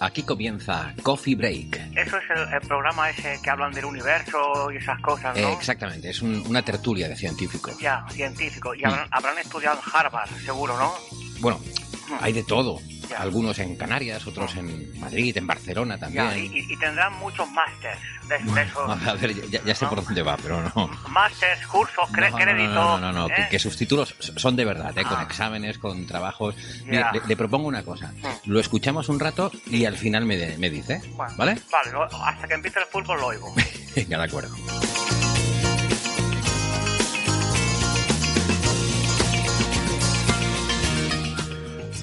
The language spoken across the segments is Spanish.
Aquí comienza Coffee Break. Eso es el, el programa ese que hablan del universo y esas cosas, ¿no? Eh, exactamente, es un- una tertulia de científicos. Ya, científico. Y habrán, habrán estudiado en Harvard, seguro, ¿no? Bueno, hay de todo. Ya. Algunos en Canarias, otros en Madrid, en Barcelona también. y, y- y tendrán muchos másters de, de. A ver, ya, ya sé por dónde va, pero no. Másters, cursos, No, no, créditos. no, no, no, ¿eh? que, sus títulos son de verdad, ¿eh? con Ah. exámenes, con trabajos. Mire, Ya. le, le propongo una cosa. Lo escuchamos un rato y al final me, de- me dice, Bueno, ¿vale? Vale, hasta que empiece el fútbol lo oigo. Venga, de acuerdo.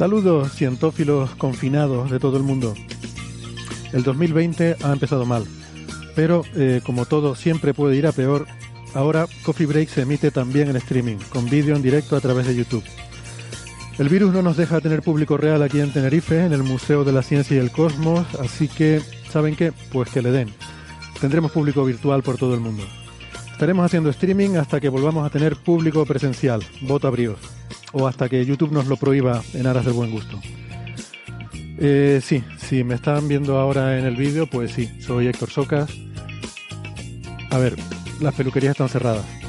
Saludos cientófilos confinados de todo el mundo. El 2020 ha empezado mal, pero eh, como todo siempre puede ir a peor, ahora Coffee Break se emite también en streaming, con vídeo en directo a través de YouTube. El virus no nos deja tener público real aquí en Tenerife, en el Museo de la Ciencia y el Cosmos, así que, ¿saben qué? Pues que le den. Tendremos público virtual por todo el mundo. Estaremos haciendo streaming hasta que volvamos a tener público presencial, voto a bríos, o hasta que YouTube nos lo prohíba en aras del buen gusto. Eh, sí, si me están viendo ahora en el vídeo, pues sí, soy Héctor Socas. A ver, las peluquerías están cerradas.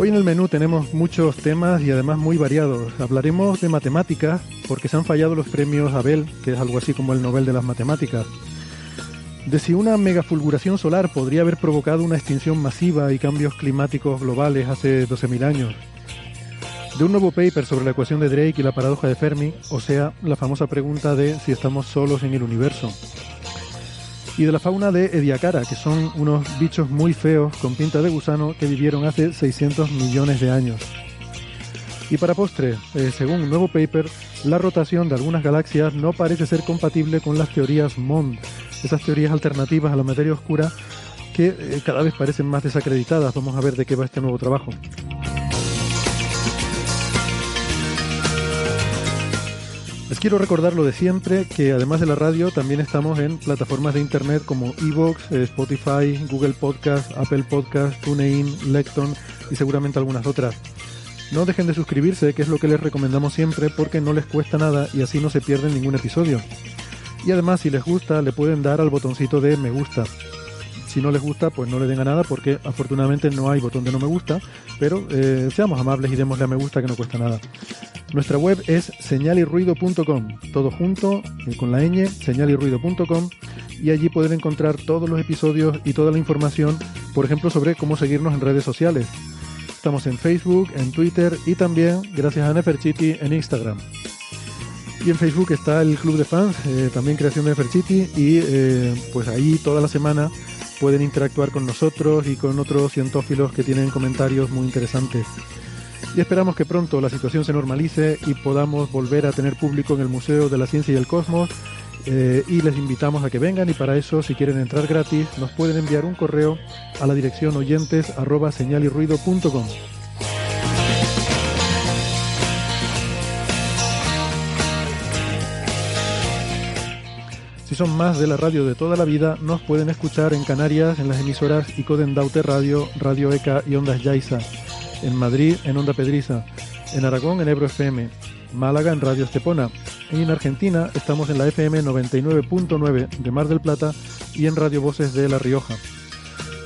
Hoy en el menú tenemos muchos temas y además muy variados. Hablaremos de matemáticas porque se han fallado los premios Abel, que es algo así como el Nobel de las Matemáticas. De si una megafulguración solar podría haber provocado una extinción masiva y cambios climáticos globales hace 12.000 años. De un nuevo paper sobre la ecuación de Drake y la paradoja de Fermi, o sea, la famosa pregunta de si estamos solos en el universo y de la fauna de Ediacara, que son unos bichos muy feos con pinta de gusano que vivieron hace 600 millones de años. Y para postre, eh, según un nuevo paper, la rotación de algunas galaxias no parece ser compatible con las teorías MOND, esas teorías alternativas a la materia oscura que eh, cada vez parecen más desacreditadas. Vamos a ver de qué va este nuevo trabajo. Les quiero recordar lo de siempre, que además de la radio también estamos en plataformas de internet como Evox, eh, Spotify, Google Podcast, Apple Podcast, TuneIn, Lecton y seguramente algunas otras. No dejen de suscribirse, que es lo que les recomendamos siempre porque no les cuesta nada y así no se pierden ningún episodio. Y además si les gusta le pueden dar al botoncito de me gusta. Si no les gusta, pues no le den a nada porque afortunadamente no hay botón de no me gusta, pero eh, seamos amables y démosle a me gusta que no cuesta nada. Nuestra web es señalirruido.com, todo junto, eh, con la ñ, señalirruido.com, y allí pueden encontrar todos los episodios y toda la información, por ejemplo, sobre cómo seguirnos en redes sociales. Estamos en Facebook, en Twitter y también, gracias a Neferchiti, en Instagram. Y en Facebook está el Club de Fans, eh, también creación de Neferchiti, y eh, pues ahí toda la semana pueden interactuar con nosotros y con otros cientófilos que tienen comentarios muy interesantes. Y esperamos que pronto la situación se normalice y podamos volver a tener público en el Museo de la Ciencia y el Cosmos. eh, y les invitamos a que vengan y para eso, si quieren entrar gratis, nos pueden enviar un correo a la dirección oyentes arroba señalirruido.com. son más de la radio de toda la vida, nos pueden escuchar en Canarias en las emisoras Icoden Daute Radio, Radio ECA y Ondas Yaiza, en Madrid en Onda Pedriza, en Aragón en Ebro FM, Málaga en Radio Estepona y en Argentina estamos en la FM 99.9 de Mar del Plata y en Radio Voces de La Rioja.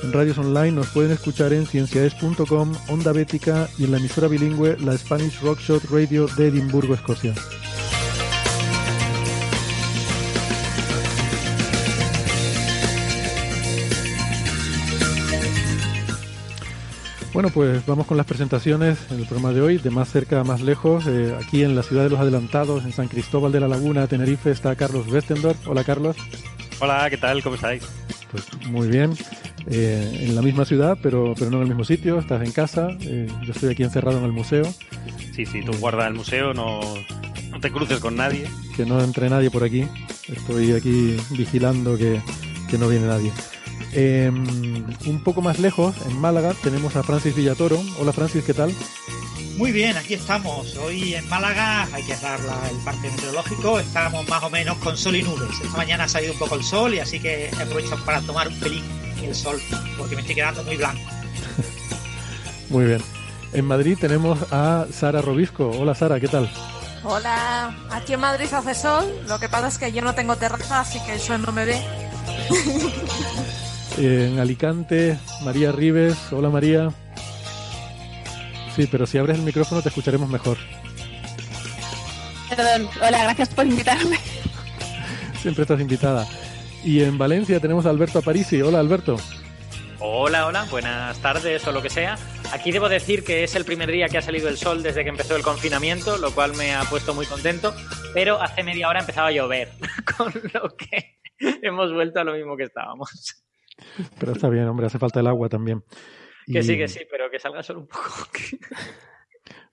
En radios online nos pueden escuchar en cienciaes.com, Onda Bética y en la emisora bilingüe la Spanish Rockshot Radio de Edimburgo, Escocia. Bueno, pues vamos con las presentaciones en el programa de hoy, de más cerca a más lejos. Eh, aquí en la ciudad de los adelantados, en San Cristóbal de la Laguna, Tenerife, está Carlos Westendorf. Hola, Carlos. Hola, ¿qué tal? ¿Cómo estáis? Pues muy bien. Eh, en la misma ciudad, pero, pero no en el mismo sitio. Estás en casa. Eh, yo estoy aquí encerrado en el museo. Sí, sí, tú guardas el museo, no, no te cruces con nadie. Que no entre nadie por aquí. Estoy aquí vigilando que, que no viene nadie. Eh, un poco más lejos, en Málaga, tenemos a Francis Villatoro. Hola Francis, ¿qué tal? Muy bien, aquí estamos. Hoy en Málaga hay que dar la- el parte meteorológico. Estamos más o menos con sol y nubes. Esta mañana ha salido un poco el sol y así que aprovecho para tomar un pelín el sol porque me estoy quedando muy blanco. Muy bien. En Madrid tenemos a Sara Robisco. Hola Sara, ¿qué tal? Hola, aquí en Madrid hace sol, lo que pasa es que yo no tengo terraza, así que el sol no me ve. En Alicante, María Rives. Hola María. Sí, pero si abres el micrófono te escucharemos mejor. Perdón, hola, gracias por invitarme. Siempre estás invitada. Y en Valencia tenemos a Alberto Aparici. Hola Alberto. Hola, hola, buenas tardes o lo que sea. Aquí debo decir que es el primer día que ha salido el sol desde que empezó el confinamiento, lo cual me ha puesto muy contento, pero hace media hora empezaba a llover, con lo que hemos vuelto a lo mismo que estábamos. Pero está bien, hombre, hace falta el agua también. Que Y- sí, que sí, pero que salga solo un poco.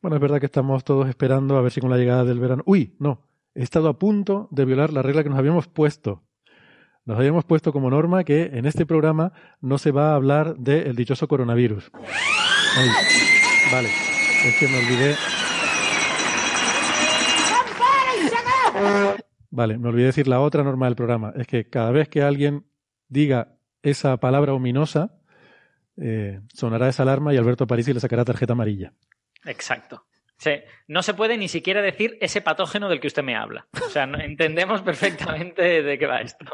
Bueno, es verdad que estamos todos esperando a ver si con la llegada del verano. Uy, no, he estado a punto de violar la regla que nos habíamos puesto. Nos habíamos puesto como norma que en este programa no se va a hablar del dichoso coronavirus. Ay, vale, es que me olvidé. Vale, me olvidé decir la otra norma del programa. Es que cada vez que alguien diga esa palabra ominosa, eh, sonará esa alarma y Alberto Parisi le sacará tarjeta amarilla. Exacto. Sí, no se puede ni siquiera decir ese patógeno del que usted me habla. O sea, no- entendemos perfectamente de qué va esto.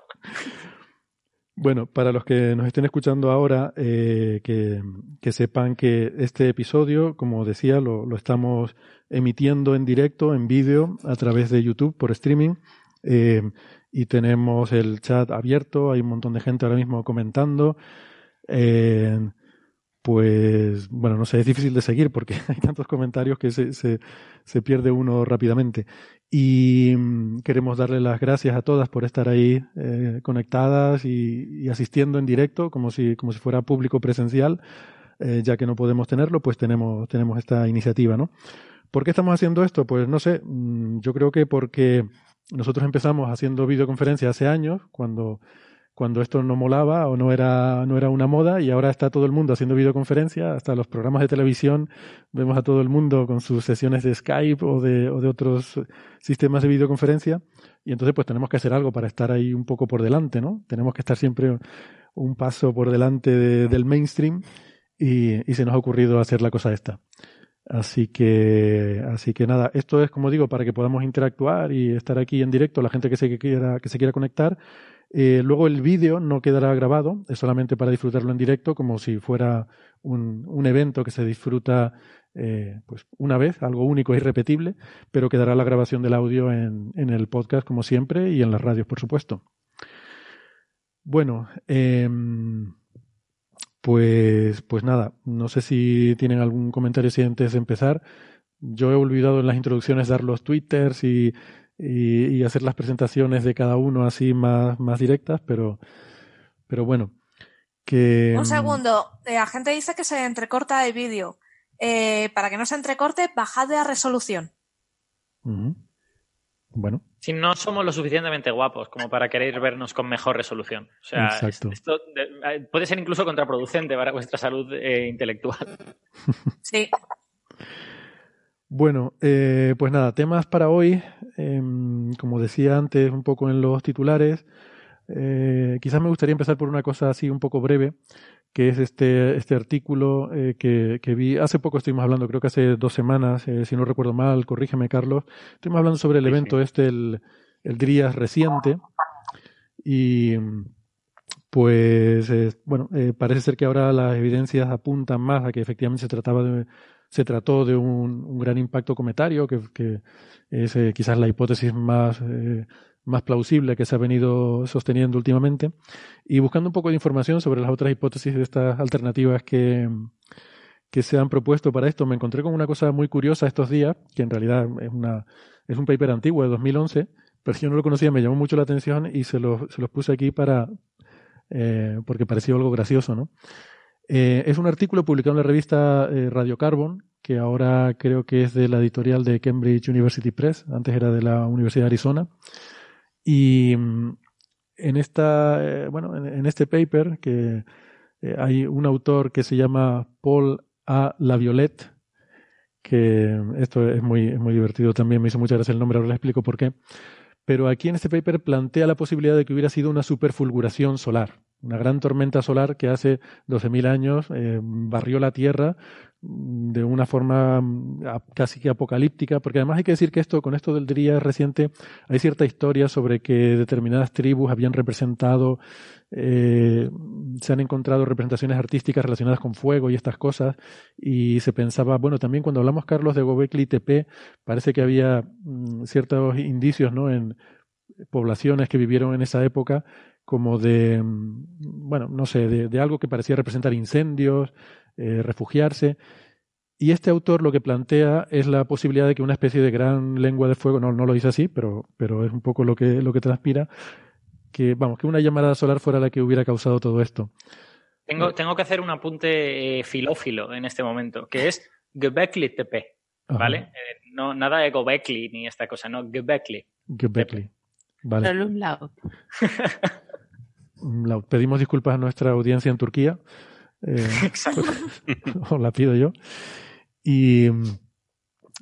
Bueno, para los que nos estén escuchando ahora, eh, que, que sepan que este episodio, como decía, lo, lo estamos emitiendo en directo, en vídeo, a través de YouTube por streaming. eh, y tenemos el chat abierto, hay un montón de gente ahora mismo comentando. Pues, bueno, no sé, es difícil de seguir porque hay tantos comentarios que se, se, pierde uno rápidamente. Y mm, queremos darle las gracias a todas por estar ahí eh, conectadas y, y asistiendo en directo, como si, como si fuera público presencial, eh, ya que no podemos tenerlo, pues tenemos, tenemos esta iniciativa, ¿no? ¿Por qué estamos haciendo esto? Pues no sé, mm, yo creo que porque nosotros empezamos haciendo videoconferencias hace años, cuando, cuando esto no molaba o no era, no era una moda, y ahora está todo el mundo haciendo videoconferencias, hasta los programas de televisión, vemos a todo el mundo con sus sesiones de Skype o de, o de otros sistemas de videoconferencia, y entonces pues tenemos que hacer algo para estar ahí un poco por delante, ¿no? Tenemos que estar siempre un paso por delante de- del mainstream, y se nos ha ocurrido hacer la cosa esta. Así que, así que nada, esto es como digo para que podamos interactuar y estar aquí en directo, la gente que se quiera, que se quiera conectar. Eh, luego el vídeo no quedará grabado, es solamente para disfrutarlo en directo, como si fuera un, un evento que se disfruta eh, pues una vez, algo único e irrepetible, pero quedará la grabación del audio en, en el podcast como siempre y en las radios, por supuesto. Bueno, em, pues, pues nada, no sé si tienen algún comentario si antes de empezar. Yo he olvidado en las introducciones dar los twitters y, y, y hacer las presentaciones de cada uno así más, más directas, pero, pero bueno, que... Un segundo, eh, la gente dice que se entrecorta el vídeo. Eh, para que no se entrecorte, bajad de la resolución. Bueno, Si no somos lo suficientemente guapos como para querer vernos con mejor resolución. O sea, Exacto. esto eh, puede ser incluso contraproducente para vuestra salud eh, intelectual. Sí. Bueno, eh, pues nada, temas para hoy. em, como decía antes, un poco en los titulares. eh, quizás me gustaría empezar por una cosa así un poco breve, que es este, este artículo eh, que, que vi. Hace poco estuvimos hablando, creo que hace dos semanas, eh, si no recuerdo mal, corrígeme, Carlos. Estuvimos hablando sobre el evento este, el, el DRIAS reciente. Y pues, eh, bueno, eh, parece ser que ahora las evidencias apuntan más a que efectivamente se trataba de se trató de un, un gran impacto cometario, que, que es eh, quizás la hipótesis más, eh, más plausible que se ha venido sosteniendo últimamente, y buscando un poco de información sobre las otras hipótesis de estas alternativas que, que se han propuesto para esto. Me encontré con una cosa muy curiosa estos días, que en realidad es, una, es un paper antiguo de 2011, pero yo no lo conocía, me llamó mucho la atención y se los, se los puse aquí para, eh, porque parecía algo gracioso, ¿no? Eh, es un artículo publicado en la revista eh, Radiocarbon, que ahora creo que es de la editorial de Cambridge University Press, antes era de la Universidad de Arizona. Y mm, en esta, eh, bueno, en, este paper que eh, hay un autor que se llama Paul A. Laviolette, que esto es muy, muy divertido también, me hizo mucha gracia el nombre, ahora les explico por qué. Pero aquí en este paper plantea la posibilidad de que hubiera sido una superfulguración solar, una gran tormenta solar que hace 12.000 años eh, barrió la Tierra de una forma mm, casi que apocalíptica, porque además hay que decir que esto, con esto del día reciente, hay cierta historia sobre que determinadas tribus habían representado, eh, se han encontrado representaciones artísticas relacionadas con fuego y estas cosas, y se pensaba, bueno, también cuando hablamos, Carlos, de Gobekli Tepe, parece que había mm, ciertos indicios, ¿no?, en poblaciones que vivieron en esa época como de, mm, bueno, no sé, de, de algo que parecía representar incendios, eh, refugiarse. Y este autor lo que plantea es la posibilidad de que una especie de gran lengua de fuego, no, no lo dice así, pero, pero es un poco lo que, lo que transpira, que, vamos, que una llamada solar fuera la que hubiera causado todo esto. Tengo, tengo que hacer un apunte eh, filófilo en este momento, que es Göbekli Tepe, ¿vale? Eh, no, nada de Gobekli ni esta cosa, no, Göbekli. Göbekli, vale. Solo un lado. Pedimos disculpas a nuestra audiencia en Turquía. Eh, os la pido yo. Y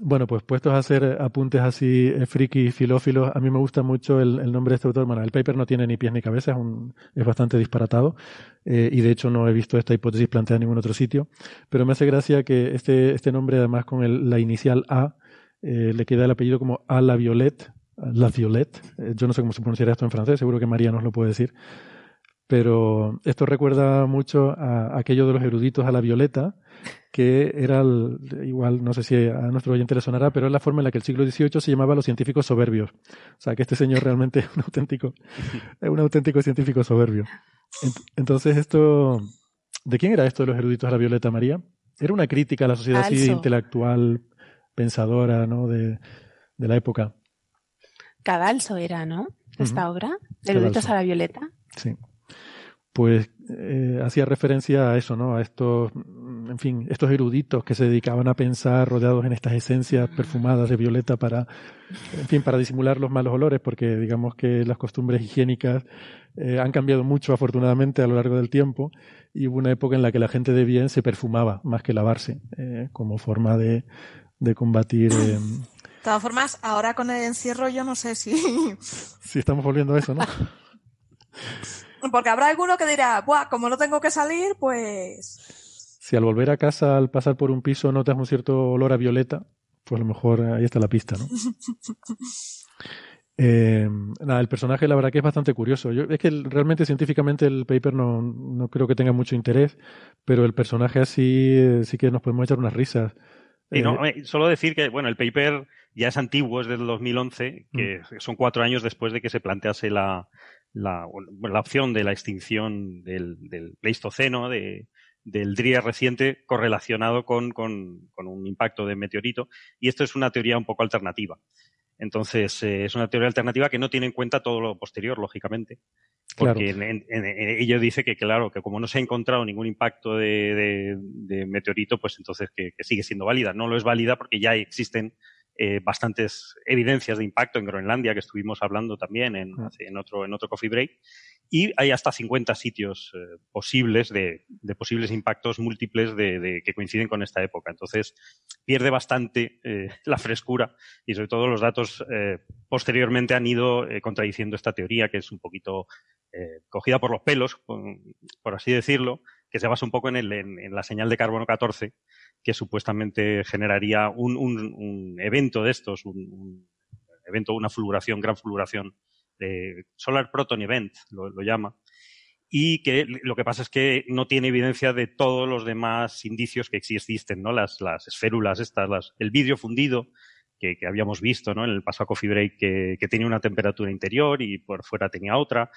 bueno, pues puestos a hacer apuntes así eh, friki filófilos, a mí me gusta mucho el, el, nombre de este autor. Bueno, el paper no tiene ni pies ni cabeza, es, un, es bastante disparatado eh, y de hecho no he visto esta hipótesis planteada en ningún otro sitio, pero me hace gracia que este, este nombre además con el, la inicial A eh, le queda el apellido como A la Violette, la Violette, eh, yo no sé cómo se pronunciaría esto en francés, seguro que María nos lo puede decir pero esto recuerda mucho a aquello de los eruditos a la violeta, que era el, igual, no sé si a nuestro oyente le sonará, pero es la forma en la que el siglo XVIII se llamaba los científicos soberbios. O sea, que este señor realmente es un auténtico, es un auténtico científico soberbio. Entonces, esto, ¿de quién era esto de los eruditos a la violeta, María? Era una crítica a la sociedad así intelectual, pensadora, ¿no? De, de la época. Cadalso era, ¿no? Esta uh -huh. obra, Eruditos Cadalso. a la violeta. Sí pues eh, hacía referencia a eso, ¿no? A estos, en fin, estos eruditos que se dedicaban a pensar rodeados en estas esencias perfumadas de violeta para, en fin, para disimular los malos olores, porque digamos que las costumbres higiénicas eh, han cambiado mucho afortunadamente a lo largo del tiempo y hubo una época en la que la gente de bien se perfumaba más que lavarse, eh, como forma de, de combatir. De todas formas, ahora con el encierro yo no sé si... si estamos volviendo a eso, ¿no? Porque habrá alguno que dirá, Buah, como no tengo que salir, pues. Si al volver a casa, al pasar por un piso, notas un cierto olor a violeta, pues a lo mejor ahí está la pista, ¿no? eh, nada, el personaje la verdad que es bastante curioso. Yo, es que realmente científicamente el paper no, no creo que tenga mucho interés, pero el personaje así sí que nos podemos echar unas risas. Y no, eh, solo decir que, bueno, el paper ya es antiguo, es del 2011, que mm. son cuatro años después de que se plantease la, la, la opción de la extinción del, del Pleistoceno, de, del DRIA reciente correlacionado con, con, con, un impacto de meteorito. Y esto es una teoría un poco alternativa. Entonces, eh, es una teoría alternativa que no tiene en cuenta todo lo posterior, lógicamente. Porque claro. en, en, en, ello dice que, claro, que como no se ha encontrado ningún impacto de, de, de meteorito, pues entonces que, que, sigue siendo válida. No lo es válida porque ya existen eh, bastantes evidencias de impacto en Groenlandia, que estuvimos hablando también en, en, otro, en otro coffee break. Y hay hasta 50 sitios eh, posibles de, de, posibles impactos múltiples de, de, que coinciden con esta época. Entonces, pierde bastante eh, la frescura y sobre todo los datos eh, posteriormente han ido eh, contradiciendo esta teoría que es un poquito cogida por los pelos, por, por, así decirlo, que se basa un poco en, el, en, en la señal de carbono 14 que supuestamente generaría un, un, evento de estos, un, evento, una fulguración, gran fulguración de Solar Proton Event, lo, llama, y que lo que pasa es que no tiene evidencia de todos los demás indicios que existen, ¿no? Las, las esférulas estas, el vidrio fundido que, que, habíamos visto, ¿no? En el pasado Coffee Break que, que, tenía una temperatura interior y por fuera tenía otra,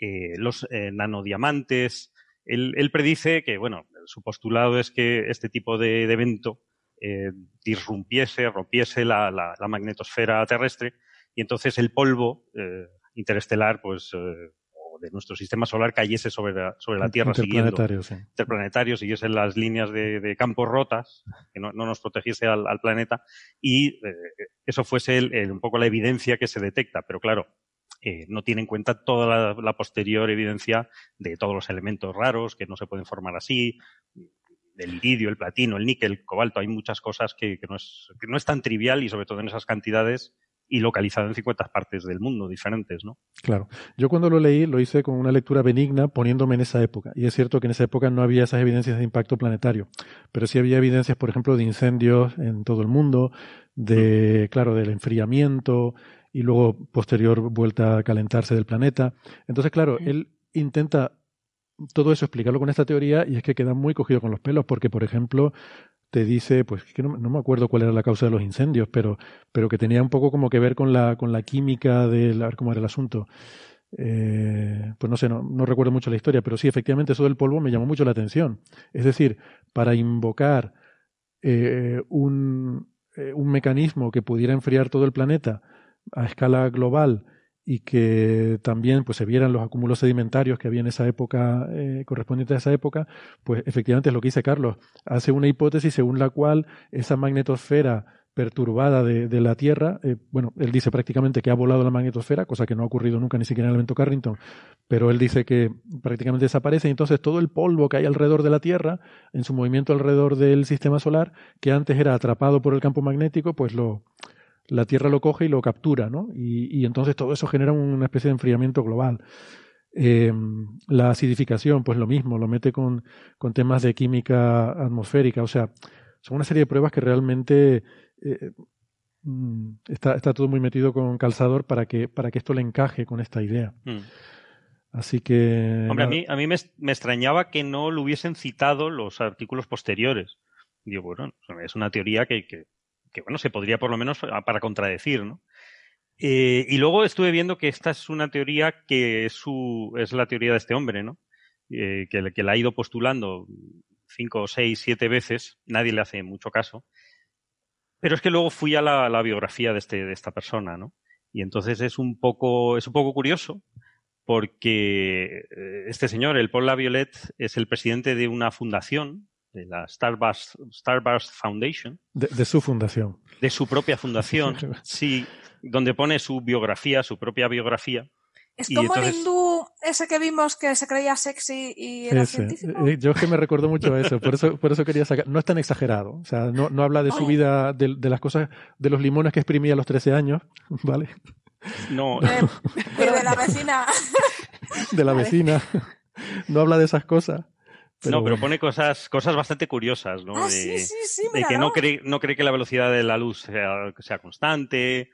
eh, los eh, nanodiamantes, él, él, predice que, bueno, su postulado es que este tipo de, de evento eh, disrumpiese, rompiese la, la, la, magnetosfera terrestre y entonces el polvo eh, interestelar, pues, eh, o de nuestro sistema solar cayese sobre la, sobre la Tierra interplanetario, siguiendo sí. interplanetario, siguiese las líneas de, de campos rotas, que no, no nos protegiese al, al planeta y eh, eso fuese el, el, un poco la evidencia que se detecta. Pero claro, eh, no tiene en cuenta toda la, la, posterior evidencia de todos los elementos raros que no se pueden formar así, del iridio, el platino, el níquel, el cobalto. Hay muchas cosas que, que, no es, que no es tan trivial y sobre todo en esas cantidades y localizado en 50 partes del mundo diferentes, ¿no? Claro. Yo cuando lo leí lo hice con una lectura benigna poniéndome en esa época. Y es cierto que en esa época no había esas evidencias de impacto planetario, pero sí había evidencias, por ejemplo, de incendios en todo el mundo, de, claro, del enfriamiento y luego posterior vuelta a calentarse del planeta. Entonces, claro, él intenta todo eso explicarlo con esta teoría y es que queda muy cogido con los pelos porque, por ejemplo, te dice, pues que no, no, me acuerdo cuál era la causa de los incendios, pero, pero que tenía un poco como que ver con la, con la química de, a ver cómo era el asunto. Eh, pues no sé, no, no, recuerdo mucho la historia, pero sí, efectivamente, eso del polvo me llamó mucho la atención. Es decir, para invocar eh, un, eh, un mecanismo que pudiera enfriar todo el planeta a escala global y que también pues se vieran los acúmulos sedimentarios que había en esa época eh, correspondiente a esa época, pues efectivamente es lo que dice Carlos, hace una hipótesis según la cual esa magnetosfera perturbada de, de la Tierra, eh, bueno, él dice prácticamente que ha volado la magnetosfera, cosa que no ha ocurrido nunca ni siquiera en el evento Carrington, pero él dice que prácticamente desaparece. Y entonces todo el polvo que hay alrededor de la Tierra, en su movimiento alrededor del sistema solar, que antes era atrapado por el campo magnético, pues lo, la Tierra lo coge y lo captura, ¿no? Y, y entonces todo eso genera una especie de enfriamiento global. Eh, la acidificación, pues lo mismo, lo mete con, con, temas de química atmosférica, o sea, son una serie de pruebas que realmente eh, está, está, todo muy metido con calzador para que, para que esto le encaje con esta idea. Hmm. Así que. Hombre, a mí, a mí me, me, extrañaba que no lo hubiesen citado los artículos posteriores. Digo, bueno, es una teoría que, que que bueno, se podría por lo menos para contradecir, ¿no? Eh, y luego estuve viendo que esta es una teoría que es, la teoría de este hombre, ¿no? Eh, que, que, la ha ido postulando cinco, seis, siete veces, nadie le hace mucho caso. Pero es que luego fui a la, biografía de, este, de esta persona, ¿no? Y entonces es un poco, es un poco curioso porque eh, este señor, el Paul Laviolette, es el presidente de una fundación de la Starburst, Starburst Foundation. De, de, su fundación. De su propia fundación, sí, donde pone su biografía, su propia biografía. Es y como entonces... el hindú ese que vimos que se creía sexy y era ese. científico. Yo es que me recuerdo mucho a eso, por eso, por eso quería sacar. No es tan exagerado, o sea, no, no habla de su vida, de, de, las cosas, de los limones que exprimía a los 13 años, ¿vale? No. De, de, de la vecina. De la vecina. No habla de esas cosas. Pero... No, pero pone cosas, cosas bastante curiosas, ¿no? Ah, de, sí, sí, sí, de que no cree, no cree que la velocidad de la luz sea, sea constante,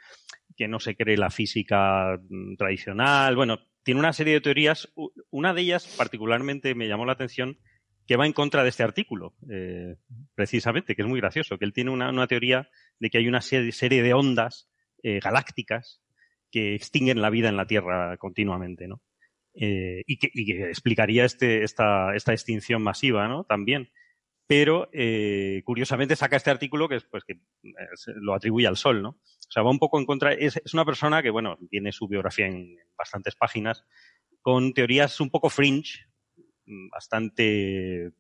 que no se cree la física mm, tradicional. Bueno, tiene una serie de teorías. Una de ellas particularmente me llamó la atención que va en contra de este artículo, eh, precisamente, que es muy gracioso, que él tiene una, una teoría de que hay una serie, serie de ondas eh, galácticas que extinguen la vida en la Tierra continuamente, ¿no? Eh, y, que, explicaría este, esta, extinción masiva, ¿no? También. Pero, eh, curiosamente, saca este artículo que, pues, que lo atribuye al Sol, ¿no? O sea, va un poco en contra. Es, es una persona que, bueno, tiene su biografía en, bastantes páginas, con teorías un poco fringe, bastante.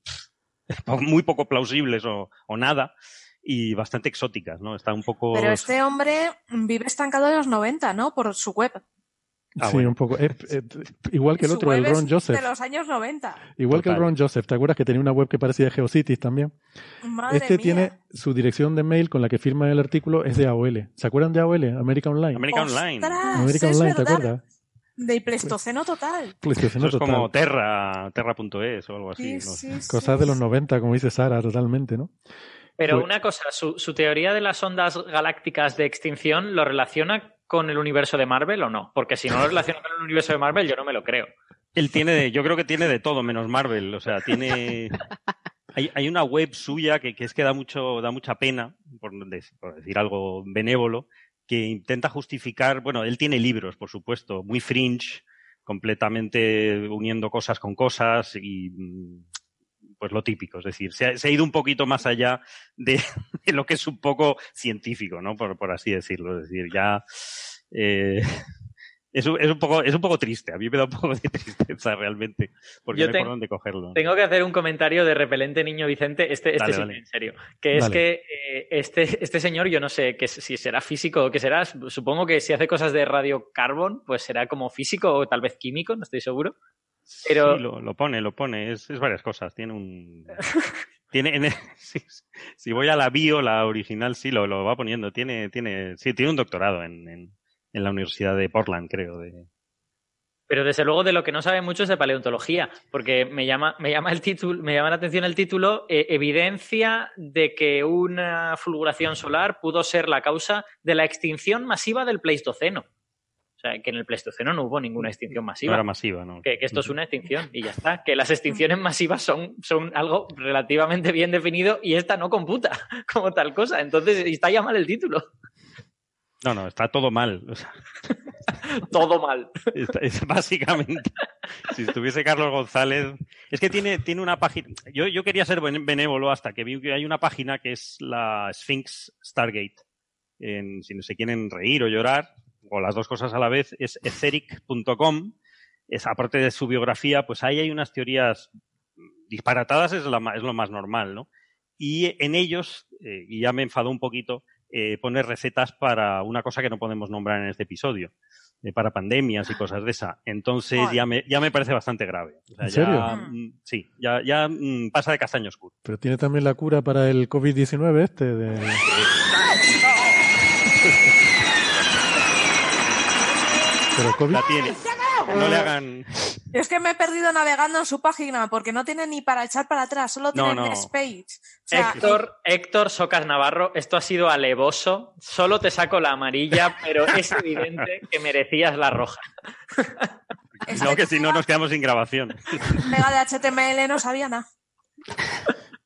muy poco plausibles o, o nada y bastante exóticas, ¿no? Está un poco. Pero este hombre vive estancado en los 90, ¿no? Por su web. Ah, sí, bueno. un poco. Eh, eh, igual que el otro, el Ron Joseph. De los años 90. Igual Total. que el Ron Joseph. ¿Te acuerdas que tenía una web que parecía GeoCities también? Madre este mía. tiene su dirección de mail con la que firma el artículo es de AOL. ¿Se acuerdan de AOL? America Online. America Online. America es Online, ¿te acuerdas? De Pleistoceno total. Pleistoceno Eso es total. como Terra, Terra.es o algo así. Sí, ¿no? sí, Cosas sí, de los sí. 90, como dice Sara, totalmente, ¿no? Pero Pues- una cosa, su, su teoría de las ondas galácticas de extinción lo relaciona con el universo de Marvel o no? Porque si no lo relaciona con el universo de Marvel, yo no me lo creo. Él tiene, de, yo creo que tiene de todo menos Marvel. O sea, tiene. Hay, hay una web suya que, que, es que da mucho, da mucha pena, por, por decir algo benévolo, que intenta justificar. Bueno, él tiene libros, por supuesto, muy fringe, completamente uniendo cosas con cosas y pues lo típico, es decir, se ha, se ha ido un poquito más allá de, de, lo que es un poco científico, ¿no? Por, por así decirlo, es decir, ya eh, es, un, es, un poco, es un poco triste, a mí me da un poco de tristeza realmente, porque Yo no hay ten- por dónde cogerlo. Tengo que hacer un comentario de repelente niño Vicente, este, este Dale, sí, dale. en serio, que es Dale. que eh, este, este señor, yo no sé que si será físico o qué será, supongo que si hace cosas de radiocarbon, pues será como físico o tal vez químico, no estoy seguro. Pero Sí, lo, lo pone, lo pone, es, es varias cosas, tiene un... Tiene, en- sí, si voy a la bio, la original, sí, lo, lo va poniendo. Tiene, tiene, sí, tiene un doctorado en, en, en la Universidad de Portland, creo. De, Pero desde luego de lo que no sabe mucho es de paleontología, porque me llama, me llama el título, me llama la atención el título, eh, evidencia de que una fulguración solar pudo ser la causa de la extinción masiva del Pleistoceno. O sea, que en el Pleistoceno no hubo ninguna extinción masiva. no era masiva, ¿no? Que, que esto es una extinción y ya está. Que las extinciones masivas son, son algo relativamente bien definido y esta no computa como tal cosa. Entonces está ya mal el título. No, no, está todo mal. o sea, Todo mal. está- es básicamente, si estuviese Carlos González. Es que tiene, tiene una página. Yo, yo quería ser ben- benévolo hasta que vi que hay una página que es la Sphinx Stargate. En, si no se quieren reír o llorar, o las dos cosas a la vez, es etheric.com. Es, aparte de su biografía, pues ahí hay unas teorías disparatadas, es, la es lo más normal, ¿no? Y en ellos, eh, y ya me enfadó un poquito, eh, pone recetas para una cosa que no podemos nombrar en este episodio, eh, para pandemias y cosas de esa. Entonces ya me, ya me parece bastante grave. O sea, ¿En serio? ya, mm, sí, ya, ya mm, pasa de castaño oscuro. Pero tiene también la cura para el COVID-19 este. De... Pero COVID... La tiene. No le hagan. Es que me he perdido navegando en su página porque no tiene ni para echar para atrás, solo tiene no. O sea, Héctor, Héctor Socas Navarro, esto ha sido alevoso. Solo te saco la amarilla, pero es evidente que merecías la roja. No, que si no nos quedamos sin grabación. mega de HTML no sabía nada.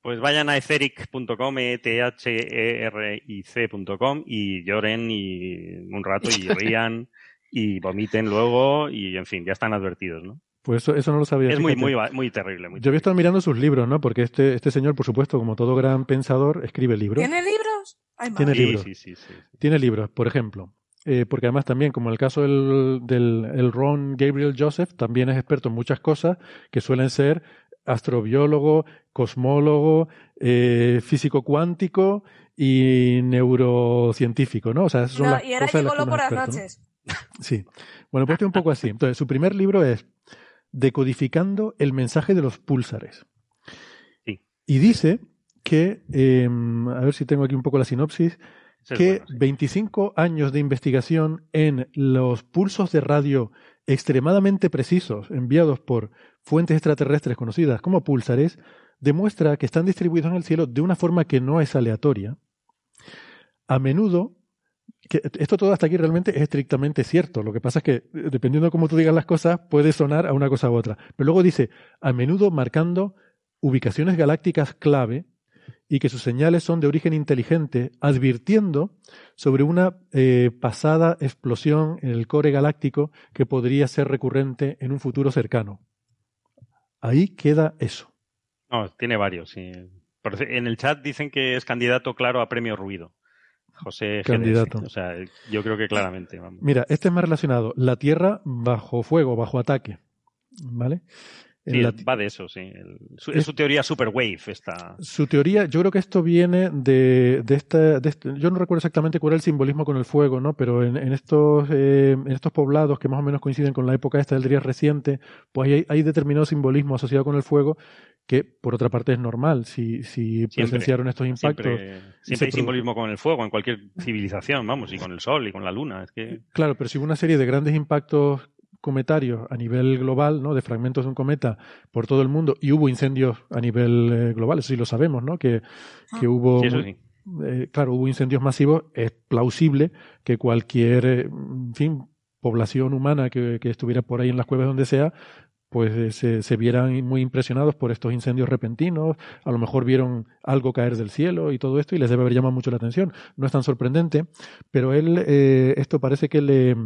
Pues vayan a etheric.com, e t h e r i c.com y lloren y un rato y rían y vomiten luego y en fin, ya están advertidos, ¿no? Pues eso, eso no lo sabía. Es muy, muy, terrible. Muy Yo había estado mirando sus libros, ¿no? Porque este, este señor, por supuesto, como todo gran pensador, escribe libros. ¿Tiene libros? Ay. Tiene Sí, libros. sí, sí, sí. Tiene libros, por ejemplo. Eh, porque además también, como el caso del, del el Ron Gabriel Joseph, también es experto en muchas cosas que suelen ser astrobiólogo, cosmólogo, eh, físico cuántico y neurocientífico, ¿no? O sea, esas son No, las y era cosas en las que por las experto, ¿no? Sí. Bueno, pues este es un poco así. Entonces, su primer libro es Decodificando el mensaje de los púlsares. Sí. Y dice que, eh, a ver si tengo aquí un poco la sinopsis, es que bueno, sí. 25 años de investigación en los pulsos de radio extremadamente precisos enviados por fuentes extraterrestres conocidas como púlsares demuestra que están distribuidos en el cielo de una forma que no es aleatoria. A menudo, esto todo hasta aquí realmente es estrictamente cierto. Lo que pasa es que, eh, dependiendo de cómo tú digas las cosas, puede sonar a una cosa u otra. Pero luego dice, a menudo marcando ubicaciones galácticas clave y que sus señales son de origen inteligente, advirtiendo sobre una eh, pasada explosión en el core galáctico que podría ser recurrente en un futuro cercano. Ahí queda eso. No, tiene varios, En el chat dicen que es candidato claro a premio ruido. José GDS. Candidato. O sea, yo creo que claramente. Vamos. Mira, este es más relacionado. La Tierra bajo fuego, bajo ataque. ¿Vale? Sí, va de eso, sí. El- su- es su teoría superwave esta. Su teoría, yo creo que esto viene de, de, esta, de este- yo no recuerdo exactamente cuál era el simbolismo con el fuego, ¿no? Pero en, en estos, eh, en estos poblados que más o menos coinciden con la época esta del día reciente, pues hay, hay determinado simbolismo asociado con el fuego que, por otra parte, es normal. Si, si presenciaron estos impactos. Siempre, siempre hay simbolismo con el fuego en cualquier civilización, vamos, y con el sol y con la luna. Es que Claro, pero si hubo una serie de grandes impactos cometarios a nivel global, ¿no? De fragmentos de un cometa por todo el mundo y hubo incendios a nivel eh, global, eso sí lo sabemos, ¿no? Que, que hubo Sí, eso sí. eh, claro, hubo incendios masivos, es plausible que cualquier, eh, en fin, población humana que, que estuviera por ahí en las cuevas donde sea, pues eh, se, se vieran muy impresionados por estos incendios repentinos, a lo mejor vieron algo caer del cielo y todo esto y les debe haber llamado mucho la atención. No es tan sorprendente, pero él, eh, esto parece que le,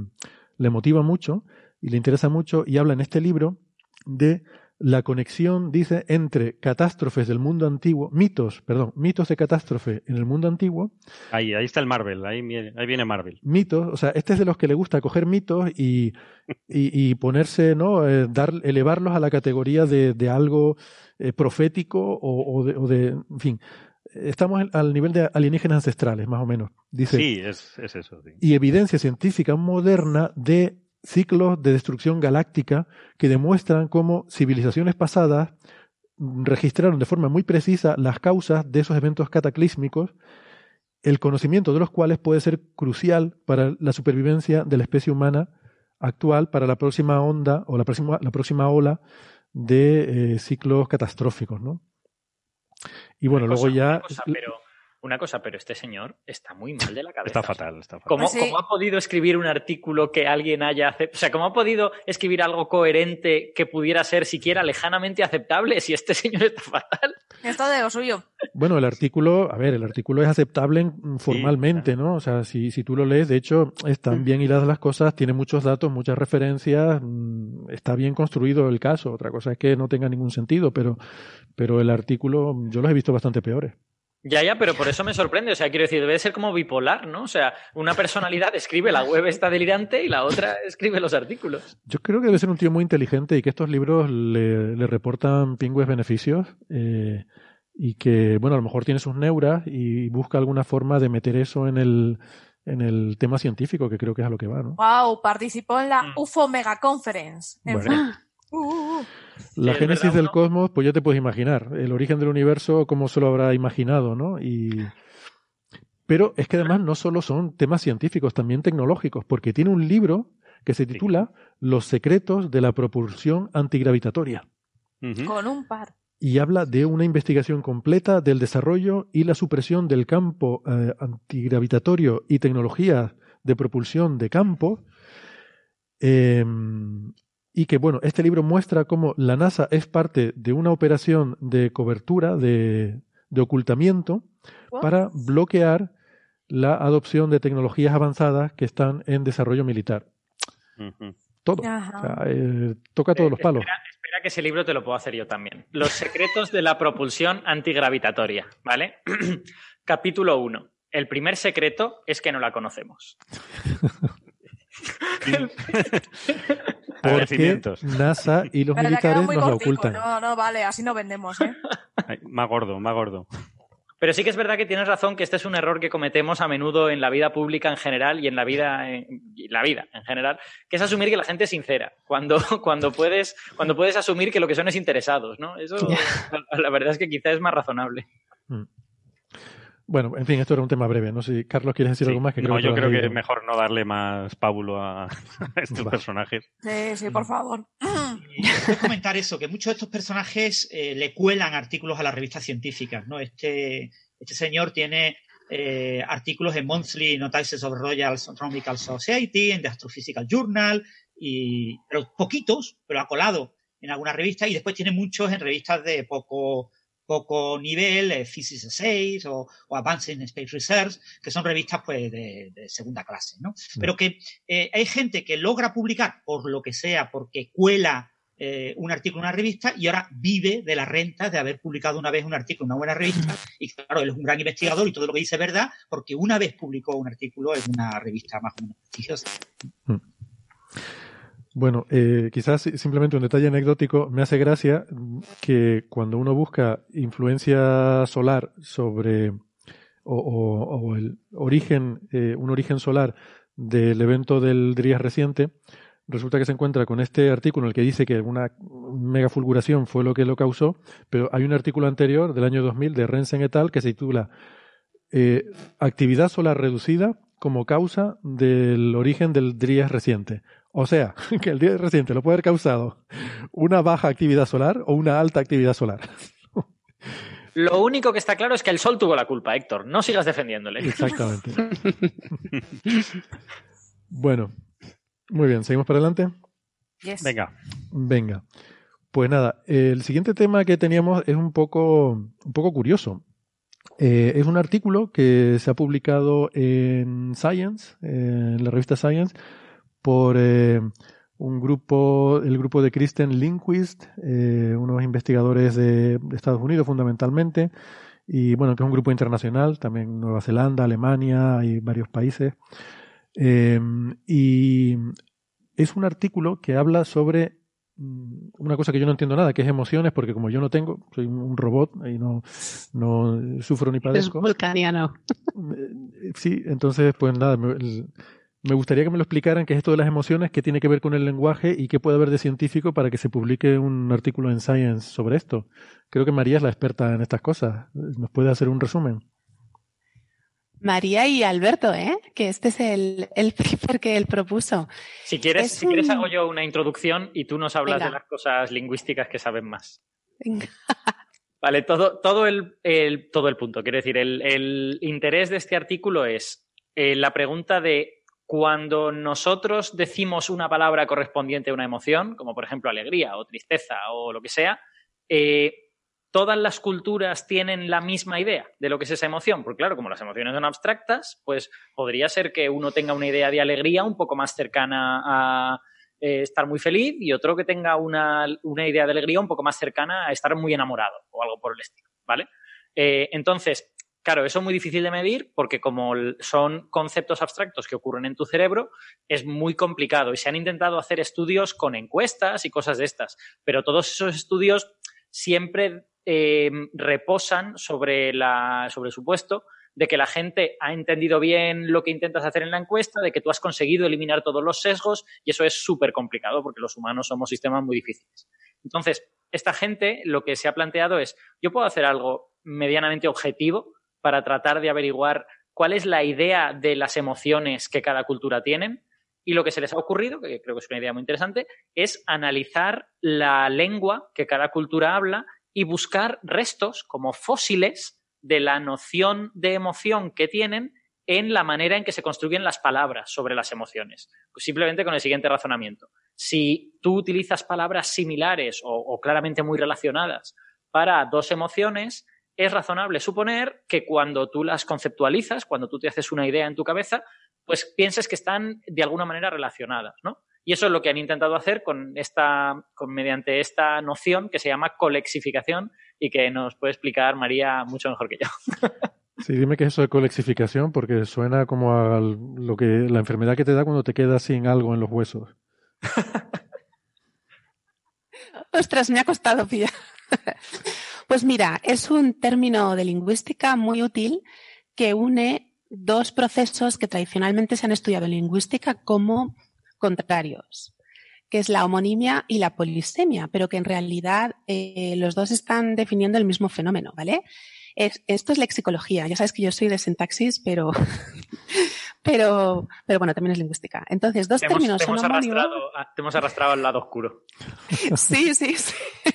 le motiva mucho y le interesa mucho y habla en este libro de la conexión, dice, entre catástrofes del mundo antiguo, mitos, perdón, mitos de catástrofe en el mundo antiguo. Ahí, ahí está el Marvel, ahí, viene- ahí viene Marvel. Mitos, o sea, este es de los que le gusta coger mitos y, y, y ponerse, ¿no? Eh, dar, elevarlos a la categoría de, de algo eh, profético o, o de, o de, en fin. Estamos al nivel de alienígenas ancestrales, más o menos. Dice, Sí, es, es eso. sí. y evidencia científica moderna de ciclos de destrucción galáctica que demuestran cómo civilizaciones pasadas registraron de forma muy precisa las causas de esos eventos cataclísmicos, el conocimiento de los cuales puede ser crucial para la supervivencia de la especie humana actual para la próxima onda o la próxima, la próxima ola de eh, ciclos catastróficos, ¿no? Y bueno, luego cosa, ya Una cosa, pero, una cosa, pero este señor está muy mal de la cabeza. Está fatal, está fatal. ¿Cómo, sí. cómo ha podido escribir un artículo que alguien haya aceptado? O sea, ¿cómo ha podido escribir algo coherente que pudiera ser siquiera lejanamente aceptable si este señor está fatal? Esto de lo suyo. Bueno, el artículo, a ver, el artículo es aceptable en- formalmente, ¿no? O sea, si, si tú lo lees, de hecho, están bien hiladas las cosas, tiene muchos datos, muchas referencias, mm, está bien construido el caso. Otra cosa es que no tenga ningún sentido, pero, pero el artículo yo los he visto bastante peores. Ya, ya, pero por eso me sorprende. O sea, quiero decir, debe de ser como bipolar, ¿no? O sea, una personalidad escribe la web esta delirante y la otra escribe los artículos. Yo creo que debe ser un tío muy inteligente y que estos libros le, le reportan pingües beneficios eh, y que, bueno, a lo mejor tiene sus neuras y busca alguna forma de meter eso en el, en el tema científico, que creo que es a lo que va, ¿no? Wow, participó en la Mm. UFO Mega Conference. En Bueno. Uh, uh, uh. La es génesis del uno- cosmos, pues ya te puedes imaginar. El origen del universo, cómo se lo habrá imaginado, ¿no? Y... Pero es que además no solo son temas científicos, también tecnológicos, porque tiene un libro que se titula Los secretos de la propulsión antigravitatoria. Con un par. Y habla de una investigación completa del desarrollo y la supresión del campo eh, antigravitatorio y tecnologías de propulsión de campo. Eh, y que, bueno, este libro muestra cómo la NASA es parte de una operación de cobertura, de, de ocultamiento, What? para bloquear la adopción de tecnologías avanzadas que están en desarrollo militar. Todo. Ajá. O sea, eh, toca todos los palos. Espera, espera que ese libro te lo puedo hacer yo también. Los secretos de la propulsión antigravitatoria, ¿vale? Capítulo 1. El primer secreto es que no la conocemos. Porque. NASA y los Pero militares nos cortico. ocultan. No, no, vale, así no vendemos, ¿eh? Ay, más gordo, más gordo. Pero sí que es verdad que tienes razón que este es un error que cometemos a menudo en la vida pública en general y en la vida en y la vida en general, que es asumir que la gente es sincera, cuando, cuando, puedes, cuando puedes asumir que lo que son es interesados, ¿no? Eso la, la verdad es que quizá es más razonable. Mm. Bueno, en fin, esto era un tema breve. No sé si Carlos quieres decir Sí. algo más. Que no, creo yo lo has creo que es mejor no darle más pábulo a, a estos Vale. personajes. Sí, sí, por favor. Quiero comentar eso, que muchos de estos personajes eh, le cuelan artículos a las revistas científicas, ¿no? Este, este señor tiene eh, artículos en Monthly Notices of Royal Astronomical Society, en The Astrophysical Journal, y, pero poquitos, pero ha colado en algunas revistas, y después tiene muchos en revistas de poco, poco nivel, eh, Physics Essays o, o Advancing Space Research, que son revistas pues de, de segunda clase, ¿no? Pero que eh, hay gente que logra publicar por lo que sea, porque cuela eh, un artículo en una revista y ahora vive de las rentas de haber publicado una vez un artículo en una buena revista. Y claro, él es un gran investigador y todo lo que dice es verdad, porque una vez publicó un artículo en una revista más o menos prestigiosa. Bueno, eh, quizás simplemente un detalle anecdótico. Me hace gracia que cuando uno busca influencia solar sobre o, el origen, eh, un origen solar del evento del Drías reciente, resulta que se encuentra con este artículo en el que dice que una mega fulguración fue lo que lo causó, pero hay un artículo anterior del año 2000 de Rensen et al. que se titula eh, Actividad solar reducida como causa del origen del Drías reciente. O sea, que el Drías reciente lo puede haber causado una baja actividad solar o una alta actividad solar. Lo único que está claro es que el sol tuvo la culpa, Héctor. No sigas defendiéndole. Exactamente. Bueno, muy bien, seguimos para adelante. Yes. Venga. Venga. Pues nada, el siguiente tema que teníamos es un poco, un poco curioso. Eh, es un artículo que se ha publicado en Science, eh, en la revista Science, por, eh, un grupo, el grupo de Kristen Lindquist, eh, unos investigadores de, Estados Unidos fundamentalmente, y bueno, que es un grupo internacional, también Nueva Zelanda, Alemania, hay varios países. Eh, y es un artículo que habla sobre mm, una cosa que yo no entiendo nada, que es emociones, porque como yo no tengo, soy un robot y no, no sufro ni Es padezco. vulcaniano. Eh, Sí, entonces, pues nada, me, gustaría que me lo explicaran qué es esto de las emociones, qué tiene que ver con el lenguaje y qué puede haber de científico para que se publique un artículo en Science sobre esto. Creo que María es la experta en estas cosas. ¿Nos puede hacer un resumen? María y Alberto, ¿eh? Que este es el, el paper que él propuso. Si quieres, Es si quieres hago yo una introducción y tú nos hablas Venga. de las cosas lingüísticas que saben más. Venga. Vale, todo, todo, el, el- todo el punto. Quiero decir, el, el interés de este artículo es eh, la pregunta de cuando nosotros decimos una palabra correspondiente a una emoción, como por ejemplo alegría o tristeza o lo que sea, eh, todas las culturas tienen la misma idea de lo que es esa emoción. Porque claro, como las emociones son abstractas, pues podría ser que uno tenga una idea de alegría un poco más cercana a eh, estar muy feliz y otro que tenga una, una idea de alegría un poco más cercana a estar muy enamorado o algo por el estilo, ¿vale? Eh, entonces, claro, eso es muy difícil de medir porque como son conceptos abstractos que ocurren en tu cerebro, es muy complicado y se han intentado hacer estudios con encuestas y cosas de estas, pero todos esos estudios siempre eh, reposan sobre, la, sobre el supuesto de que la gente ha entendido bien lo que intentas hacer en la encuesta, de que tú has conseguido eliminar todos los sesgos y eso es súper complicado porque los humanos somos sistemas muy difíciles. Entonces, esta gente lo que se ha planteado es, yo puedo hacer algo medianamente objetivo para tratar de averiguar cuál es la idea de las emociones que cada cultura tienen y lo que se les ha ocurrido, que creo que es una idea muy interesante, es analizar la lengua que cada cultura habla y buscar restos como fósiles de la noción de emoción que tienen en la manera en que se construyen las palabras sobre las emociones. Pues simplemente con el siguiente razonamiento. Si tú utilizas palabras similares o, o claramente muy relacionadas para dos emociones, es razonable suponer que cuando tú las conceptualizas, cuando tú te haces una idea en tu cabeza, pues pienses que están de alguna manera relacionadas, ¿no? Y eso es lo que han intentado hacer con esta, con, mediante esta noción que se llama colexificación y que nos puede explicar María mucho mejor que yo. Sí, dime qué es eso de colexificación, porque suena como a lo que, la enfermedad que te da cuando te quedas sin algo en los huesos. Ostras, me ha costado pillar. Pues mira, es un término de lingüística muy útil que une dos procesos que tradicionalmente se han estudiado en lingüística como contrarios, que es la homonimia y la polisemia, pero que en realidad eh, los dos están definiendo el mismo fenómeno, ¿vale? Es- esto es lexicología. Ya sabes que yo soy de sintaxis, pero, pero, pero bueno, también es lingüística. Entonces, dos Te términos te hemos arrastrado, te hemos arrastrado al lado oscuro. Sí, sí, sí.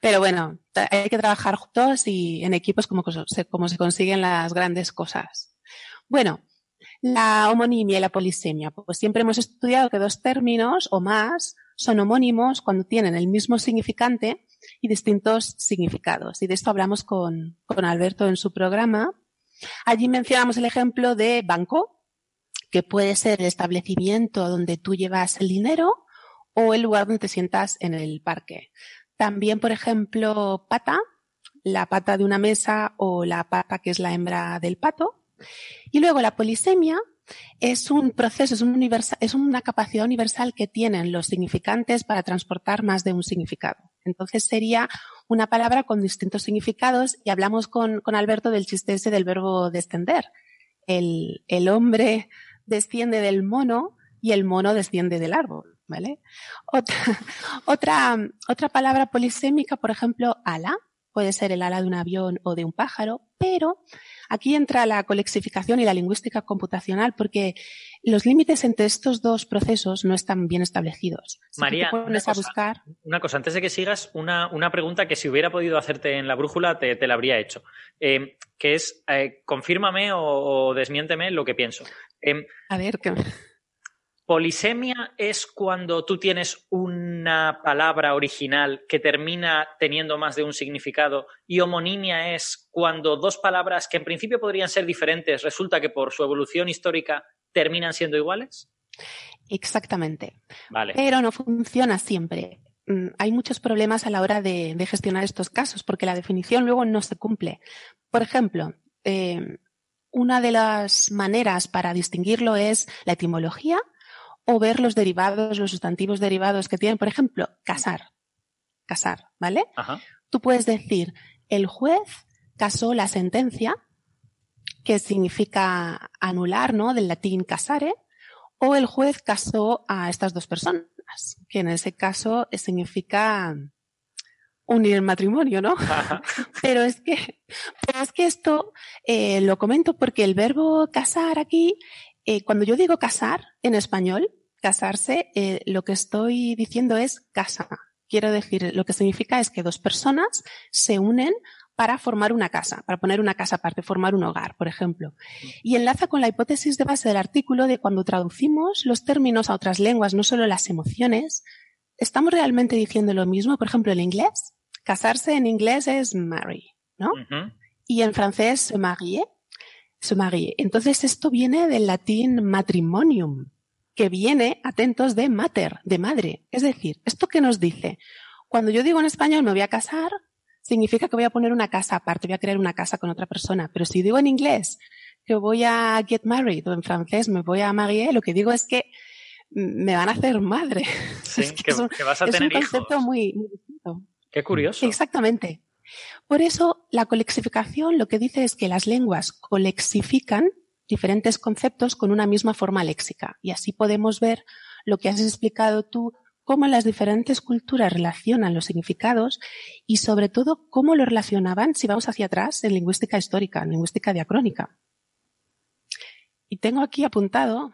Pero bueno, hay que trabajar juntos y en equipos como, cos- se- como se consiguen las grandes cosas. Bueno, la homonimia y la polisemia. Pues siempre hemos estudiado que dos términos o más son homónimos cuando tienen el mismo significante y distintos significados. Y de esto hablamos con, con Alberto en su programa. Allí mencionamos el ejemplo de banco, que puede ser el establecimiento donde tú llevas el dinero o el lugar donde te sientas en el parque. También, por ejemplo, pata, la pata de una mesa o la pata que es la hembra del pato. Y luego la polisemia es un proceso, es, un universa- es una capacidad universal que tienen los significantes para transportar más de un significado. Entonces sería una palabra con distintos significados y hablamos con, Alberto del chiste ese del verbo descender. El hombre desciende del mono y el mono desciende del árbol, ¿vale? Otra, otra, otra palabra polisémica, por ejemplo, ala, puede ser el ala de un avión o de un pájaro, pero aquí entra la colexificación y la lingüística computacional porque los límites entre estos dos procesos no están bien establecidos. Si María, una a cosa. buscar, Una cosa, antes de que sigas, una, una pregunta que si hubiera podido hacerte en la brújula te, te la habría hecho. Eh, que es, eh, confírmame o, o desmiénteme lo que pienso. Em, a ver, que, Polisemia es cuando tú tienes una palabra original que termina teniendo más de un significado y homonimia es cuando dos palabras que en principio podrían ser diferentes resulta que por su evolución histórica terminan siendo iguales. Exactamente. Vale. Pero no funciona siempre. Mm, Hay muchos problemas a la hora de, de gestionar estos casos porque la definición luego no se cumple. Por ejemplo, eh, una de las maneras para distinguirlo es la etimología o ver los derivados, los sustantivos derivados que tienen. Por ejemplo, casar. Casar, ¿vale? Ajá. Tú puedes decir, el juez casó la sentencia, que significa anular, ¿no? Del latín casare, o el juez casó a estas dos personas, que en ese caso significa unir el matrimonio, ¿no? pero es que, pero es que esto eh, lo comento porque el verbo casar aquí, eh, cuando yo digo casar en español, casarse, eh, lo que estoy diciendo es casa. Quiero decir, lo que significa es que dos personas se unen para formar una casa, para poner una casa aparte, formar un hogar, por ejemplo. Y enlaza con la hipótesis de base del artículo de cuando traducimos los términos a otras lenguas, no solo las emociones, ¿estamos realmente diciendo lo mismo? Por ejemplo, en inglés, casarse en inglés es marry, ¿no? Y en francés, se marie. Entonces, esto viene del latín matrimonium, que viene, atentos, de mater, de madre. Es decir, ¿esto qué nos dice? Cuando yo digo en español me voy a casar, significa que voy a poner una casa aparte, voy a crear una casa con otra persona. Pero si digo en inglés que voy a get married o en francés me voy a marier, lo que digo es que me van a hacer madre. Sí, Es que que, es un- que vas a es tener un concepto hijos. muy, muy distinto. Qué curioso. Exactamente. Por eso, la colexificación lo que dice es que las lenguas colexifican diferentes conceptos con una misma forma léxica. Y así podemos ver lo que has explicado tú, cómo las diferentes culturas relacionan los significados y sobre todo cómo lo relacionaban si vamos hacia atrás en lingüística histórica, en lingüística diacrónica. Y tengo aquí apuntado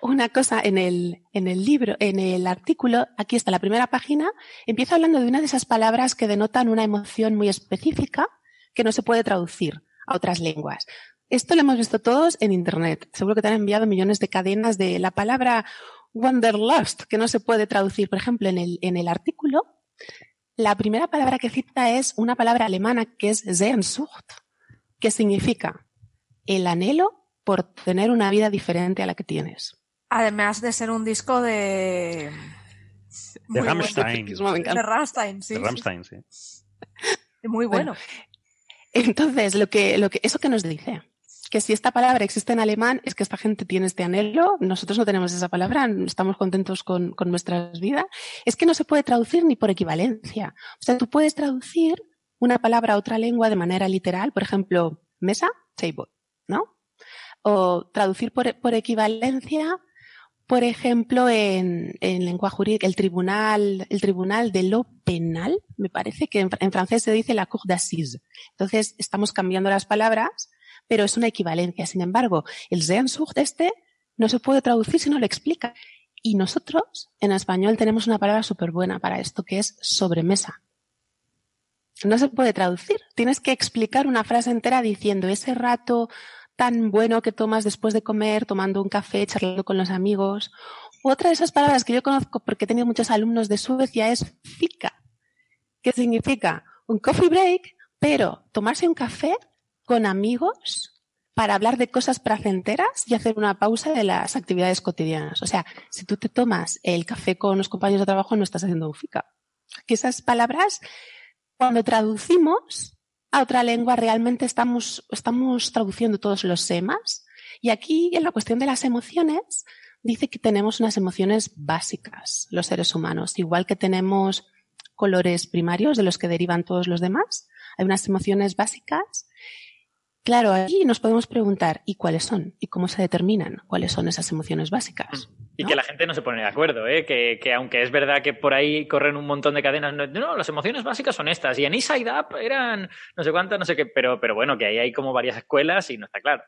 una cosa en el, en el libro, en el artículo, aquí está la primera página, empieza hablando de una de esas palabras que denotan una emoción muy específica que no se puede traducir a otras lenguas. Esto lo hemos visto todos en Internet. Seguro que te han enviado millones de cadenas de la palabra wanderlust, que no se puede traducir. Por ejemplo, en el, en el artículo, la primera palabra que cita es una palabra alemana que es Sehnsucht, que significa el anhelo por tener una vida diferente a la que tienes. Además de ser un disco de. De Muy bueno. Rammstein. De Rammstein, sí. De Rammstein, sí. sí. Muy bueno. Entonces, lo que, lo que, ¿eso que nos dice? Que si esta palabra existe en alemán, es que esta gente tiene este anhelo, nosotros no tenemos esa palabra, estamos contentos con, con nuestras vidas. Es que no se puede traducir ni por equivalencia. O sea, tú puedes traducir una palabra a otra lengua de manera literal, por ejemplo, mesa, table, ¿no? O traducir por, por equivalencia, por ejemplo, en, en lenguaje jurídico, el tribunal, el tribunal de lo penal, me parece que en, francés se dice la cour d'assises. Entonces, estamos cambiando las palabras, pero es una equivalencia. Sin embargo, el Sehnsucht este no se puede traducir si no lo explica. Y nosotros, en español, tenemos una palabra súper buena para esto, que es sobremesa. No se puede traducir. Tienes que explicar una frase entera diciendo ese rato tan bueno que tomas después de comer, tomando un café, charlando con los amigos. Otra de esas palabras que yo conozco porque he tenido muchos alumnos de Suecia es fika, que significa un coffee break, pero tomarse un café con amigos para hablar de cosas placenteras y hacer una pausa de las actividades cotidianas. O sea, si tú te tomas el café con los compañeros de trabajo, no estás haciendo un fika. Que esas palabras, cuando traducimos a otra lengua, realmente estamos, estamos traduciendo todos los semas. Y aquí, en la cuestión de las emociones, dice que tenemos unas emociones básicas, los seres humanos, igual que tenemos colores primarios de los que derivan todos los demás. Hay unas emociones básicas. Claro, aquí nos podemos preguntar, ¿y cuáles son? ¿Y cómo se determinan cuáles son esas emociones básicas? Y que la gente no se pone de acuerdo, ¿eh? que, que aunque es verdad que por ahí corren un montón de cadenas, no, no, las emociones básicas son estas, y en Inside Up eran no sé cuántas, no sé qué, pero, pero bueno, que ahí hay como varias escuelas y no está claro.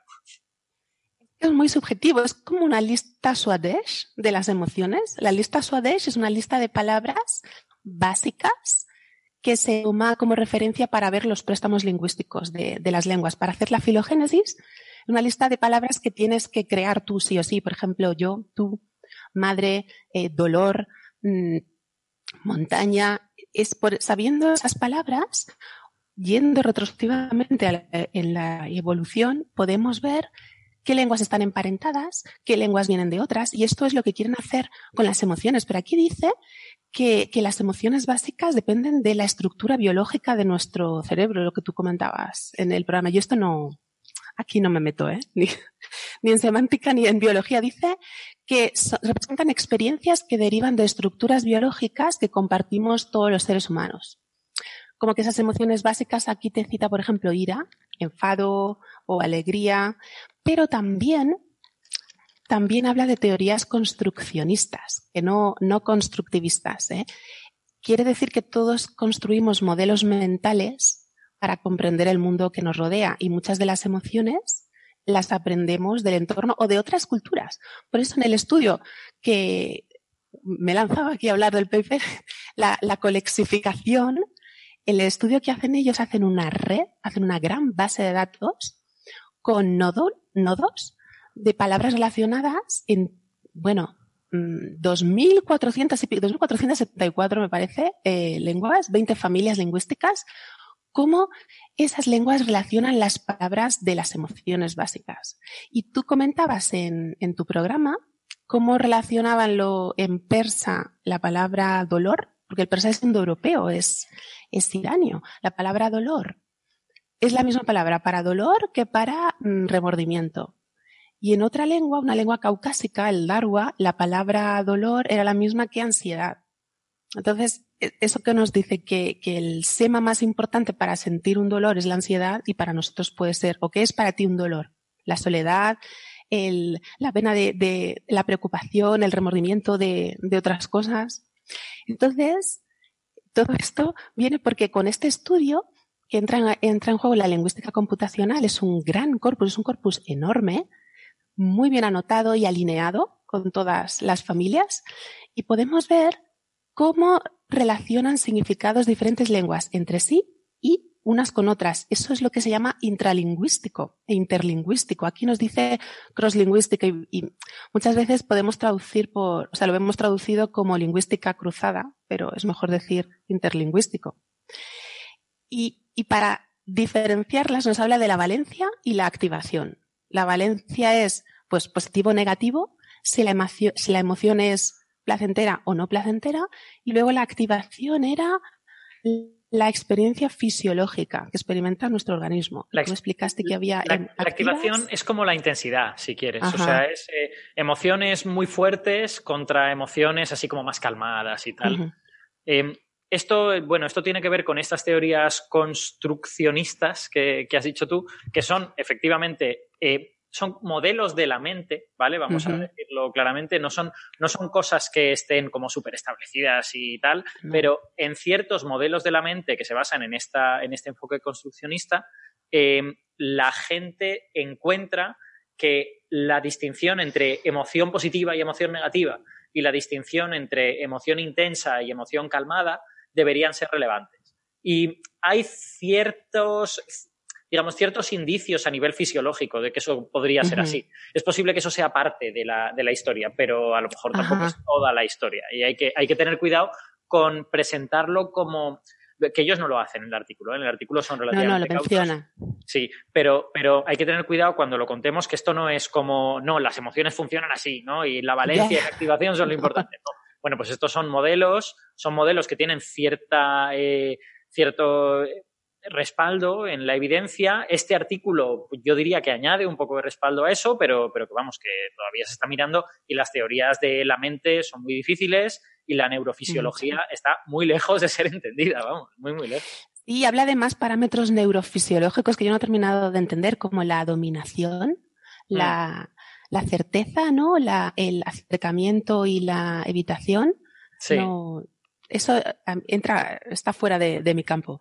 Es muy subjetivo, es como una lista Swadesh de las emociones. La lista Swadesh es una lista de palabras básicas que se toma como referencia para ver los préstamos lingüísticos de, de, las lenguas. Para hacer la filogénesis, una lista de palabras que tienes que crear tú sí o sí. Por ejemplo, yo, tú, madre, eh, dolor, mmm, montaña. Es sabiendo esas palabras, yendo retrospectivamente en la evolución, podemos ver qué lenguas están emparentadas, qué lenguas vienen de otras, y esto es lo que quieren hacer con las emociones. Pero aquí dice que, las emociones básicas dependen de la estructura biológica de nuestro cerebro, lo que tú comentabas en el programa. Yo esto no, aquí no me meto, ¿eh? Ni, en semántica ni en biología. Dice que representan experiencias que derivan de estructuras biológicas que compartimos todos los seres humanos. Como que esas emociones básicas, aquí te cita, por ejemplo, ira, enfado o alegría, pero también también habla de teorías construccionistas, que no, no constructivistas. ¿eh? Quiere decir que todos construimos modelos mentales para comprender el mundo que nos rodea y muchas de las emociones las aprendemos del entorno o de otras culturas. Por eso en el estudio que me lanzaba aquí a hablar del paper, la, la colexificación, el estudio que hacen ellos hacen una red, hacen una gran base de datos con nodo, nodos de palabras relacionadas en, bueno, 2.400 y 2.474 me parece, eh, lenguas, 20 familias lingüísticas, cómo esas lenguas relacionan las palabras de las emociones básicas. Y tú comentabas en, en tu programa cómo relacionaban lo, en persa la palabra dolor, porque el persa es indoeuropeo, es, es iranio. La palabra dolor es la misma palabra para dolor que para mm, remordimiento. Y en otra lengua, una lengua caucásica, el darwa, la palabra dolor era la misma que ansiedad. Entonces, eso que nos dice que, que, el sema más importante para sentir un dolor es la ansiedad y para nosotros puede ser, ¿o qué es para ti un dolor? La soledad, la pena de, la preocupación, el remordimiento de, otras cosas. Entonces, todo esto viene porque con este estudio que entra en, entra en juego la lingüística computacional es un gran corpus, es un corpus enorme, muy bien anotado y alineado con todas las familias y podemos ver cómo relacionan significados diferentes lenguas entre sí y unas con otras. Eso es lo que se llama intralingüístico e interlingüístico. Aquí nos dice crosslingüística y, y, muchas veces podemos traducir por, o sea, lo hemos traducido como lingüística cruzada, pero es mejor decir interlingüístico. Y, y para diferenciarlas nos habla de la valencia y la activación. La valencia es, pues, positivo o negativo, si la, emoción, si la emoción es placentera o no placentera, y luego la activación era la experiencia fisiológica que experimenta nuestro organismo. La Tú explicaste que había. La, la activación es como la intensidad, si quieres. Ajá. O sea, es eh, emociones muy fuertes contra emociones así como más calmadas y tal. Uh -huh. eh, esto, bueno, esto tiene que ver con estas teorías construccionistas que, que has dicho tú, que son efectivamente eh, son modelos de la mente, ¿vale? Vamos uh -huh. a decirlo claramente, no son, no son cosas que estén como súper establecidas y tal, no. pero en ciertos modelos de la mente que se basan en, esta, en este enfoque construccionista, eh, la gente encuentra que la distinción entre emoción positiva y emoción negativa y la distinción entre emoción intensa y emoción calmada deberían ser relevantes. Y hay ciertos, digamos, ciertos indicios a nivel fisiológico de que eso podría ser uh -huh. así. Es posible que eso sea parte de la, de la historia, pero a lo mejor tampoco es toda la historia. Y hay que, hay que tener cuidado con presentarlo como que ellos no lo hacen en el artículo, ¿eh? en el artículo son relativamente No, no, lo menciona. Sí, pero, pero hay que tener cuidado cuando lo contemos que esto no es como, no, las emociones funcionan así, ¿no? Y la valencia yeah. y la activación son lo importante. No. Bueno, pues estos son modelos, son modelos que tienen cierta, eh, cierto respaldo en la evidencia. Este artículo yo diría que añade un poco de respaldo a eso, pero, pero que vamos, que todavía se está mirando y las teorías de la mente son muy difíciles y la neurofisiología sí. está muy lejos de ser entendida, vamos, muy, muy lejos. Y habla de más parámetros neurofisiológicos que yo no he terminado de entender, como la dominación, mm. la, la, certeza, ¿no? La, el acercamiento y la evitación. Sí. No, eso entra, está fuera de, de mi campo.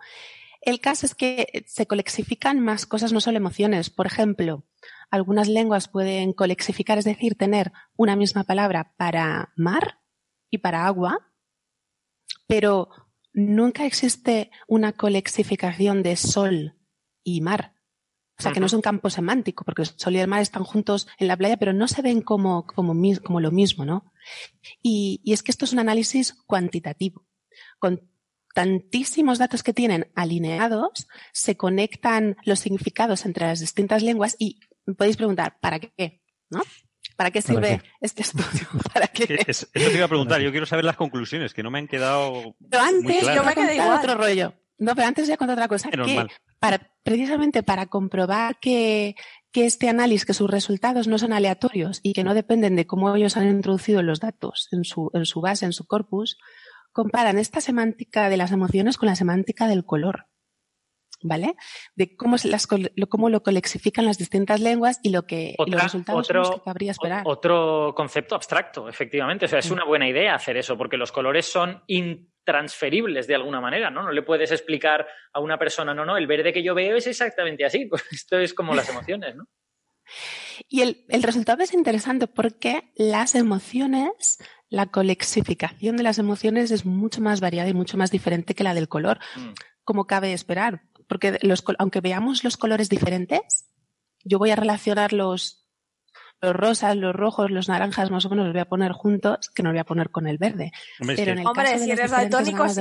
El caso es que se colexifican más cosas, no solo emociones. Por ejemplo, algunas lenguas pueden colexificar, es decir, tener una misma palabra para mar y para agua, pero nunca existe una colexificación de sol y mar. O sea, que no es un campo semántico, porque el sol y el mar están juntos en la playa, pero no se ven como, como, como lo mismo, ¿no? Y, y es que esto es un análisis cuantitativo. Con tantísimos datos que tienen alineados, se conectan los significados entre las distintas lenguas y me podéis preguntar, ¿para qué? ¿No? ¿Para qué ¿Para sirve qué? este estudio? ¿Para qué? Eso te iba a preguntar. Yo quiero saber las conclusiones, que no me han quedado Pero muy antes claras. Yo me a quedé igual. otro rollo. No, pero antes voy a contar otra cosa. Que para, precisamente para comprobar que, que este análisis, que sus resultados no son aleatorios y que no dependen de cómo ellos han introducido los datos en su, en su base, en su corpus, comparan esta semántica de las emociones con la semántica del color. ¿Vale? De cómo, se las, cómo lo colexifican las distintas lenguas y lo que y los Otra- resultados son los otro- que cabría esperar. Otro concepto abstracto, efectivamente. O sea, es una buena idea hacer eso, porque los colores son intransferibles de alguna manera, ¿no? No le puedes explicar a una persona, no, no, el verde que yo veo es exactamente así. Pues esto es como las emociones, ¿no? Y el, el resultado es interesante porque las emociones, la colexificación de las emociones es mucho más variada y mucho más diferente que la del color, Mm. como cabe esperar. Porque los, col- aunque veamos los colores diferentes, yo voy a relacionar los, los rosas, los rojos, los naranjas, más o menos los voy a poner juntos, que no los voy a poner con el verde. Hombre, Pero en el Hombre, caso de si eres daltónico, sí.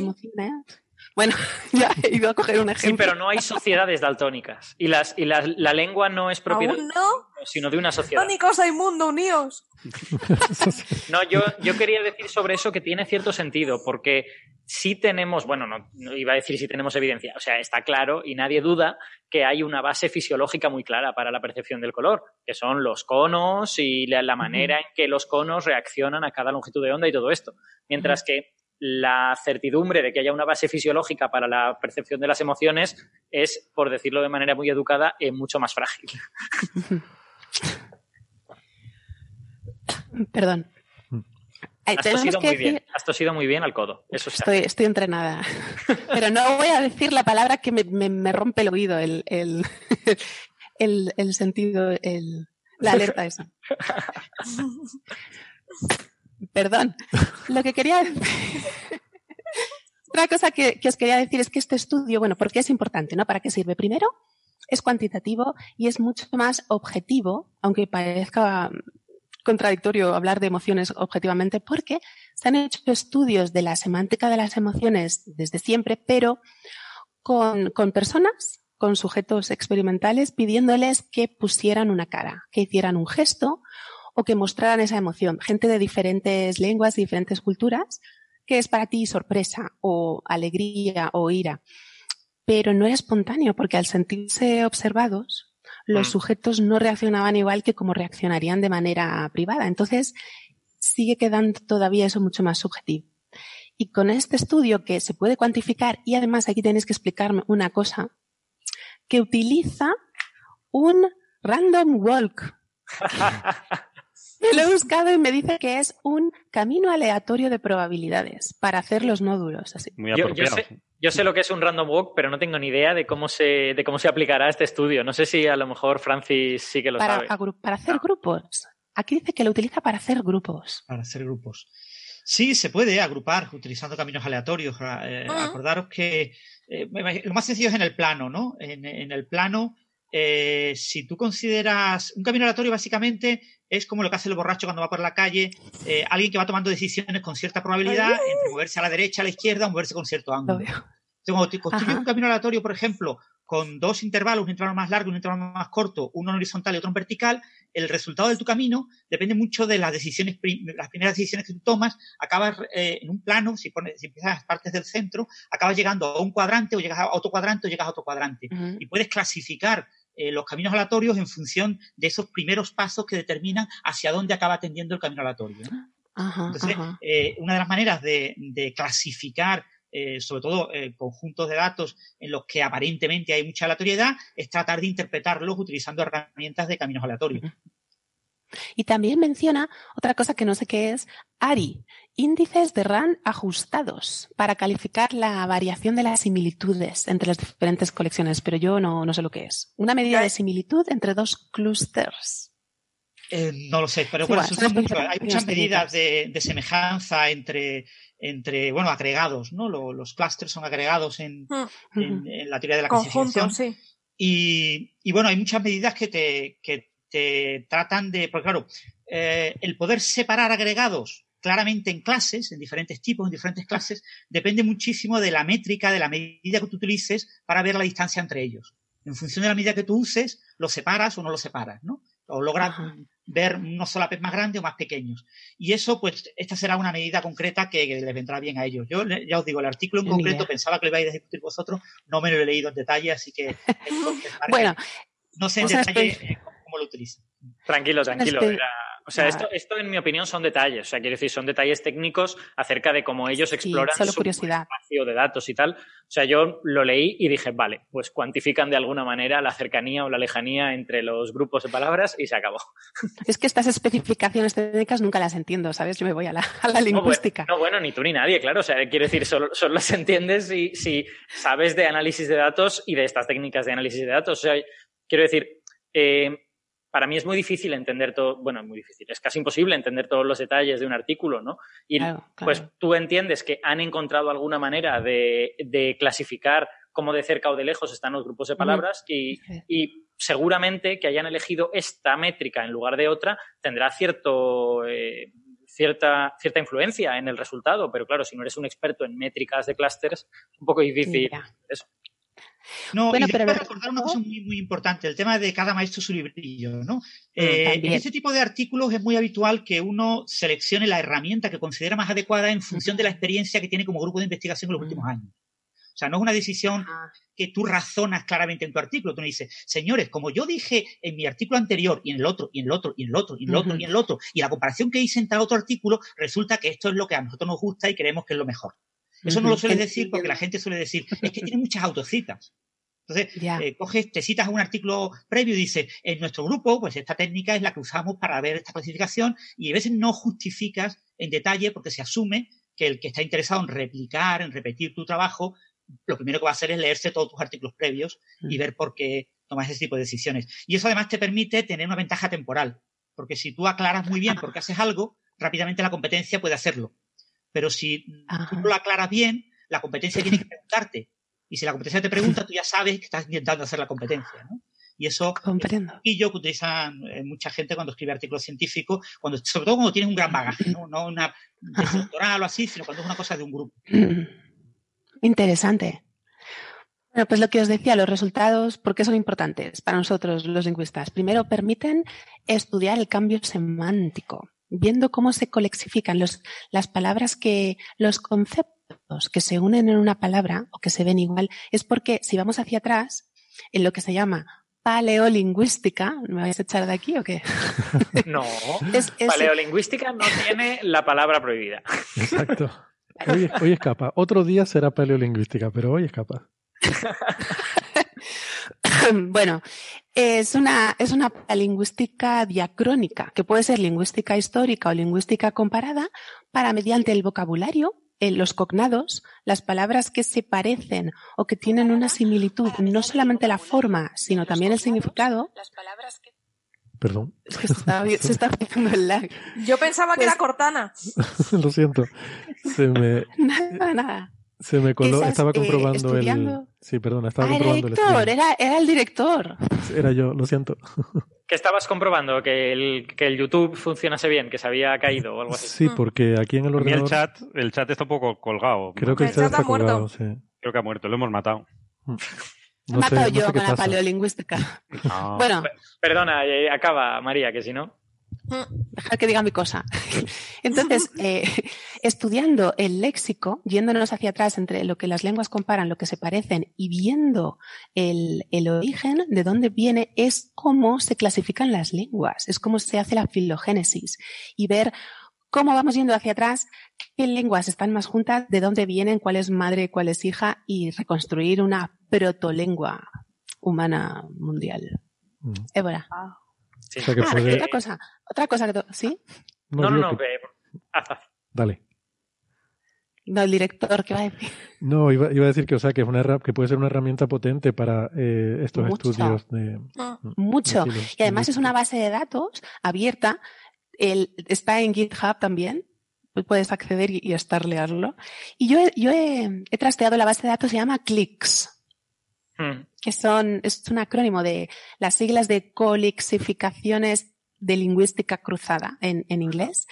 Bueno, ya he ido a coger un Sí, ejemplo. pero no hay sociedades daltónicas. Y, las, y las- la lengua no es propiedad, ¿Aún no? sino de una sociedad. Tónicos hay mundo, uníos. No, yo, yo quería decir sobre eso que tiene cierto sentido, porque sí tenemos, bueno, no, no iba a decir si tenemos evidencia, o sea, está claro y nadie duda que hay una base fisiológica muy clara para la percepción del color, que son los conos y la, la manera en que los conos reaccionan a cada longitud de onda y todo esto. Mientras que la certidumbre de que haya una base fisiológica para la percepción de las emociones es, por decirlo de manera muy educada, eh, mucho más frágil. Perdón. Ay, Has tosido muy bien, decir- has tosido muy bien al codo. Eso. Estoy, estoy entrenada. Pero no voy a decir la palabra que me, me- me rompe el oído, el, el, el, el sentido, el, la alerta esa. Perdón. Lo que quería decir. Otra cosa que, os quería decir es que este estudio, bueno, ¿por qué es importante? ¿no? ¿Para qué sirve? Primero, es cuantitativo y es mucho más objetivo, aunque parezca contradictorio hablar de emociones objetivamente, porque se han hecho estudios de la semántica de las emociones desde siempre, pero con personas, con sujetos experimentales, pidiéndoles que pusieran una cara, que hicieran un gesto o que mostraran esa emoción. Gente de diferentes lenguas, diferentes culturas, que es para ti sorpresa o alegría o ira. Pero no era espontáneo, porque al sentirse observados, los Mm. sujetos no reaccionaban igual que como reaccionarían de manera privada. Entonces, sigue quedando todavía eso mucho más subjetivo. Y con este estudio que se puede cuantificar, y además aquí tenéis que explicarme una cosa, que utiliza un random walk. Lo he buscado y me dice que es un camino aleatorio de probabilidades para hacer los nódulos. Así. Muy Yo, yo sé, yo sé lo que es un random walk, pero no tengo ni idea de cómo se, de cómo se aplicará este estudio. No sé si a lo mejor Francis sí que lo Para, sabe. para hacer grupos. Aquí dice que lo utiliza para hacer grupos. para hacer grupos. Sí, se puede agrupar utilizando caminos aleatorios. Eh, Ah. Acordaros que eh, lo más sencillo es en el plano, ¿no? En, en el plano, eh, si tú consideras un camino aleatorio, básicamente es como lo que hace el borracho cuando va por la calle, eh, alguien que va tomando decisiones con cierta probabilidad entre moverse a la derecha, a la izquierda o moverse con cierto Lo ángulo. Entonces, cuando construyes un camino aleatorio, por ejemplo, con dos intervalos, un intervalo más largo y un intervalo más corto, uno en horizontal y otro en vertical, el resultado de tu camino depende mucho de las decisiones, las primeras decisiones que tú tomas. Acabas eh, en un plano, si, pones, si empiezas las partes del centro, acabas llegando a un cuadrante o llegas a otro cuadrante o llegas a otro cuadrante. Ujú. Y puedes clasificar eh, los caminos aleatorios en función de esos primeros pasos que determinan hacia dónde acaba tendiendo el camino aleatorio. ¿no? Ajá, Entonces, ajá. eh, una de las maneras de, de clasificar, eh, sobre todo eh, conjuntos de datos en los que aparentemente hay mucha aleatoriedad, es tratar de interpretarlos utilizando herramientas de caminos aleatorios. Y también menciona otra cosa que no sé qué es, ARI, índices de RAN ajustados para calificar la variación de las similitudes entre las diferentes colecciones, pero yo no, no sé lo que es. Una medida de similitud entre dos clusters. Eh, no lo sé, pero Sí, bueno, mucho. Hay muchas medidas de, de semejanza entre, entre, bueno, agregados, ¿no? Lo- Los, clusters son agregados en, Mm. en- en la teoría de la clasificación. sí. Y, y bueno, hay muchas medidas que te, que te tratan de, porque claro, eh, el poder separar agregados claramente en clases, en diferentes tipos, en diferentes clases, depende muchísimo de la métrica, de la medida que tú utilices para ver la distancia entre ellos. En función de la medida que tú uses, lo separas o no lo separas, ¿no? O logras ver unos solapes más grandes o más pequeños. Y eso, pues, esta será una medida concreta que, que les vendrá bien a ellos. Yo ya os digo, el artículo en concreto pensaba que lo ibais a discutir vosotros, no me lo he leído en detalle, así que Bueno, no sé en detalle cómo lo utilizan. Tranquilo, tranquilo. era- O sea, Ah. esto, esto en mi opinión son detalles. O sea, quiero decir, son detalles técnicos acerca de cómo ellos Sí, exploran solo su curiosidad. espacio de datos y tal. O sea, yo lo leí y dije, vale, pues cuantifican de alguna manera la cercanía o la lejanía entre los grupos de palabras y se acabó. Es que estas especificaciones técnicas nunca las entiendo, ¿sabes? Yo me voy a la, a la No, bueno, lingüística. No, bueno, ni tú ni nadie, claro. O sea, quiero decir, solo, solo las entiendes si, si sabes de análisis de datos y de estas técnicas de análisis de datos. O sea, quiero decir, eh, para mí es muy difícil entender todo, bueno, muy difícil, es casi imposible entender todos los detalles de un artículo, ¿no? Y Claro, claro. pues tú entiendes que han encontrado alguna manera de, de clasificar cómo de cerca o de lejos están los grupos de palabras y, y seguramente que hayan elegido esta métrica en lugar de otra tendrá cierto eh, cierta, cierta influencia en el resultado, pero claro, si no eres un experto en métricas de clústeres, es un poco difícil eso. No, Bueno, y pero recordar una cosa muy, muy importante, el tema de cada maestro su librillo, ¿no? Eh, en este tipo de artículos es muy habitual que uno seleccione la herramienta que considera más adecuada en función de la experiencia que tiene como grupo de investigación en los últimos años. O sea, no es una decisión que tú razonas claramente en tu artículo. Tú no dices, señores, como yo dije en mi artículo anterior y en el otro, y en el otro, y en el otro, y en el otro, y en el otro, y la comparación que hice en tal otro artículo, resulta que esto es lo que a nosotros nos gusta y creemos que es lo mejor. Eso no lo sueles decir porque la gente suele decir, es que tiene muchas autocitas. Entonces, Ya. eh, coges, te citas un artículo previo y dices, en nuestro grupo, pues esta técnica es la que usamos para ver esta clasificación y a veces no justificas en detalle porque se asume que el que está interesado en replicar, en repetir tu trabajo, lo primero que va a hacer es leerse todos tus artículos previos y ver por qué tomas ese tipo de decisiones. Y eso además te permite tener una ventaja temporal, porque si tú aclaras muy bien por qué haces algo, rápidamente la competencia puede hacerlo. Pero si tú no lo aclaras bien, la competencia tiene que preguntarte. Y si la competencia te pregunta, tú ya sabes que estás intentando hacer la competencia. ¿no? Y eso Comprendo. y yo que utilizan eh, mucha gente cuando escribe artículos científicos, cuando, sobre todo cuando tienes un gran bagaje, no, no una doctoral o así, sino cuando es una cosa de un grupo. Mm. Interesante. Bueno, pues lo que os decía, los resultados, ¿por qué son importantes para nosotros los lingüistas? Primero, permiten estudiar el cambio semántico, viendo cómo se colexifican los, las palabras que, los conceptos que se unen en una palabra o que se ven igual, es porque si vamos hacia atrás, en lo que se llama paleolingüística, ¿me vais a echar de aquí o qué? No, Es- es- paleolingüística no tiene la palabra prohibida. Exacto. Hoy, hoy escapa. Otro día será paleolingüística, pero hoy escapa. bueno, es una, es una lingüística diacrónica, que puede ser lingüística histórica o lingüística comparada, para mediante el vocabulario, en los cognados, las palabras que se parecen o que tienen una similitud, no solamente la forma, sino también el significado. Perdón. Es que se está, se está el lag. Yo pensaba que Pues- era Cortana. Lo siento. Se me, Nada, nada. Se me coló. Esas, estaba eh, comprobando el. estudiando- Sí, perdona, estaba Ah, era el comprobando el. director, stream. era, era el director. Era yo, lo siento. Que estabas comprobando que el, que el YouTube funcionase bien, que se había caído o algo así. Sí, porque aquí en el mí el ordenador. chat, el chat está un poco colgado. Creo que el chat está colgado, sí. Creo que ha muerto, lo hemos matado. No Me he matado sé, no yo sé qué con la paleolingüística. Ah. Bueno, Perdona, eh, acaba, María, que si no. Dejar que diga mi cosa. Entonces, eh, estudiando el léxico, yéndonos hacia atrás entre lo que las lenguas comparan, lo que se parecen y viendo el, el origen de dónde viene, es cómo se clasifican las lenguas, es cómo se hace la filogénesis y ver cómo vamos yendo hacia atrás, qué lenguas están más juntas, de dónde vienen, cuál es madre, cuál es hija y reconstruir una protolengua humana mundial. Mm. Évora. O sea que Ah, puede- otra cosa, otra cosa que, ¿sí? No, no, no, que- que- haz, haz. Dale. No, el director, ¿qué va a decir? No, iba, iba a decir que, o sea, que, es una, que puede ser una herramienta potente para eh, estos Mucho. estudios de. Mucho. de filo- Y además es una base de datos abierta. El, está en GitHub también. Puedes acceder y, y estar leerlo. Y yo, he, yo he, he trasteado la base de datos, se llama CLICS, Mm. Que son, es un acrónimo de las siglas de colixificaciones de lingüística cruzada en, en inglés.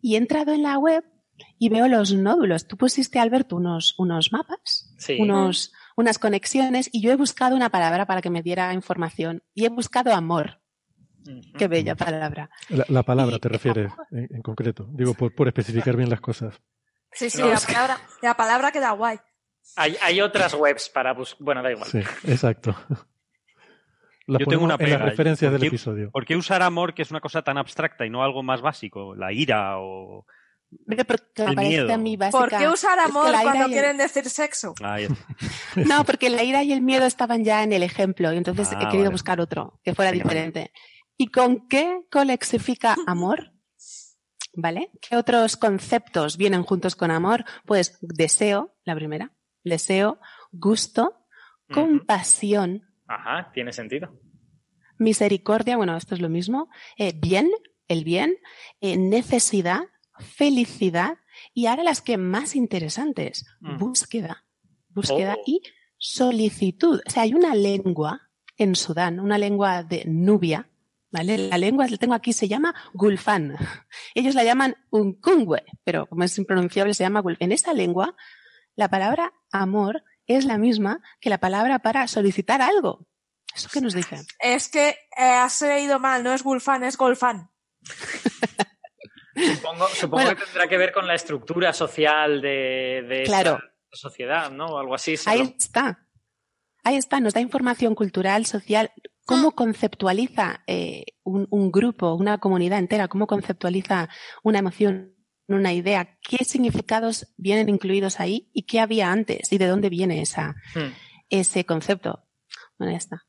Y he entrado en la web y veo los nódulos. Tú pusiste, Alberto, unos, unos mapas, Sí. unos, unas conexiones y yo he buscado una palabra para que me diera información y he buscado amor. Qué bella palabra. La, la palabra te refieres en, en concreto. Digo, por, por especificar bien las cosas. Sí, sí, No, la, es palabra, la palabra queda guay. Hay, hay otras webs para buscar. Bueno, da igual. Sí, exacto. Las Yo tengo una en las pega. referencias ¿Por del qué- episodio. ¿Por qué usar amor, que es una cosa tan abstracta y no algo más básico? La ira o... Pero porque me El parece miedo. a mí básica. ¿Por qué usar Es que amor cuando el- quieren decir sexo? No, porque la ira y el miedo estaban ya en el ejemplo y entonces Ah, he querido vale. buscar otro que fuera Venga. diferente. ¿Y con qué colexifica amor? ¿Vale? ¿Qué otros conceptos vienen juntos con amor? Pues deseo, la primera, deseo, gusto, compasión, Ajá, tiene sentido. misericordia, bueno, esto es lo mismo, eh, bien, el bien, eh, necesidad, felicidad y ahora las que más interesantes, Mm. búsqueda, búsqueda Oh. y solicitud. O sea, hay una lengua en Sudán, una lengua de Nubia, ¿vale? La lengua que tengo aquí se llama Gulfán. Ellos la llaman Unkungwe, pero como es impronunciable se llama Gulfán. En esa lengua, la palabra amor es la misma que la palabra para solicitar algo. ¿Eso qué nos dice? Es que eh, has leído mal, no es Gulfan, es Golfan. Supongo, supongo Bueno. que tendrá que ver con la estructura social de, de Claro. esta sociedad, ¿no? O algo así. Ahí lo- está. Ahí está, nos da información cultural, social, cómo conceptualiza eh, un, un grupo, una comunidad entera, cómo conceptualiza una emoción, una idea, qué significados vienen incluidos ahí y qué había antes y de dónde viene esa, Hmm. ese concepto. Bueno, ya está.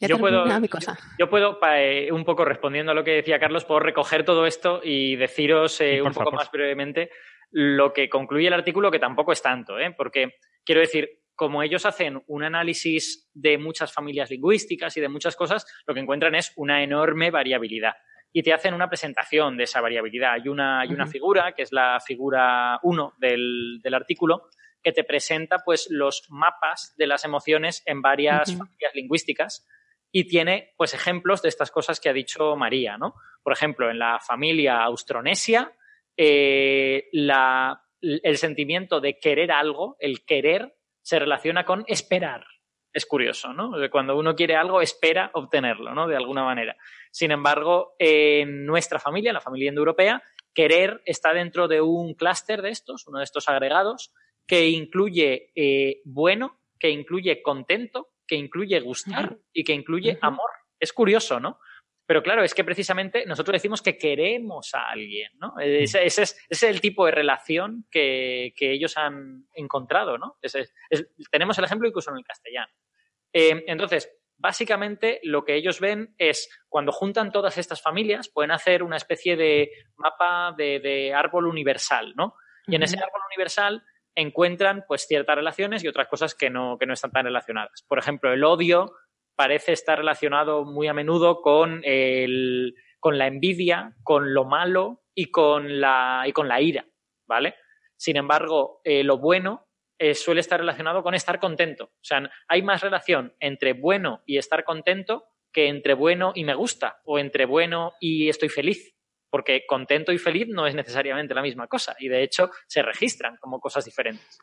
Ya Yo puedo- mi cosa. Yo puedo, eh, un poco respondiendo a lo que decía Carlos, puedo recoger todo esto y deciros eh, Sí, un poco favor. más brevemente lo que concluye el artículo, que tampoco es tanto, ¿eh? porque quiero decir, como ellos hacen un análisis de muchas familias lingüísticas y de muchas cosas, lo que encuentran es una enorme variabilidad. Y te hacen una presentación de esa variabilidad. Hay una, hay una figura, que es la figura 1 del, del artículo, que te presenta pues, los mapas de las emociones en varias familias lingüísticas y tiene pues ejemplos de estas cosas que ha dicho María, ¿no? Por ejemplo, en la familia austronesia, eh, la- el sentimiento de querer algo, el querer, se relaciona con esperar. Es curioso, ¿no? Cuando uno quiere algo, espera obtenerlo, ¿no? De alguna manera. Sin embargo, en nuestra familia, la familia indoeuropea, querer está dentro de un clúster de estos, uno de estos agregados, que incluye eh, bueno, que incluye contento, que incluye gustar y que incluye amor. Es curioso, ¿no? Pero claro, es que precisamente nosotros decimos que queremos a alguien, ¿no? Ese, ese es, ese es el tipo de relación que, que ellos han encontrado, ¿no? Ese es- es- tenemos el ejemplo incluso en el castellano. Eh, entonces, básicamente lo que ellos ven es cuando juntan todas estas familias, pueden hacer una especie de mapa de, de árbol universal, ¿no? Y en ese árbol universal encuentran pues ciertas relaciones y otras cosas que no, que no están tan relacionadas. Por ejemplo, el odio parece estar relacionado muy a menudo con, el, con la envidia, con lo malo y con la, y con la ira, ¿vale? Sin embargo, eh, lo bueno eh, suele estar relacionado con estar contento. O sea, hay más relación entre bueno y estar contento que entre bueno y me gusta o entre bueno y estoy feliz. Porque contento y feliz no es necesariamente la misma cosa y de hecho se registran como cosas diferentes.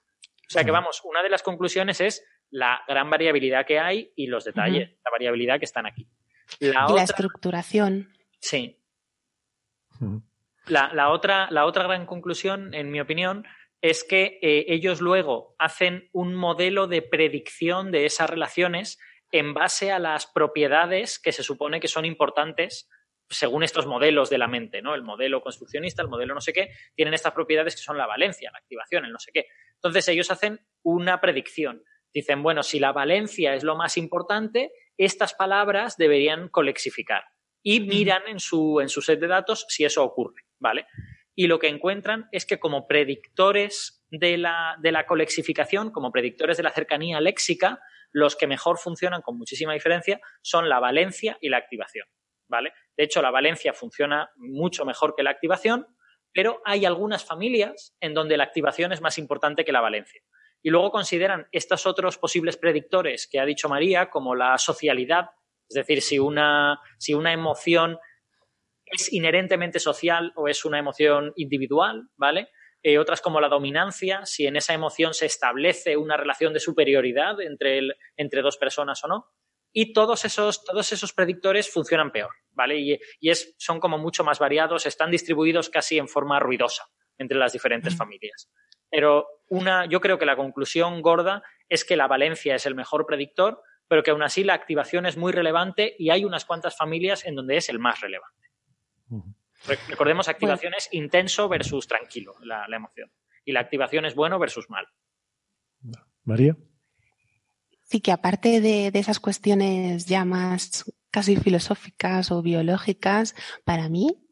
O sea que vamos, una de las conclusiones es la gran variabilidad que hay y los detalles, la variabilidad que están aquí. La Y la estructuración. sí, la, la otra, la otra gran conclusión, en mi opinión, es que eh, ellos luego hacen un modelo de predicción de esas relaciones en base a las propiedades que se supone que son importantes según estos modelos de la mente, ¿no? El modelo construccionista, el modelo no sé qué, tienen estas propiedades que son la valencia, la activación, el no sé qué. Entonces ellos hacen una predicción. Dicen, bueno, si la valencia es lo más importante, estas palabras deberían colexificar. Y miran en su, en su set de datos si eso ocurre, ¿vale? Y lo que encuentran es que como predictores de la, de la colexificación, como predictores de la cercanía léxica, los que mejor funcionan con muchísima diferencia son la valencia y la activación, ¿vale? De hecho, la valencia funciona mucho mejor que la activación, pero hay algunas familias en donde la activación es más importante que la valencia. Y luego consideran estos otros posibles predictores que ha dicho María, como la socialidad, es decir, si una, si una emoción es inherentemente social o es una emoción individual, ¿vale? eh, otras como la dominancia, si en esa emoción se establece una relación de superioridad entre, el, entre dos personas o no. Y todos esos, todos esos predictores funcionan peor, ¿vale? Y, y es, son como mucho más variados, están distribuidos casi en forma ruidosa entre las diferentes familias. Pero una, yo creo que la conclusión gorda es que la valencia es el mejor predictor, pero que aún así la activación es muy relevante y hay unas cuantas familias en donde es el más relevante. Recordemos activación es intenso versus tranquilo, la, la, emoción. Y la activación es bueno versus mal. María. Sí, que aparte de, de esas cuestiones ya más casi filosóficas o biológicas, para mí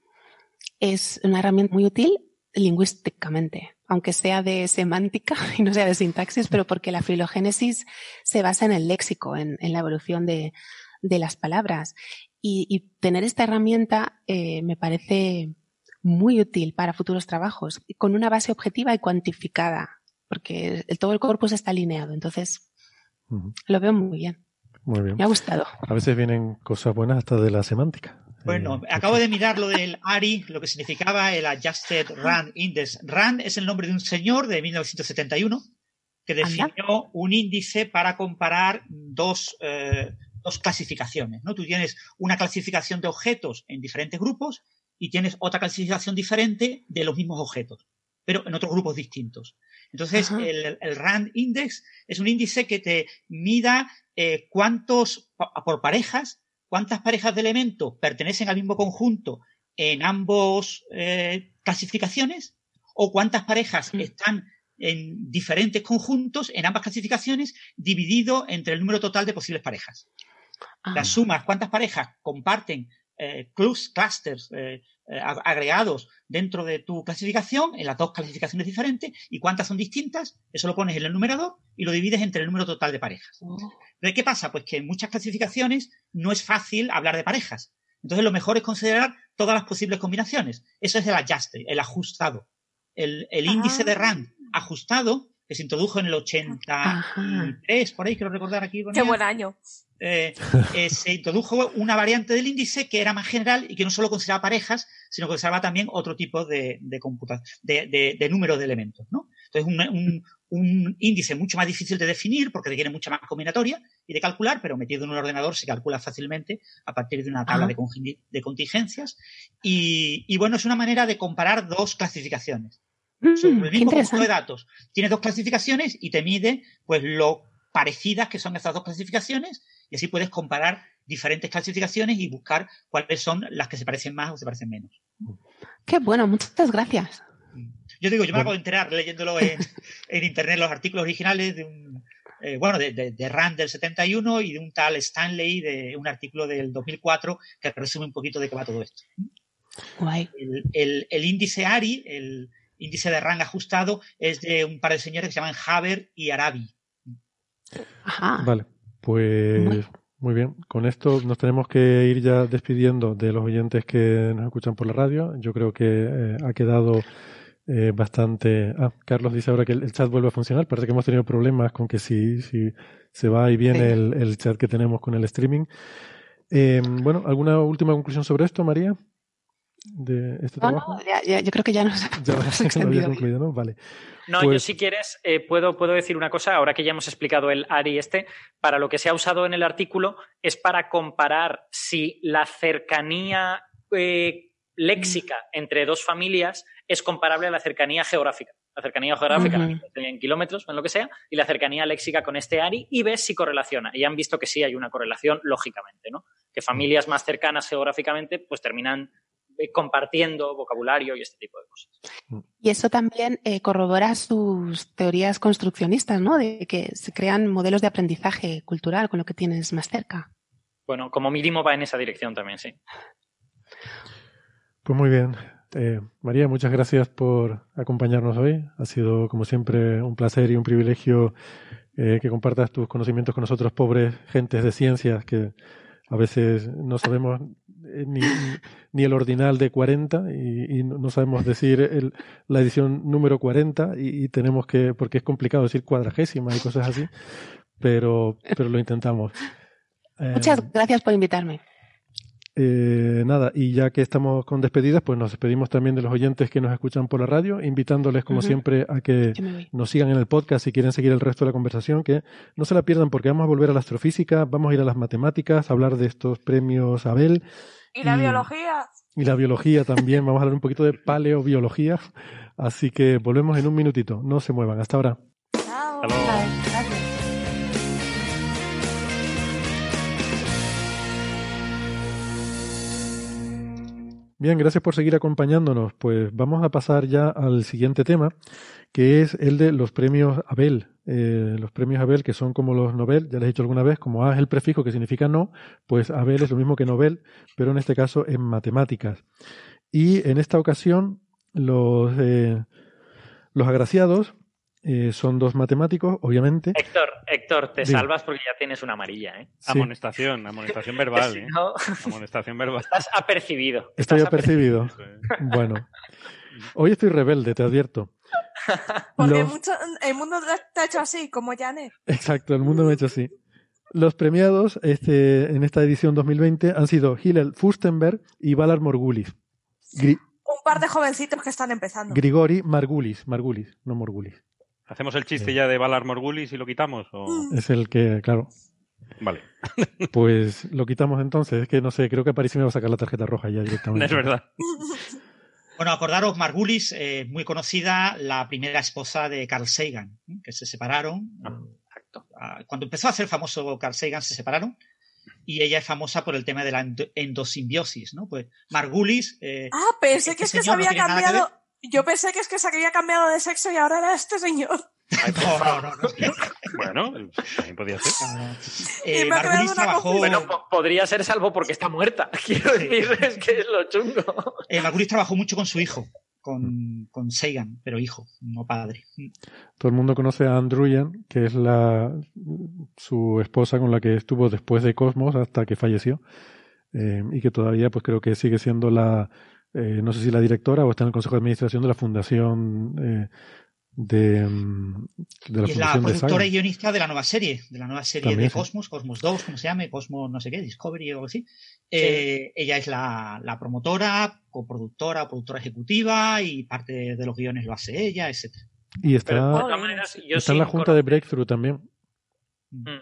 es una herramienta muy útil lingüísticamente, aunque sea de semántica y no sea de sintaxis, pero porque la filogénesis se basa en el léxico, en, en la evolución de, de, las palabras. Y, y tener esta herramienta eh, me parece muy útil para futuros trabajos, con una base objetiva y cuantificada, porque el, todo el corpus está alineado. Entonces, uh -huh. lo veo muy bien. Muy bien. Me ha gustado. A veces vienen cosas buenas hasta de la semántica. Bueno, eh, acabo de mirar lo del ARI, lo que significaba el Adjusted Rand Index. Rand es el nombre de un señor de 1971 que definió un índice para comparar dos, eh, dos clasificaciones. ¿no? Tú tienes una clasificación de objetos en diferentes grupos y tienes otra clasificación diferente de los mismos objetos, pero en otros grupos distintos. Entonces, el, el, RAND Index es un índice que te mida eh, cuántos, por parejas, cuántas parejas de elementos pertenecen al mismo conjunto en ambos eh, clasificaciones o cuántas parejas mm. están en diferentes conjuntos en ambas clasificaciones dividido entre el número total de posibles parejas. Ah. Las sumas, cuántas parejas comparten eh, clusters, eh, eh, agregados dentro de tu clasificación, en las dos clasificaciones diferentes, y cuántas son distintas, eso lo pones en el numerador y lo divides entre el número total de parejas. Oh. ¿De qué pasa? Pues que en muchas clasificaciones no es fácil hablar de parejas. Entonces lo mejor es considerar todas las posibles combinaciones. Eso es el ajuste, el ajustado. El, el ah. índice de RAND ajustado, que se introdujo en el 83, por ahí quiero recordar aquí. Qué buen año. Eh, eh, se introdujo una variante del índice que era más general y que no solo consideraba parejas, sino que consideraba también otro tipo de, de, de, de, de número de elementos. ¿no? Entonces, un, un, un, índice mucho más difícil de definir porque requiere mucha más combinatoria y de calcular, pero metido en un ordenador se calcula fácilmente a partir de una tabla de, de, contingencias. Y, y, bueno, es una manera de comparar dos clasificaciones. Mm, Sobre el mismo conjunto de datos. Tienes dos clasificaciones y te mide pues lo parecidas que son estas dos clasificaciones y así puedes comparar diferentes clasificaciones y buscar cuáles son las que se parecen más o se parecen menos. Qué bueno, muchas gracias. Yo digo, yo me acabo de enterar leyéndolo en, en internet los artículos originales de un, eh, bueno, de, de, de, Rand del 71 y de un tal Stanley de un artículo del 2004 que resume un poquito de qué va todo esto. Guay. El, el, el índice ARI, el índice de rang ajustado, es de un par de señores que se llaman Haber y Arabi. Ajá. Vale, pues muy bien. Con esto nos tenemos que ir ya despidiendo de los oyentes que nos escuchan por la radio. Yo creo que eh, ha quedado eh, bastante. Ah, Carlos dice ahora que el, el, chat vuelve a funcionar. Parece que hemos tenido problemas con que si, si se va y viene sí. el, el, chat que tenemos con el streaming. Eh, bueno, ¿alguna última conclusión sobre esto, María? De este no, trabajo? No, ya, ya, yo creo que ya nos ya había concluido, ¿no? Vale. No, pues... yo si quieres eh, puedo, puedo decir una cosa, ahora que ya hemos explicado el ARI este, para lo que se ha usado en el artículo es para comparar si la cercanía eh, léxica entre dos familias es comparable a la cercanía geográfica. La cercanía geográfica uh -huh. en kilómetros, en lo que sea, y la cercanía léxica con este ARI y ves si correlaciona. Y han visto que sí hay una correlación lógicamente, ¿no? Que familias más cercanas geográficamente pues terminan compartiendo vocabulario y este tipo de cosas. Y eso también eh, corrobora sus teorías construccionistas, ¿no? De que se crean modelos de aprendizaje cultural con lo que tienes más cerca. Bueno, como mínimo va en esa dirección también, sí. Pues muy bien. Eh, María, muchas gracias por acompañarnos hoy. Ha sido, como siempre, un placer y un privilegio eh, que compartas tus conocimientos con nosotros, pobres gentes de ciencias que a veces no sabemos ni, ni el ordinal de 40 y, y no sabemos decir el, la edición número 40 y, y, tenemos que, porque es complicado decir cuadragésima y cosas así, pero, pero lo intentamos. Muchas eh, gracias por invitarme. Eh, nada, y ya que estamos con despedidas, pues nos despedimos también de los oyentes que nos escuchan por la radio, invitándoles como siempre a que nos sigan en el podcast si quieren seguir el resto de la conversación, que no se la pierdan porque vamos a volver a la astrofísica, vamos a ir a las matemáticas, a hablar de estos premios Abel ¿Y la Y- biología? y la biología también, vamos a hablar un poquito de paleobiología, así que volvemos en un minutito, no se muevan, hasta ahora. Chao. Hasta Bien, gracias por seguir acompañándonos. Pues vamos a pasar ya al siguiente tema, que es el de los premios Abel. Eh, los premios Abel, que son como los Nobel, ya les he dicho alguna vez, como A es el prefijo que significa no, pues Abel es lo mismo que Nobel, pero en este caso en matemáticas. Y en esta ocasión, los, eh, los agraciados eh, son dos matemáticos, obviamente. Héctor, Héctor, te salvas porque ya tienes una amarilla, ¿eh? Sí. Amonestación, amonestación verbal. Si ¿eh? no, Amonestación verbal. estás apercibido. Estoy Estás apercibido. Bueno, hoy estoy rebelde, te advierto. Porque Los- mucho, el mundo está hecho así, como Janet. Exacto, el mundo me ha hecho así. Los premiados este, en esta edición 2020 han sido Hillel Fustenberg y Valar Morgulis. Gri- Un par de jovencitos que están empezando. Grigori Margulis, Margulis, no Morgulis. ¿Hacemos el chiste ya de Valar Morgulis y lo quitamos? O... Es el que, claro, Vale, pues lo quitamos entonces. Es que no sé, creo que París me va a sacar la tarjeta roja ya directamente. es verdad. Bueno, acordaros, Margulis, eh, muy conocida, la primera esposa de Carl Sagan, ¿eh? que se separaron. eh, ah, Cuando empezó a ser famoso Carl Sagan, se separaron. Y ella es famosa por el tema de la endo- endosimbiosis, ¿no? Pues Margulis. eh, Ah, pensé este que es que se no había cambiado. Yo pensé que es que se había cambiado de sexo y ahora era este señor. no, no, no, no. Bueno, también podía ser. Eh, Y me Margulis una trabajó. Bueno, po- podría ser salvo porque está muerta. Quiero decir, es que es lo chungo. eh, Margulis trabajó mucho con su hijo, con, con Sagan, pero hijo, no padre. Todo el mundo conoce a Andruyan, que es la su esposa con la que estuvo después de Cosmos hasta que falleció. Eh, y que todavía pues creo que sigue siendo la eh, no sé si la directora o está en el consejo de administración de la fundación eh, de, mm, de la y es la fundación de productora y guionista de la nueva serie, de la nueva serie También, de sí. Cosmos, Cosmos 2, ¿cómo se llame? Cosmos no sé qué, Discovery o algo así. Eh, ella es la, la promotora, coproductora, productora ejecutiva y parte de los guiones lo hace ella, etc. y está, Pero de todas maneras, yo está en la junta de Breakthrough también. Mm.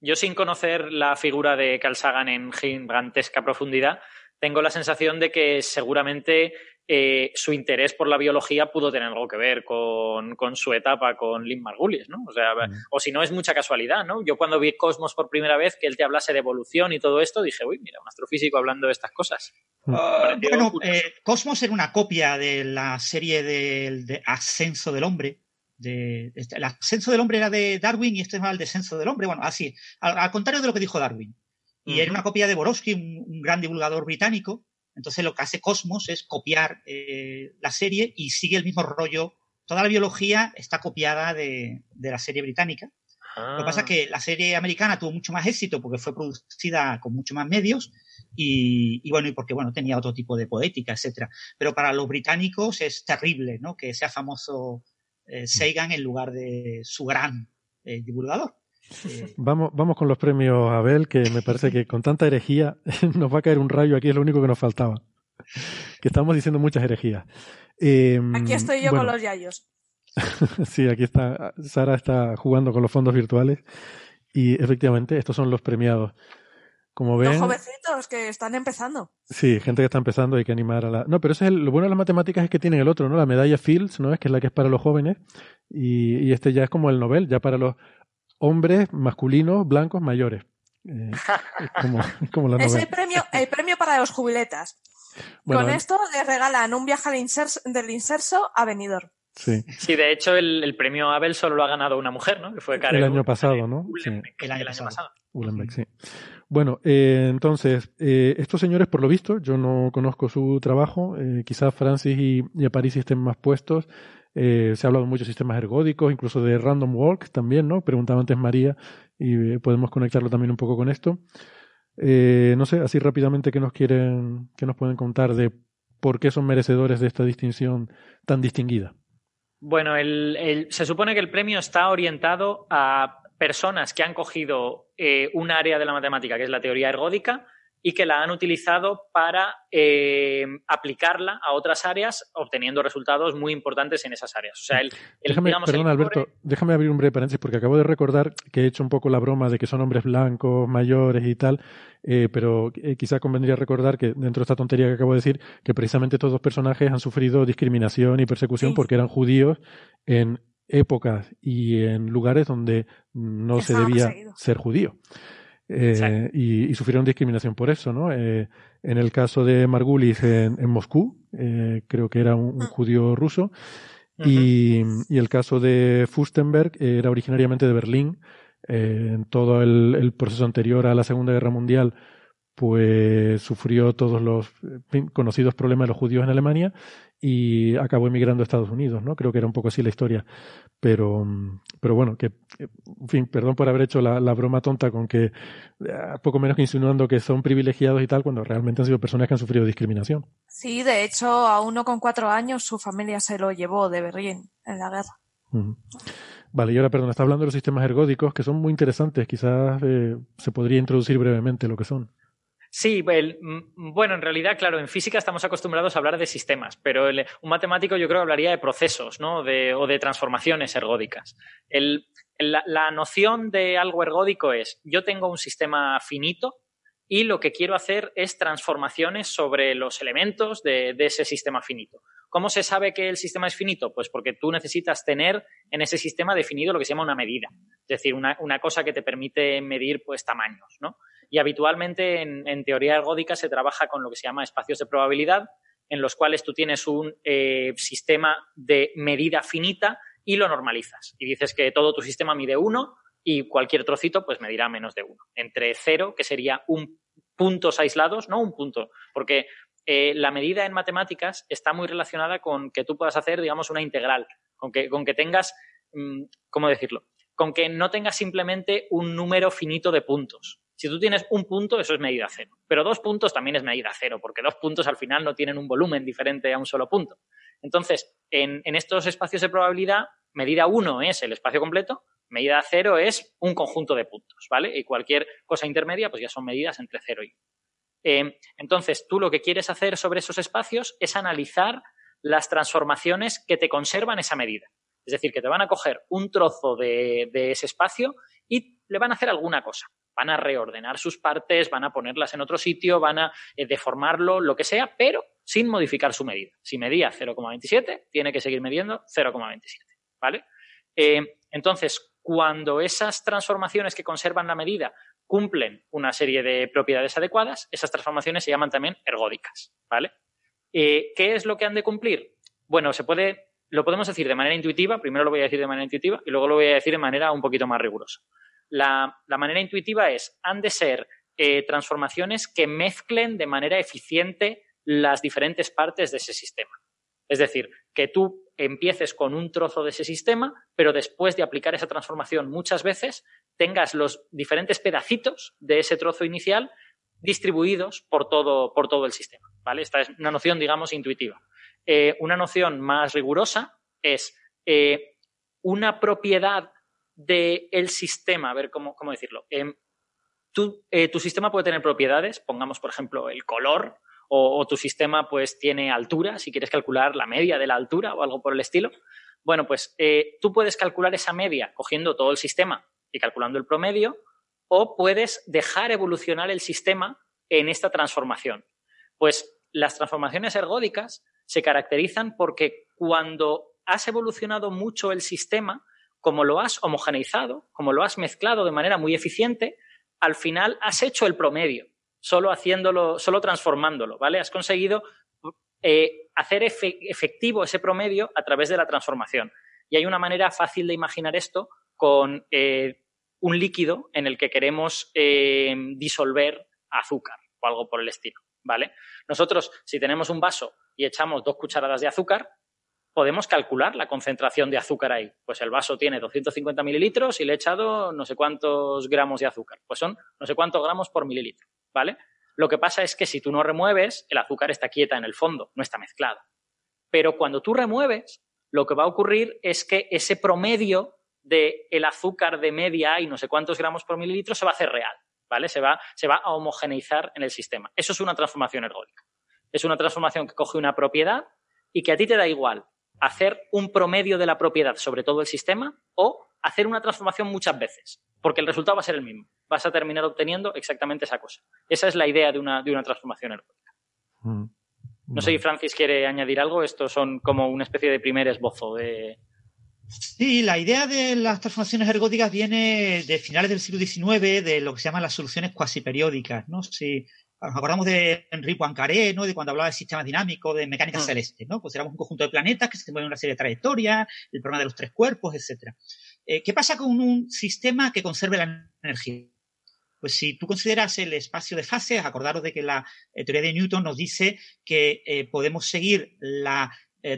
Yo sin conocer la figura de Carl Sagan en gigantesca profundidad, tengo la sensación de que seguramente eh, su interés por la biología pudo tener algo que ver con, con su etapa con Lynn Margulis, ¿no? O sea, o si no es mucha casualidad, ¿no? Yo cuando vi Cosmos por primera vez, que él te hablase de evolución y todo esto, dije, uy, mira, un astrofísico hablando de estas cosas. Bueno, eh, Cosmos era una copia de la serie del de Ascenso del Hombre. De, este, el ascenso del hombre era de Darwin y este era el descenso del hombre. Bueno, así, al, al contrario de lo que dijo Darwin. Y era una copia de Borowski, un, un gran divulgador británico. Entonces lo que hace Cosmos es copiar eh, la serie y sigue el mismo rollo. Toda la biología está copiada de, de la serie británica. Lo que pasa es que la serie americana tuvo mucho más éxito porque fue producida con mucho más medios y, y bueno, y porque bueno, tenía otro tipo de poética, etcétera. Pero para los británicos es terrible, ¿no? Que sea famoso eh, Sagan en lugar de su gran eh, divulgador. Vamos, vamos con los premios Abel, que me parece que con tanta herejía nos va a caer un rayo aquí, es lo único que nos faltaba. Que estamos diciendo muchas herejías. Eh, Aquí estoy yo bueno, con los yayos. Sí, aquí está. Sara está jugando con los fondos virtuales. Y efectivamente, estos son los premiados. Como Los ven, jovencitos que están empezando. sí, gente que está empezando, hay que animar a la. No, pero eso es el- lo bueno de las matemáticas es que tienen el otro, ¿no? La medalla Fields, ¿no? Es que es la que es para los jóvenes. Y, y este ya es como el Nobel, ya para los hombres masculinos, blancos, mayores. Eh, es como, es como la Es Nobel. el premio, el premio para los jubiletas. Bueno, Con esto les regalan un viaje al inserso- del inserso a Benidorm. sí. Sí, de hecho, el, el premio Abel solo lo ha ganado una mujer, ¿no? Que fue Karen El año pasado, ¿no? Sí. El año el año pasado. sí. Bueno, eh, entonces, eh, estos señores, por lo visto, yo no conozco su trabajo, eh, quizás Francis y, y a París estén más puestos. Eh, se ha hablado mucho de sistemas ergódicos, incluso de random walk también, ¿no? Preguntaba antes María y eh, podemos conectarlo también un poco con esto. Eh, no sé, así rápidamente, ¿qué nos quieren, qué nos pueden contar de por qué son merecedores de esta distinción tan distinguida? Bueno, el- se supone que el premio está orientado a personas que han cogido un área de la matemática, que es la teoría ergódica, y que la han utilizado para eh, aplicarla a otras áreas, obteniendo resultados muy importantes en esas áreas. O sea, el, el, déjame, digamos, perdón, el Alberto, déjame abrir un breve paréntesis porque acabo de recordar que he hecho un poco la broma de que son hombres blancos, mayores y tal, eh, pero eh, quizá convendría recordar que dentro de esta tontería que acabo de decir, que precisamente estos dos personajes han sufrido discriminación y persecución Sí. porque eran judíos en épocas y en lugares donde no se debía ser judío. Eh, y, y sufrieron discriminación por eso, ¿no? Eh, en el caso de Margulis en, en Moscú, eh, creo que era un, un Ah. judío ruso, y, y el caso de Fustenberg eh, era originariamente de Berlín. Eh, en todo el, el proceso anterior a la Segunda Guerra Mundial, pues sufrió todos los fin, conocidos problemas de los judíos en Alemania y acabó emigrando a Estados Unidos, ¿no? Creo que era un poco así la historia. Pero, pero bueno, que, en fin, perdón por haber hecho la, la broma tonta con que, eh, poco menos que insinuando que son privilegiados y tal, cuando realmente han sido personas que han sufrido discriminación. Sí, de hecho, a uno con cuatro años su familia se lo llevó de Berlín en la guerra. Vale, y ahora, perdón, está hablando de los sistemas ergódicos que son muy interesantes. Quizás eh, se podría introducir brevemente lo que son. Sí, mm, bueno, en realidad, claro, en física estamos acostumbrados a hablar de sistemas, pero un matemático yo creo que hablaría de procesos, ¿no? De- o de transformaciones ergódicas. La, la noción de algo ergódico es, yo tengo un sistema finito y lo que quiero hacer es transformaciones sobre los elementos de, ese sistema finito. ¿Cómo se sabe que el sistema es finito? Pues porque tú necesitas tener en ese sistema definido lo que se llama una medida, es decir, una, cosa que te permite medir pues tamaños, ¿no? Y habitualmente en, teoría ergódica se trabaja con lo que se llama espacios de probabilidad, en los cuales tú tienes un eh, sistema de medida finita y lo normalizas. Y dices que todo tu sistema mide uno y cualquier trocito pues medirá menos de uno. Entre cero, que sería un puntos aislados, no un punto, porque eh, la medida en matemáticas está muy relacionada con que tú puedas hacer, digamos, una integral, con que, con que tengas, mm, ¿cómo decirlo? Con que no tengas simplemente un número finito de puntos. Si tú tienes un punto, eso es medida cero. Pero dos puntos también es medida cero, porque dos puntos al final no tienen un volumen diferente a un solo punto. Entonces, en, en estos espacios de probabilidad, medida uno es el espacio completo, medida cero es un conjunto de puntos, ¿vale? Y cualquier cosa intermedia, pues ya son medidas entre cero y. Eh, entonces, tú lo que quieres hacer sobre esos espacios es analizar las transformaciones que te conservan esa medida. Es decir, que te van a coger un trozo de, de ese espacio y le van a hacer alguna cosa. Van a reordenar sus partes, van a ponerlas en otro sitio, van a eh, deformarlo, lo que sea, pero sin modificar su medida. Si medía 0,27, tiene que seguir midiendo 0,27. ¿Vale? Eh, entonces, cuando esas transformaciones que conservan la medida cumplen una serie de propiedades adecuadas, esas transformaciones se llaman también ergódicas. ¿Vale? Eh, ¿Qué es lo que han de cumplir? Bueno, se puede, lo podemos decir de manera intuitiva, primero lo voy a decir de manera intuitiva y luego lo voy a decir de manera un poquito más rigurosa. La, manera intuitiva es, han de ser eh, transformaciones que mezclen de manera eficiente las diferentes partes de ese sistema. Es decir, que tú empieces con un trozo de ese sistema, pero después de aplicar esa transformación muchas veces, tengas los diferentes pedacitos de ese trozo inicial distribuidos por todo, por todo el sistema. ¿vale? Esta es una noción, digamos, intuitiva. Eh, una noción más rigurosa es eh, una propiedad del sistema, a ver cómo, cómo decirlo. Tú, eh, tu sistema puede tener propiedades, pongamos, por ejemplo, el color, o, tu sistema pues tiene altura, si quieres calcular la media de la altura o algo por el estilo. Bueno, pues eh, tú puedes calcular esa media cogiendo todo el sistema y calculando el promedio, o puedes dejar evolucionar el sistema en esta transformación. Pues las transformaciones ergódicas se caracterizan porque cuando has evolucionado mucho el sistema, como lo has homogeneizado, como lo has mezclado de manera muy eficiente, al final has hecho el promedio, solo haciéndolo, solo transformándolo, ¿vale? Has conseguido eh, hacer efe efectivo ese promedio a través de la transformación. Y hay una manera fácil de imaginar esto con eh, un líquido en el que queremos eh, disolver azúcar o algo por el estilo, ¿vale? Nosotros, si tenemos un vaso y echamos dos cucharadas de azúcar, podemos calcular la concentración de azúcar ahí. Pues el vaso tiene 250 mililitros y le he echado no sé cuántos gramos de azúcar. Pues son no sé cuántos gramos por mililitro, ¿vale? Lo que pasa es que si tú no remueves, el azúcar está quieta en el fondo, no está mezclada. Pero cuando tú remueves, lo que va a ocurrir es que ese promedio del el azúcar de media y no sé cuántos gramos por mililitro se va a hacer real. ¿vale? Se va, se va a homogeneizar en el sistema. Eso es una transformación ergódica. Es una transformación que coge una propiedad y que a ti te da igual hacer un promedio de la propiedad sobre todo el sistema o hacer una transformación muchas veces, porque el resultado va a ser el mismo. Vas a terminar obteniendo exactamente esa cosa. Esa es la idea de una, de una transformación ergódica. Mm. No sé si Francis quiere añadir algo. Estos son como una especie de primer esbozo de. Sí, la idea de las transformaciones ergóticas viene de finales del siglo XIX, de lo que se llaman las soluciones cuasi periódicas. ¿no? Si nos acordamos de Henri Poincaré, ¿no? de cuando hablaba de sistemas dinámicos, de mecánica celeste. ¿no? Pues éramos un conjunto de planetas que se mueven una serie de trayectorias, el problema de los tres cuerpos, etcétera. Eh, ¿Qué pasa con un sistema que conserve la energía? Pues si tú consideras el espacio de fases, acordaros de que la eh, teoría de Newton nos dice que eh, podemos seguir la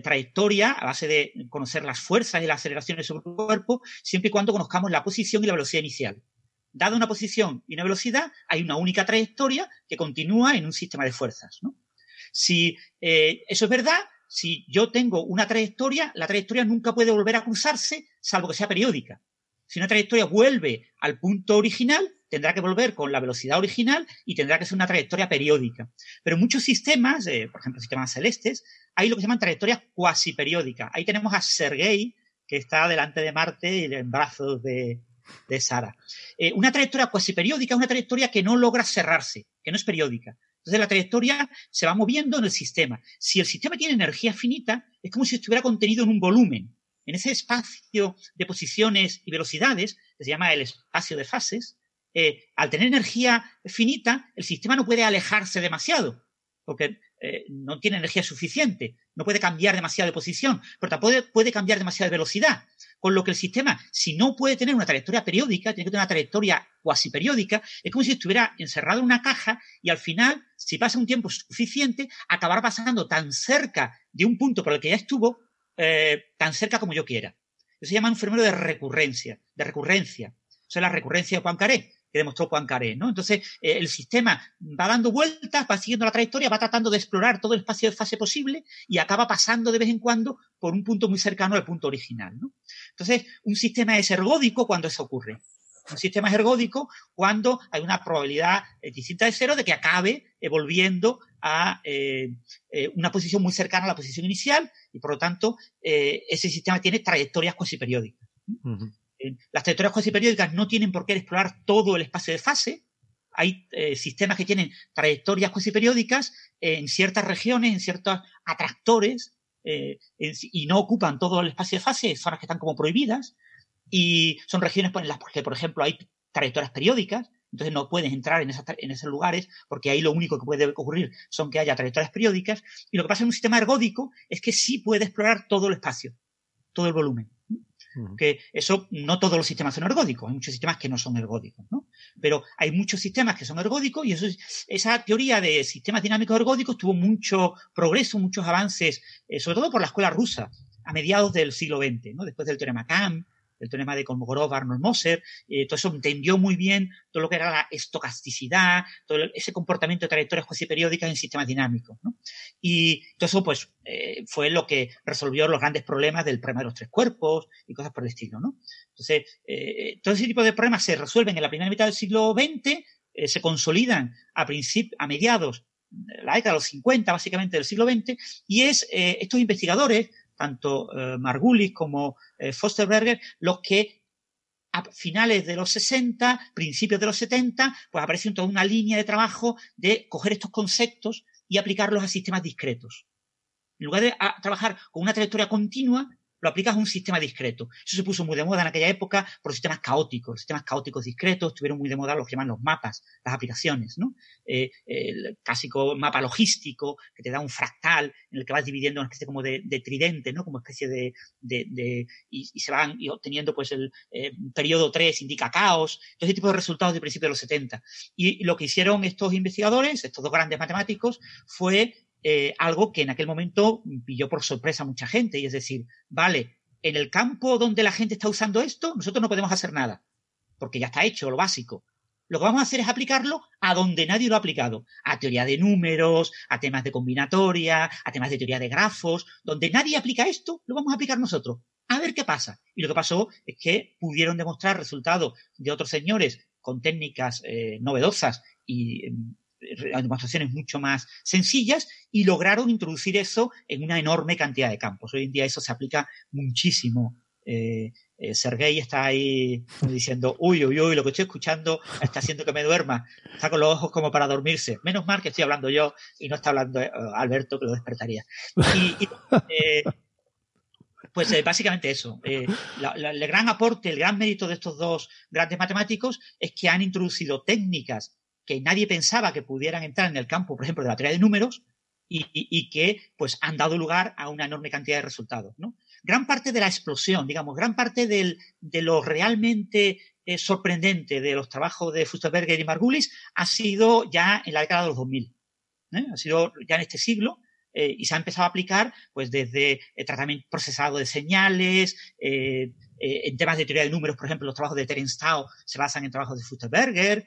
trayectoria a base de conocer las fuerzas y las aceleraciones sobre el cuerpo, siempre y cuando conozcamos la posición y la velocidad inicial. Dada una posición y una velocidad, hay una única trayectoria que continúa en un sistema de fuerzas. ¿no? Si eso es verdad, si yo tengo una trayectoria, la trayectoria nunca puede volver a cruzarse, salvo que sea periódica. Si una trayectoria vuelve al punto original, tendrá que volver con la velocidad original y tendrá que ser una trayectoria periódica. Pero en muchos sistemas, eh, por ejemplo, sistemas celestes, hay lo que se llaman trayectorias cuasi periódicas. Ahí tenemos a Sergei, que está delante de Marte y en brazos de, Sara. Eh, una trayectoria cuasi periódica es una trayectoria que no logra cerrarse, que no es periódica. Entonces la trayectoria se va moviendo en el sistema. Si el sistema tiene energía finita, es como si estuviera contenido en un volumen. En ese espacio de posiciones y velocidades, que se llama el espacio de fases, eh, al tener energía finita, el sistema no puede alejarse demasiado, porque eh, no tiene energía suficiente, no puede cambiar demasiado de posición, pero tampoco puede, cambiar demasiado de velocidad. Con lo que el sistema, si no puede tener una trayectoria periódica, tiene que tener una trayectoria cuasi periódica, es como si estuviera encerrado en una caja y al final, si pasa un tiempo suficiente, acabará pasando tan cerca de un punto por el que ya estuvo, eh, tan cerca como yo quiera. Eso se llama un fenómeno de recurrencia, de recurrencia. Eso es la recurrencia de Poincaré que demostró Poincaré, ¿no? Entonces, eh, el sistema va dando vueltas, va siguiendo la trayectoria, va tratando de explorar todo el espacio de fase posible y acaba pasando de vez en cuando por un punto muy cercano al punto original, ¿no? Entonces, un sistema es ergódico cuando eso ocurre. Un sistema ergódico cuando hay una probabilidad eh, distinta de cero de que acabe volviendo a eh, una posición muy cercana a la posición inicial y, por lo tanto, ese sistema tiene trayectorias cuasi periódicas las trayectorias cuasi periódicas no tienen por qué explorar todo el espacio de fase. Hay eh, sistemas que tienen trayectorias cuasi periódicas en ciertas regiones, en ciertos atractores, eh, y no ocupan todo el espacio de fase, zonas que están como prohibidas, y son regiones en las que, por ejemplo, hay trayectorias periódicas, entonces no puedes entrar en, en, esos lugares porque ahí lo único que puede ocurrir son que haya trayectorias periódicas. Y lo que pasa en un sistema ergódico es que sí puede explorar todo el espacio, todo el volumen que eso no todos los sistemas son ergódicos, hay muchos sistemas que no son ergódicos, ¿no? Pero hay muchos sistemas que son ergódicos y eso, esa teoría de sistemas dinámicos ergódicos tuvo mucho progreso, muchos avances, eh, sobre todo por la escuela rusa, a mediados del siglo XX, ¿no? Después del teorema Kamm, el teorema de Kolmogorov, Arnold Moser, eh, todo eso entendió muy bien todo lo que era la estocasticidad, todo ese comportamiento de trayectorias cuasi periódicas en sistemas dinámicos. ¿no? Y todo eso pues, eh, fue lo que resolvió los grandes problemas del problema de los tres cuerpos y cosas por el estilo. ¿no? Entonces, eh, todo ese tipo de problemas se resuelven en la primera mitad del siglo XX, se consolidan a, a mediados la década de los 50, básicamente, del siglo XX, y es estos investigadores tanto eh, Margulis como eh, Fosterberger, los que a finales de los 60, principios de los 70, pues aparece toda una línea de trabajo de coger estos conceptos y aplicarlos a sistemas discretos. En lugar de trabajar con una trayectoria continua, lo aplicas a un sistema discreto. Eso se puso muy de moda en aquella época por sistemas caóticos. Sistemas caóticos discretos estuvieron muy de moda los que llaman los mapas, las aplicaciones, ¿no? Eh, el clásico mapa logístico que te da un fractal en el que vas dividiendo una especie como de, tridente, ¿no? Como especie de, de, y, se van obteniendo pues el eh, periodo 3 indica caos, todo ese tipo de resultados de principios de los 70. Y lo que hicieron estos investigadores, estos dos grandes matemáticos, fue eh, algo que en aquel momento pilló por sorpresa a mucha gente. Y es decir, vale, en el campo donde la gente está usando esto, nosotros no podemos hacer nada, porque ya está hecho lo básico. Lo que vamos a hacer es aplicarlo a donde nadie lo ha aplicado, a teoría de números, a temas de combinatoria, a temas de teoría de grafos, donde nadie aplica esto, lo vamos a aplicar nosotros. A ver qué pasa. Y lo que pasó es que pudieron demostrar resultados de otros señores con técnicas eh, novedosas y em, demostraciones mucho más sencillas y lograron introducir eso en una enorme cantidad de campos. Hoy en día eso se aplica muchísimo. Eh, eh, Sergey está ahí diciendo, uy, uy, uy, lo que estoy escuchando está haciendo que me duerma. Está con los ojos como para dormirse. Menos mal que estoy hablando yo y no está hablando eh, Alberto, que lo despertaría. Y, eh, pues eh, básicamente eso. El gran aporte, el gran mérito de estos dos grandes matemáticos es que han introducido técnicas que nadie pensaba que pudieran entrar en el campo, por ejemplo, de la teoría de números, y, que pues han dado lugar a una enorme cantidad de resultados. ¿no? Gran parte de la explosión, digamos, gran parte de lo realmente eh, sorprendente de los trabajos de Fusterberger y Margulis ha sido ya en la década de los 2000. ¿eh? Ha sido ya en este siglo eh, y se ha empezado a aplicar pues desde tratamiento procesado de señales, en temas de teoría de números, por ejemplo, los trabajos de Terence Tao se basan en trabajos de Fusterberger,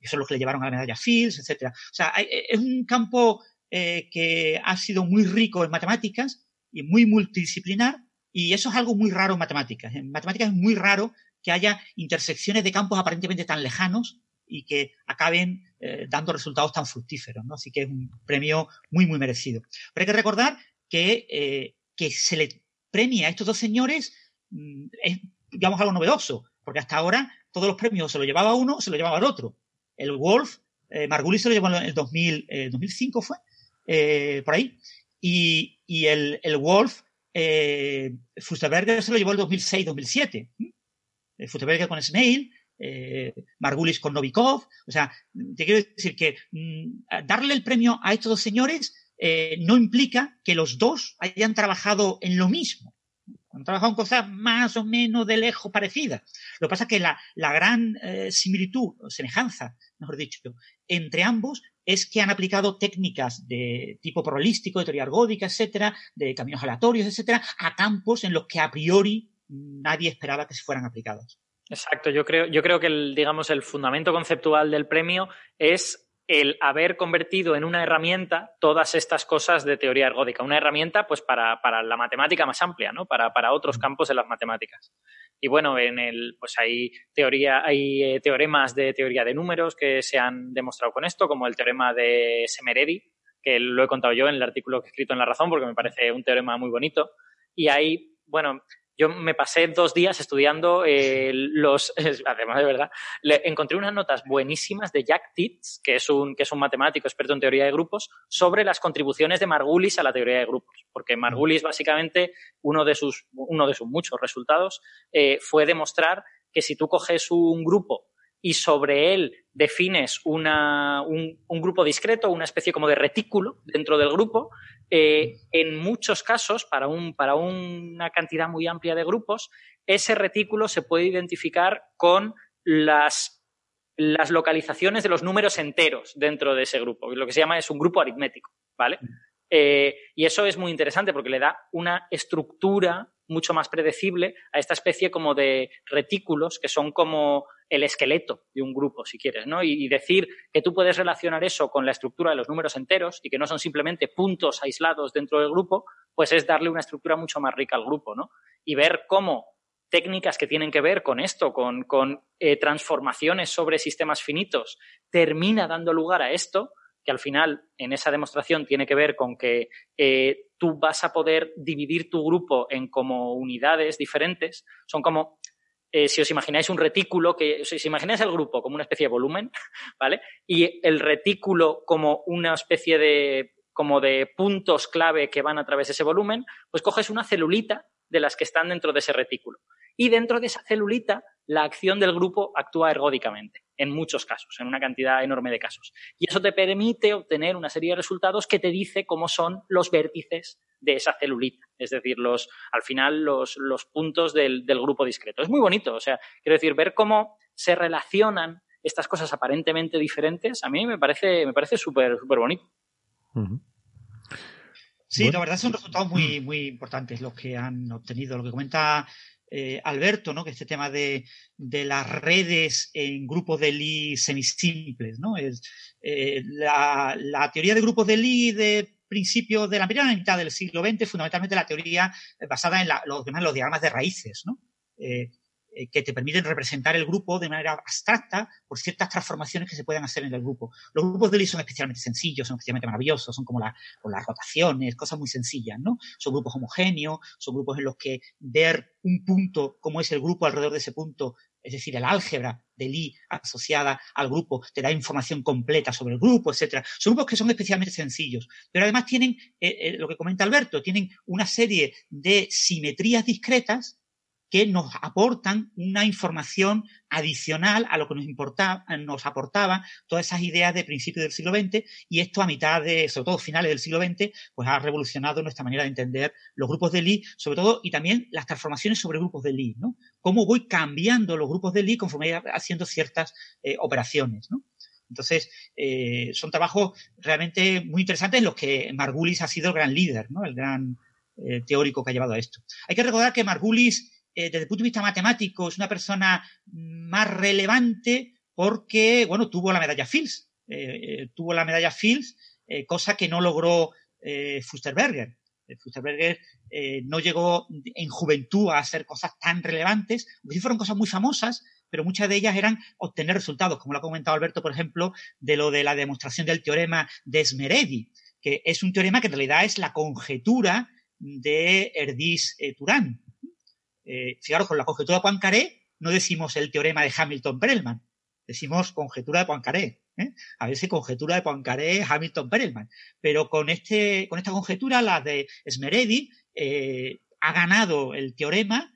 que son los que le llevaron a la medalla Fields, etcétera. O sea, hay, es un campo que ha sido muy rico en matemáticas y muy multidisciplinar, y eso es algo muy raro en matemáticas. En matemáticas es muy raro que haya intersecciones de campos aparentemente tan lejanos y que acaben eh, dando resultados tan fructíferos, ¿no? Así que es un premio muy, muy merecido. Pero hay que recordar que, eh, que se le premia a estos dos señores mmm, es, digamos, algo novedoso, porque hasta ahora todos los premios se lo llevaba uno se lo llevaba el otro. El Wolf, eh, Margulis se lo llevó en el 2000, 2005 fue, por ahí, y, y el, el, Wolf, eh, Fusterberger se lo llevó en el 2006-2007. Fusterberger con Snail, eh, Margulis con Novikov. O sea, te quiero decir que mmm, darle el premio a estos dos señores eh, no implica que los dos hayan trabajado en lo mismo. Han trabajado en cosas más o menos de lejos parecidas. Lo que pasa es que la, la gran eh, similitud, o semejanza, mejor dicho, entre ambos es que han aplicado técnicas de tipo probabilístico, de teoría ergódica, etcétera, de caminos aleatorios, etcétera, a campos en los que a priori nadie esperaba que se fueran aplicados. Exacto, yo creo, yo creo que el, digamos, el fundamento conceptual del premio es el haber convertido en una herramienta todas estas cosas de teoría ergódica. Una herramienta, pues, para, para la matemática más amplia, ¿no? Para, para, otros campos de las matemáticas. Y bueno, en el, pues hay teoría, hay eh, teoremas de teoría de números que se han demostrado con esto, como el teorema de Semeredi, que lo he contado yo en el artículo que he escrito en La Razón, porque me parece un teorema muy bonito. Y hay, bueno, yo me pasé dos días estudiando eh, los, además de verdad, le, encontré unas notas buenísimas de Jack Titz, que es, un, que es un matemático experto en teoría de grupos, sobre las contribuciones de Margulis a la teoría de grupos. Porque Margulis, básicamente, uno de sus, uno de sus muchos resultados eh, fue demostrar que si tú coges un grupo y sobre él defines una, un, un, grupo discreto, una especie como de retículo dentro del grupo, eh, en muchos casos, para, un, para una cantidad muy amplia de grupos, ese retículo se puede identificar con las, las localizaciones de los números enteros dentro de ese grupo. Lo que se llama es un grupo aritmético, ¿vale? Eh, y eso es muy interesante porque le da una estructura mucho más predecible a esta especie como de retículos que son como el esqueleto de un grupo, si quieres, ¿no? Y, decir que tú puedes relacionar eso con la estructura de los números enteros y que no son simplemente puntos aislados dentro del grupo, pues es darle una estructura mucho más rica al grupo, ¿no? Y ver cómo técnicas que tienen que ver con esto, con, con eh, transformaciones sobre sistemas finitos, termina dando lugar a esto, que al final en esa demostración tiene que ver con que eh, tú vas a poder dividir tu grupo en como unidades diferentes, son como eh, si os imagináis un retículo, que si os imagináis el grupo como una especie de volumen, ¿vale? Y el retículo como una especie de como de puntos clave que van a través de ese volumen, pues coges una celulita de las que están dentro de ese retículo. Y dentro de esa celulita, la acción del grupo actúa ergódicamente, en muchos casos, en una cantidad enorme de casos. Y eso te permite obtener una serie de resultados que te dice cómo son los vértices de esa celulita, es decir, los, al final los, los puntos del, del, grupo discreto. Es muy bonito, o sea, quiero decir, ver cómo se relacionan estas cosas aparentemente diferentes, a mí me parece, me parece súper, súper bonito. Uh -huh. Sí, bueno. la verdad son resultados muy, muy importantes los que han obtenido. Lo que comenta eh, Alberto, ¿no? Que este tema de, las redes en grupos de Lie semisimples, ¿no? Es, eh, la, teoría de grupos de Lie de principios de la primera mitad del siglo XX, fundamentalmente la teoría basada en los, los diagramas de raíces, ¿no? Eh, que te permiten representar el grupo de manera abstracta por ciertas transformaciones que se puedan hacer en el grupo. Los grupos de Lie son especialmente sencillos, son especialmente maravillosos, son como, la, las rotaciones, cosas muy sencillas, ¿no? Son grupos homogéneos, son grupos en los que ver un punto, como es el grupo alrededor de ese punto, es decir, el álgebra de Lie asociada al grupo, te da información completa sobre el grupo, etcétera. Son grupos que son especialmente sencillos, pero además tienen, eh, eh, lo que comenta Alberto, tienen una serie de simetrías discretas que nos aportan una información adicional a lo que nos, importaba, nos aportaba todas esas ideas de principios del siglo XX y esto a mitad de, sobre todo finales del siglo XX, pues ha revolucionado nuestra manera de entender los grupos de Lie, sobre todo, y también las transformaciones sobre grupos de Lie, ¿no? Cómo voy cambiando los grupos de Lie conforme haciendo ciertas eh, operaciones, ¿no? Entonces, eh, son trabajos realmente muy interesantes en los que Margulis ha sido el gran líder, ¿no? El gran eh, teórico que ha llevado a esto. Hay que recordar que Margulis eh, desde el punto de vista matemático, es una persona más relevante porque, bueno, tuvo la medalla Fields. Eh, eh, tuvo la medalla Fields, cosa que no logró Fusterberger. Fusterberger no llegó en juventud a hacer cosas tan relevantes, sí fueron cosas muy famosas, pero muchas de ellas eran obtener resultados, como lo ha comentado Alberto, por ejemplo, de lo de la demostración del teorema de Smeredi, que es un teorema que en realidad es la conjetura de Erdős-Turán. Eh, fijaros, con la conjetura de Poincaré no decimos el teorema de Hamilton-Perelman, decimos conjetura de Poincaré. ¿eh? A veces conjetura de Poincaré, Hamilton-Perelman. Pero con, este, con esta conjetura, la de Smeredi, eh, ha ganado el teorema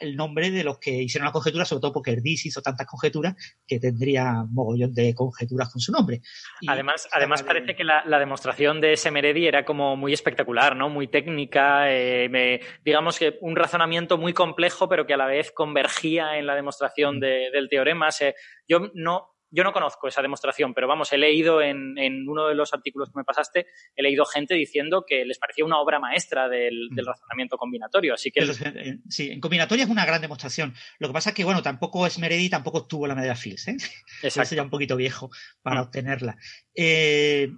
el nombre de los que hicieron la conjetura, sobre todo porque Erdis hizo tantas conjeturas que tendría mogollón de conjeturas con su nombre. además, además parece que la, demostración de Semeredi era como muy espectacular, ¿no? Muy técnica, eh, digamos que un razonamiento muy complejo, pero que a la vez convergía en la demostración mm. del teorema. yo no, yo no conozco esa demostración, pero vamos, he leído en, uno de los artículos que me pasaste, he leído gente diciendo que les parecía una obra maestra del, mm. razonamiento combinatorio. Así que. Eh, sí, en combinatoria es una gran demostración. Lo que pasa es que, bueno, tampoco es Meredi, tampoco tuvo la medalla Fields, ¿eh? Exacto. ya un poquito viejo para mm. obtenerla. Eh,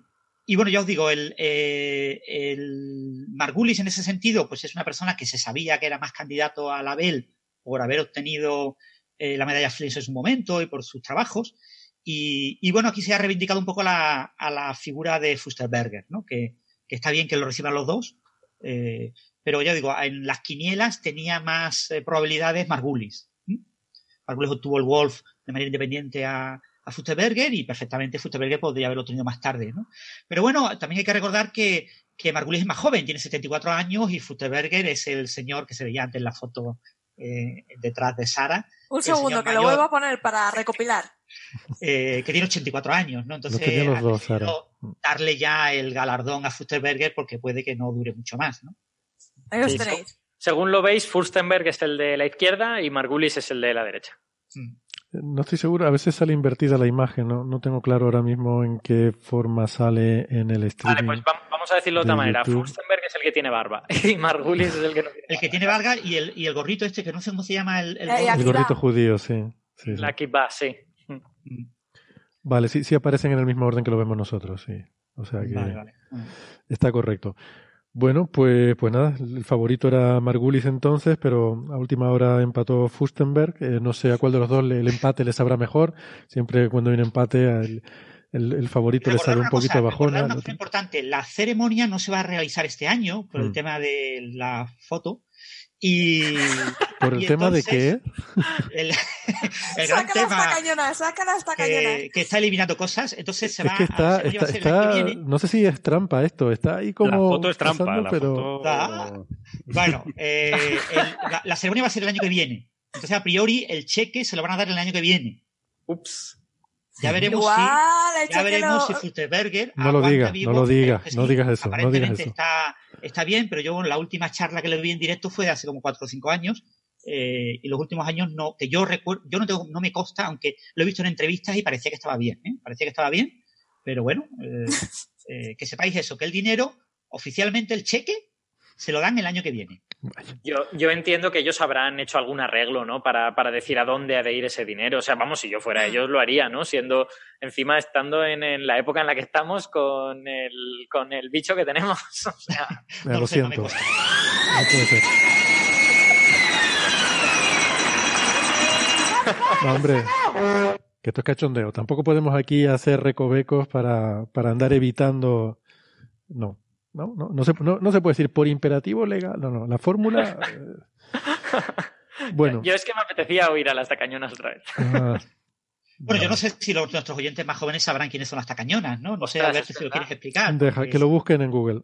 y bueno, ya os digo, el, el Margulis en ese sentido, pues es una persona que se sabía que era más candidato a la Bell por haber obtenido la medalla Fields en su momento y por sus trabajos. Y, bueno, aquí se ha reivindicado un poco la, a la figura de Fusterberger, ¿no? Que, está bien que lo reciban los dos, eh, pero ya digo, en las quinielas tenía más eh, probabilidades Margulis. Margulis obtuvo el Wolf de manera independiente a, a Fusterberger y perfectamente Fusterberger podría haberlo tenido más tarde, ¿no? Pero bueno, también hay que recordar que, que Margulis es más joven, tiene 74 años y Fusterberger es el señor que se veía antes en la foto eh, detrás de Sara. Un segundo, que lo vuelvo a poner para recopilar. Eh, que tiene 84 años, ¿no? Entonces, darle ya el galardón a Fusterberger porque puede que no dure mucho más, ¿no? Según lo veis, Furstenberg es el de la izquierda y Margulis es el de la derecha. Mm. No estoy seguro, a veces sale invertida la imagen, ¿no? No tengo claro ahora mismo en qué forma sale en el streaming. Vale, pues vamos a decirlo de otra manera. Furstenberg es el que tiene barba y Margulis es el que no tiene El que tiene barba y el, y el gorrito este, que no sé cómo se llama el... El, el gorrito judío, sí. sí, La kibbah, sí. Vale, sí, sí aparecen en el mismo orden que lo vemos nosotros, sí. O sea que está correcto. Bueno, pues, pues nada, el favorito era Margulis entonces, pero a última hora empató Fustenberg. Eh, no sé a cuál de los dos el empate le sabrá mejor. Siempre cuando hay un empate, el, el, favorito le sale un poquito bajona. Una cosa importante, la ceremonia no se va a realizar este año por el mm. tema de la foto, y, ¿Por el tema de qué? El, el gran tema cañona, que, que, está eliminando cosas, entonces se va que está, a, está, está no sé si es trampa esto, está ahí como... La foto es trampa, la pero... foto... Bueno, eh, la, la, ceremonia va a ser el año que viene. Entonces, a priori, el cheque se lo van a dar el año que viene. Ups. Ya veremos si, ya veremos si Fusterberger no lo diga, no lo diga, no digas eso, no digas eso. Está, está bien, pero yo la última charla que le vi en directo fue hace como cuatro o cinco años eh, y los últimos años no, que yo recuerdo, yo no tengo, no me consta, aunque lo he visto en entrevistas y parecía que estaba bien, ¿eh? parecía que estaba bien, pero bueno, eh, eh, que sepáis eso, que el dinero, oficialmente el cheque, se lo dan el año que viene. Yo, yo entiendo que ellos habrán hecho algún arreglo, ¿no? Para, para decir a dónde ha de ir ese dinero. O sea, vamos, si yo fuera mm. ellos lo haría, ¿no? Siendo, encima estando en, en, la época en la que estamos con el, con el bicho que tenemos. O sea, no lo, siento. No puede ser. No, hombre, que esto es cachondeo. Tampoco podemos aquí hacer recovecos para, para andar evitando. No, no, no, no se, no, no se puede decir por imperativo legal. No, no, la fórmula. eh, bueno, Yo es que me apetecía oír a las tacañonas otra vez. ah, Bueno, yo no sé si los- nuestros oyentes más jóvenes sabrán quiénes son las tacañonas, ¿no? No sé, a ver si lo quieres explicar. deja que lo busquen en Google.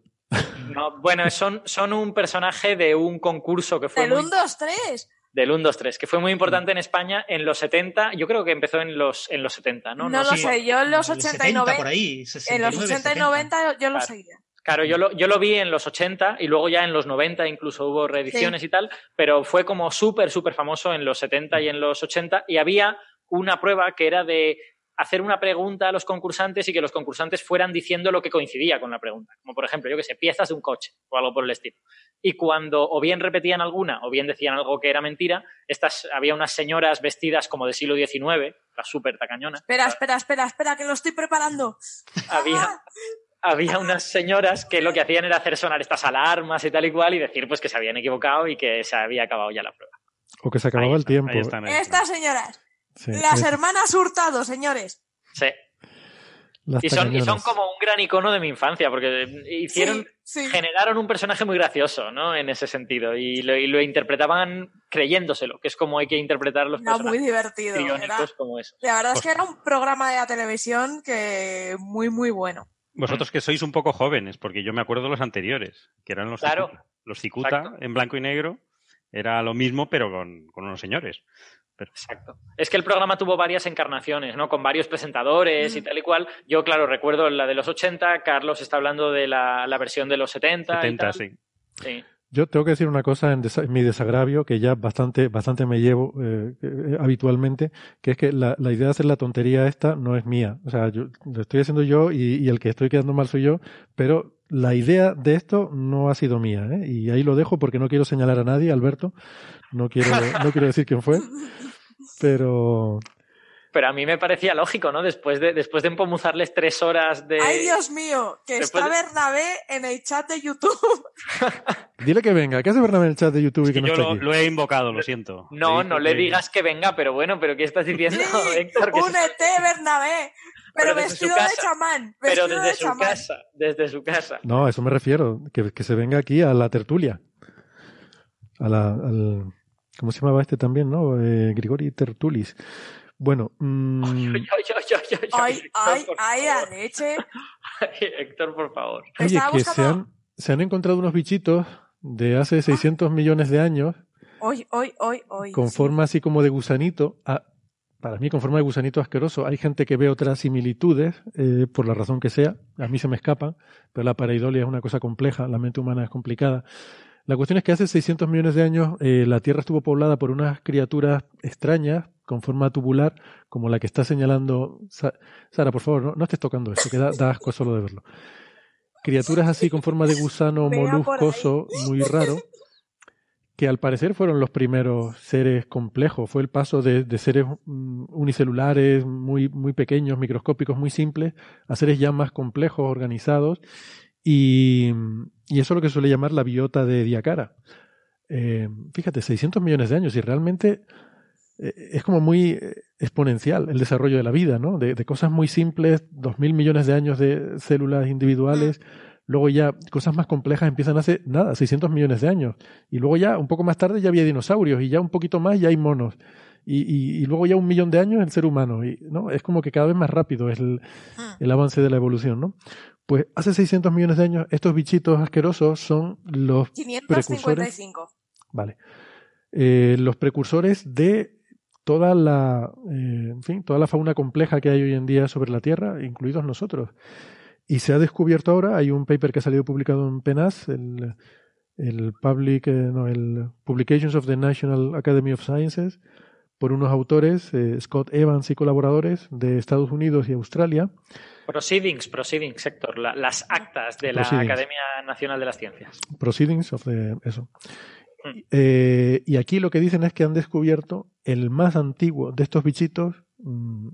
No, bueno, son, son un personaje de un concurso que fue El muy, 1, 2, 3. del 1, 2, 3, que fue muy importante en España en los 70. Yo creo que empezó en los, en los 70, ¿no? No, lo sé. sé, yo en los en el 80 y 70 90. por ahí, En 69, los 80 y 70. 90 yo lo Claro. seguía. Claro, yo lo, yo lo vi en los 80 y luego ya en los 90 incluso hubo reediciones y tal, pero fue como súper, súper famoso en los 70 y en los 80 y había una prueba que era de hacer una pregunta a los concursantes y que los concursantes fueran diciendo lo que coincidía con la pregunta. Como por ejemplo, yo que sé, piezas de un coche o algo por el estilo. Y cuando o bien repetían alguna o bien decían algo que era mentira, estas, había unas señoras vestidas como del siglo XIX, las súper tacañonas. Espera, espera, espera, espera, que lo estoy preparando. Había, había unas señoras que lo que hacían era hacer sonar estas alarmas y tal y cual y decir pues que se habían equivocado y que se había acabado ya la prueba. O que se acababa Ahí el está, tiempo. ahí están, ahí están. Estas señoras. Sí, Las es- hermanas Hurtado, señores. Sí. Y son, y son como un gran icono de mi infancia, porque hicieron, Sí, sí. generaron un personaje muy gracioso, ¿no? En ese sentido. Y lo, y lo interpretaban creyéndoselo, que es como hay que interpretar los No, muy personajes divertido. Era, irónicos como eso. la verdad es que era un programa de la televisión que muy, muy bueno. Vosotros que sois un poco jóvenes, porque yo me acuerdo de los anteriores, que eran los Claro. Cicuta. Los Cicuta Exacto. en blanco y negro era lo mismo, pero con, con unos señores. Pero- Exacto. Es que el programa tuvo varias encarnaciones, ¿no? Con varios presentadores y Mm. tal y cual. Yo, claro, recuerdo la de los 80, Carlos está hablando de la, la versión de los 70. y 70, tal. sí. Sí. Yo tengo que decir una cosa en, mi desagravio que ya bastante, bastante me llevo eh, eh, habitualmente, que es que la, idea de hacer la tontería esta no es mía. O sea, lo estoy haciendo yo y, y el que estoy quedando mal soy yo, pero la idea de esto no ha sido mía. ¿eh? Y ahí lo dejo porque no quiero señalar a nadie, Alberto. No quiero, no quiero decir quién fue. Pero Pero a mí me parecía lógico, ¿no? Después de, después de empomuzarles tres horas de. Ay, Dios mío, que Después está de- Bernabé en el chat de YouTube. dile que venga. ¿Qué hace Bernabé en el chat de YouTube y Es que que no yo está lo, aquí? lo he invocado, lo siento. No, no le digas que venga, pero bueno, pero ¿qué estás diciendo, Sí, Héctor? Que se- únete, Bernabé. Pero, Pero vestido de chamán. Pero Vestido desde de su chamán. casa, desde su casa. No, a eso me refiero. Que, que se venga aquí a la tertulia. A la, al, ¿Cómo se llamaba este también, no? Eh, Grigori Tertulis. Bueno, mm, Ay, ay, ay, ay, ay, Ay, Héctor, ay, por ay, favor. la leche. Ay, Héctor, por favor. oye, que se han, se han encontrado unos bichitos de hace 600 millones de años Hoy, hoy, hoy, hoy. con sí. forma así como de gusanito. Ah, para mí, con forma de gusanito asqueroso. Hay gente que ve otras similitudes, eh, por la razón que sea. A mí se me escapan, pero la pareidolia es una cosa compleja, la mente humana es complicada. La cuestión es que hace 600 millones de años eh, la Tierra estuvo poblada por unas criaturas extrañas con forma tubular, como la que está señalando Sa- Sara. Por favor, no, no estés tocando esto, que da, da asco solo de verlo. Criaturas así con forma de gusano moluscoso, muy raro, que al parecer fueron los primeros seres complejos. Fue el paso de, de seres mm, unicelulares, muy, muy pequeños, microscópicos, muy simples, a seres ya más complejos, organizados. Y, y eso es lo que suele llamar la biota de Diacara. Eh, fíjate, 600 millones de años y realmente eh, es como muy eh, exponencial el desarrollo de la vida, ¿no? De, de cosas muy simples, 2.000 millones de años de células individuales, luego ya cosas más complejas empiezan hace, nada, 600 millones de años. Y luego ya, un poco más tarde, ya había dinosaurios y ya un poquito más ya hay monos. Y, y- y luego ya un millón de años el ser humano. Y, ¿no? Es como que cada vez más rápido es el, el avance de la evolución, ¿no? Pues hace 600 millones de años estos bichitos asquerosos son los precursores 555. Vale. Eh, los precursores de toda la, eh, en fin, toda la fauna compleja que hay hoy en día sobre la Tierra, incluidos nosotros. Y se ha descubierto ahora, hay un paper que ha salido publicado en PENAS, el, el Public, eh, no, el Publications of the National Academy of Sciences, por unos autores, eh, Scott Evans y colaboradores de Estados Unidos y Australia, Proceedings, proceedings, Héctor. la- las actas de la. Academia Nacional de las Ciencias. Proceedings of the, eso. Mm. Eh, y aquí lo que dicen es que han descubierto el más antiguo de estos bichitos, mm,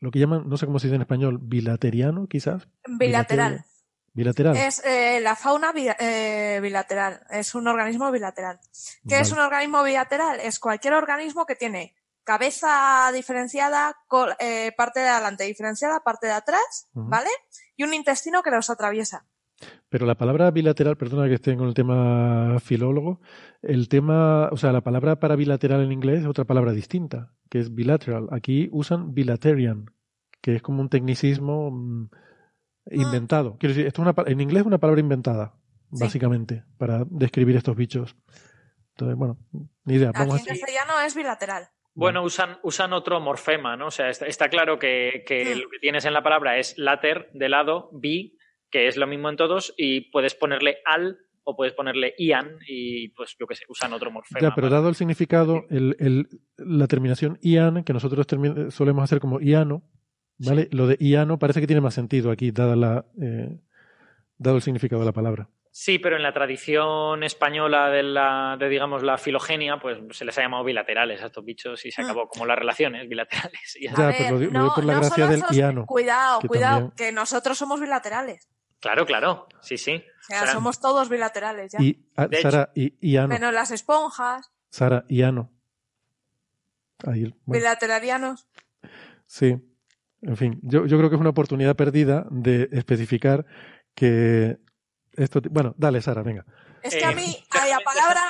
lo que llaman, no sé cómo se dice en español, bilateriano, quizás. Bilateral. Bilateral. Es eh, la fauna bi- eh, bilateral. Es un organismo bilateral. ¿Qué es un organismo bilateral? Es cualquier organismo que tiene cabeza diferenciada, col- eh, parte de adelante diferenciada, parte de atrás. ¿vale? Y un intestino que los atraviesa. Pero la palabra bilateral, perdona que esté con el tema filólogo, el tema, o sea, la palabra para bilateral en inglés es otra palabra distinta, que es bilateral. Aquí usan bilaterian, que es como un tecnicismo mm, inventado. Quiero decir, esto es una, en inglés es una palabra inventada, básicamente, para describir estos bichos. Entonces, bueno, ni idea. Aquí Vamos en a... castellano es bilateral. Bueno, usan, usan otro morfema, ¿no? O sea, está, está claro que, que Mm. lo que tienes en la palabra es later, de lado, bi, que es lo mismo en todos, y puedes ponerle al o puedes ponerle ian, y pues yo qué sé, usan otro morfema. Ya, pero dado el significado, el, el- la terminación ian, que nosotros solemos hacer como iano, ¿vale? Lo de iano parece que tiene más sentido aquí, dada la, eh, dado el significado de la palabra. Sí, pero en la tradición española de la, de digamos la filogenia, pues se les ha llamado bilaterales a estos bichos y se Mm. acabó como las relaciones bilaterales. Y ya pero lo di- lo digo por la gracia del Cuidado, que cuidado, también- que nosotros somos bilaterales. Claro, claro, sí, sí. O sea, somos todos bilaterales ya. Y ah, De hecho- Sara, y, iano, Menos las esponjas, Sara, iano. Ahí, bueno, bilaterarianos. sí. En fin, yo, yo creo que es una oportunidad perdida de especificar que esto. Bueno, dale, Sara, venga. Es que a Eh, mí, ay, la palabra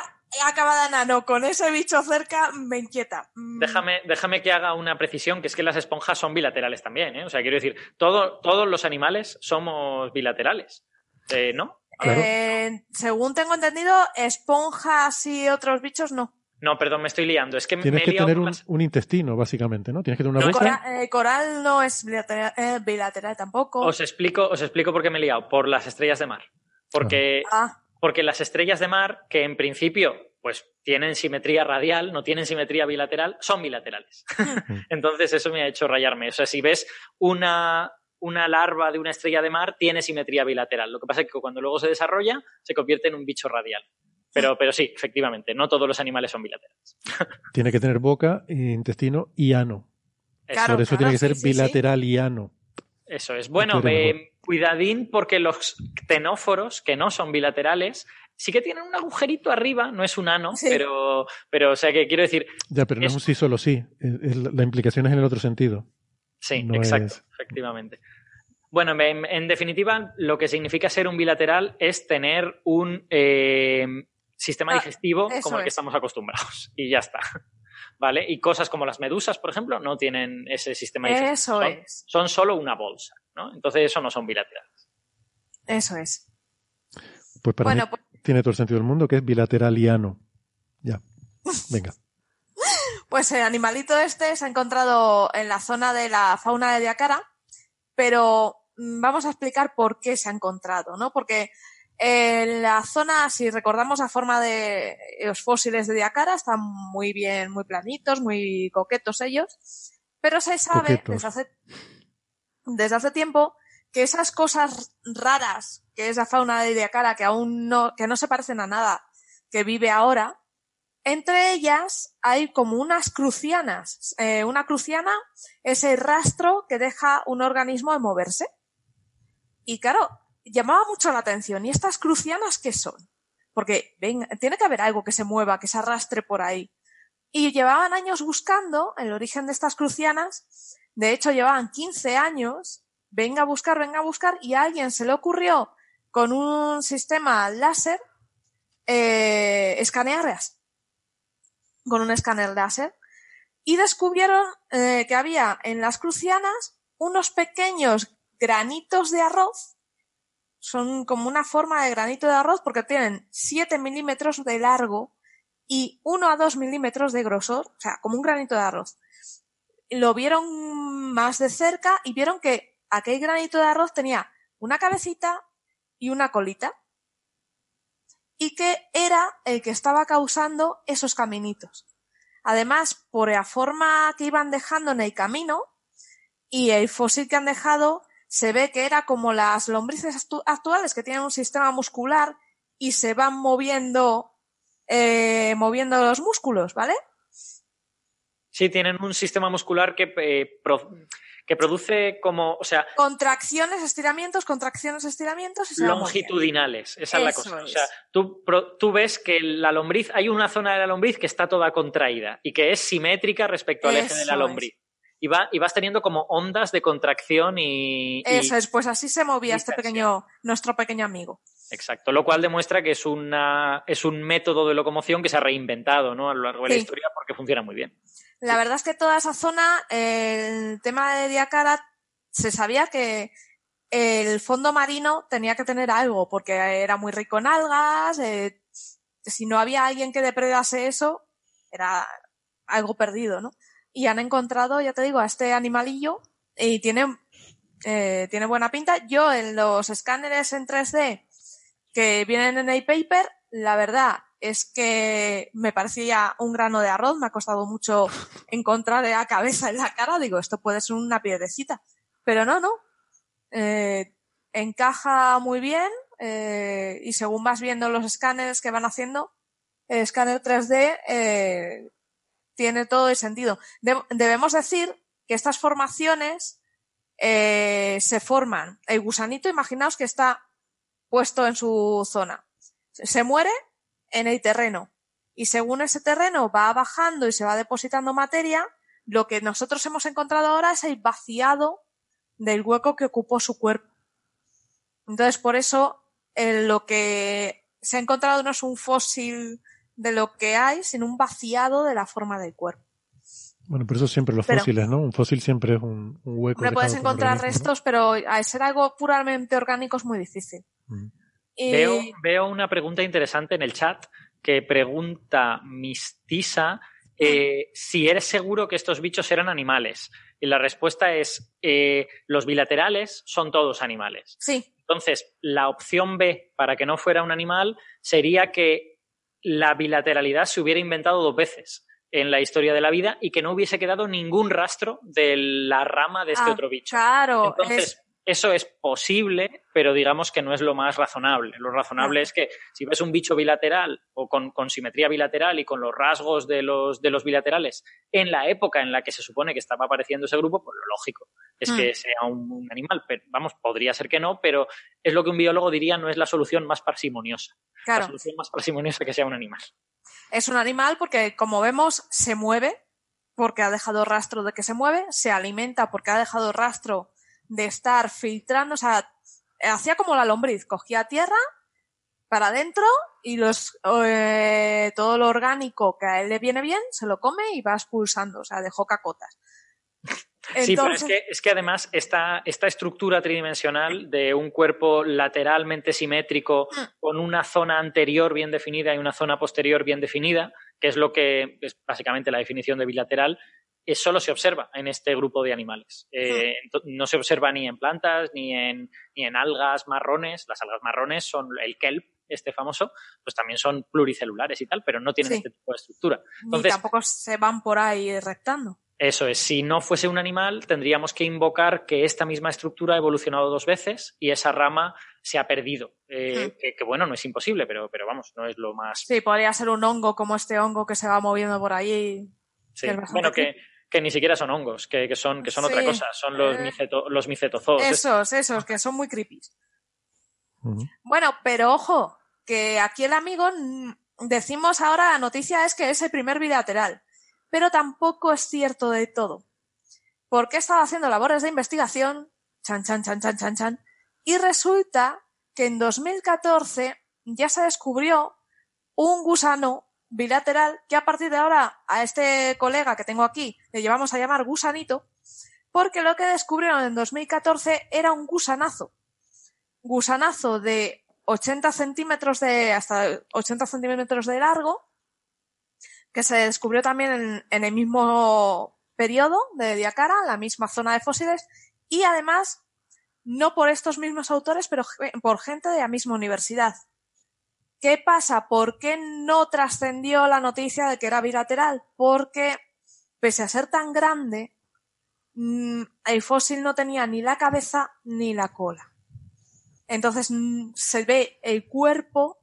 acabada nano con ese bicho cerca me inquieta. Mm, Déjame, déjame que haga una precisión, que es que las esponjas son bilaterales también, ¿eh? O sea, quiero decir, todo- todos los animales somos bilaterales, eh, ¿no? Claro. eh, según tengo entendido, esponjas y otros bichos no. No, perdón, me estoy liando. Es que Tienes me que tener un, intestino, básicamente, ¿no? Tienes que tener una No, boca. Cora- eh, coral no es bilateral, eh, bilateral tampoco. Os explico, os explico por qué me he liado. Por las estrellas de mar. Porque, Ah, porque las estrellas de mar, que en principio pues tienen simetría radial, no tienen simetría bilateral, son bilaterales. Entonces eso me ha hecho rayarme. O sea, si ves una, una larva de una estrella de mar, tiene simetría bilateral. Lo que pasa es que cuando luego se desarrolla, se convierte en un bicho radial. Pero, pero sí, efectivamente, no todos los animales son bilaterales. Tiene que tener boca e intestino y ano. Claro, Por eso tiene que ser sí, sí, sí. bilateral y ano. eso es. Bueno, eh, cuidadín porque los ctenóforos, que no son bilaterales, sí que tienen un agujerito arriba, no es un ano, Sí. pero, pero, o sea, que quiero decir, Ya, pero no es un sí solo sí. Es- es la- implicación es en el otro sentido. Sí, No exacto, es- efectivamente. Bueno, en, en definitiva, lo que significa ser un bilateral es tener un eh, sistema Ah, digestivo como el que es. estamos acostumbrados. Y ya está. ¿Vale? Y cosas como las medusas, por ejemplo, no tienen ese sistema digestivo. Eso son, es. son solo una bolsa, ¿no? Entonces, eso no son bilaterales. eso es. Pues para Bueno, mí pues- tiene todo el sentido del mundo, que es bilateral y ano. Ya. Venga. Pues el animalito este se ha encontrado en la zona de la fauna de Diacara, pero mm, vamos a explicar por qué se ha encontrado, ¿no? Porque en la zona, si recordamos la forma de los fósiles de Diacara, están muy bien, muy planitos, muy coquetos ellos, pero se sabe desde hace, desde hace tiempo que esas cosas raras que es la fauna de Diacara, que aún no, que no se parecen a nada que vive ahora, entre ellas hay como unas crucianas. Eh, una cruciana es el rastro que deja un organismo de moverse. Y claro, llamaba mucho la atención. ¿Y estas crucianas qué son? Porque ven, tiene que haber algo que se mueva, que se arrastre por ahí. Y llevaban años buscando el origen de estas crucianas. De hecho, llevaban 15 años. Venga a buscar, venga a buscar. Y a alguien se le ocurrió con un sistema láser eh, escanearlas con un escáner láser y descubrieron eh, que había en las crucianas unos pequeños granitos de arroz. Son como una forma de granito de arroz porque tienen 7 milímetros de largo y 1 a 2 milímetros de grosor, o sea, como un granito de arroz. Lo vieron más de cerca y vieron que aquel granito de arroz tenía una cabecita y una colita y que era el que estaba causando esos caminitos. Además, por la forma que iban dejando en el camino y el fósil que han dejado, se ve que era como las lombrices actu- actuales que tienen un sistema muscular y se van moviendo, eh, moviendo los músculos, ¿vale? Sí, tienen un sistema muscular que, eh, pro- que produce como, o sea, Contracciones, estiramientos, contracciones, estiramientos y se longitudinales. Esa es la cosa. O sea, tú, pro- tú ves que la lombriz, hay una zona de la lombriz que está toda contraída y que es simétrica respecto al eje de la lombriz. Y, va, y vas teniendo como ondas de contracción y. y- Eso es, pues así se movía este pequeño, nuestro pequeño amigo. Exacto. Lo cual demuestra que es, una, es un método de locomoción que se ha reinventado ¿no? a lo largo de la historia porque funciona muy bien. La verdad es que toda esa zona, el tema de Diacara, se sabía que el fondo marino tenía que tener algo, porque era muy rico en algas, eh, si no había alguien que depredase eso, era algo perdido, ¿no? Y han encontrado, ya te digo, a este animalillo y tiene, eh, tiene buena pinta. Yo en los escáneres en 3D que vienen en el paper, la verdad es que me parecía un grano de arroz, me ha costado mucho encontrar la cabeza en la cara, digo, esto puede ser una piedrecita, pero no, no, Eh, encaja muy bien eh, y según vas viendo los escáneres que van haciendo, escáner 3D eh, tiene todo el sentido. De- debemos decir que estas formaciones eh, se forman. El gusanito, imaginaos que está puesto en su zona. Se muere en el terreno. Y según ese terreno va bajando y se va depositando materia, lo que nosotros hemos encontrado ahora es el vaciado del hueco que ocupó su cuerpo. Entonces, por eso, eh, lo que se ha encontrado no es un fósil de lo que hay, sino un vaciado de la forma del cuerpo. Bueno, pero eso siempre los Pero- fósiles, ¿no? Un fósil siempre es un, un hueco. Hombre, puedes encontrar restos, pero al ser algo puramente orgánico es muy difícil. Ujú. Y- Veo, veo una pregunta interesante en el chat que pregunta Mistisa eh, si eres seguro que estos bichos eran animales. Y la respuesta es, eh, los bilaterales son todos animales. Sí, Entonces, la opción B para que no fuera un animal sería que la bilateralidad se hubiera inventado dos veces en la historia de la vida y que no hubiese quedado ningún rastro de la rama de este Ah, otro bicho. Claro, Entonces, es- eso es posible, pero digamos que no es lo más razonable. Lo razonable es que si ves un bicho bilateral o con, con simetría bilateral y con los rasgos de los, de los bilaterales en la época en la que se supone que estaba apareciendo ese grupo, pues lo lógico es Mm. que sea un, un animal. Pero, vamos, podría ser que no, pero es lo que un biólogo diría no es la solución más parsimoniosa. La solución más parsimoniosa que sea un animal. es un animal porque, como vemos, se mueve porque ha dejado rastro de que se mueve, se alimenta porque ha dejado rastro de estar filtrando, o sea, hacía como la lombriz, cogía tierra para adentro y los eh, todo lo orgánico que a él le viene bien se lo come y va expulsando, o sea, dejó cacotas. Sí, pero es que, es que además esta, esta estructura tridimensional de un cuerpo lateralmente simétrico Mm. con una zona anterior bien definida y una zona posterior bien definida, que es lo que es básicamente la definición de bilateral, solo se observa en este grupo de animales. Eh, no se observa ni en plantas ni en, ni en algas marrones. Las algas marrones son el kelp, este famoso, pues también son pluricelulares y tal, pero no tienen Sí. este tipo de estructura. Ni Entonces, tampoco se van por ahí reptando. eso es, si no fuese un animal, tendríamos que invocar que esta misma estructura ha evolucionado dos veces y esa rama se ha perdido. Eh, que, que, bueno, no es imposible, pero, pero vamos, no es lo más. Sí, podría ser un hongo como este hongo que se va moviendo por ahí. Sí. que Bueno, que. Que ni siquiera son hongos, que, que son, que son otra cosa, son los, Eh. miceto- los micetozoos. Esos, esos, que son muy creepy. Bueno, pero ojo, que aquí el amigo mm, decimos ahora la noticia es que es el primer bilateral, pero tampoco es cierto de todo. Porque he estado haciendo labores de investigación, chan, chan, chan, chan, chan, chan, y resulta que en 2014 ya se descubrió un gusano bilateral que a partir de ahora a este colega que tengo aquí le llevamos a llamar gusanito, porque lo que descubrieron en 2014 era un gusanazo. Gusanazo de 80 centímetros de, hasta 80 centímetros de largo, que se descubrió también en, el mismo periodo de Diacara, la misma zona de fósiles, y además no por estos mismos autores, pero por gente de la misma universidad. ¿Qué pasa? ¿Por qué no trascendió la noticia de que era bilateral? Porque, pese a ser tan grande, mm, el fósil no tenía ni la cabeza ni la cola. Entonces mm, se ve el cuerpo,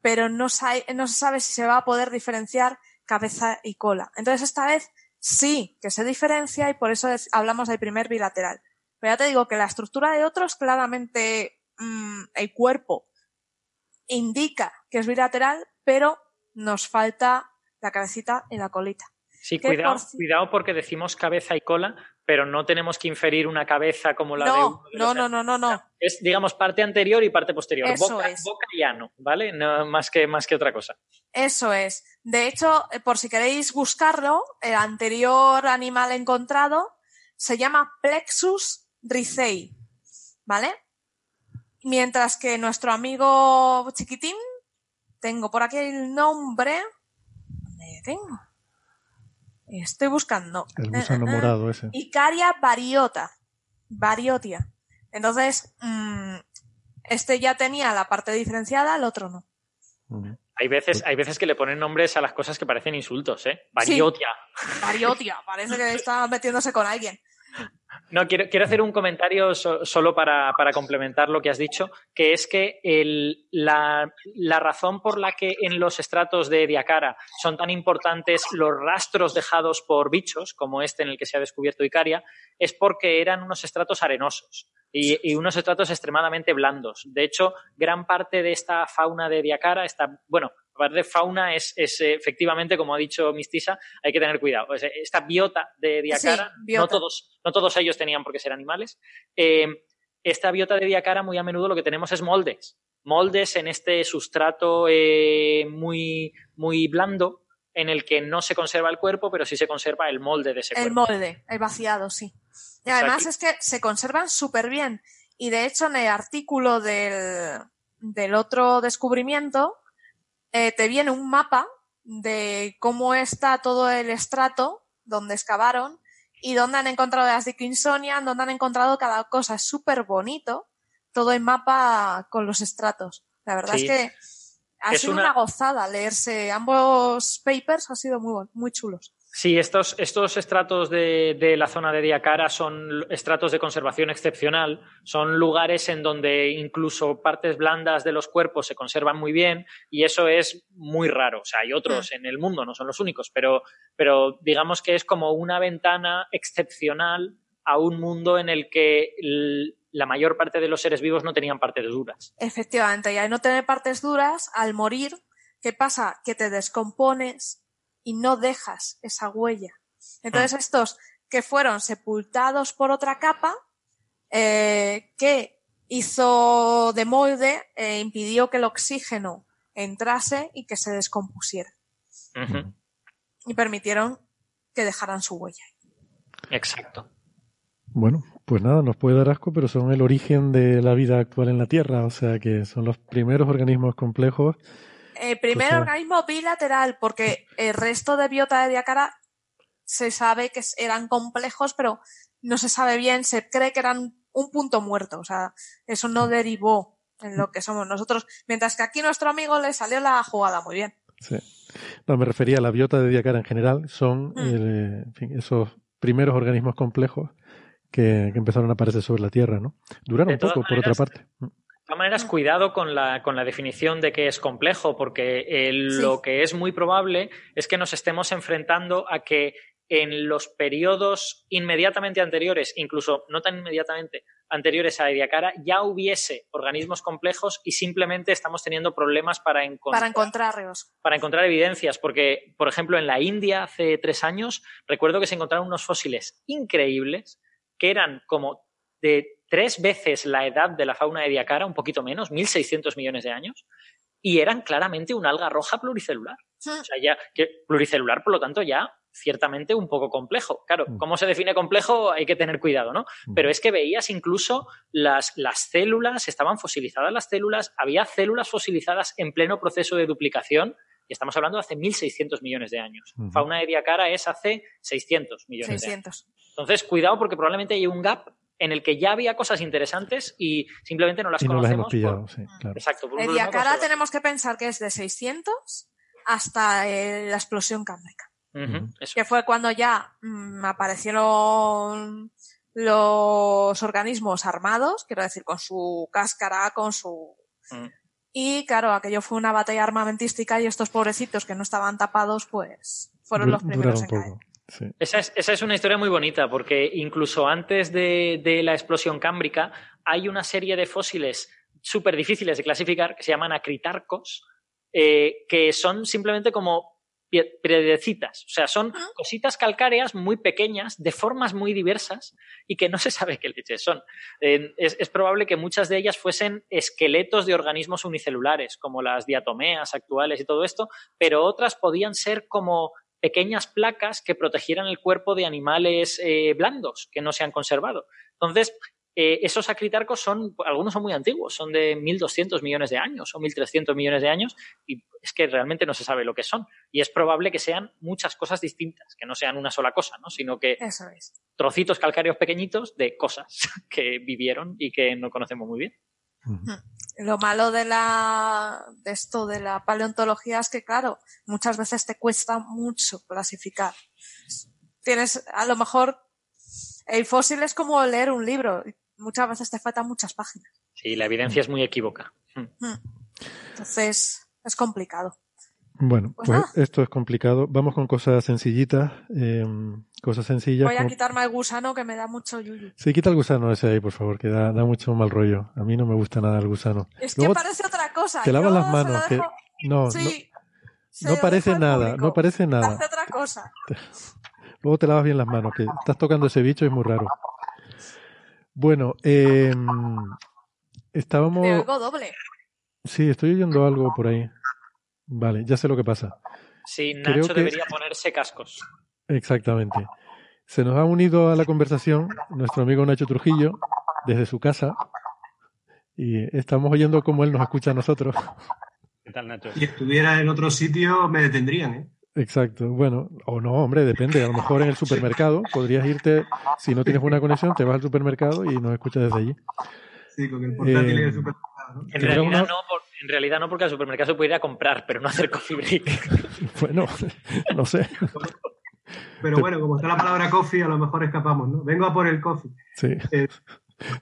pero no, se sabe si se va a poder diferenciar cabeza y cola. Entonces esta vez sí que se diferencia y por eso es- hablamos del primer bilateral. Pero ya te digo que la estructura de otros claramente mm, el cuerpo indica que es bilateral, pero nos falta la cabecita y la colita. Sí, cuidado, por cuidado porque decimos cabeza y cola, pero no tenemos que inferir una cabeza como la de No, uno de no, no, no, no, no. Es, digamos, parte anterior y parte posterior. Eso boca, es. boca y ano, ¿vale? No, más, que, más que otra cosa. Eso es. De hecho, eh, por si queréis buscarlo, el anterior animal encontrado se llama Plexus ricei, ¿vale? Mientras que nuestro amigo chiquitín, tengo por aquí el nombre. ¿Dónde tengo? Estoy buscando. El gusano eh, eh. morado ese. Icaria variota. Variotia. Entonces, mm, este ya tenía la parte diferenciada, el otro no. Hay veces, hay veces que le ponen nombres a las cosas que parecen insultos, ¿eh? Variotia. Variotia, parece que está metiéndose con alguien. No, quiero, quiero hacer un comentario so- solo para, para complementar lo que has dicho, que es que la, la razón por la que en los estratos de Diacara son tan importantes los rastros dejados por bichos, como este en el que se ha descubierto Icaria, es porque eran unos estratos arenosos y, y unos estratos extremadamente blandos. De hecho, gran parte de esta fauna de Diacara está, bueno, aparte de fauna es, es, eh, efectivamente, como ha dicho Mistisa, hay que tener cuidado. Es, Esta biota de Diacara, Sí, biota. no todos, no todos ellos tenían por qué ser animales. Eh, esta biota de Diacara, muy a menudo lo que tenemos es moldes. Moldes en este sustrato eh, muy, muy blando, en el que no se conserva el cuerpo, pero sí se conserva el molde de ese El cuerpo. molde, el vaciado, sí. Y además es que se conservan súper bien. Y de hecho, en el artículo del, del otro descubrimiento, eh, te viene un mapa de cómo está todo el estrato donde excavaron y dónde han encontrado las Dickinsonian, dónde han encontrado cada cosa. Es súper bonito todo el mapa con los estratos. La verdad Sí. es que ha Es sido una- una... gozada leerse ambos papers, ha sido muy, muy chulos. Sí, estos, estos estratos de, de la zona de Diacara son estratos de conservación excepcional. Son lugares en donde incluso partes blandas de los cuerpos se conservan muy bien y eso es muy raro. O sea, hay otros en el mundo, no son los únicos, pero, pero digamos que es como una ventana excepcional a un mundo en el que la mayor parte de los seres vivos no tenían partes duras. Efectivamente, y al no tener partes duras, al morir, ¿qué pasa? Que te descompones y no dejas esa huella. Entonces estos que fueron sepultados por otra capa, eh, que hizo de molde, eh, impidió que el oxígeno entrase y que se descompusiera. Y permitieron que dejaran su huella. Exacto. Bueno, pues nada, nos puede dar asco, pero son el origen de la vida actual en la Tierra, o sea que son los primeros organismos complejos. El primer Pues, eh, organismo bilateral, porque el resto de biota de Diacara se sabe que eran complejos, pero no se sabe bien, se cree que eran un punto muerto, o sea, eso no derivó en lo que somos nosotros, mientras que aquí nuestro amigo le salió la jugada muy bien. Sí. No, me refería a la biota de Diacara en general, son Mm. eh, en fin, esos primeros organismos complejos que, que empezaron a aparecer sobre la Tierra, ¿no? Duraron un poco, por otra parte. De todas maneras, cuidado con la, con la definición de que es complejo, porque eh, lo que es muy probable es que nos estemos enfrentando a que en los periodos inmediatamente anteriores, incluso no tan inmediatamente anteriores a Ediacara, ya hubiese organismos complejos y simplemente estamos teniendo problemas para encontrar Para encontrarlos. para encontrar evidencias, porque, por ejemplo, en la India hace tres años, recuerdo que se encontraron unos fósiles increíbles que eran como de tres veces la edad de la fauna de Diacara, un poquito menos, 1.600 millones de años, y eran claramente un alga roja pluricelular. O sea, ya que pluricelular, por lo tanto, ya ciertamente un poco complejo. Claro, ¿cómo se define complejo? Hay que tener cuidado, ¿no? Pero es que veías incluso las, las células, estaban fosilizadas las células, había células fosilizadas en pleno proceso de duplicación, y estamos hablando de hace 1.600 millones de años. Fauna de Diacara es hace 600 millones de años. 600. Entonces, cuidado porque probablemente hay un gap en el que ya había cosas interesantes y simplemente no las Y no las hemos conocemos. por- pillado, sí, claro. Exacto. por Diacara conservador. tenemos que pensar que es de 600 hasta eh, la explosión cámbrica. Ujú, eso. que fue cuando ya mm, aparecieron los organismos armados, quiero decir, con su cáscara, con su... Mm. Y claro, aquello fue una batalla armamentística y estos pobrecitos que no estaban tapados, pues fueron los primeros en caer. Sí. Esa es, esa es una historia muy bonita porque incluso antes de, de la explosión cámbrica hay una serie de fósiles súper difíciles de clasificar que se llaman acritarcos, eh, que son simplemente como pie- piedrecitas. O sea, son cositas calcáreas muy pequeñas, de formas muy diversas y que no se sabe qué leches son. Eh, es, es probable que muchas de ellas fuesen esqueletos de organismos unicelulares, como las diatomeas actuales y todo esto, pero otras podían ser como pequeñas placas que protegieran el cuerpo de animales eh, blandos que no se han conservado. Entonces, eh, esos acritarcos son, algunos son muy antiguos, son de 1.200 millones de años o 1.300 millones de años y es que realmente no se sabe lo que son. Y es probable que sean muchas cosas distintas, que no sean una sola cosa, ¿no? sino que Eso es. trocitos calcáreos pequeñitos de cosas que vivieron y que no conocemos muy bien. Lo malo de la de esto de la paleontología es que claro, muchas veces te cuesta mucho clasificar. Tienes a lo mejor el fósil es como leer un libro, muchas veces te faltan muchas páginas. Sí, la evidencia es muy equívoca. Mm. Entonces, es complicado. Bueno, Pues pues esto es complicado. Vamos con cosas sencillitas. eh, cosas sencillas. Voy a como- quitarme el gusano que me da mucho yuyu. Sí, quita el gusano ese ahí, por favor, que da, da mucho mal rollo. A mí no me gusta nada el gusano. Es que Luego parece otra cosa. te lavas las manos. que- No, Sí, no, no parece nada, no parece nada. Hace otra cosa. Luego te lavas bien las manos, que estás tocando ese bicho y es muy raro. Bueno, eh, estábamos... Oigo doble. Sí, estoy oyendo algo por ahí. Vale, ya sé lo que pasa. Sí, Creo Nacho que- debería ponerse cascos. Exactamente. Se nos ha unido a la conversación nuestro amigo Nacho Trujillo desde su casa y estamos oyendo cómo él nos escucha a nosotros. ¿Qué tal, Nacho? Si estuviera en otro sitio, me detendrían, ¿eh? Exacto. Bueno, o no, hombre, depende. A lo mejor en el supermercado podrías irte, si no tienes buena conexión, te vas al supermercado y nos escuchas desde allí. Sí, con el portátil Eh, y el supermercado. ¿no? En realidad, una- no, por- en realidad no, porque al supermercado se puede ir a comprar, pero no hacer coffee break. Bueno, no sé. Pero bueno, como está la palabra coffee, a lo mejor escapamos, ¿no? Vengo a por el coffee. Sí. Eh,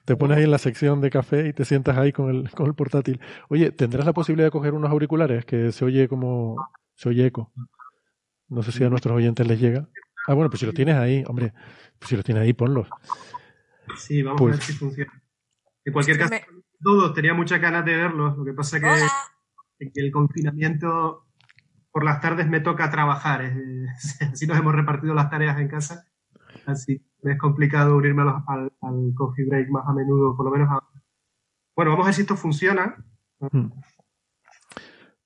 Te pones ahí en la sección de café y te sientas ahí con el, con el portátil. Oye, ¿tendrás la posibilidad de coger unos auriculares que se oye como... se oye eco? No sé si a nuestros oyentes les llega. Ah, bueno, pues si los tienes ahí, hombre, pues si los tienes ahí, ponlos. Sí, vamos Pues- a ver si funciona. En cualquier caso, Me- todos tenía muchas ganas de verlos. Lo que pasa que, que el confinamiento por las tardes me toca trabajar. eh, Así nos hemos repartido las tareas en casa. Así me es complicado unirme a los- al, al coffee break más a menudo, por lo menos ahora. Bueno, vamos a ver si esto funciona. Mm.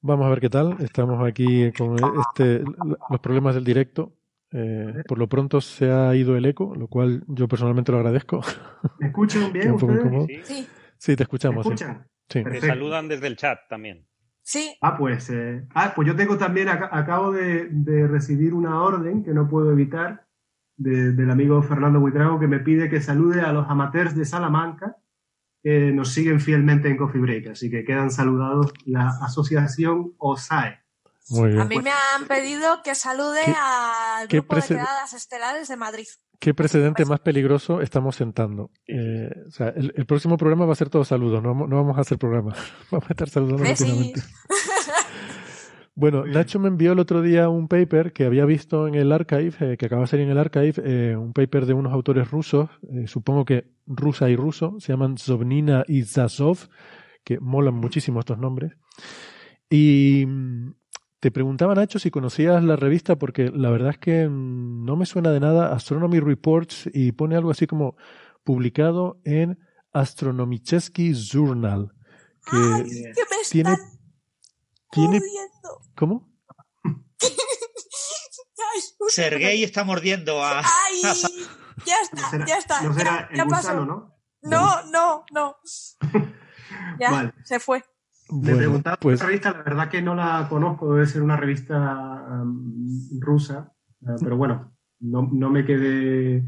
Vamos a ver qué tal. Estamos aquí con este, los problemas del directo. Eh, por lo pronto se ha ido el eco, lo cual yo personalmente lo agradezco. ¿Me escuchan bien un poco ustedes? Sí. Sí, te ¿Me escuchamos. sí. escuchan? Sí. Te saludan desde el chat también. sí. Ah, pues, eh, ah, pues yo tengo también, aca- acabo de, de recibir una orden que no puedo evitar de- del amigo Fernando Buitrago que me pide que salude a los amateurs de Salamanca que nos siguen fielmente en Coffee Break. Así que quedan saludados la asociación OSAE. Muy bien. A mí me han pedido que salude ¿Qué- al qué grupo de quedadas estelares de Madrid. ¿Qué precedente más peligroso estamos sentando? Eh, o sea, el, el próximo programa va a ser todo saludos, no, vamos- no vamos a hacer programa. Vamos a estar saludando Besis. continuamente. Bueno, Nacho me envió el otro día un paper que había visto en el archive, eh, que acaba de salir en el archive, eh, un paper de unos autores rusos, eh, supongo que rusa y ruso, se llaman Zobnina y Zasov, que molan muchísimo estos nombres. Y mm, te preguntaba, Nacho, si conocías la revista, porque la verdad es que no me suena de nada Astronomy Reports y pone algo así como publicado en Astronomicheski Journal. Que ¡Ay, que me tiene, están tiene! ¿cómo? ¡Ay, un Sergei está mordiendo a. ¡Ay! Ya No está, será, ya está. no será ya, ya el pasó. gusano, ¿no? No, no, no. Ya, Vale. se fue. Me Bueno, preguntaba por pues esa revista, la verdad que no la conozco, debe ser una revista um, rusa, eh, pero bueno, no, no me quedé.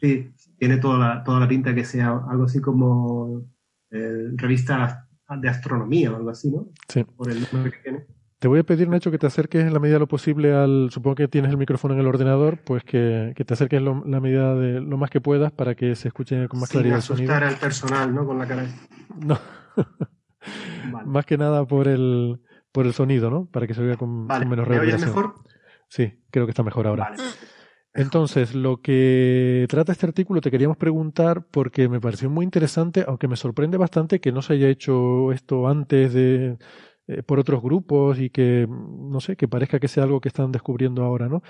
Sí, tiene toda la, toda la pinta que sea algo así como eh, revista de astronomía o algo así, ¿no? sí. Por el nombre que tiene. Te voy a pedir, Nacho, que te acerques en la medida de lo posible al. Supongo que tienes el micrófono en el ordenador, pues que, que te acerques lo- la medida de lo más que puedas para que se escuche con más Sin claridad el sonido. asustar al personal, ¿no? Con la cara. No. Vale. Más que nada por el, por el sonido, ¿no? Para que se oiga con, Vale, con menos ¿me reverberación. mejor? Sí, creo que está mejor ahora. Vale. Entonces, lo que trata este artículo te queríamos preguntar porque me pareció muy interesante, aunque me sorprende bastante que no se haya hecho esto antes de eh, por otros grupos y que no sé, que parezca que sea algo que están descubriendo ahora, ¿no?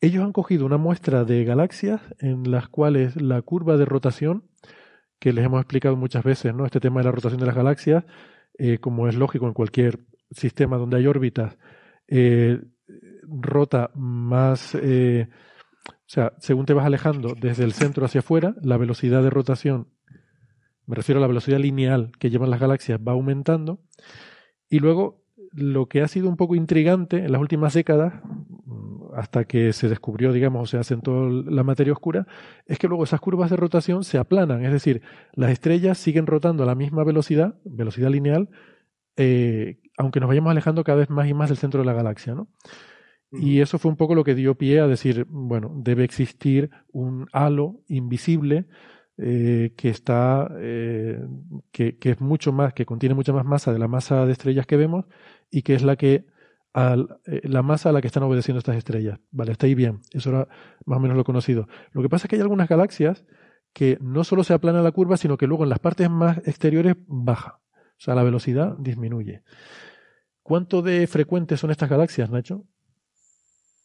Ellos han cogido una muestra de galaxias en las cuales la curva de rotación, que les hemos explicado muchas veces, ¿no? Este tema de la rotación de las galaxias, eh, como es lógico en cualquier sistema donde hay órbitas, eh, rota más o sea, según te vas alejando desde el centro hacia afuera, la velocidad de rotación, me refiero a la velocidad lineal que llevan las galaxias, va aumentando. Y luego, lo que ha sido un poco intrigante en las últimas décadas, hasta que se descubrió, digamos, o se asentó la materia oscura, es que luego esas curvas de rotación se aplanan. Es decir, las estrellas siguen rotando a la misma velocidad, velocidad lineal, eh, aunque nos vayamos alejando cada vez más y más del centro de la galaxia, ¿no? Y eso fue un poco lo que dio pie a decir, bueno, debe existir un halo invisible eh, que está, eh, que, que, es mucho más, que contiene mucha más masa de la masa de estrellas que vemos y que es la que al, eh, la masa a la que están obedeciendo estas estrellas. Vale, está ahí bien. Eso era más o menos lo conocido. Lo que pasa es que hay algunas galaxias que no solo se aplana la curva, sino que luego en las partes más exteriores baja. O sea, la velocidad disminuye. ¿Cuánto de frecuentes son estas galaxias, Nacho?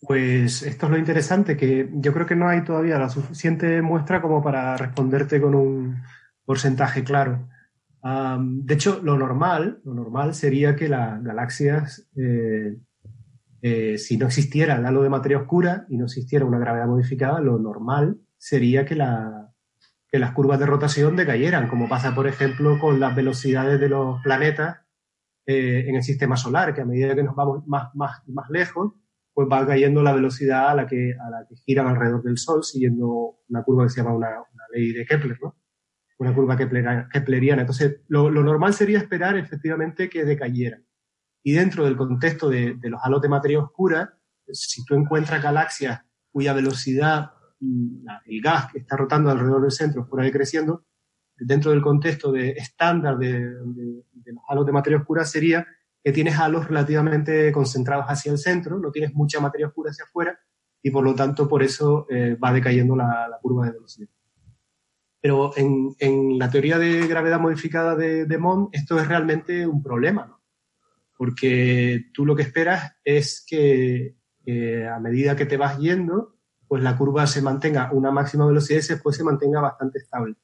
Pues esto es lo interesante, que yo creo que no hay todavía la suficiente muestra como para responderte con un porcentaje claro. De hecho, lo normal, lo normal sería que las galaxias, eh, eh, si no existiera el halo de materia oscura y no existiera una gravedad modificada, lo normal sería que, las curvas de rotación decayeran, como pasa, por ejemplo, con las velocidades de los planetas eh, en el sistema solar, que a medida que nos vamos más, más, más lejos, pues va cayendo la velocidad a la que giran alrededor del Sol, siguiendo una curva que se llama una, ley de Kepler, ¿no? Una curva kepleriana. Entonces, lo, normal sería esperar efectivamente que decayeran. Y dentro del contexto de, los halos de materia oscura, si tú encuentras galaxias cuya velocidad, mm, el gas que está rotando alrededor del centro fuera decreciendo, dentro del contexto de estándar de, los halos de materia oscura sería que tienes halos relativamente concentrados hacia el centro, no tienes mucha materia oscura hacia afuera y por lo tanto por eso eh, va decayendo la, curva de velocidad. Pero en, la teoría de gravedad modificada de, de Mond esto es realmente un problema, ¿no? porque tú lo que esperas es que a medida que te vas yendo, pues la curva se mantenga una máxima velocidad y después se mantenga bastante estable.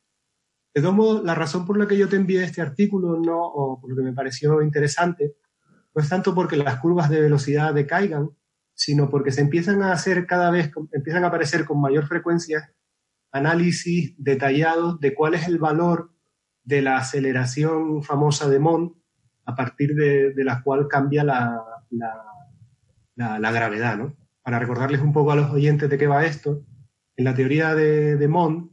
De todos modos, la razón por la que yo te envié este artículo, no, o por lo que me pareció interesante, no es tanto porque las curvas de velocidad decaigan, sino porque se empiezan a hacer cada vez, empiezan a aparecer con mayor frecuencia análisis detallados de cuál es el valor de la aceleración famosa de Mond a partir de, la cual cambia la, la, gravedad. ¿no? Para recordarles un poco a los oyentes de qué va esto, en la teoría de, de Mond,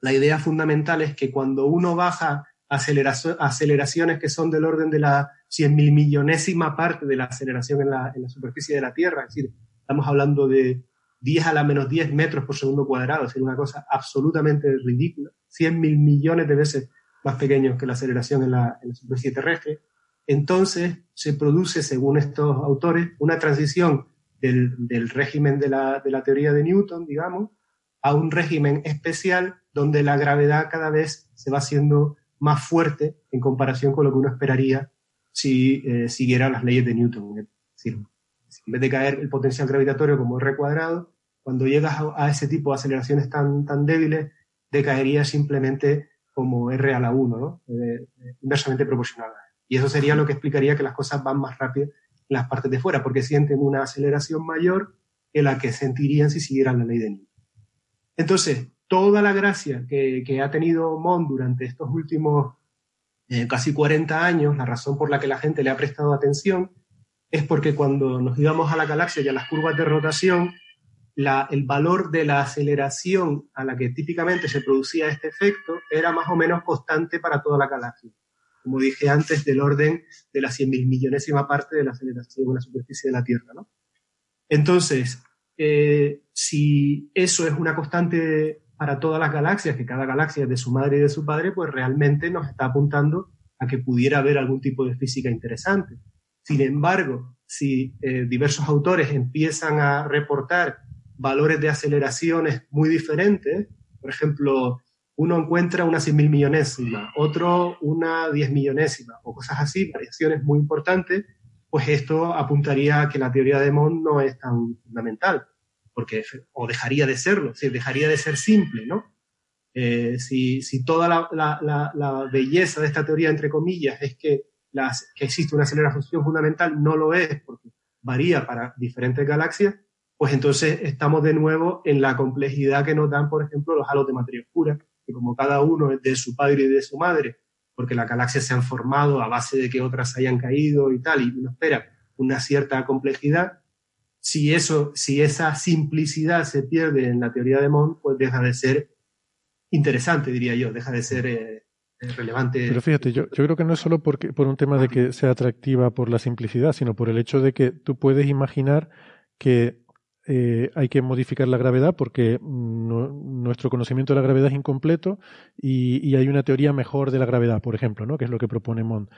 la idea fundamental es que cuando uno baja aceleraciones que son del orden de la cien mil millonésima parte de la aceleración en la, superficie de la Tierra, es decir, estamos hablando de 10 a la menos 10 metros por segundo cuadrado, es decir, una cosa absolutamente ridícula, 100 mil millones de veces más pequeños que la aceleración en la, superficie terrestre. Entonces se produce, según estos autores, una transición del, régimen de la, teoría de Newton, digamos, a un régimen especial donde la gravedad cada vez se va haciendo más fuerte en comparación con lo que uno esperaría si eh, siguiera las leyes de Newton. Es decir, en vez de caer el potencial gravitatorio como R cuadrado, cuando llegas a, ese tipo de aceleraciones tan, tan débiles, decaería simplemente como R a la 1, ¿no? Eh, eh, inversamente proporcional. Y eso sería lo que explicaría que las cosas van más rápido en las partes de fuera, porque sienten una aceleración mayor que la que sentirían si siguieran la ley de Newton. Entonces, toda la gracia que, ha tenido Mond durante estos últimos eh, casi 40 años, la razón por la que la gente le ha prestado atención, es porque cuando nos íbamos a la galaxia y a las curvas de rotación, el valor de la aceleración a la que típicamente se producía este efecto era más o menos constante para toda la galaxia. Como dije antes, del orden de la 100.000 millonésima parte de la aceleración en la superficie de la Tierra. Entonces, eh, si eso es una constante para todas las galaxias, que cada galaxia es de su madre y de su padre, pues realmente nos está apuntando a que pudiera haber algún tipo de física interesante. Sin embargo, si eh, diversos autores empiezan a reportar valores de aceleraciones muy diferentes. Por ejemplo, uno encuentra una 100.000 millonésima, otro una 10 millonésima, o cosas así, variaciones muy importantes, pues esto apuntaría a que la teoría de Mond no es tan fundamental, porque, o dejaría de serlo, o dejaría de ser simple, ¿no? Eh, si, si, toda la, la, la, belleza de esta teoría, entre comillas, es que, las, que existe una aceleración fundamental, no lo es, porque varía para diferentes galaxias, pues entonces estamos de nuevo en la complejidad que nos dan, por ejemplo, los halos de materia oscura, que como cada uno es de su padre y de su madre, porque las galaxias se han formado a base de que otras hayan caído y tal, y uno espera una cierta complejidad, si eso, si esa simplicidad se pierde en la teoría de Mond, pues deja de ser interesante, diría yo, deja de ser eh, relevante. Pero fíjate, yo, yo creo que no es solo porque, por un tema de que sea atractiva por la simplicidad, sino por el hecho de que tú puedes imaginar que eh, hay que modificar la gravedad porque nuestro conocimiento de la gravedad es incompleto y, hay una teoría mejor de la gravedad, por ejemplo, ¿no? que es lo que propone Mond.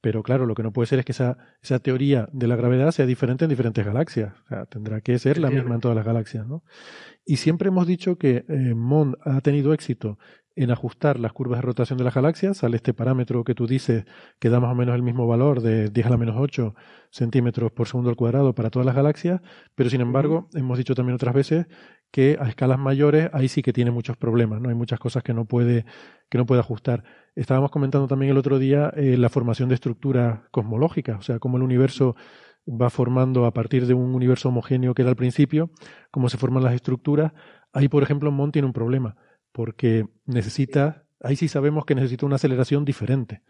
Pero claro, lo que no puede ser es que esa, esa teoría de la gravedad sea diferente en diferentes galaxias. O sea, tendrá que ser la misma en todas las galaxias. ¿no? Y siempre hemos dicho que eh, Mond ha tenido éxito en ajustar las curvas de rotación de las galaxias, sale este parámetro que tú dices que da más o menos el mismo valor de 10 a la menos 8 centímetros por segundo al cuadrado para todas las galaxias, pero sin embargo hemos dicho también otras veces que a escalas mayores ahí sí que tiene muchos problemas, ¿no? Hay muchas cosas que no puede, que no puede ajustar. Estábamos comentando también el otro día eh, la formación de estructuras cosmológicas, o sea, cómo el universo va formando a partir de un universo homogéneo que era al principio, cómo se forman las estructuras. Ahí, por ejemplo, Mont tiene un problema porque necesita, ahí sí sabemos que necesita una aceleración diferente.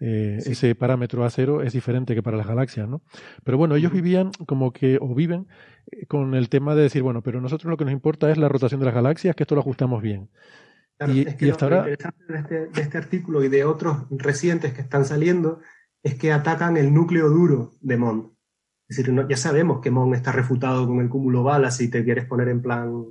Eh, ese parámetro A0 es diferente que para las galaxias, ¿no? Pero bueno, ellos vivían como que, o viven eh, con el tema de decir, bueno, pero nosotros lo que nos importa es la rotación de las galaxias, que esto lo ajustamos bien. y, hasta ahora... Lo interesante de este, de este artículo y de otros recientes que están saliendo es que atacan el núcleo duro de Mond. Es decir, ya sabemos que Mond está refutado con el cúmulo bala si te quieres poner en plan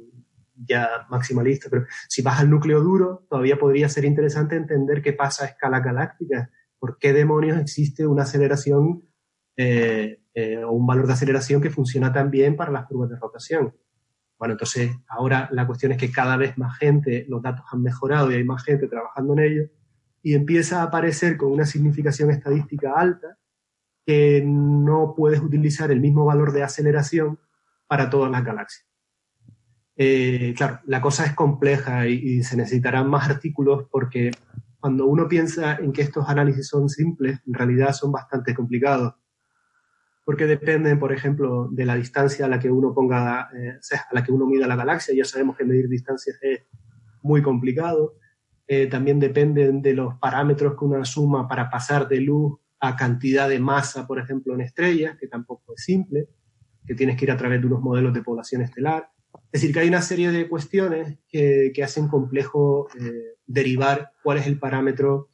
ya maximalista, pero si vas al núcleo duro, todavía podría ser interesante entender qué pasa a escala galáctica, por qué demonios existe una aceleración eh, eh, o un valor de aceleración que funciona tan bien para las curvas de rotación. Bueno, entonces ahora la cuestión es que cada vez más gente, los datos han mejorado y hay más gente trabajando en ello, y empieza a aparecer con una significación estadística alta que no puedes utilizar el mismo valor de aceleración para todas las galaxias. Eh, claro, la cosa es compleja y, se necesitarán más artículos porque cuando uno piensa en que estos análisis son simples, en realidad son bastante complicados. Porque dependen, por ejemplo, de la distancia a la que uno ponga, eh, a la que uno mida la galaxia. Ya sabemos que medir distancias es muy complicado. Eh, también dependen de los parámetros que uno suma para pasar de luz a cantidad de masa, por ejemplo, en estrellas, que tampoco es simple, que tienes que ir a través de unos modelos de población estelar. Es decir, que hay una serie de cuestiones que, hacen complejo eh, derivar cuál es el parámetro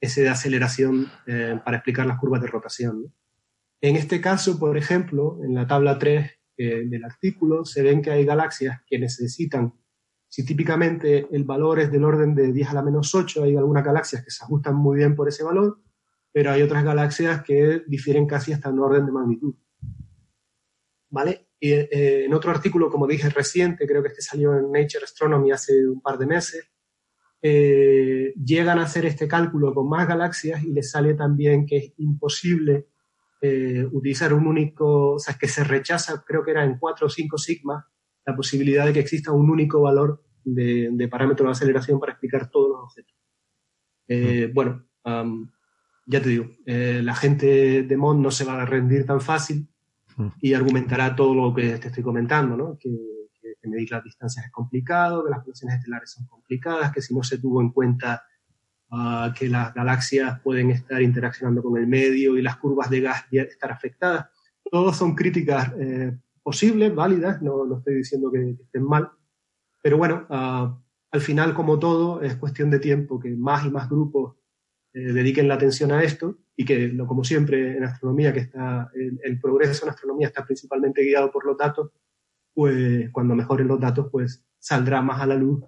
ese de aceleración eh, para explicar las curvas de rotación. En este caso, por ejemplo, en la tabla 3 eh, del artículo, se ven que hay galaxias que necesitan, si típicamente el valor es del orden de 10 a la menos 8, hay algunas galaxias que se ajustan muy bien por ese valor, pero hay otras galaxias que difieren casi hasta un orden de magnitud. ¿Vale? Y eh, en otro artículo, como dije, reciente, creo que este salió en Nature Astronomy hace un par de meses, eh, llegan a hacer este cálculo con más galaxias y les sale también que es imposible eh, utilizar un único, o sea, que se rechaza, creo que era en 4 o 5 sigma, la posibilidad de que exista un único valor de, parámetro de aceleración para explicar todos los objetos. Mm. Bueno, ya te digo, la gente de MOND no se va a rendir tan fácil y argumentará todo lo que te estoy comentando, ¿no? que, medir las distancias es complicado, que las poblaciones estelares son complicadas, que si no se tuvo en cuenta ah, que las galaxias pueden estar interaccionando con el medio y las curvas de gas estar afectadas. Todos son críticas eh, posibles, válidas, no, no, estoy diciendo que, estén mal, pero bueno, ah, al final, como todo, es cuestión de tiempo que más y más grupos eh, dediquen la atención a esto y que, como siempre en astronomía, que está el, progreso en astronomía está principalmente guiado por los datos, pues cuando mejoren los datos, pues saldrá más a la luz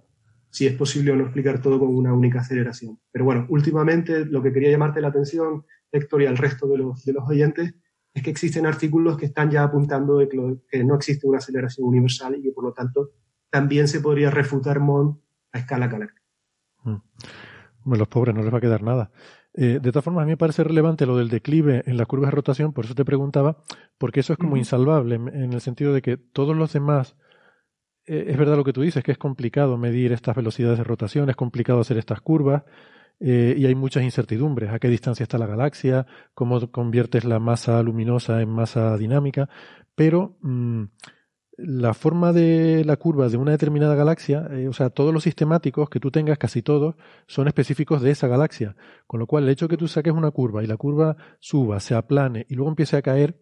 si es posible o no explicar todo con una única aceleración. Pero bueno, últimamente lo que quería llamarte la atención, Héctor, y al resto de los, de los oyentes, es que existen artículos que están ya apuntando que, no existe una aceleración universal y que por lo tanto también se podría refutar MON a escala galáctica. Mm. Bueno, los pobres no les va a quedar nada. Eh, de todas formas, a mí me parece relevante lo del declive en las curvas de rotación, por eso te preguntaba, porque eso es como insalvable, en, el sentido de que todos los demás, eh, es verdad lo que tú dices, que es complicado medir estas velocidades de rotación, es complicado hacer estas curvas, eh, y hay muchas incertidumbres. ¿A qué distancia está la galaxia? ¿Cómo conviertes la masa luminosa en masa dinámica? Pero mm, la forma de la curva de una determinada galaxia, eh, o sea, todos los sistemáticos que tú tengas, casi todos, son específicos de esa galaxia. Con lo cual, el hecho de que tú saques una curva y la curva suba, se aplane y luego empiece a caer,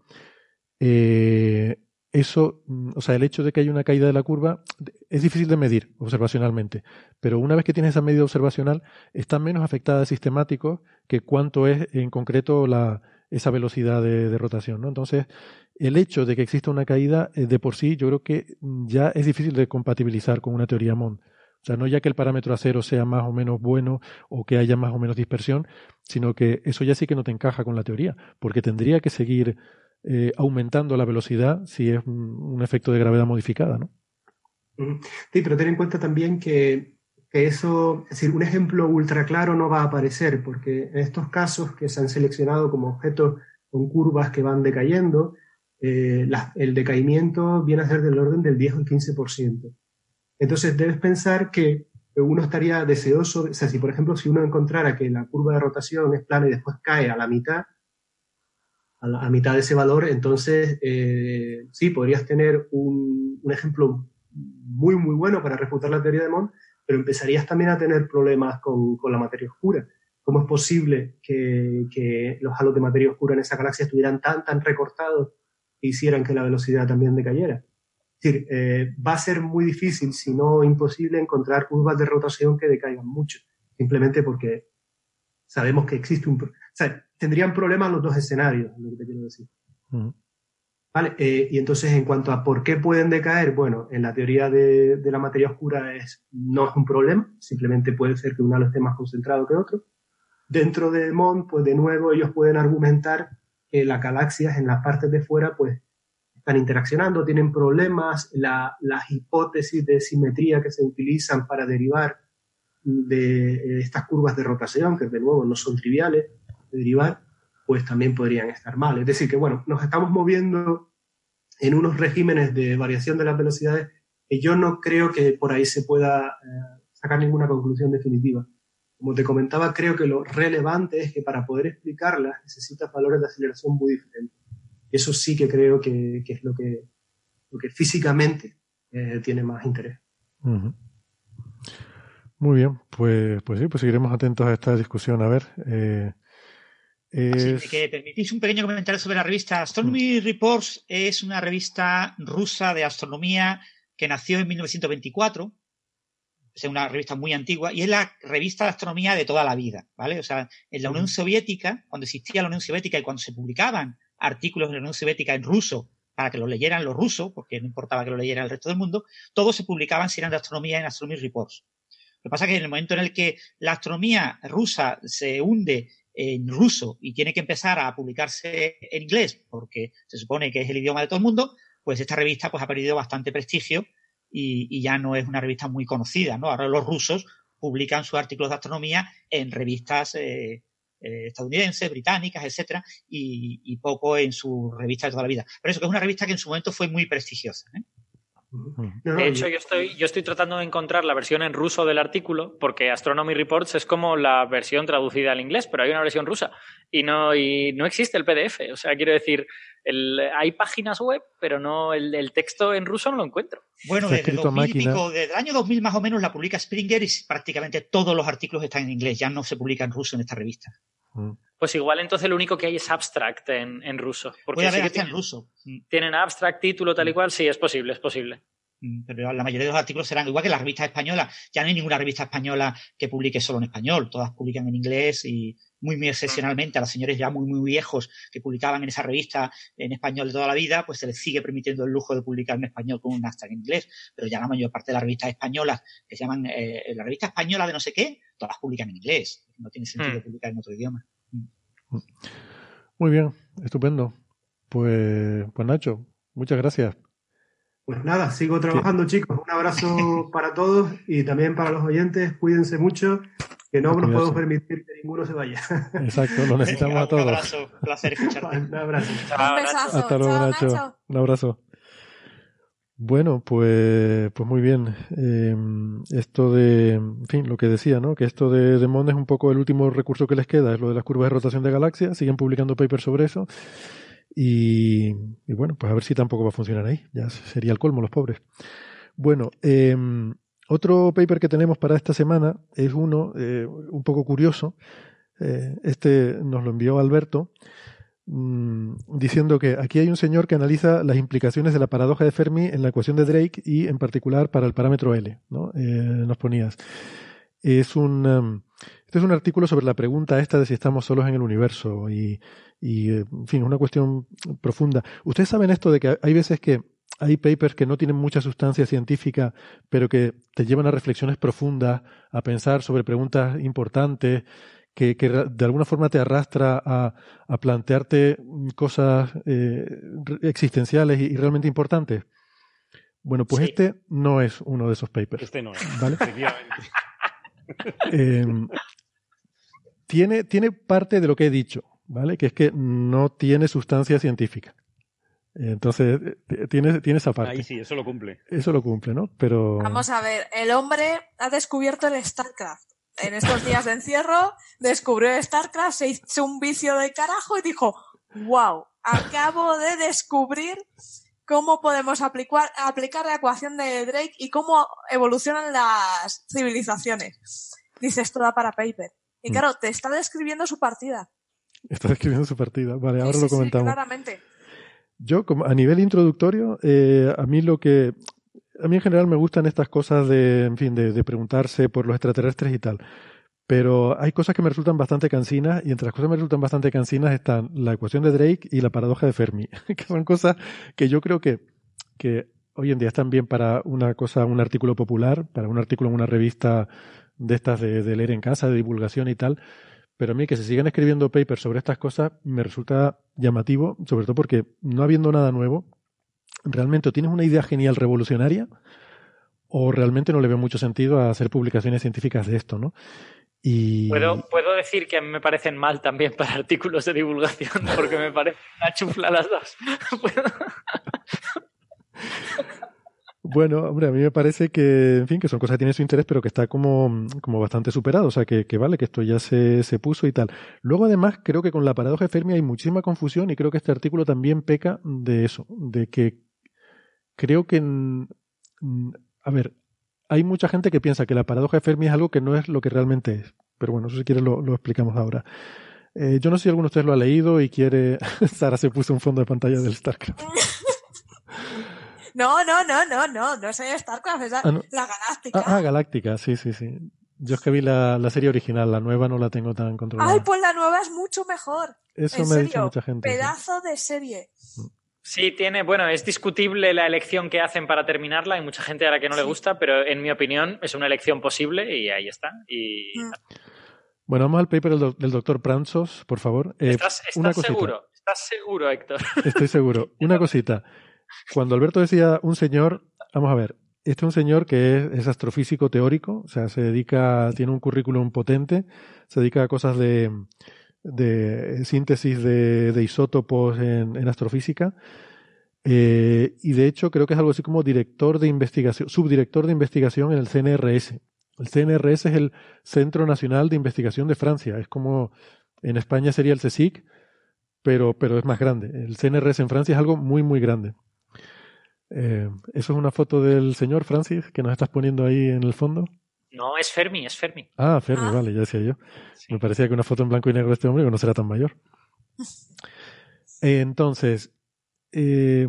eh, eso, mm, o sea, el hecho de que haya una caída de la curva es difícil de medir observacionalmente, pero una vez que tienes esa medida observacional, está menos afectada de sistemáticos que cuánto es en concreto la, esa velocidad de, rotación. ¿no? Entonces, el hecho de que exista una caída eh, de por sí, yo creo que ya es difícil de compatibilizar con una teoría MOND. O sea, no ya que el parámetro a cero sea más o menos bueno o que haya más o menos dispersión, sino que eso ya sí que no te encaja con la teoría, porque tendría que seguir eh, aumentando la velocidad si es un, efecto de gravedad modificada, ¿no? Sí, pero ten en cuenta también que, eso, es decir, un ejemplo ultra claro no va a aparecer, porque en estos casos que se han seleccionado como objetos con curvas que van decayendo, eh, el decaimiento viene a ser del orden del 10 o el 15%. Entonces debes pensar que uno estaría deseoso, o sea, si por ejemplo si uno encontrara que la curva de rotación es plana y después cae a la mitad, a, mitad de ese valor, entonces eh, sí, podrías tener un, ejemplo muy, muy bueno para refutar la teoría de Mond, pero empezarías también a tener problemas con, la materia oscura. ¿Cómo es posible que, los halos de materia oscura en esa galaxia estuvieran tan, tan recortados que hicieran que la velocidad también decayera? Es decir, eh, va a ser muy difícil, si no imposible, encontrar curvas de rotación que decaigan mucho, simplemente porque sabemos que existe un... O sea, tendrían problemas los dos escenarios, lo que te quiero decir. Vale, eh, y entonces en cuanto a por qué pueden decaer, bueno, en la teoría de, la materia oscura es, no es un problema, simplemente puede ser que uno esté más concentrado que otro. Dentro de MOND, pues de nuevo ellos pueden argumentar que las galaxias en las partes de fuera, pues están interaccionando, tienen problemas, las hipótesis de simetría que se utilizan para derivar de estas curvas de rotación, que de nuevo no son triviales, derivar, pues también podrían estar mal. Es decir, que bueno, nos estamos moviendo en unos regímenes de variación de las velocidades que yo no creo que por ahí se pueda eh, sacar ninguna conclusión definitiva. Como te comentaba, creo que lo relevante es que para poder explicarlas necesitas valores de aceleración muy diferentes. Eso sí que creo que, es lo que, lo que físicamente eh, tiene más interés. Muy bien, pues, pues sí, pues seguiremos atentos a esta discusión. A ver, eh, Así que permitís un pequeño comentario sobre la revista Astronomy. Reports. Es una revista rusa de astronomía que nació en 1924. Es una revista muy antigua y es la revista de astronomía de toda la vida, ¿vale? O sea, en la Unión Soviética, cuando existía la Unión Soviética y cuando se publicaban artículos de la Unión Soviética en ruso para que lo leyeran los rusos, porque no importaba que lo leyeran el resto del mundo, todos se publicaban si eran de astronomía en Astronomy Reports. Lo que pasa es que en el momento en el que la astronomía rusa se hunde en ruso y tiene que empezar a publicarse en inglés porque se supone que es el idioma de todo el mundo, pues esta revista pues ha perdido bastante prestigio y, ya no es una revista muy conocida, ¿no? Ahora los rusos publican sus artículos de astronomía en revistas eh, eh, estadounidenses, británicas, etcétera, y, poco en sus revistas de toda la vida. Pero eso que es una revista que en su momento fue muy prestigiosa. ¿eh? De hecho, yo estoy, yo estoy tratando de encontrar la versión en ruso del artículo, porque Astronomy Reports es como la versión traducida al inglés, pero hay una versión rusa y no, y no existe el PDF. O sea, quiero decir, el, hay páginas web, pero no el, texto en ruso no lo encuentro. Bueno, desde, 2000 pico, desde el año 2000 más o menos la publica Springer y prácticamente todos los artículos están en inglés, ya no se publica en ruso en esta revista. Mm. Pues igual entonces lo único que hay es abstract en, en ruso. Porque Puede haber en ruso. Mm. Tienen abstract, título, tal y mm. cual, sí, es posible, es posible. Pero la mayoría de los artículos serán igual que las revistas españolas. Ya no hay ninguna revista española que publique solo en español. Todas publican en inglés y muy, muy excepcionalmente a los señores ya muy, muy viejos que publicaban en esa revista en español de toda la vida, pues se les sigue permitiendo el lujo de publicar en español con un hashtag en inglés. Pero ya la mayor parte de las revistas españolas que se llaman eh, la revista española de no sé qué, todas publican en inglés. No tiene sentido hmm. publicar en otro idioma. Muy bien, estupendo. Pues, pues Nacho, muchas gracias. Pues nada, sigo trabajando, chicos. Un abrazo para todos y también para los oyentes. Cuídense mucho, que no nos podemos permitir que ninguno se vaya. Exacto, lo necesitamos a todos. Un abrazo, placer escucharte. Un abrazo. Un besazo. Hasta luego, Chao, Nacho. Nacho. Un abrazo. Bueno, pues, pues muy bien. Eh, esto de, en fin, lo que decía, ¿no? Que esto de, de Monde es un poco el último recurso que les queda, es lo de las curvas de rotación de galaxias. Siguen publicando papers sobre eso. Y, y bueno, pues a ver si tampoco va a funcionar ahí. Ya sería el colmo, los pobres. Bueno, eh, otro paper que tenemos para esta semana es uno eh, un poco curioso. Eh, este nos lo envió Alberto mm, diciendo que aquí hay un señor que analiza las implicaciones de la paradoja de Fermi en la ecuación de Drake y en particular para el parámetro L. ¿no? Eh, nos ponías. Es un, um, este es un artículo sobre la pregunta esta de si estamos solos en el universo y, y en fin, una cuestión profunda. Ustedes saben esto de que hay veces que hay papers que no tienen mucha sustancia científica, pero que te llevan a reflexiones profundas, a pensar sobre preguntas importantes, que, que de alguna forma te arrastra a, a plantearte cosas eh, existenciales y, y, realmente importantes. Bueno, pues Sí. este no es uno de esos papers. Este no es. ¿Vale? Eh, tiene, tiene parte de lo que he dicho, ¿vale? Que es que no tiene sustancia científica. Entonces, eh, tiene, tiene esa parte. Ahí sí, eso lo cumple. Eso lo cumple, ¿no? Pero. Vamos a ver, el hombre ha descubierto el StarCraft. En estos días de encierro descubrió el StarCraft, se hizo un vicio de carajo y dijo, wow, acabo de descubrir cómo podemos aplicar, aplicar la ecuación de Drake y cómo evolucionan las civilizaciones. Dice, esto da para paper. Y Mm. claro, te está describiendo su partida. Está escribiendo su partida. Vale, ahora Sí, lo sí, comentamos. claramente. Yo, como a nivel introductorio, eh, a mí lo que. A mí en general me gustan estas cosas de, en fin, de, preguntarse por los extraterrestres y tal. Pero hay cosas que me resultan bastante cansinas y entre las cosas que me resultan bastante cansinas están la ecuación de Drake y la paradoja de Fermi, que son cosas que yo creo que, que hoy en día están bien para una cosa, un artículo popular, para un artículo en una revista de estas de leer en casa, de divulgación y tal. Pero a mí que se sigan escribiendo papers sobre estas cosas me resulta llamativo, sobre todo porque no habiendo nada nuevo, realmente tienes una idea genial revolucionaria o realmente no le veo mucho sentido a hacer publicaciones científicas de esto, ¿no? Y Puedo, puedo decir que me parecen mal también para artículos de divulgación, porque me parece una chufla las dos. Bueno, hombre, a mí me parece que, en fin, que son cosas que tienen su interés, pero que está como, como bastante superado. O sea, que, que vale, que esto ya se, se puso y tal. Luego, además, creo que con la paradoja de Fermi hay muchísima confusión y creo que este artículo también peca de eso, de que creo que, a ver, hay mucha gente que piensa que la paradoja de Fermi es algo que no es lo que realmente es. Pero bueno, eso si quieres lo, lo explicamos ahora. Eh, yo no sé si alguno de ustedes lo ha leído y quiere... Sara se puso un fondo de pantalla del StarCraft. No, no, no, no, no, no es el StarCraft, es la, Ah, no. la Galáctica. Ah, ah, Galáctica, sí, sí, sí. Yo es que vi la, la serie original, la nueva no la tengo tan controlada. Ay, pues la nueva es mucho mejor. Eso en me ha dicho mucha gente. sí. Pedazo de serie. Sí, tiene, bueno, es discutible la elección que hacen para terminarla. Hay mucha gente a la que no le gusta, pero en mi opinión es una elección posible y ahí está. Y Mm. Bueno, vamos al paper del, doc- del doctor Pranzos, por favor. Eh, ¿Estás, estás una cosita. seguro? ¿Estás seguro, Héctor? Estoy seguro. Una cosita. Cuando Alberto decía un señor, vamos a ver, este es un señor que es, astrofísico teórico, o sea, se dedica, tiene un currículum potente, se dedica a cosas de, síntesis de, isótopos en, en astrofísica. Eh, y de hecho creo que es algo así como director de investigación, subdirector de investigación en el CNRS. El CNRS es el Centro Nacional de Investigación de Francia. Es como en España sería el CSIC, pero, pero es más grande. El CNRS en Francia es algo muy, muy grande. Eh, eso es una foto del señor Francis que nos estás poniendo ahí en el fondo. No, es Fermi, es Fermi. Ah, Fermi, vale, ya decía yo. Me parecía que una foto en blanco y negro de este hombre que no será tan mayor. Eh, Entonces, eh,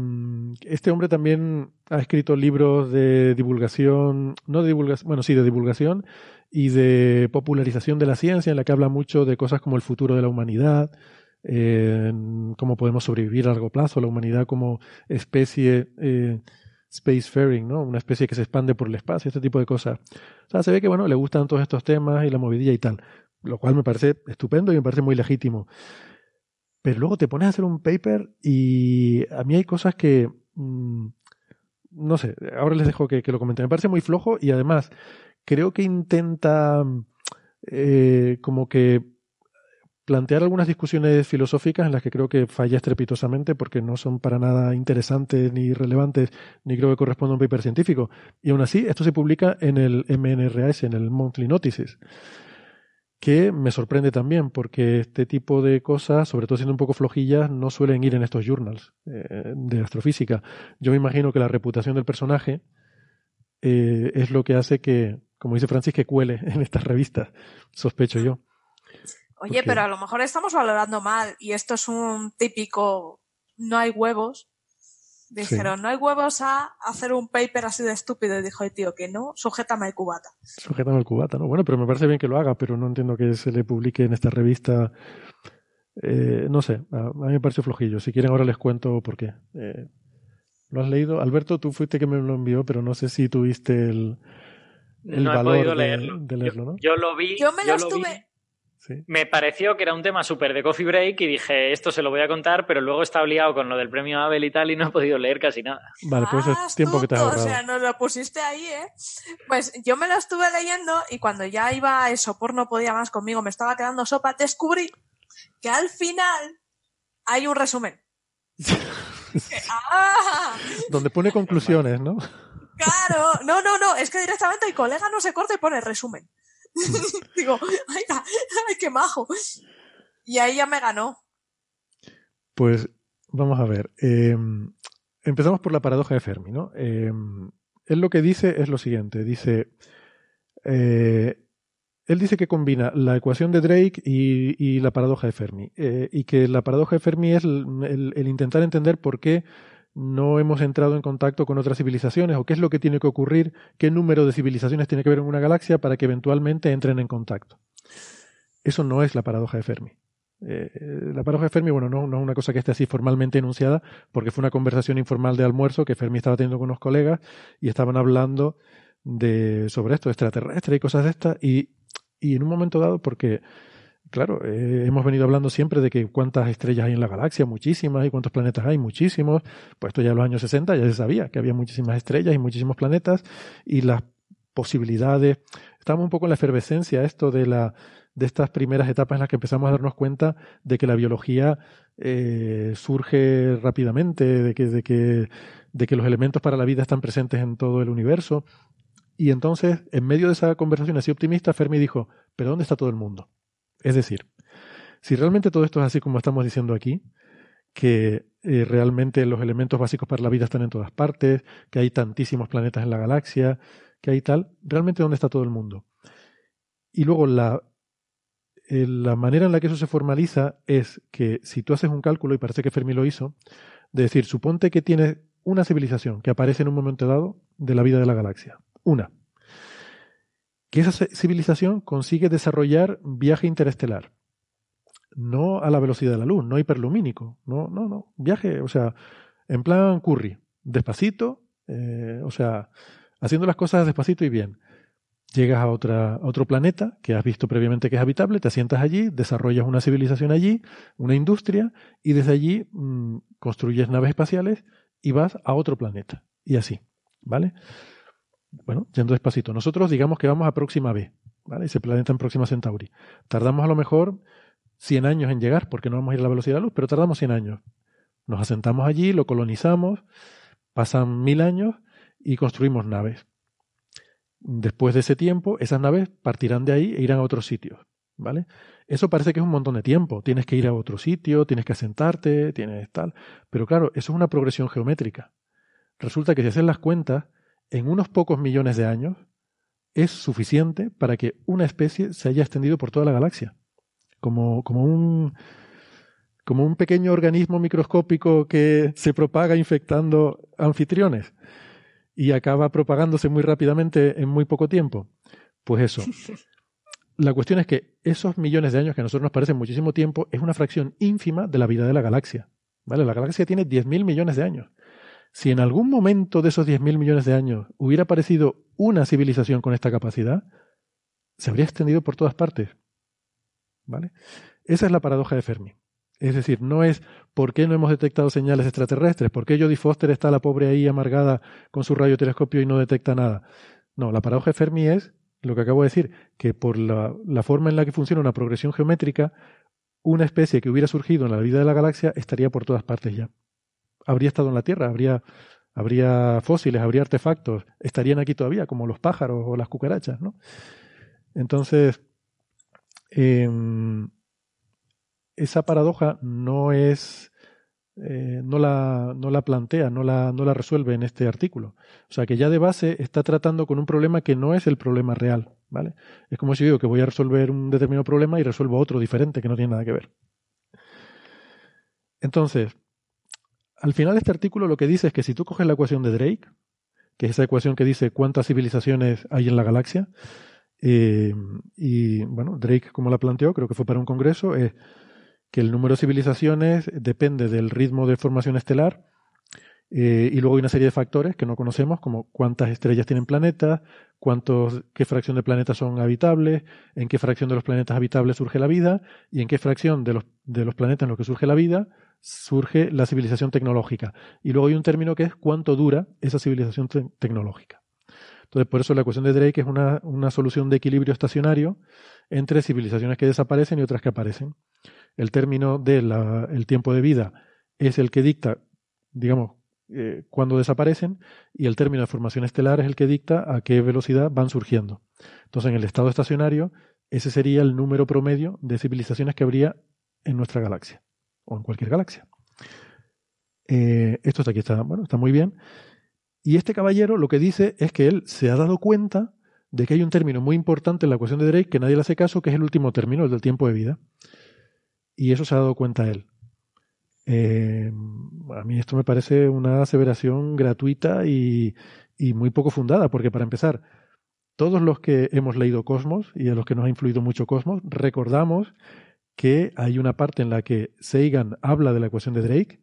este hombre también ha escrito libros de divulgación, no de divulgación, bueno, sí, de divulgación y de popularización de la ciencia, en la que habla mucho de cosas como el futuro de la humanidad, cómo podemos sobrevivir a largo plazo, la humanidad como especie eh, spacefaring, ¿no? Una especie que se expande por el espacio, este tipo de cosas. O sea, se ve que, bueno, le gustan todos estos temas y la movidilla y tal, lo cual me parece estupendo y me parece muy legítimo. pero luego te pones a hacer un paper y a mí hay cosas que... mm, no sé, ahora les dejo que, que lo comenten. Me parece muy flojo y además creo que intenta eh, como que plantear algunas discusiones filosóficas en las que creo que falla estrepitosamente porque no son para nada interesantes ni relevantes ni creo que corresponda a un paper científico. Y aún así, esto se publica en el MNRAS, en el Monthly Notices, que me sorprende también porque este tipo de cosas, sobre todo siendo un poco flojillas, no suelen ir en estos journals eh, de astrofísica. Yo me imagino que la reputación del personaje eh, es lo que hace que, como dice Francis, que cuele en estas revistas, sospecho yo. Oye, pero a lo mejor estamos valorando mal y esto es un típico no hay huevos. Dijeron, no hay huevos a hacer un paper así de estúpido. Y dijo el tío que no, sujétame el cubata. Sujetando el cubata, ¿no? Bueno, pero me parece bien que lo haga, pero no entiendo que se le publique en esta revista. Eh, no sé, a, a mí me pareció flojillo. Si quieren, ahora les cuento por qué. Eh, ¿Lo has leído? Alberto, tú fuiste que me lo envió, pero no sé si tuviste el, el no he valor podido de, leerlo. de leerlo, ¿no? Yo lo vi. Yo me yo lo vi. Sí. Me pareció que era un tema súper de coffee break y dije, esto se lo voy a contar, pero luego he estado liado con lo del premio Abel y tal y no he podido leer casi nada. Vale, pues eso es tiempo que te has ahorrado. O sea, nos lo pusiste ahí, ¿eh? Pues yo me lo estuve leyendo y cuando ya iba el sopor no podía más conmigo, me estaba quedando sopa, descubrí que al final hay un resumen. ¡Ah! Donde pone conclusiones, ¿no? Claro, no, no, no, es que directamente el colega no se corta y pone resumen. Digo, ay, ay, qué majo. Y ahí ya me ganó. Pues vamos a ver. eh, empezamos por la paradoja de Fermi, ¿no? Eh, él lo que dice es lo siguiente. Dice, eh, él dice que combina la ecuación de Drake y, y la paradoja de Fermi. eh, y que la paradoja de Fermi es el, el- el intentar entender por qué no hemos entrado en contacto con otras civilizaciones o qué es lo que tiene que ocurrir, qué número de civilizaciones tiene que haber en una galaxia para que eventualmente entren en contacto. Eso no es la paradoja de Fermi. Eh, la paradoja de Fermi, bueno, no, no es una cosa que esté así formalmente enunciada, porque fue una conversación informal de almuerzo que Fermi estaba teniendo con unos colegas y estaban hablando de, sobre esto, extraterrestre y cosas de estas, y, y en un momento dado, porque, claro, eh, hemos venido hablando siempre de que cuántas estrellas hay en la galaxia, muchísimas, y cuántos planetas hay, muchísimos, pues esto ya en los años 60 ya se sabía que había muchísimas estrellas y muchísimos planetas, y las posibilidades, estábamos un poco en la efervescencia esto de la de estas primeras etapas en las que empezamos a darnos cuenta de que la biología eh, surge rápidamente, de que, de, que, de que los elementos para la vida están presentes en todo el universo. Y entonces, en medio de esa conversación así optimista, Fermi dijo, pero ¿dónde está todo el mundo? Es decir, si realmente todo esto es así como estamos diciendo aquí, que eh, realmente los elementos básicos para la vida están en todas partes, que hay tantísimos planetas en la galaxia, que hay tal, realmente ¿dónde está todo el mundo? Y luego la eh, la manera en la que eso se formaliza es que si tú haces un cálculo, y parece que Fermi lo hizo, de decir, suponte que tienes una civilización que aparece en un momento dado de la vida de la galaxia. Una. Que esa ci- civilización consigue desarrollar viaje interestelar. No a la velocidad de la luz, no hiperlumínico. No, no, no. Viaje, o sea, en plan Curry. Despacito, eh, o sea, haciendo las cosas despacito y bien llegas a, otra, otro planeta que has visto previamente que es habitable, te asientas allí, desarrollas una civilización allí, una industria, y desde allí mm, construyes naves espaciales y vas a otro planeta. Y así, ¿vale? Bueno, yendo despacito. Nosotros digamos que vamos a Próxima B, ¿vale? Ese planeta en Próxima Centauri. Tardamos a lo mejor 100 años en llegar, porque no vamos a ir a la velocidad de la luz, pero tardamos 100 años. Nos asentamos allí, lo colonizamos, pasan mil años y construimos naves. Después de ese tiempo, esas naves partirán de ahí e irán a otros sitios, ¿vale? Eso parece que es un montón de tiempo. Tienes que ir a otro sitio, tienes que asentarte, tienes tal. Pero claro, eso es una progresión geométrica. Resulta que si haces las cuentas, en unos pocos millones de años es suficiente para que una especie se haya extendido por toda la galaxia. Como, como un como un pequeño organismo microscópico que se propaga infectando anfitriones y acaba propagándose muy rápidamente en muy poco tiempo. Pues eso. La cuestión es que esos millones de años que a nosotros nos parecen muchísimo tiempo es una fracción ínfima de la vida de la galaxia. ¿Vale? La galaxia tiene 10.000 millones de años. Si en algún momento de esos 10.000 millones de años hubiera aparecido una civilización con esta capacidad, se habría extendido por todas partes. ¿Vale? Esa es la paradoja de Fermi. Es decir, no es por qué no hemos detectado señales extraterrestres, por qué Jodie Foster está la pobre ahí amargada con su radiotelescopio y no detecta nada. No, la paradoja de Fermi es lo que acabo de decir, que por la, la forma en la que funciona una progresión geométrica, una especie que hubiera surgido en la vida de la galaxia estaría por todas partes ya. Habría estado en la Tierra, habría, habría fósiles, habría artefactos, estarían aquí todavía, como los pájaros o las cucarachas, ¿no? Entonces, em, esa paradoja no es eh, no, la, no la plantea, no la, no la resuelve en este artículo. O sea que ya de base está tratando con un problema que no es el problema real. ¿vale? Es como si digo que voy a resolver un determinado problema y resuelvo otro diferente que no tiene nada que ver. Entonces, al final de este artículo lo que dice es que si tú coges la ecuación de Drake, que es esa ecuación que dice cuántas civilizaciones hay en la galaxia, eh, y bueno, Drake, como la planteó, creo que fue para un congreso, es que el número de civilizaciones depende del ritmo de formación estelar eh, y luego hay una serie de factores que no conocemos, como cuántas estrellas tienen planetas, cuántos, qué fracción de planetas son habitables, en qué fracción de los planetas habitables surge la vida y en qué fracción de los, de los planetas en los que surge la vida surge la civilización tecnológica. Y luego hay un término que es cuánto dura esa civilización tecnológica. Entonces, por eso la ecuación de Drake es una, una solución de equilibrio estacionario entre civilizaciones que desaparecen y otras que aparecen el término del tiempo de vida es el que dicta, digamos, eh, cuando desaparecen y el término de formación estelar es el que dicta a qué velocidad van surgiendo. Entonces, en el estado estacionario, ese sería el número promedio de civilizaciones que habría en nuestra galaxia o en cualquier galaxia. Eh, esto está aquí está, bueno, está muy bien. Y este caballero lo que dice es que él se ha dado cuenta de que hay un término muy importante en la ecuación de Drake que nadie le hace caso, que es el último término, el del tiempo de vida. Y eso se ha dado cuenta él. Eh, a mí esto me parece una aseveración gratuita y, y, muy poco fundada, porque para empezar, todos los que hemos leído Cosmos y a los que nos ha influido mucho Cosmos, recordamos que hay una parte en la que Sagan habla de la ecuación de Drake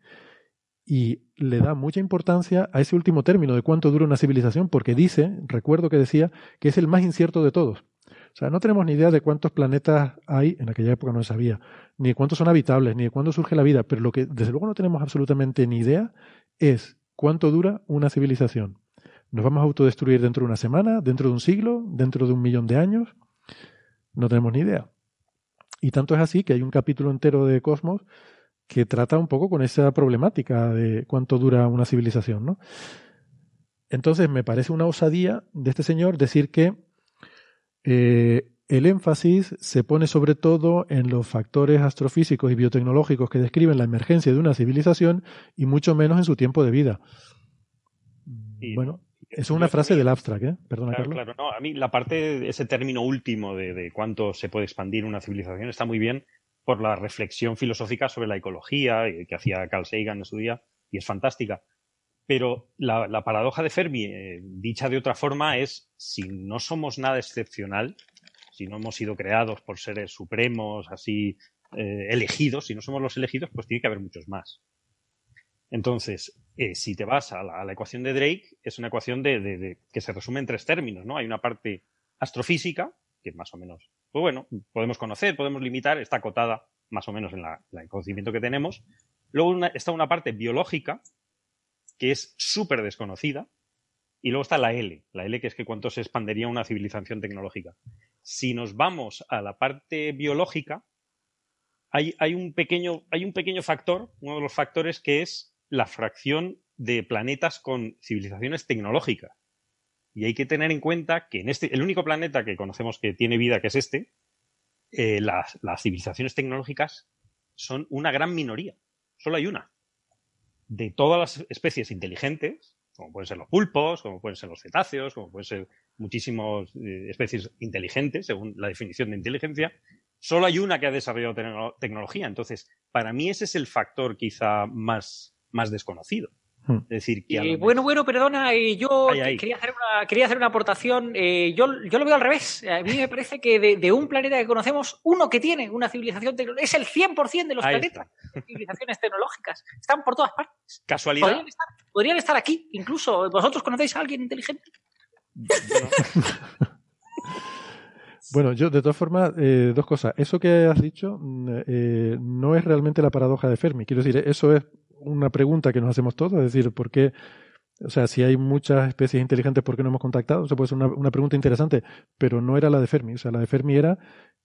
y le da mucha importancia a ese último término de cuánto dura una civilización, porque dice, recuerdo que decía, que es el más incierto de todos. O sea, no tenemos ni idea de cuántos planetas hay, en aquella época no se sabía, ni de cuántos son habitables, ni de cuándo surge la vida, pero lo que desde luego no tenemos absolutamente ni idea es cuánto dura una civilización. ¿Nos vamos a autodestruir dentro de una semana, dentro de un siglo, dentro de un millón de años? No tenemos ni idea. Y tanto es así que hay un capítulo entero de Cosmos que trata un poco con esa problemática de cuánto dura una civilización, ¿no? Entonces me parece una osadía de este señor decir que eh, el énfasis se pone sobre todo en los factores astrofísicos y biotecnológicos que describen la emergencia de una civilización y mucho menos en su tiempo de vida. bueno, es una frase del abstract, ¿eh? Perdona, claro, Carlos. Claro, no, a mí la parte, ese término último de, de cuánto se puede expandir una civilización está muy bien por la reflexión filosófica sobre la ecología que hacía Carl Sagan en su día y es fantástica. Pero la, la paradoja de Fermi, eh, dicha de otra forma, es si no somos nada excepcional, si no hemos sido creados por seres supremos, así eh, elegidos, si no somos los elegidos, pues tiene que haber muchos más. Entonces, eh, si te vas a la, ecuación de Drake, es una ecuación de, que se resume en tres términos, ¿no? Hay una parte astrofísica, que más o menos, pues bueno, podemos conocer, podemos limitar, está acotada más o menos en, la, el conocimiento que tenemos. Luego está una parte biológica, que es súper desconocida, y luego está la L, la L que es que cuánto se expandería una civilización tecnológica. Si nos vamos a la parte biológica, hay, hay, un pequeño, hay un pequeño factor, uno de los factores que es la fracción de planetas con civilizaciones tecnológicas. Y hay que tener en cuenta que en este, el único planeta que conocemos que tiene vida, que es este, eh, las, civilizaciones tecnológicas son una gran minoría. Solo hay una. De todas las especies inteligentes, como pueden ser los pulpos, como pueden ser los cetáceos, como pueden ser muchísimas eh, especies inteligentes, según la definición de inteligencia, solo hay una que ha desarrollado te tecnología. Entonces, para mí ese es el factor quizá más, más desconocido. Hmm. Es decir, que eh, bueno, bueno, perdona, eh, yo. Quería, hacer una, quería hacer una aportación. Eh, yo, yo lo veo al revés. A mí me parece que de, de, un planeta que conocemos, uno que tiene una civilización tecnológica es el 100% de los Ahí planetas de civilizaciones tecnológicas. Están por todas partes. Casualidad. Podrían estar, podrían estar aquí, incluso. ¿Vosotros conocéis a alguien inteligente? Bueno, Bueno, yo de todas formas, eh, dos cosas. Eso que has dicho mm, eh, no es realmente la paradoja de Fermi. Quiero decir, eso es una pregunta que nos hacemos todos, es decir, ¿por qué? O sea, si hay muchas especies inteligentes, ¿por qué no hemos contactado? Eso puede ser una, una pregunta interesante, pero no era la de Fermi. O sea, la de Fermi era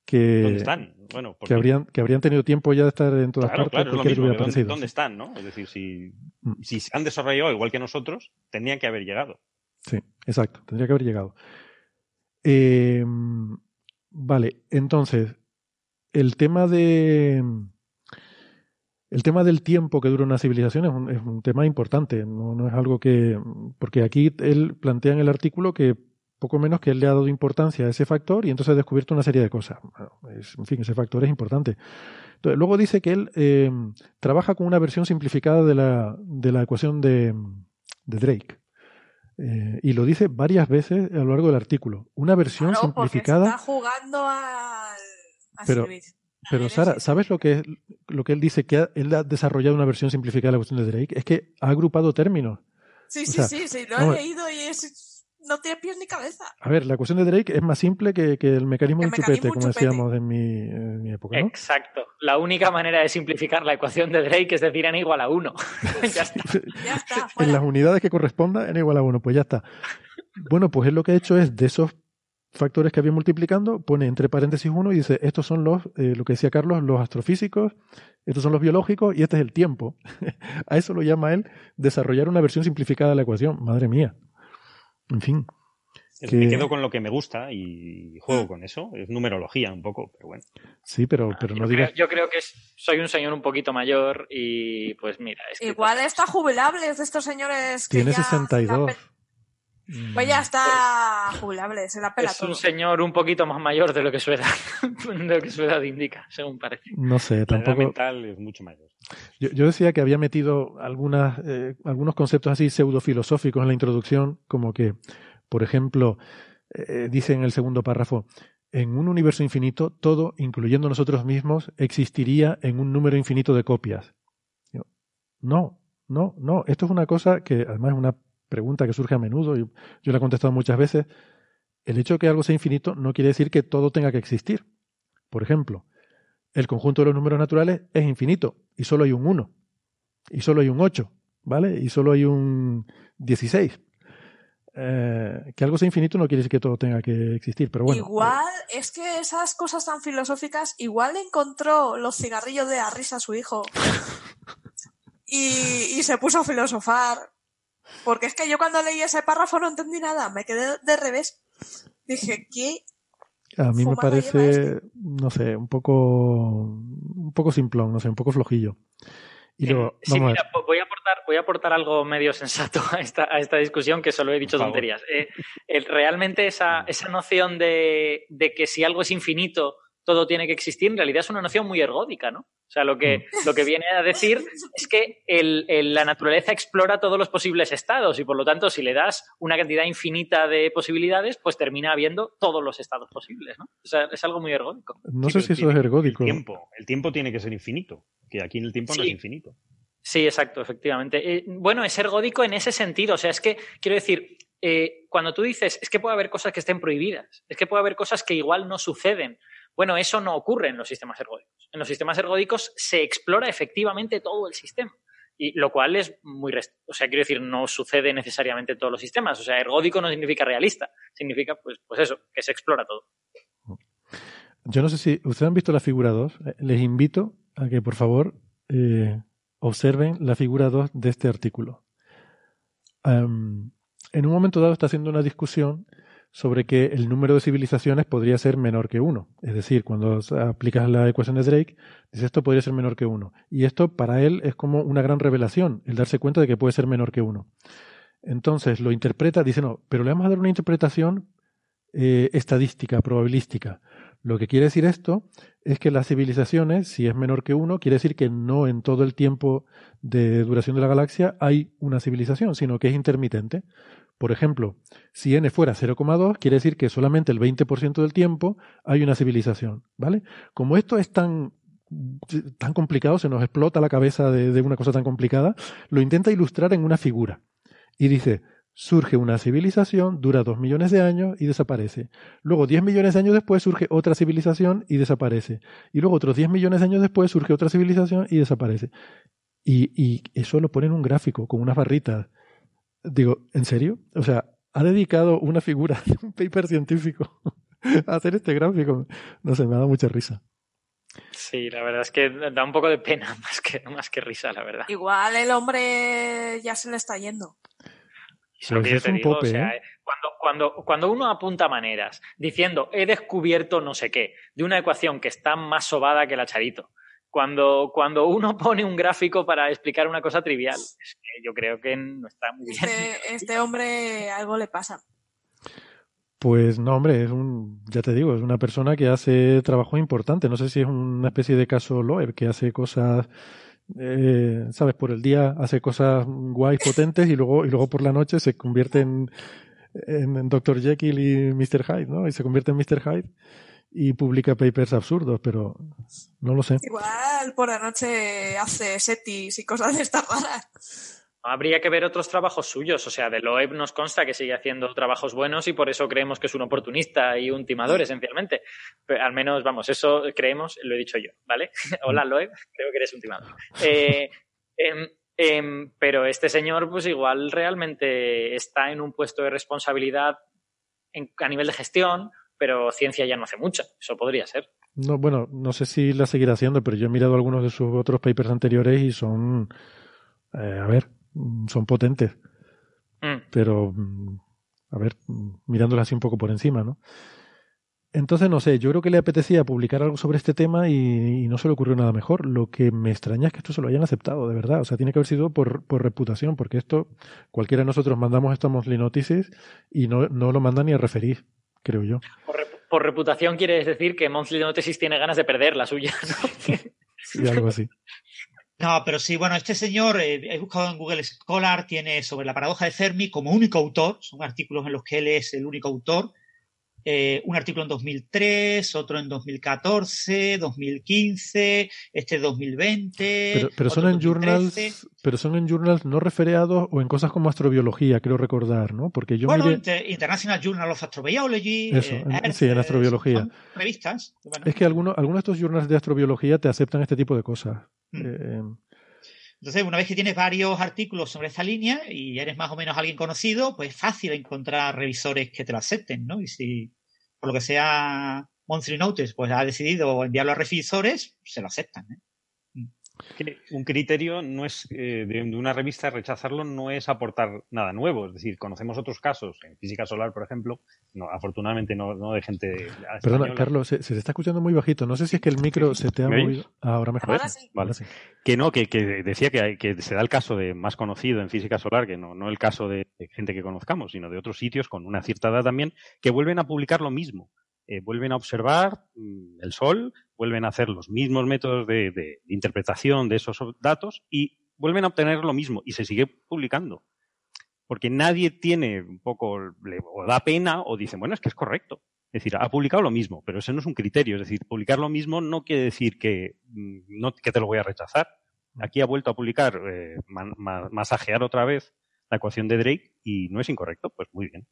que, ¿Dónde están? Bueno, que, porque- habrían, que habrían tenido tiempo ya de estar en todas Claro, partes, claro, es lo que mismo. que ¿Dónde, dónde están, no? Es decir, si, Mm. si se han desarrollado igual que nosotros, tendrían que haber llegado. Sí, exacto, tendría que haber llegado. Eh, vale, entonces, el tema de. El tema del tiempo que dura una civilización es un, es un tema importante, no, no es algo que. Porque aquí él plantea en el artículo que poco menos que él le ha dado importancia a ese factor y entonces ha descubierto una serie de cosas. Bueno, es- en fin, ese factor es importante. Entonces, luego dice que él eh, trabaja con una versión simplificada de la, de la ecuación de, de Drake. Eh, y lo dice varias veces a lo largo del artículo. Una versión Claro, simplificada. está jugando al, a Pero-. Pero Sara, ¿sabes lo que es lo que él dice que ha- él ha desarrollado una versión simplificada de la cuestión de Drake? Es que ha agrupado términos. Sí, o sí, sea, sí, sí, lo he ver. leído y es, no tiene pies ni cabeza. A ver, la cuestión de Drake es más simple que, que el mecanismo del chupete, mecanismo como chupete. decíamos en mi, en mi época, ¿no? Exacto. La única manera de simplificar la ecuación de Drake es decir n igual a 1. ya está. Ya está, en las unidades que corresponda n igual a 1, pues ya está. Bueno, pues él lo que ha hecho es de esos factores que había multiplicando, pone entre paréntesis uno y dice, estos son los, eh, lo que decía Carlos, los astrofísicos, estos son los biológicos y este es el tiempo. a eso lo llama él desarrollar una versión simplificada de la ecuación. Madre mía. En fin. Que- Me quedo con lo que me gusta y juego con eso. Es numerología un poco, pero bueno. Sí, pero, pero no Yo digas... creo, yo creo que es- soy un señor un poquito mayor y pues mira, es que Igual está jubilable, es de estos señores que Tiene ya... 62. Pues ya está jubilable, se la pela es todo. un señor un poquito más mayor de lo que su edad, de lo que su edad indica, según parece. No sé, La edad tampoco... mental es mucho mayor. Yo, yo decía que había metido algunas, eh, algunos conceptos así pseudofilosóficos en la introducción, como que, por ejemplo, eh, dice en el segundo párrafo, en un universo infinito, todo, incluyendo nosotros mismos, existiría en un número infinito de copias. Yo, No, no, no. Esto es una cosa que además es una pregunta que surge a menudo, y yo la he contestado muchas veces. El hecho de que algo sea infinito no quiere decir que todo tenga que existir. Por ejemplo, el conjunto de los números naturales es infinito y solo hay un 1 y solo hay un 8, ¿vale? Y solo hay un 16. Eh, que algo sea infinito no quiere decir que todo tenga que existir, pero bueno. igual, es que esas cosas tan filosóficas, igual encontró los cigarrillos de la risa a su hijo y, y se puso a filosofar. Porque es que yo cuando leí ese párrafo no entendí nada, me quedé de revés. Dije, ¿qué? A mí me parece, no sé, un poco, un poco simplón, no sé, un poco flojillo. Y luego, Sí, vamos a mira, po- voy a aportar, voy a aportar algo medio sensato a esta, a esta discusión que solo he dicho tonterías. Eh, realmente esa, esa noción de, de que si algo es infinito, todo tiene que existir, en realidad es una noción muy ergódica, ¿no? O sea, lo que, Mm. lo que viene a decir es que el- el- la naturaleza explora todos los posibles estados y por lo tanto, si le das una cantidad infinita de posibilidades, pues termina habiendo todos los estados posibles, ¿no? O sea, es algo muy ergódico. No Sí, sé si eso tiene- es ergódico. El tiempo, el tiempo tiene que ser infinito. Que aquí en el tiempo no es infinito. Sí, exacto, efectivamente. Eh, bueno, es ergódico en ese sentido. O sea, es que, quiero decir, eh, cuando tú dices, es que puede haber cosas que estén prohibidas, es que puede haber cosas que igual no suceden. Bueno, eso no ocurre en los sistemas ergódicos. En los sistemas ergódicos se explora efectivamente todo el sistema. Y lo cual es muy. O sea, quiero decir, no sucede necesariamente en todos los sistemas. O sea, ergódico no significa realista. Significa, pues, pues eso, que se explora todo. Yo no sé si ustedes han visto la figura 2. Eh, Les invito a que por favor eh, observen la figura 2 de este artículo. En un momento dado está haciendo una discusión sobre que el número de civilizaciones podría ser menor que uno. Es decir, cuando aplicas la ecuación de Drake, dice esto podría ser menor que uno. Y esto para él es como una gran revelación, el darse cuenta de que puede ser menor que uno. Entonces lo interpreta, dice no, pero le vamos a dar una interpretación eh, estadística, probabilística. Lo que quiere decir esto es que las civilizaciones, si es menor que uno, quiere decir que no en todo el tiempo de duración de la galaxia hay una civilización, sino que es intermitente. Por ejemplo, si n fuera 0,2, quiere decir que solamente el 20% del tiempo hay una civilización, ¿vale? Como esto es tan tan complicado, se nos explota la cabeza de, una cosa tan complicada, lo intenta ilustrar en una figura. Y dice, surge una civilización, dura dos millones de años y desaparece. Luego, diez millones de años después, surge otra civilización y desaparece. Y luego, otros diez millones de años después, surge otra civilización y desaparece. Y, y eso lo pone en un gráfico, con unas barritas. Digo, ¿en serio? O sea, ha dedicado una figura de un paper científico a hacer este gráfico. No sé, me ha dado mucha risa. Sí, la verdad es que da un poco de pena más que, más que risa, la verdad. Igual el hombre ya se le está yendo. Es lo que yo es te un digo, pope, o sea, cuando, cuando, cuando uno apunta maneras diciendo he descubierto no sé qué de una ecuación que está más sobada que la Charito, cuando, cuando uno pone un gráfico para explicar una cosa trivial, es que yo creo que no está muy bien. Este, este hombre algo le pasa. Pues no, hombre, es un, ya te digo, es una persona que hace trabajo importante. No sé si es una especie de caso Loeb, que hace cosas, eh, sabes, por el día hace cosas guays, potentes, y luego, y luego por la noche se convierte en, en, en Dr. Jekyll y Mr. Hyde, ¿no? Y se convierte en Mr. Hyde y publica papers absurdos, pero no lo sé. Igual por la noche hace setis y cosas de estas raras. Habría que ver otros trabajos suyos, o sea, de Loeb nos consta que sigue haciendo trabajos buenos y por eso creemos que es un oportunista y un timador esencialmente. Pero al menos, vamos, eso creemos, lo he dicho yo, ¿vale? Hola Loeb, creo que eres un timador. Eh, em, em, pero este señor, pues igual realmente está en un puesto de responsabilidad en- a nivel de gestión, pero ciencia ya no hace mucha, eso podría ser. No, bueno, no sé si la seguirá haciendo, pero yo he mirado algunos de sus otros papers anteriores y son, eh, a ver, son potentes. Mm. pero mm, a ver, mm, mirándola así un poco por encima, ¿no? Entonces, no sé, yo creo que le apetecía publicar algo sobre este tema y, y no se le ocurrió nada mejor. Lo que me extraña es que esto se lo hayan aceptado, de verdad. O sea, tiene que haber sido por, por reputación, porque esto, cualquiera de nosotros mandamos esto a Monthly Notices y no, no lo mandan ni a referir, creo yo. Por, rep- por reputación quiere decir que Monthly Notices tiene ganas de perder la suya, ¿no? Y algo así. No, pero sí, bueno, este señor, eh, he buscado en Google Scholar, tiene sobre la paradoja de Fermi como único autor, son artículos en los que él es el único autor, eh, un artículo en 2003, otro en 2014, 2015, este 2020. Pero, son en 2013. journals, pero son en journals no referiados o en cosas como astrobiología, creo recordar, ¿no? Porque yo bueno, miré, Inter- International Journal of Astrobiology, Eso, eh, en- Earth, sí, en astrobiología. son revistas. Bueno, es que algunos, algunos de estos journals de astrobiología te aceptan este tipo de cosas. Mm. Eh, Entonces, una vez que tienes varios artículos sobre esta línea y eres más o menos alguien conocido, pues es fácil encontrar revisores que te lo acepten, ¿no? Y si por lo que sea Monthly Notice pues ha decidido enviarlo a revisores, se lo aceptan, ¿eh? Que Un criterio no es eh, de, una revista rechazarlo no es aportar nada nuevo. Es decir, conocemos otros casos en física solar, por ejemplo, no, afortunadamente no, no de gente perdona, española. Carlos, se, se te está escuchando muy bajito. No sé si es que el micro se te ha ¿Me movido. Ah, ahora mejor. Ahora sí. Vale. Que no, que, que decía que, hay- que se da el caso de más conocido en física solar, que no, no el caso de, de gente que conozcamos, sino de otros sitios con una cierta edad también, que vuelven a publicar lo mismo. Eh, vuelven a observar mm, el Sol, vuelven a hacer los mismos métodos de, de interpretación de esos datos y vuelven a obtener lo mismo y se sigue publicando. Porque nadie tiene un poco, le- o da pena o dice, bueno, es que es correcto. Es decir, ha publicado lo mismo, pero ese no es un criterio. Es decir, publicar lo mismo no quiere decir que, mm, no, que te lo voy a rechazar. Aquí ha vuelto a publicar, eh, ma- ma- masajear otra vez la ecuación de Drake y no es incorrecto, pues muy bien.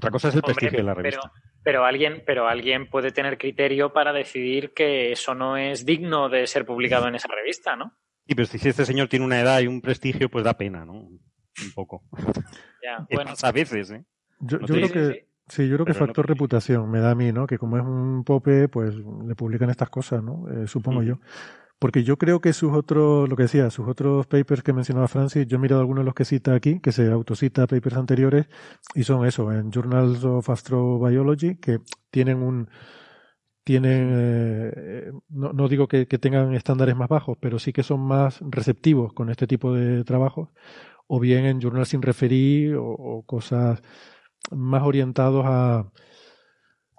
Otra cosa es el Hombre, prestigio de la pero, revista. pero alguien, pero alguien puede tener criterio para decidir que eso no es digno de ser publicado en esa revista, ¿no? Y pero si este señor tiene una edad y un prestigio, pues da pena, ¿no? Un poco. Ya, bueno. a veces, ¿eh? Yo, No yo te creo que sí, yo creo que Pero no- factor reputación me da a mí, ¿no? Que como es un pope, pues le publican estas cosas, ¿no? Eh, supongo Mm. yo. Porque yo creo que sus otros, lo que decía, sus otros papers que mencionaba Francis, yo he mirado algunos de los que cita aquí, que se autocita papers anteriores, y son eso, en Journals of Astrobiology, que tienen un, tienen, eh, no, no digo que, tengan estándares más bajos, pero sí que son más receptivos con este tipo de trabajos, o bien en journals sin referir, o, o cosas más orientados a,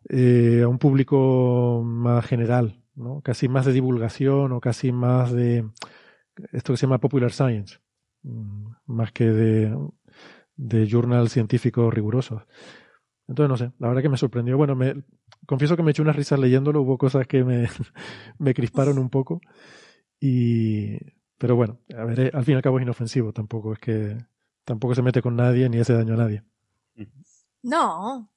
eh, a un público más general, ¿no? Casi más de divulgación o casi más de esto que se llama popular science, mm, más que de, de journal científicos rigurosos. Entonces, no sé, la verdad que me sorprendió. Bueno, me, confieso que me eché unas risas leyéndolo, hubo cosas que me, me crisparon un poco. Y, pero bueno, a ver, eh, al fin y al cabo es inofensivo, tampoco es que Tampoco se mete con nadie ni hace daño a nadie. No.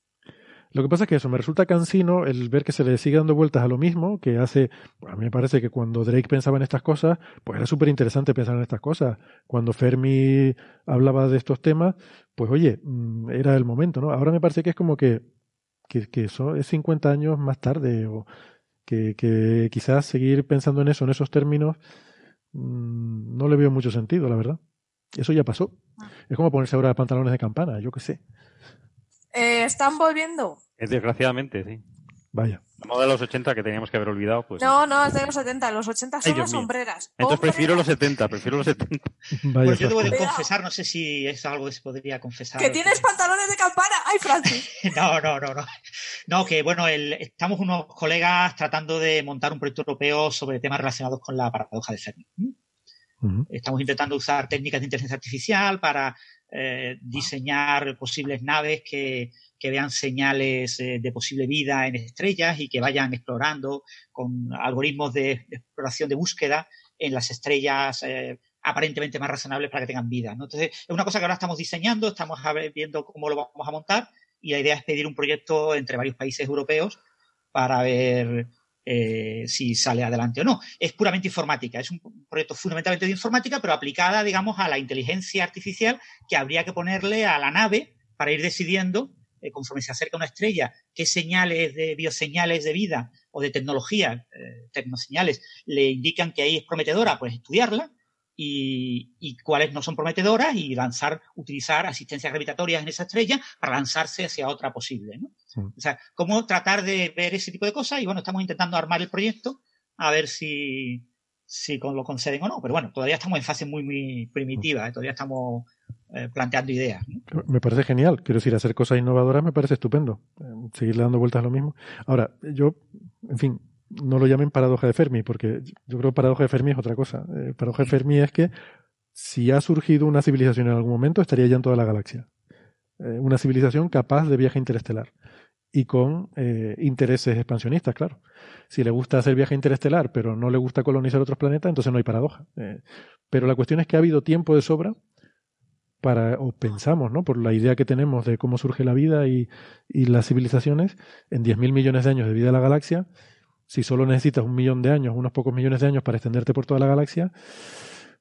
Lo que pasa es que eso me resulta cansino el ver que se le sigue dando vueltas a lo mismo que hace. A mí me parece que cuando Drake pensaba en estas cosas, pues era súper interesante pensar en estas cosas. Cuando Fermi hablaba de estos temas, pues oye, mm, era el momento, ¿no? Ahora me parece que es como que, que, que eso es 50 años más tarde, o que, que quizás seguir pensando en eso, en esos términos, mm, no le veo mucho sentido, la verdad. Eso ya pasó. Es como ponerse ahora pantalones de campana, yo qué sé. Eh, ¿Están volviendo? Es desgraciadamente, sí. Vaya. La moda de los 80 que teníamos que haber olvidado, pues. No, no, es de los 70. Los 80 son Ay, las mío. sombreras. Entonces prefiero los 70, prefiero los 70. Pues yo debo de confesar, no sé si es algo que se podría confesar. ¡Que tienes pantalones de campana! ¡Ay, Francis! No, no, no, no. No, que bueno, el- estamos unos colegas tratando de montar un proyecto europeo sobre temas relacionados con la paradoja de Fermi. Estamos intentando usar técnicas de inteligencia artificial para eh, diseñar posibles naves que, que vean señales eh, de posible vida en estrellas y que vayan explorando con algoritmos de, exploración de búsqueda en las estrellas eh, aparentemente más razonables para que tengan vida. ¿no? Entonces, es una cosa que ahora estamos diseñando, estamos viendo cómo lo vamos a montar y la idea es pedir un proyecto entre varios países europeos para ver eh, si sale adelante o no. Es puramente informática, es un proyecto fundamentalmente de informática, pero aplicada, digamos, a la inteligencia artificial que habría que ponerle a la nave para ir decidiendo, eh, conforme se acerca una estrella, qué señales de bioseñales de vida o de tecnología, eh, tecnoseñales, le indican que ahí es prometedora, pues estudiarla. Y, y cuáles no son prometedoras y lanzar, utilizar asistencias gravitatorias en esa estrella para lanzarse hacia otra posible. ¿no? O sea, cómo tratar de ver ese tipo de cosas y bueno, estamos intentando armar el proyecto a ver si, si con- lo conceden o no. Pero bueno, todavía estamos en fase muy, muy primitiva, ¿eh? todavía estamos eh, planteando ideas. ¿no? Me parece genial. Quiero decir, hacer cosas innovadoras me parece estupendo. Eh, Seguirle dando vueltas a lo mismo. Ahora, yo, en fin, no lo llamen paradoja de Fermi, porque yo creo que paradoja de Fermi es otra cosa. Eh, paradoja de Fermi es que si ha surgido una civilización en algún momento, estaría ya en toda la galaxia. Eh, una civilización capaz de viaje interestelar y con eh, intereses expansionistas, claro. Si le gusta hacer viaje interestelar, pero no le gusta colonizar otros planetas, entonces no hay paradoja. Pero la cuestión es que ha habido tiempo de sobra para, o pensamos, ¿no? Por la idea que tenemos de cómo surge la vida y, y las civilizaciones, en 10.000 millones de años de vida de la galaxia, si solo necesitas un millón de años, unos pocos millones de años para extenderte por toda la galaxia,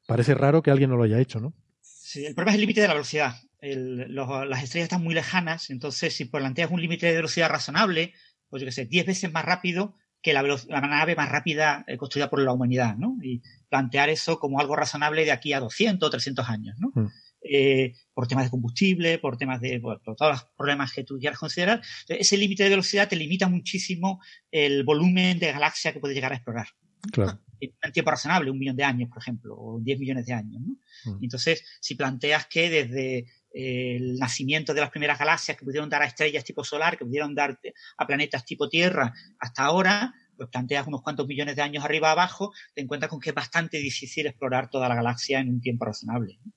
parece raro que alguien no lo haya hecho, ¿no? Sí, el problema es el límite de la velocidad. El- los- las estrellas están muy lejanas, entonces si planteas un límite de velocidad razonable, pues yo qué sé, 10 veces más rápido que la, la nave más rápida eh, construida por la humanidad, ¿no? Y plantear eso como algo razonable de aquí a 200 o 300 años, ¿no? Mm. Eh, por temas de combustible, por temas de, bueno, por todos los problemas que tú quieras considerar. Entonces, ese límite de velocidad te limita muchísimo el volumen de galaxia que puedes llegar a explorar Claro. en tiempo razonable, un millón de años, por ejemplo, o 10 millones de años. ¿no? Mm. Entonces, si planteas que desde eh, el nacimiento de las primeras galaxias que pudieron dar a estrellas tipo solar, que pudieron dar a planetas tipo Tierra hasta ahora, pues planteas unos cuantos millones de años arriba abajo, te encuentras con que es bastante difícil explorar toda la galaxia en un tiempo razonable. ¿no?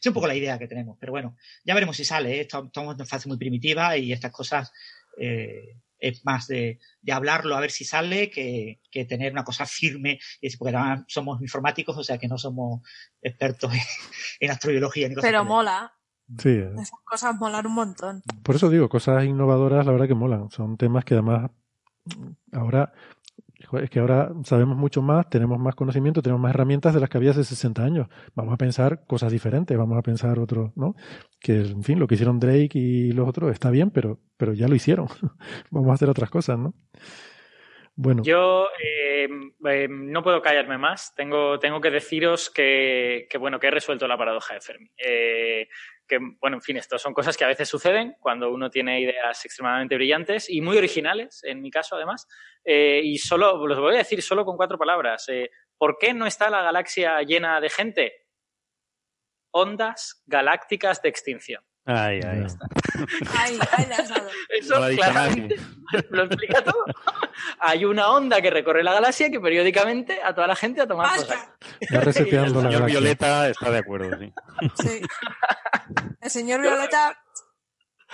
Es un poco la idea que tenemos, pero bueno, ya veremos si sale. ¿eh? Estamos en fase muy primitiva y estas cosas eh, es más de, de hablarlo a ver si sale que, que tener una cosa firme, y decir, porque además somos informáticos, o sea que no somos expertos en, en astrobiología ni cosas Pero mola. Sí, eh, Esas cosas molan un montón. por eso digo, cosas innovadoras, la verdad que molan. Son temas que además ahora es que ahora sabemos mucho más, tenemos más conocimiento, tenemos más herramientas de las que había hace 60 años. Vamos a pensar cosas diferentes, vamos a pensar otro, ¿no? Que, en fin, lo que hicieron Drake y los otros está bien, pero, pero ya lo hicieron. vamos a hacer otras cosas, ¿no? Yo eh, eh, no puedo callarme más. Tengo, tengo que deciros que, bueno, que he resuelto la paradoja de Fermi. Eh, que, bueno, en fin, esto son cosas que a veces suceden cuando uno tiene ideas extremadamente brillantes y muy originales, en mi caso además. Y solo, los voy a decir solo con cuatro palabras. ¿Por qué no está la galaxia llena de gente? Ondas galácticas de extinción. Ay, ay. Ay, ay, le has dado. Eso No claramente lo explica todo. Hay una onda que recorre la galaxia que periódicamente a toda la gente a tomar saco. va reseteando la El señor galaxia. Violeta está de acuerdo, sí. Sí. El señor Violeta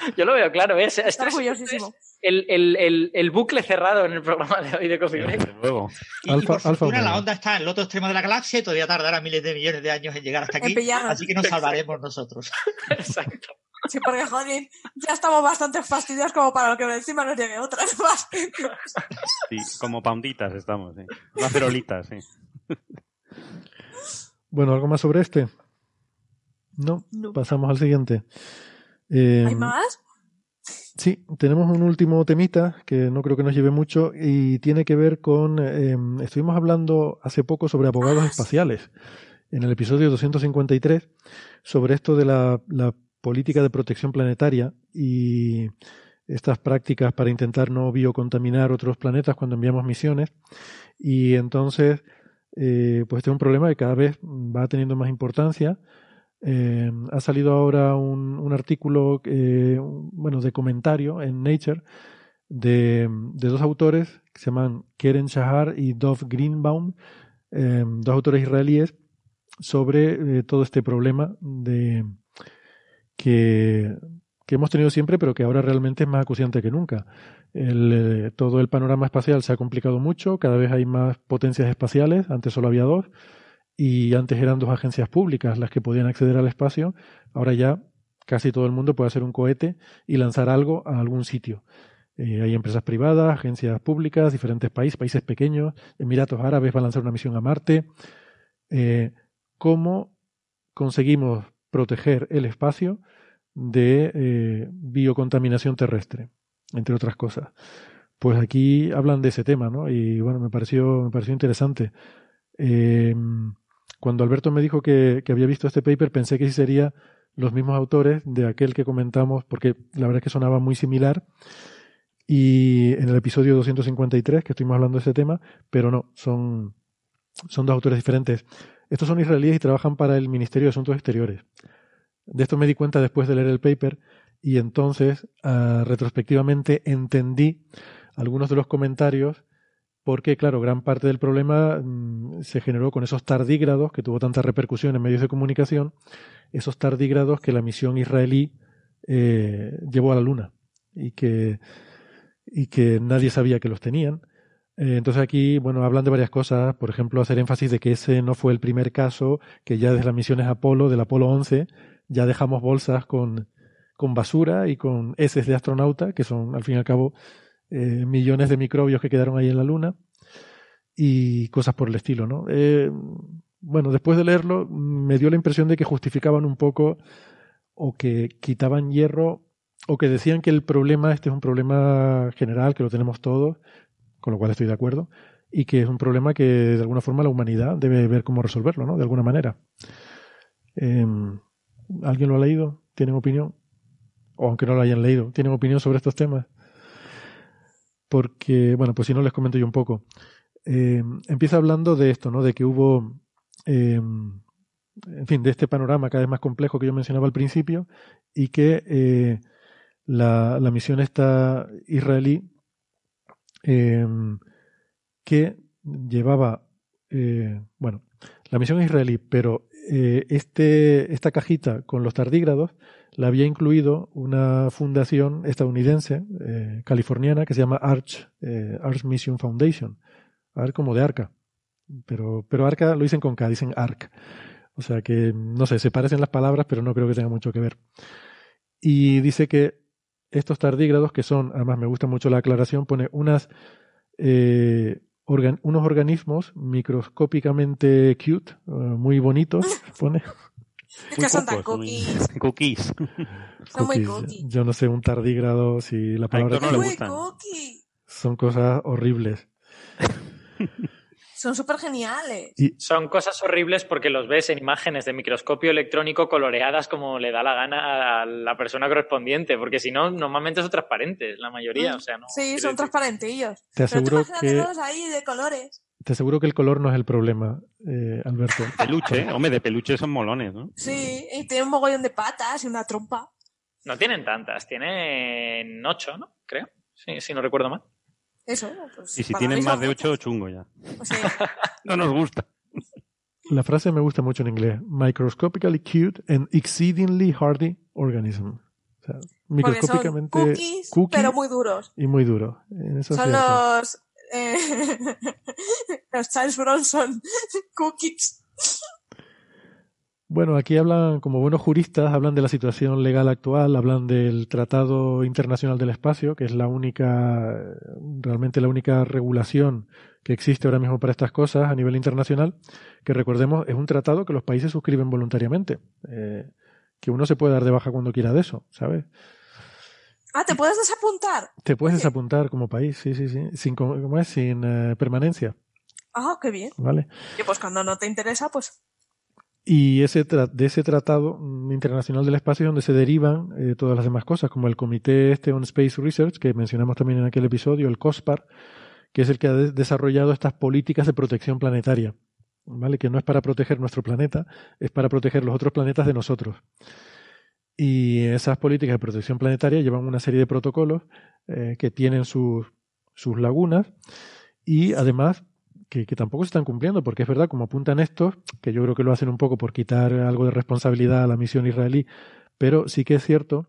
Yo lo veo claro, ¿eh? Está es- orgullosísimo. el, el, el, el bucle cerrado en el programa de hoy de Coffee Break. luego. Y, y Alfa- por alfa la onda está en el otro extremo de la galaxia y todavía tardará miles de millones de años en llegar hasta aquí. Así que nos salvaremos nosotros. Exacto. Sí, porque joder, ya estamos bastante fastidiados como para que encima nos llegue otras más. Sí, como pounditas estamos, sí. Macerolitas, sí. Bueno, ¿algo más sobre este? No, No. pasamos al siguiente. Eh, ¿Hay más? Sí, tenemos un último temita que no creo que nos lleve mucho y tiene que ver con, eh, estuvimos hablando hace poco sobre abogados Ah, espaciales, en el episodio 253, sobre esto de la, la política de protección planetaria y estas prácticas para intentar no biocontaminar otros planetas cuando enviamos misiones. Y entonces, eh, pues este es un problema que cada vez va teniendo más importancia. Eh, ha salido ahora un, un artículo, eh, bueno, de comentario en Nature de, dos autores que se llaman Keren Shahar y Dov Greenbaum, eh, dos autores israelíes, sobre eh, todo este problema de que, hemos tenido siempre, pero que ahora realmente es más acuciante que nunca. El, todo el panorama espacial se ha complicado mucho, cada vez hay más potencias espaciales, antes solo había dos, y antes eran dos agencias públicas las que podían acceder al espacio, ahora ya casi todo el mundo puede hacer un cohete y lanzar algo a algún sitio. Eh, hay empresas privadas, agencias públicas, diferentes países, países pequeños, Emiratos Árabes va a lanzar una misión a Marte. Eh, ¿Cómo conseguimos proteger el espacio de eh, biocontaminación terrestre, entre otras cosas? Pues aquí hablan de ese tema, ¿no? Y bueno, me pareció, me pareció interesante. Eh, cuando Alberto me dijo que, había visto este paper, pensé que sí sería los mismos autores de aquel que comentamos, porque la verdad es que sonaba muy similar. Y en el episodio 253, que estuvimos hablando de ese tema, pero no, son, son dos autores diferentes. Estos son israelíes y trabajan para el Ministerio de Asuntos Exteriores. De esto me di cuenta después de leer el paper y entonces, ah, retrospectivamente, entendí algunos de los comentarios porque, claro, gran parte del problema mm, se generó con esos tardígrados que tuvo tanta repercusión en medios de comunicación, esos tardígrados que la misión israelí eh, llevó a la Luna y que, y que nadie sabía que los tenían. Eh, entonces aquí, bueno, hablan de varias cosas, por ejemplo, hacer énfasis de que ese no fue el primer caso, que ya desde las misiones Apolo, del Apolo 11, ya dejamos bolsas con, con basura y con heces de astronauta, que son, al fin y al cabo, eh, millones de microbios que quedaron ahí en la Luna y cosas por el estilo, ¿no? Eh, bueno, después de leerlo me dio la impresión de que justificaban un poco o que quitaban hierro o que decían que el problema, este es un problema general, que lo tenemos todos, con lo cual estoy de acuerdo, y que es un problema que de alguna forma la humanidad debe ver cómo resolverlo, ¿no? De alguna manera. Eh, ¿Alguien lo ha leído? ¿Tienen opinión? O aunque no lo hayan leído, ¿tienen opinión sobre estos temas? Porque, bueno, pues si no les comento yo un poco. Eh, empieza hablando de esto, ¿no? De que hubo, eh, en fin, de este panorama cada vez más complejo que yo mencionaba al principio y que eh, la, misión esta israelí que llevaba, bueno, la misión israelí, pero este, esta cajita con los tardígrados la había incluido una fundación estadounidense, eh, californiana, que se llama Arch, eh, Arch Mission Foundation. Arch como de arca. Pero, pero arca lo dicen con K, dicen ARC. O sea que, no sé, se parecen las palabras, pero no creo que tenga mucho que ver. Y dice que estos tardígrados, que son, además me gusta mucho la aclaración, pone unas, eh, organ- unos organismos microscópicamente cute, muy bonitos, pone. Es que son tan cookies. Cookies. Son muy Cookies. Yo no sé, un tardígrado, si la palabra no le gustan. son cosas horribles. Son súper geniales. Y Son cosas horribles porque los ves en imágenes de microscopio electrónico coloreadas como le da la gana a la persona correspondiente, porque si no, normalmente son transparentes, la mayoría. O sea, no. Sí, son decir- transparentillos. te Pero tú aseguro imagínate que todos ahí de colores. Te aseguro que el color no es el problema, eh, Alberto. Peluche, hombre, de peluche son molones, ¿no? Sí, y tiene un mogollón de patas y una trompa. No tienen tantas, tienen ocho, ¿no? Creo. Sí, si no recuerdo mal. Eso, pues. Y si tienen más de ocho, chungo ya. Pues. No nos gusta. La frase me gusta mucho en inglés. Microscopically cute and exceedingly hardy organism. O sea, Microscópicamente cookies, cookie pero muy duros. y muy duro. En eso es Son los... eh, los Charles Bronson cookies. Bueno, aquí hablan, como buenos juristas, hablan de la situación legal actual, hablan del Tratado Internacional del Espacio, que es la única, realmente la única regulación que existe ahora mismo para estas cosas a nivel internacional, que recordemos es un tratado que los países suscriben voluntariamente, eh, que uno se puede dar de baja cuando quiera de eso, ¿sabes? Ah, ¿te puedes desapuntar? Te puedes desapuntar como país, sí, sí, sí, sin, ¿cómo es? Sin eh, permanencia, Ah, qué bien. ¿vale? Y pues cuando no te interesa, pues... Y ese tra- de ese tratado internacional del espacio es donde se derivan eh, todas las demás cosas, como el Comité este on Space Research, que mencionamos también en aquel episodio, el COSPAR, que es el que ha de- desarrollado estas políticas de protección planetaria, ¿vale? Que no es para proteger nuestro planeta, es para proteger los otros planetas de nosotros. Y esas políticas de protección planetaria llevan una serie de protocolos eh, que tienen sus, sus lagunas y además que, tampoco se están cumpliendo, porque es verdad, como apuntan estos, que yo creo que lo hacen un poco por quitar algo de responsabilidad a la misión israelí, pero sí que es cierto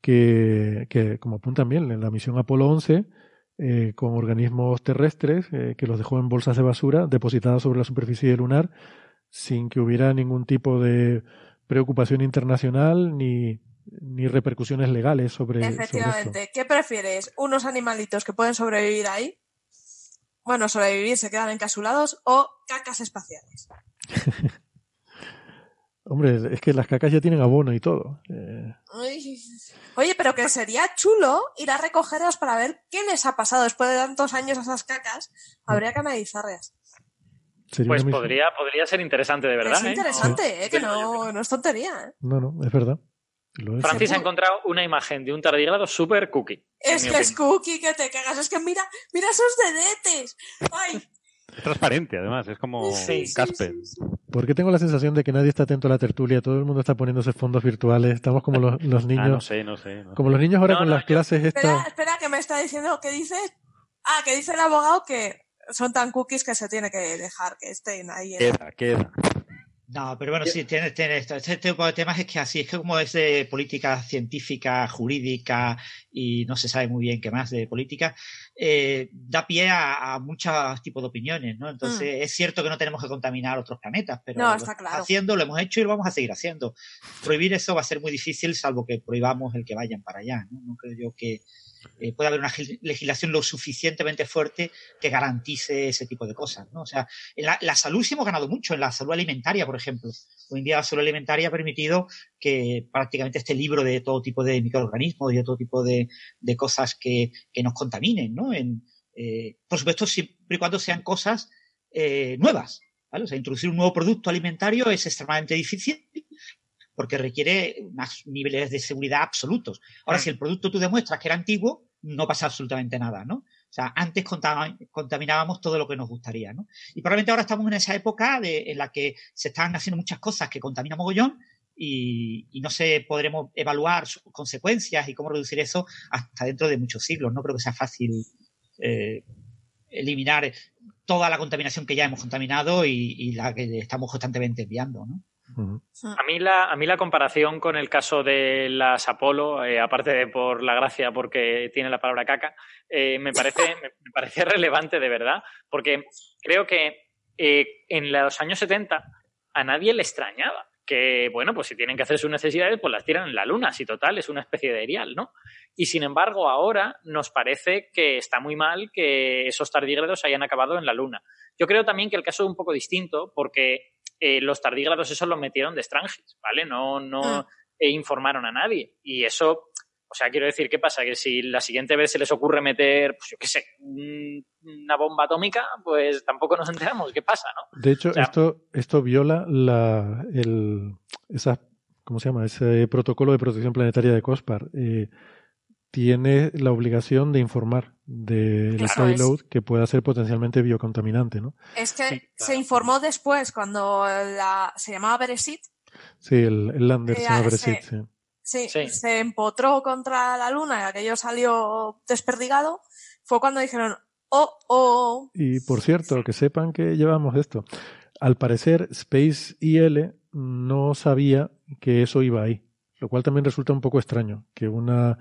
que, que como apuntan bien, en la misión Apolo 11, eh, con organismos terrestres, eh, que los dejó en bolsas de basura depositadas sobre la superficie lunar, sin que hubiera ningún tipo de preocupación internacional ni, ni repercusiones legales sobre, sobre esto. Efectivamente. ¿Qué prefieres? ¿Unos animalitos que pueden sobrevivir ahí? Bueno, sobrevivir, se quedan encapsulados o cacas espaciales. Hombre, es que las cacas ya tienen abono y todo. Eh. Oye, pero que sería chulo ir a recogerlas para ver qué les ha pasado después de tantos años a esas cacas. Habría que analizarlas. Sería Pues podría, podría ser interesante, de verdad. es ¿eh? interesante, ¿eh? que no, no es tontería. ¿eh? No, no, es verdad. Lo es. Francis ha encontrado una imagen de un tardígrado super cookie. Es que es cookie que te cagas. Es que mira, mira esos dedetes. Ay, Es transparente, además, es como Sí, sí, Casper. Porque tengo la sensación de que nadie está atento a la tertulia, todo el mundo está poniéndose fondos virtuales, estamos como los, los niños, Ah, no sé, no sé. no. como los niños ahora No, con no, las yo- clases espera, espera, que me está diciendo que dice. Ah, que dice el abogado que son tan cookies que se tiene que dejar que estén ahí. en- Queda, queda. No, pero bueno, sí, tiene, tiene esto. Este tipo de temas es que así, es que como es de política científica, jurídica y no se sabe muy bien qué más de política, eh, da pie a, a muchos tipos de opiniones, ¿no? Entonces, es cierto que no tenemos que contaminar otros planetas, pero Mm. No, lo está estamos claro. haciendo, lo hemos hecho y lo vamos a seguir haciendo. Prohibir eso va a ser muy difícil, salvo que prohibamos el que vayan para allá, ¿no? No creo yo que eh, pueda haber una legislación lo suficientemente fuerte que garantice ese tipo de cosas, ¿no? O sea, en la, salud sí hemos ganado mucho, en la salud alimentaria, por ejemplo. Hoy en día la salud alimentaria ha permitido que prácticamente este libro de todo tipo de microorganismos y de todo tipo de, cosas que, que nos contaminen, ¿no? En, eh, por supuesto, siempre y cuando sean cosas eh, nuevas, ¿vale? Introducir un nuevo producto alimentario es extremadamente difícil porque requiere unos niveles de seguridad absolutos. Ahora, si el producto tú demuestras que era antiguo, no pasa absolutamente nada, ¿no? O sea, antes contaminábamos todo lo que nos gustaría, ¿no? Y probablemente ahora estamos en esa época de- en la que se están haciendo muchas cosas que contaminan mogollón y, y no sé, podremos evaluar sus consecuencias y cómo reducir eso hasta dentro de muchos siglos. No creo que sea fácil eh, eliminar toda la contaminación que ya hemos contaminado y, y la que estamos constantemente enviando, ¿no? Ujú. A mí, la, a mí la comparación con el caso de las Apolo, eh, aparte de por la gracia porque tiene la palabra caca, eh, me, parece, me, me parece relevante de verdad, porque creo que eh, en los años 70 a nadie le extrañaba que, bueno, pues si tienen que hacer sus necesidades, pues las tiran en la luna, si total, es una especie de erial, ¿no? Y sin embargo, ahora nos parece que está muy mal que esos tardígrados hayan acabado en la luna. Yo creo también que el caso es un poco distinto porque eh, los tardígrados esos los metieron de extranjis, ¿vale? No, no eh, informaron a nadie. Y eso, o sea, quiero decir, ¿qué pasa? Que si la siguiente vez se les ocurre meter, pues yo qué sé, un- una bomba atómica, pues tampoco nos enteramos. ¿Qué pasa, no? De hecho, O sea- esto, esto viola la, el, esa, ¿cómo se llama? Ese protocolo de protección planetaria de COSPAR. Eh, tiene la obligación de informar del payload que pueda ser potencialmente biocontaminante, ¿no? Es que se informó después cuando la, se llamaba Beresit. Sí, el, el lander Eh, se llama ah, Beresit, sí. sí. Sí, Sí. se empotró contra la luna y aquello salió desperdigado. Fue cuando dijeron, oh, oh, Y por cierto, que sepan que llevamos esto. Al parecer, Space IL no sabía que eso iba ahí. lo cual también resulta un poco extraño, que una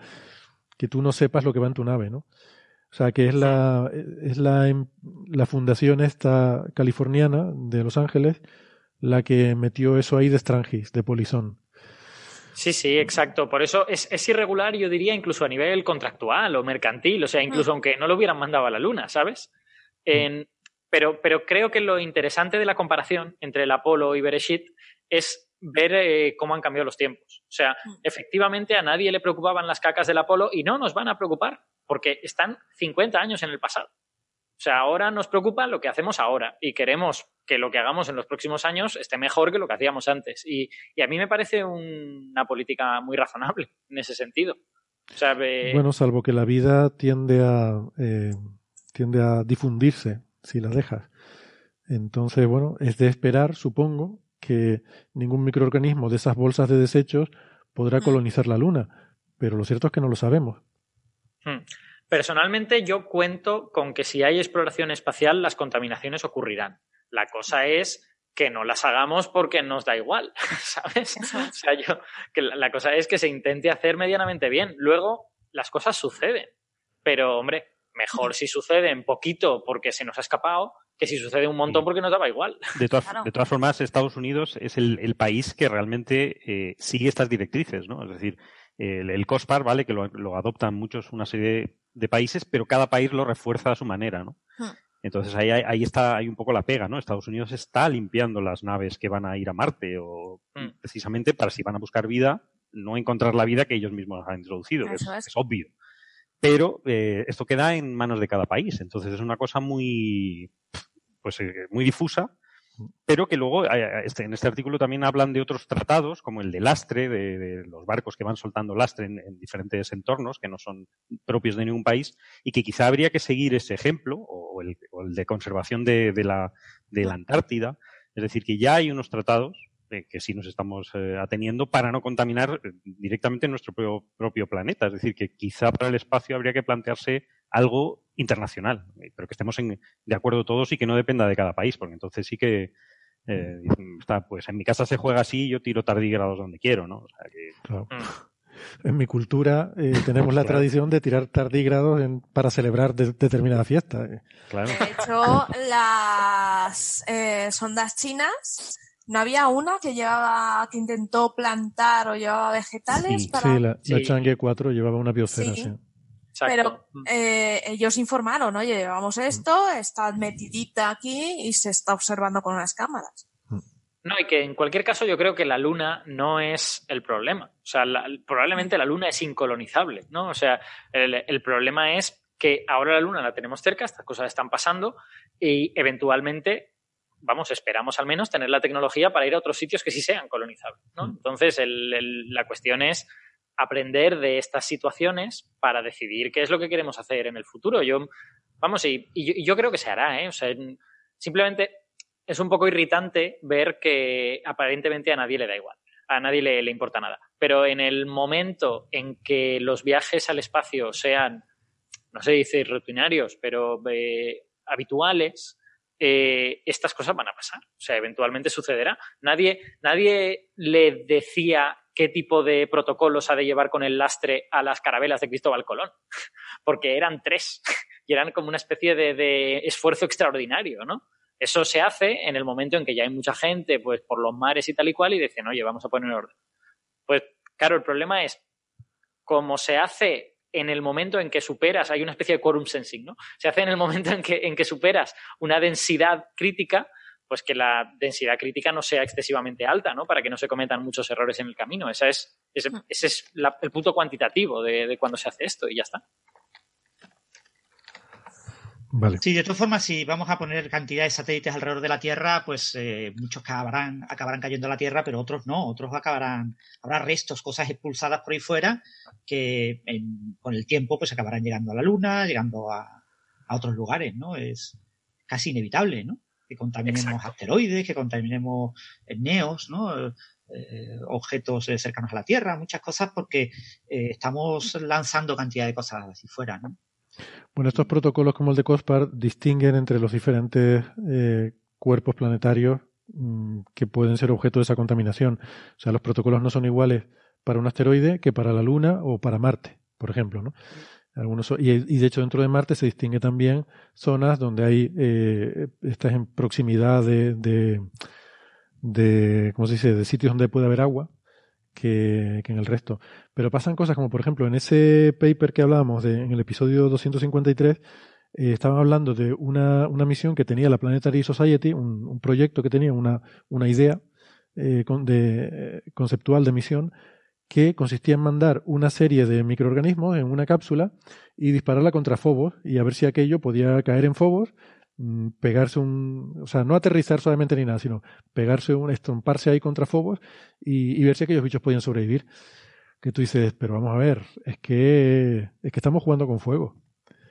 que tú no sepas lo que va en tu nave, ¿no? O sea, que es la es la, em, la fundación esta californiana de Los Ángeles la que metió eso ahí de Strangis, de Polizón. Sí, sí, exacto. Por eso es, es, irregular, yo diría, incluso a nivel contractual o mercantil, o sea, incluso aunque no lo hubieran mandado a la Luna, ¿sabes? En, pero, pero creo que lo interesante de la comparación entre el Apolo y Bereshit es ver eh, cómo han cambiado los tiempos. O sea, efectivamente a nadie le preocupaban las cacas del Apolo y no nos van a preocupar porque están 50 años en el pasado. O sea, ahora nos preocupa lo que hacemos ahora y queremos que lo que hagamos en los próximos años esté mejor que lo que hacíamos antes. Y, y a mí me parece una política muy razonable en ese sentido. O sea, eh... Bueno, salvo que la vida tiende a, eh, tiende a difundirse si la dejas. Entonces, bueno, es de esperar, supongo, que ningún microorganismo de esas bolsas de desechos podrá colonizar la Luna. Pero lo cierto es que no lo sabemos. Hmm. Personalmente yo cuento con que si hay exploración espacial las contaminaciones ocurrirán. La cosa es que no las hagamos porque nos da igual, ¿sabes? O sea, yo, que la cosa es que se intente hacer medianamente bien. Luego las cosas suceden, pero hombre, mejor si sucede en poquito porque se nos ha escapado que si sucede un montón porque nos daba igual. De todas, claro. de todas formas, Estados Unidos es el, el país que realmente eh, sigue estas directrices, ¿no? Es decir, el, el COSPAR, ¿vale? Que lo, lo, adoptan muchos, una serie de países, pero cada país lo refuerza a su manera, ¿no? Hmm. Entonces ahí, ahí está, hay un poco la pega, ¿no? Estados Unidos está limpiando las naves que van a ir a Marte o hmm. precisamente para si van a buscar vida, no encontrar la vida que ellos mismos han introducido. Es, es. es, obvio. Pero eh, esto queda en manos de cada país. Entonces es una cosa muy, pues, eh, muy difusa pero que luego este, en este artículo también hablan de otros tratados, como el de lastre, de, de los barcos que van soltando lastre en, en, diferentes entornos que no son propios de ningún país, y que quizá habría que seguir ese ejemplo, o el, o el de conservación de, de, la, de la Antártida. Es decir, que ya hay unos tratados eh, que sí nos estamos eh, ateniendo para no contaminar eh, directamente nuestro propio, propio planeta. Es decir, que quizá para el espacio habría que plantearse algo internacional, pero que estemos en, de acuerdo todos y que no dependa de cada país, porque entonces sí que eh, está, pues en mi casa se juega así, yo tiro tardígrados donde quiero, ¿no? O sea que... claro. En mi cultura eh, tenemos la tradición de tirar tardígrados en, para celebrar de, determinada fiesta. Claro. De hecho, las eh, sondas chinas ¿No había una que llevaba, que intentó plantar o llevaba vegetales? Sí, para... sí la, sí. la Chang'e 4 llevaba una biosfera, sí. Pero eh, ellos informaron, oye, llevamos esto, está metidita aquí y se está observando con unas cámaras. No, y que en cualquier caso yo creo que la Luna no es el problema. O sea, la, probablemente la Luna es incolonizable, ¿no? O sea, el, el, problema es que ahora la Luna la tenemos cerca, estas cosas están pasando y eventualmente, vamos, esperamos al menos tener la tecnología para ir a otros sitios que sí sean colonizables, ¿no? Entonces, el, la cuestión es aprender de estas situaciones para decidir qué es lo que queremos hacer en el futuro. Yo, vamos, y, yo, creo que se hará, ¿eh? O sea, simplemente es un poco irritante ver que aparentemente a nadie le da igual, a nadie le, importa nada. Pero en el momento en que los viajes al espacio sean, no sé, dice rutinarios, pero eh, habituales, eh, estas cosas van a pasar. O sea, eventualmente sucederá. Nadie, nadie le decía qué tipo de protocolos ha de llevar con el lastre a las carabelas de Cristóbal Colón, porque eran tres y eran como una especie de, esfuerzo extraordinario, ¿no? Eso se hace en el momento en que ya hay mucha gente, pues por los mares y tal y cual, y dicen, oye, vamos a poner orden. Pues claro, el problema es, como se hace en el momento en que superas, hay una especie de quorum sensing, ¿no? Se hace en el momento en que, en que superas una densidad crítica, pues que la densidad crítica no sea excesivamente alta, ¿no? Para que no se cometan muchos errores en el camino. Esa es, ese, ese es la, el punto cuantitativo de, de cuando se hace esto y ya está. Vale. Sí, de todas formas, si vamos a poner cantidad de satélites alrededor de la Tierra, pues eh, muchos acabarán, acabarán cayendo a la Tierra, pero otros no, otros acabarán, habrá restos, cosas expulsadas por ahí fuera, que en, con el tiempo pues acabarán llegando a la Luna, llegando a, a otros lugares, ¿no? Es casi inevitable, ¿no? Que contaminemos Exacto. asteroides, que contaminemos neos, ¿no? Eh, objetos cercanos a la Tierra, muchas cosas, porque eh, estamos lanzando cantidad de cosas así fuera, ¿no? Bueno, estos protocolos como el de COSPAR distinguen entre los diferentes eh, cuerpos planetarios mmm, que pueden ser objeto de esa contaminación. O sea, los protocolos no son iguales para un asteroide que para la Luna o para Marte, por ejemplo, ¿no? Algunos, y, y de hecho dentro de Marte se distingue también zonas donde hay, eh, estás en proximidad de, de, de, ¿cómo se dice?, de sitios donde puede haber agua que, que en el resto. Pero pasan cosas como, por ejemplo, en ese paper que hablábamos de, en el episodio 253, eh, estaban hablando de una, una misión que tenía la Planetary Society, un, un proyecto que tenía, una, una idea eh, con- eh, conceptual de misión que consistía en mandar una serie de microorganismos en una cápsula y dispararla contra Phobos y a ver si aquello podía caer en Phobos, mm, pegarse un, o sea, no aterrizar solamente ni nada, sino pegarse un, estomparse ahí contra Phobos y, y ver si aquellos bichos podían sobrevivir. Que tú dices, pero vamos a ver, es que es que estamos jugando con fuego.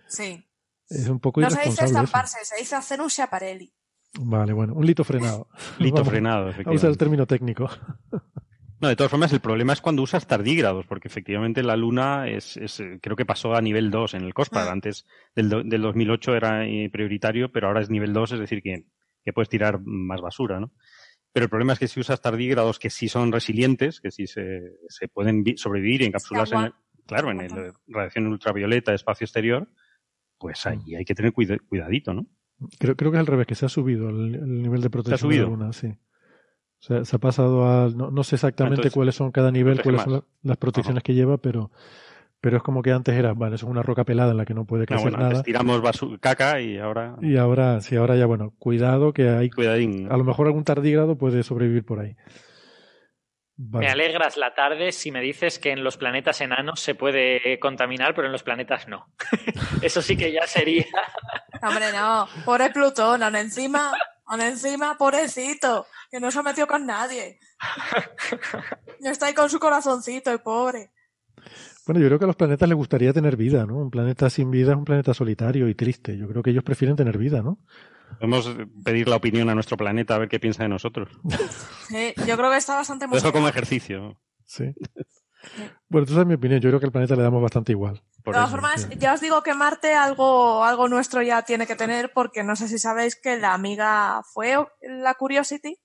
Sí. Es un poco No se dice irresponsable eso. estamparse, se dice hacer un chaparelli. Vale, bueno, un lito frenado. Lito Vamos frenado, A usar el efectivamente. término técnico. No, de todas formas, el problema es cuando usas tardígrados, porque efectivamente la Luna es, es, eh, creo que pasó a nivel 2 en el COSPAR. Ah. Antes del, do- del 2008 era eh, prioritario, pero ahora es nivel 2, es decir, que, que puedes tirar más basura, ¿no? Pero el problema es que si usas tardígrados que sí son resilientes, que sí se, se pueden vi- sobrevivir y encapsularse en, el- claro, en el, radiación ultravioleta, espacio exterior, pues ahí hay que tener cuida- cuidadito, ¿no? Creo, creo que es al revés, que se ha subido el, el nivel de protección subido? de la Luna, sí. Se ha pasado a. No, no sé exactamente Entonces, cuáles son cada nivel, cuáles son la- las protecciones que lleva, pero, pero es como que antes era, vale, eso es una roca pelada en la que no puede No, crecer bueno, antes nada. tiramos basu- caca y ahora Y ahora, sí, ahora ya, bueno, cuidado que hay. cuidadín. A lo mejor algún tardígrado puede sobrevivir por ahí. Vale. Me alegras la tarde si me dices que en los planetas enanos se puede contaminar, pero en los planetas no. Eso sí que ya sería. Hombre, no. Pobre Plutón, encima, aún encima, pobrecito, que no se ha metido con nadie. No está ahí con su corazoncito, el pobre. Bueno, yo creo que a los planetas les gustaría tener vida, ¿no? Un planeta sin vida es un planeta solitario y triste. Yo creo que ellos prefieren tener vida, ¿no? Podemos pedir la opinión a nuestro planeta a ver qué piensa de nosotros. Sí, yo creo que está bastante dejo como ejercicio. Sí. Bueno, tú sabes mi opinión. Yo creo que al planeta le damos bastante igual. De todas eso. formas, ya os digo que Marte algo, algo nuestro ya tiene que tener, porque no sé si sabéis que la amiga fue la Curiosity,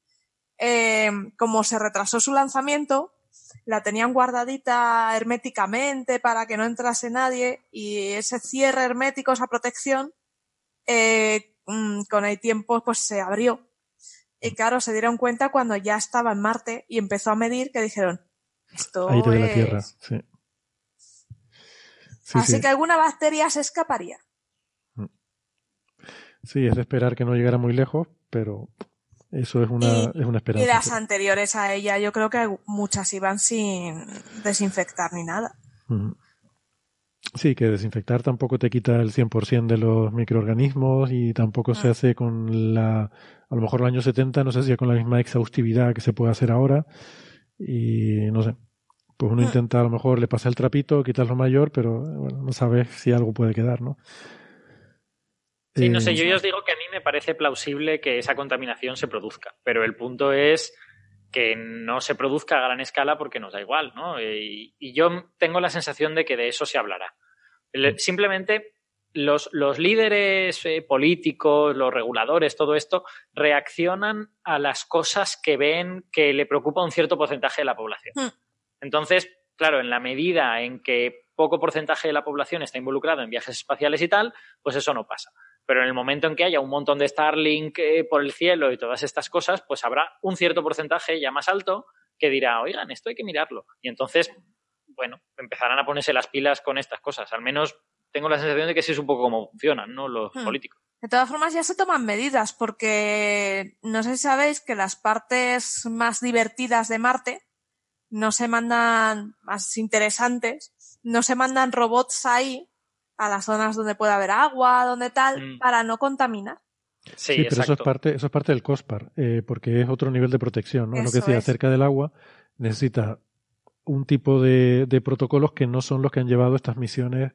eh, como se retrasó su lanzamiento, la tenían guardadita herméticamente para que no entrase nadie, y ese cierre hermético, esa protección, eh, mm, con el tiempo pues se abrió. Y claro, se dieron cuenta cuando ya estaba en Marte y empezó a medir que dijeron, esto Aire de la Tierra, sí. Sí, Así sí. que alguna bacteria se escaparía. Sí, es de esperar que no llegara muy lejos, pero eso es una, Y- es una Y esperanza. las anteriores a ella, yo creo que muchas iban sin desinfectar ni nada. Ujú. Sí, que desinfectar tampoco te quita el 100% de los microorganismos y tampoco Ah. se hace con la, a lo mejor en los años 70, no sé si con la misma exhaustividad que se puede hacer ahora. Y no sé, pues uno Ah. intenta, a lo mejor le pasa el trapito, quitas lo mayor, pero bueno, no sabes si algo puede quedar, ¿no? Sí, no Eh, sé, yo ya os digo que a mí me parece plausible que esa contaminación se produzca, pero el punto es que no se produzca a gran escala porque nos da igual, ¿no? Y, y yo tengo la sensación de que de eso se hablará. El- simplemente los, los líderes eh, políticos, los reguladores, todo esto, reaccionan a las cosas que ven que le preocupa a un cierto porcentaje de la población. Hmm. Entonces, claro, en la medida en que poco porcentaje de la población está involucrado en viajes espaciales y tal, pues eso no pasa. Pero en el momento en que haya un montón de Starlink eh, por el cielo y todas estas cosas, pues habrá un cierto porcentaje ya más alto que dirá, oigan, esto hay que mirarlo. Y entonces, bueno, empezarán a ponerse las pilas con estas cosas. Al menos tengo la sensación de que sí es un poco como funcionan, ¿no? Los Hmm. políticos. De todas formas, ya se toman medidas porque no sé si sabéis que las partes más divertidas de Marte no se mandan, más interesantes, no se mandan robots ahí a las zonas donde puede haber agua, donde tal, Mm. para no contaminar. Sí, pero eso es parte, eso es parte del COSPAR, eh, porque es otro nivel de protección, ¿no? Lo que decía, es. cerca del agua necesita un tipo de, de protocolos que no son los que han llevado estas misiones.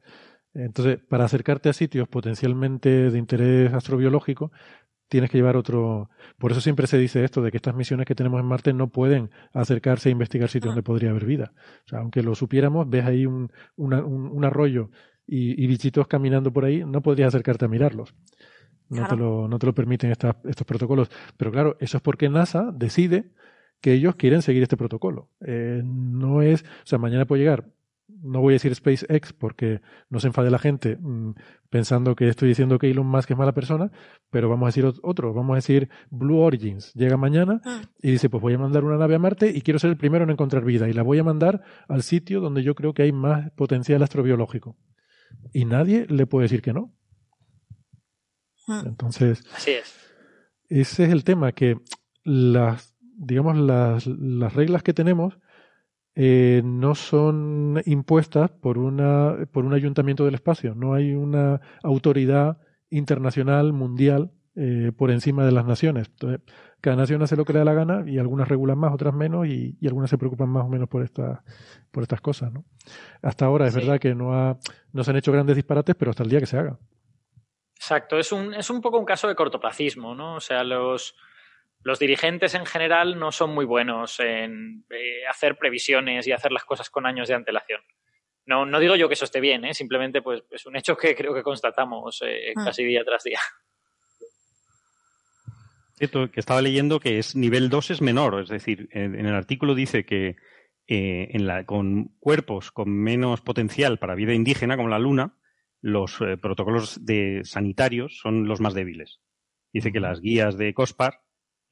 Entonces, para acercarte a sitios potencialmente de interés astrobiológico, tienes que llevar otro. Por eso siempre se dice esto, de que estas misiones que tenemos en Marte no pueden acercarse a investigar sitios donde podría haber vida. O sea, aunque lo supiéramos, ves ahí un, una- un, un arroyo y, y bichitos caminando por ahí, no podrías acercarte a mirarlos. No, Claro. te lo, no te lo permiten estos protocolos. Pero claro, eso es porque NASA decide que ellos quieren seguir este protocolo. Eh, no es, o sea, mañana puede llegar, no voy a decir SpaceX porque no se enfade la gente mm, pensando que estoy diciendo que Elon Musk es mala persona, pero vamos a decir otro, vamos a decir Blue Origins. Llega mañana y dice, pues voy a mandar una nave a Marte y quiero ser el primero en encontrar vida y la voy a mandar al sitio donde yo creo que hay más potencial astrobiológico. Y nadie le puede decir que no. Entonces, Así es. ese es el tema, que las, digamos, las, las reglas que tenemos eh, no son impuestas por, una, por un ayuntamiento del espacio. No hay una autoridad internacional, mundial, eh, por encima de las naciones. Entonces, cada nación hace lo que le da la gana y algunas regulan más, otras menos y, y algunas se preocupan más o menos por, esta, por estas cosas. ¿no? Hasta ahora es verdad que no, ha, no se han hecho grandes disparates, pero hasta el día que se haga. Exacto, es un, es un poco un caso de cortoplacismo, ¿no? O sea, los, los dirigentes en general no son muy buenos en eh, hacer previsiones y hacer las cosas con años de antelación. No, no digo yo que eso esté bien, ¿eh? simplemente pues, es un hecho que creo que constatamos eh, Ah. casi día tras día. Cierto, que estaba leyendo que es nivel 2 es menor, es decir, en, en el artículo dice que eh, en la, con cuerpos con menos potencial para vida indígena, como la Luna, los eh, protocolos de sanitarios son los más débiles. Dice que las guías de COSPAR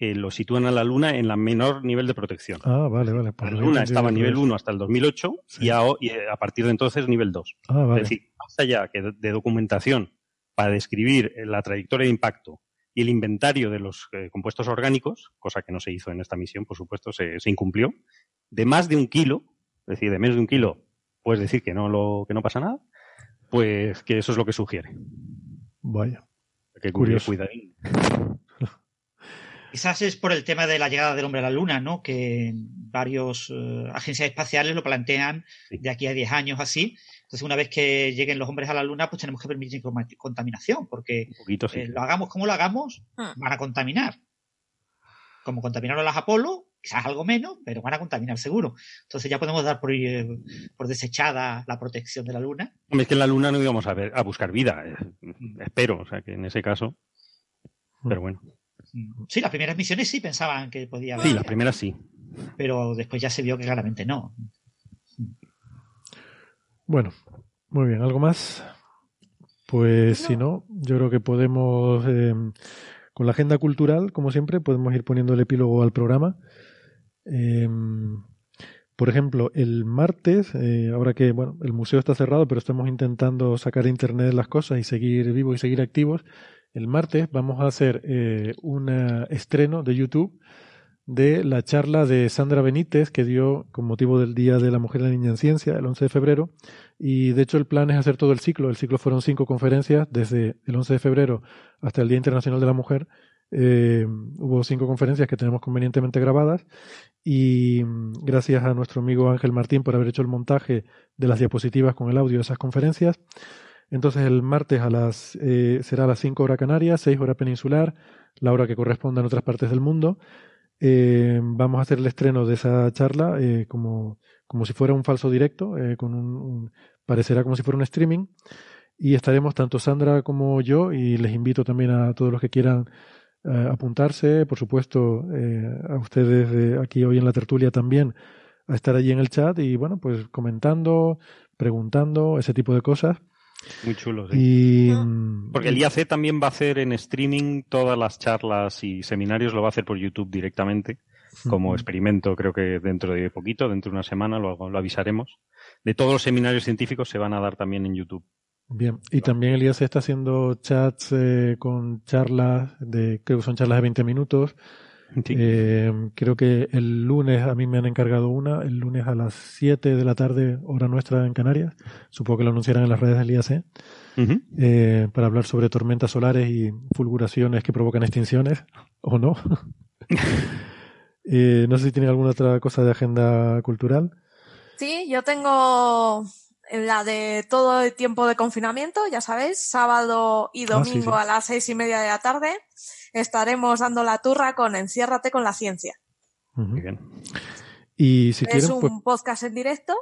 eh, lo sitúan a la Luna en la menor nivel de protección. Ah, vale, vale. pues La Luna estaba a nivel revés. 1 hasta el 2008 y, a, y a partir de entonces nivel 2. Ah, vale. Es decir, más allá que de, documentación para describir eh, la trayectoria de impacto y el inventario de los eh, compuestos orgánicos, cosa que no se hizo en esta misión, por supuesto, se, se incumplió, de más de un kilo, es decir, de menos de un kilo, puedes decir que no, lo, que no pasa nada, pues que eso es lo que sugiere. Vaya. Que Curioso. cuidadín. Quizás es por el tema de la llegada del hombre a la Luna, ¿no? Que varios eh, agencias espaciales lo plantean de aquí a 10 años así. Entonces, una vez que lleguen los hombres a la Luna, pues tenemos que permitir contaminación, porque poquito, sí. eh, lo hagamos como lo hagamos, van a contaminar. Como contaminaron las Apolo, quizás algo menos, pero van a contaminar seguro. Entonces ya podemos dar por, eh, por desechada la protección de la Luna. Es que en la Luna no íbamos a, ver, a buscar vida, eh, espero, o sea que en ese caso, pero bueno. Sí, las primeras misiones sí pensaban que podía haber. Sí, las primeras sí. Pero después ya se vio que claramente no. Bueno, muy bien. ¿Algo más? Pues si no, yo creo que podemos, eh, con la agenda cultural, como siempre, podemos ir poniendo el epílogo al programa. Eh, por ejemplo, el martes, eh, ahora que bueno, el museo está cerrado, pero estamos intentando sacar a internet las cosas y seguir vivos y seguir activos, el martes vamos a hacer eh, un eh, estreno de YouTube de la charla de Sandra Benítez que dio con motivo del Día de la Mujer y la Niña en Ciencia, el 11 de febrero. Y de hecho el plan es hacer todo el ciclo. El ciclo fueron cinco conferencias desde el 11 de febrero hasta el Día Internacional de la Mujer. Eh, hubo cinco conferencias que tenemos convenientemente grabadas y gracias a nuestro amigo Ángel Martín por haber hecho el montaje de las diapositivas con el audio de esas conferencias. Entonces el martes a las eh, será a las 5 horas canarias, 6 horas peninsular, la hora que corresponda en otras partes del mundo. Eh, vamos a hacer el estreno de esa charla eh, como, como si fuera un falso directo, eh, con un, parecerá como si fuera un streaming. Y estaremos tanto Sandra como yo, y les invito también a todos los que quieran apuntarse, por supuesto, a ustedes de aquí hoy en la tertulia también, a estar allí en el chat y bueno, pues comentando, preguntando, ese tipo de cosas. Muy chulo, sí. Y, mm, Porque el IAC también va a hacer en streaming todas las charlas y seminarios, lo va a hacer por YouTube directamente, como experimento, creo que dentro de poquito, dentro de una semana, lo, lo avisaremos. De todos los seminarios científicos se van a dar también en YouTube. Bien, y también el IAC está haciendo chats eh, con charlas de, creo que son charlas de 20 minutos. Eh, creo que el lunes a mí me han encargado una, el lunes a las 7 de la tarde, hora nuestra en Canarias. Supongo que lo anunciarán en las redes del IAC. Eh, para hablar sobre tormentas solares y fulguraciones que provocan extinciones, o no. Eh, no sé si tienen alguna otra cosa de agenda cultural. Sí, yo tengo la de todo el tiempo de confinamiento, ya sabéis, sábado y Ah, sí, domingo sí. a las seis y media de la tarde estaremos dando la turra con Enciérrate con la ciencia. Ujú. Y si es quieren, un pues, podcast en directo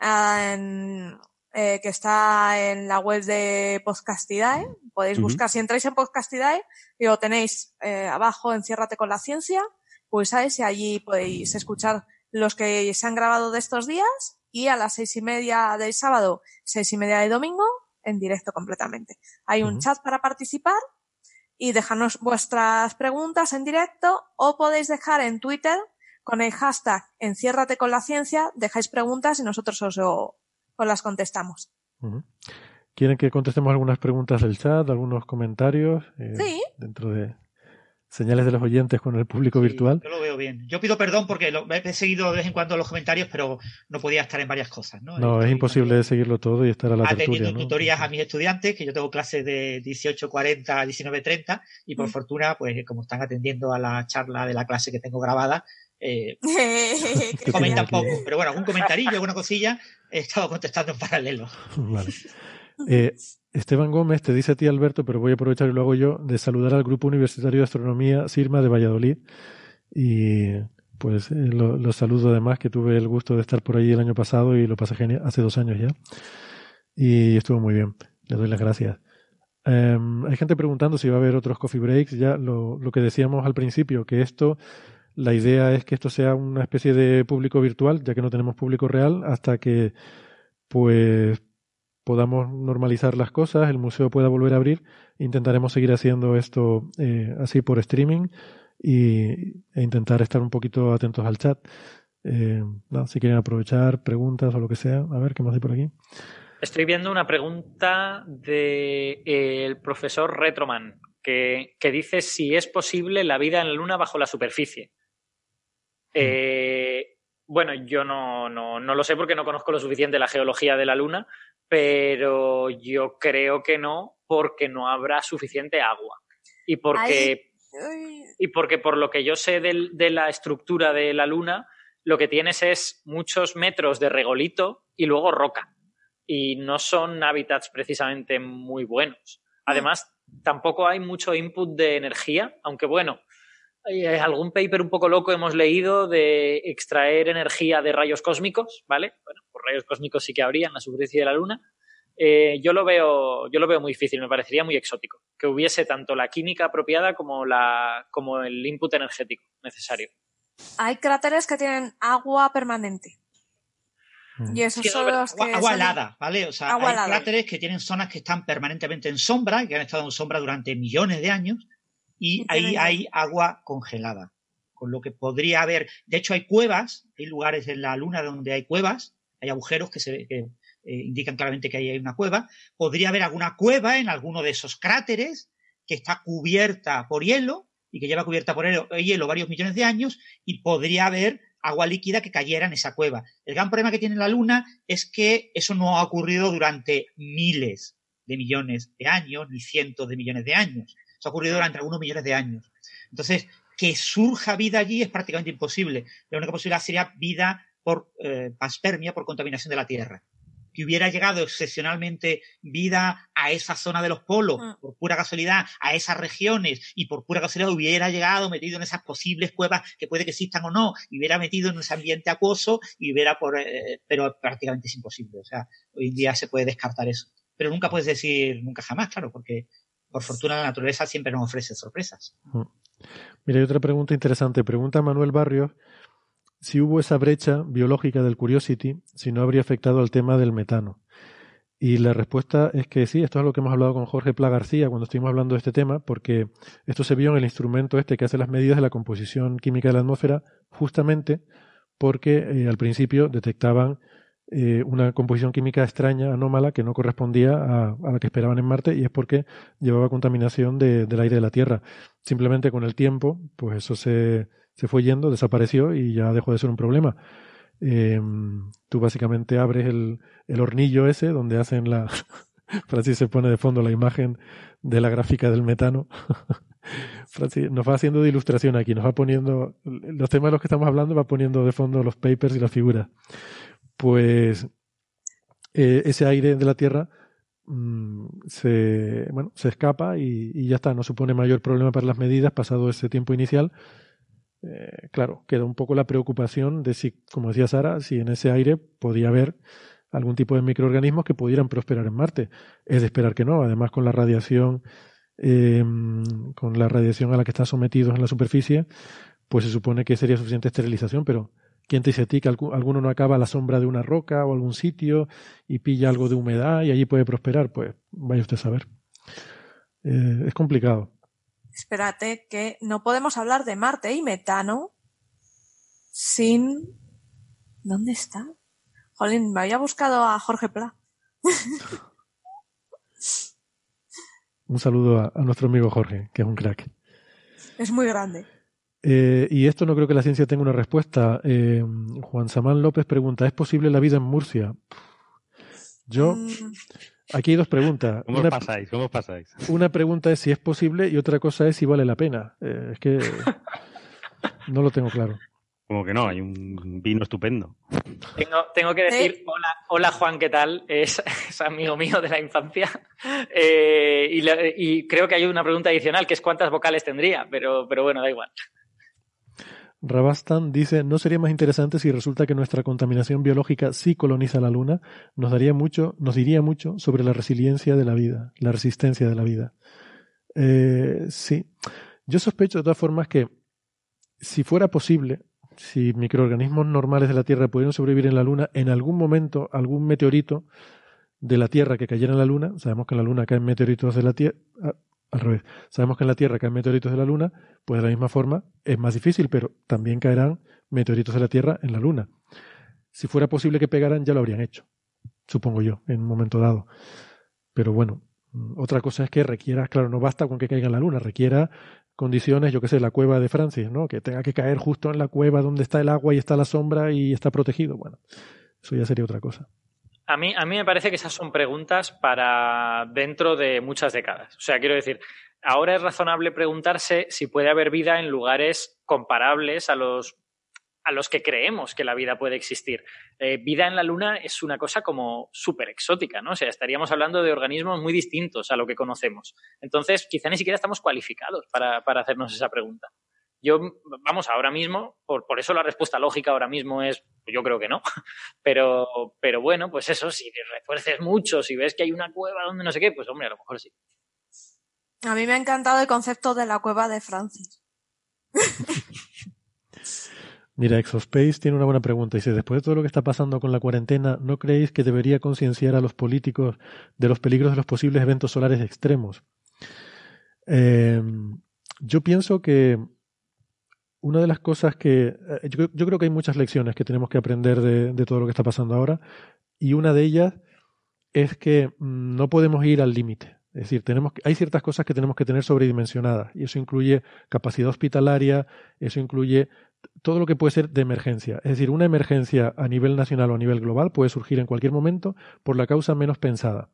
en- eh, que está en la web de Podcastidae. Podéis buscar, si entráis en Podcastidae y lo tenéis eh, abajo, Enciérrate con la ciencia. pulsáis y allí podéis escuchar los que se han grabado de estos días y a las seis y media del sábado, seis y media de domingo, en directo completamente. Hay un chat para participar y dejarnos vuestras preguntas en directo o podéis dejar en Twitter con el hashtag enciérrate con la ciencia, dejáis preguntas y nosotros os, os las contestamos. ¿Quieren que contestemos algunas preguntas del chat, algunos comentarios? eh, Sí. Dentro de señales de los oyentes con el público virtual. Yo lo veo bien. Yo pido perdón porque lo, he seguido de vez en cuando los comentarios, pero no podía estar en varias cosas. No, No, es imposible seguirlo todo y estar a la atendiendo tertulia, ¿no? tutorías a mis estudiantes, que yo tengo clases de 18.40 a 19.30 y por Mm. fortuna, pues como están atendiendo a la charla de la clase que tengo grabada, eh, comentan poco. Pero bueno, algún comentarillo, alguna cosilla, he estado contestando en paralelo. Vale. Eh, Esteban Gómez te dice a ti, Alberto, pero voy a aprovechar y lo hago yo, de saludar al Grupo Universitario de Astronomía Sirma de Valladolid. Y pues eh, lo, lo saludo además, que tuve el gusto de estar por allí el año pasado y lo pasé genial, hace dos años ya. Y estuvo muy bien. Les doy las gracias. Em, hay gente preguntando si va a haber otros coffee breaks. Ya lo que decíamos al principio, que esto, la idea es que esto sea una especie de público virtual, ya que no tenemos público real, hasta que pues podamos normalizar las cosas, el museo pueda volver a abrir. Intentaremos seguir haciendo esto eh, así por streaming y, e intentar estar un poquito atentos al chat. Eh, no, si quieren aprovechar preguntas o lo que sea, a ver qué más hay por aquí. Estoy viendo una pregunta del profesor Retroman que, que dice si es posible la vida en la Luna bajo la superficie. Eh, bueno, yo no, no, no lo sé porque no conozco lo suficiente la geología de la Luna, pero yo creo que no porque no habrá suficiente agua. Y porque, y porque por lo que yo sé del- de la estructura de la Luna, lo que tienes es muchos metros de regolito y luego roca. Y no son hábitats precisamente muy buenos. Además, tampoco hay mucho input de energía, aunque bueno, hay algún paper un poco loco hemos leído de extraer energía de rayos cósmicos, ¿vale? Bueno, pues rayos cósmicos sí que habría en la superficie de la Luna. Eh, yo lo veo, yo lo veo muy difícil, me parecería muy exótico que hubiese tanto la química apropiada como la, como el input energético necesario. Hay cráteres que tienen agua permanente. Y esos Sí, son agua, los que agua helada, ¿vale? O sea, Agua hay helada. cráteres que tienen zonas que están permanentemente en sombra, que han estado en sombra durante millones de años, y ahí hay agua congelada. Con lo que podría haber, de hecho hay cuevas, hay lugares en la Luna donde hay cuevas, hay agujeros que se que, eh, indican claramente que ahí hay una cueva. Podría haber alguna cueva en alguno de esos cráteres que está cubierta por hielo y que lleva cubierta por hielo, hielo varios millones de años y podría haber agua líquida que cayera en esa cueva. El gran problema que tiene la Luna es que eso no ha ocurrido durante miles de millones de años, ni cientos de millones de años. Eso ha ocurrido durante algunos millones de años. Entonces, que surja vida allí es prácticamente imposible. La única posibilidad sería vida por eh, paspermia, por contaminación de la Tierra. Que hubiera llegado excepcionalmente vida a esa zona de los polos, Mm. por pura casualidad, a esas regiones, y por pura casualidad hubiera llegado metido en esas posibles cuevas que puede que existan o no, y hubiera metido en ese ambiente acuoso, y hubiera por, eh, pero prácticamente es imposible. O sea, hoy en día se puede descartar eso. Pero nunca puedes decir nunca jamás, claro, porque por fortuna la naturaleza siempre nos ofrece sorpresas. Mira, hay otra pregunta interesante. Pregunta Manuel Barrios si hubo esa brecha biológica del Curiosity, si no habría afectado al tema del metano. Y la respuesta es que sí, esto es lo que hemos hablado con Jorge Pla García cuando estuvimos hablando de este tema, porque esto se vio en el instrumento este que hace las medidas de la composición química de la atmósfera, justamente porque eh, al principio detectaban eh, una composición química extraña, anómala, que no correspondía a, la que esperaban en Marte, y es porque llevaba contaminación de- del aire de la Tierra. Simplemente con el tiempo, pues eso se, se fue yendo, desapareció y ya dejó de ser un problema. Eh, tú básicamente abres el, el hornillo ese donde hacen la... Francis se pone de fondo la imagen de la gráfica del metano. Francis nos va haciendo de ilustración aquí, nos va poniendo los temas de los que estamos hablando, va poniendo de fondo los papers y las figuras. Pues eh, ese aire de la Tierra mm, se, bueno, se escapa y, ya está, no supone mayor problema para las medidas pasado ese tiempo inicial. Eh, claro, queda un poco la preocupación de si, como decía Sara, si en ese aire podía haber algún tipo de microorganismos que pudieran prosperar en Marte. Es de esperar que no. Además, con la radiación, eh, con la radiación a la que están sometidos en la superficie, pues se supone que sería suficiente esterilización, pero ¿quién te dice a ti que alguno no acaba a la sombra de una roca o algún sitio y pilla algo de humedad y allí puede prosperar? Pues vaya usted a saber. Eh, es complicado. Espérate, que no podemos hablar de Marte y metano sin... ¿Dónde está? Jolín, me había buscado a Jorge Pla. Un saludo a, nuestro amigo Jorge, que es un crack. Es muy grande. Eh, y esto no creo que la ciencia tenga una respuesta. Eh, Juan Samán López pregunta, ¿es posible la vida en Murcia? Yo, mm. aquí hay dos preguntas. ¿Cómo pasáis? ¿Cómo pasáis? Una pregunta es si es posible y otra cosa es si vale la pena. Eh, es que no lo tengo claro. Como que no, hay un vino estupendo. Tengo, que decir, hola, hola Juan, ¿qué tal? Es, amigo mío de la infancia. Eh, y, creo que hay una pregunta adicional, que es cuántas vocales tendría, pero, pero bueno, da igual. Rabastan dice, ¿no sería más interesante si resulta que nuestra contaminación biológica sí coloniza la Luna? Nos daría mucho, nos diría mucho sobre la resiliencia de la vida, la resistencia de la vida. Eh, sí. Yo sospecho de todas formas que si fuera posible, si microorganismos normales de la Tierra pudieran sobrevivir en la Luna, en algún momento algún meteorito de la Tierra que cayera en la Luna, sabemos que en la Luna caen meteoritos de la Tierra, al revés, sabemos que en la Tierra caen meteoritos de la Luna, pues de la misma forma es más difícil, pero también caerán meteoritos de la Tierra en la Luna. Si fuera posible que pegaran, ya lo habrían hecho, supongo yo, en un momento dado. Pero bueno, otra cosa es que requiera, claro, no basta con que caiga en la Luna, requiera condiciones, yo qué sé, la cueva de Francis, ¿no? Que tenga que caer justo en la cueva donde está el agua y está la sombra y está protegido. Bueno, eso ya sería otra cosa. A mí, a mí me parece que esas son preguntas para dentro de muchas décadas. O sea, quiero decir, ahora es razonable preguntarse si puede haber vida en lugares comparables a los a los que creemos que la vida puede existir. Eh, vida en la Luna es una cosa como súper exótica, ¿no? O sea, estaríamos hablando de organismos muy distintos a lo que conocemos. Entonces, quizá ni siquiera estamos cualificados para, hacernos esa pregunta. Yo, vamos, ahora mismo, por, por, eso la respuesta lógica ahora mismo es, yo creo que no. Pero, pero bueno, pues eso, si refuerces mucho, si ves que hay una cueva donde no sé qué, pues hombre, a lo mejor sí. A mí me ha encantado el concepto de la cueva de Francis. Mira, Exospace tiene una buena pregunta. Dice, después de todo lo que está pasando con la cuarentena, ¿no creéis que debería concienciar a los políticos de los peligros de los posibles eventos solares extremos? Em, yo pienso que una de las cosas que... Eh, yo, creo que hay muchas lecciones que tenemos que aprender de, todo lo que está pasando ahora y una de ellas es que mm, no podemos ir al límite. Es decir, tenemos, hay ciertas cosas que tenemos que tener sobredimensionadas y eso incluye capacidad hospitalaria, eso incluye todo lo que puede ser de emergencia. Es decir, una emergencia a nivel nacional o a nivel global puede surgir en cualquier momento por la causa menos pensada.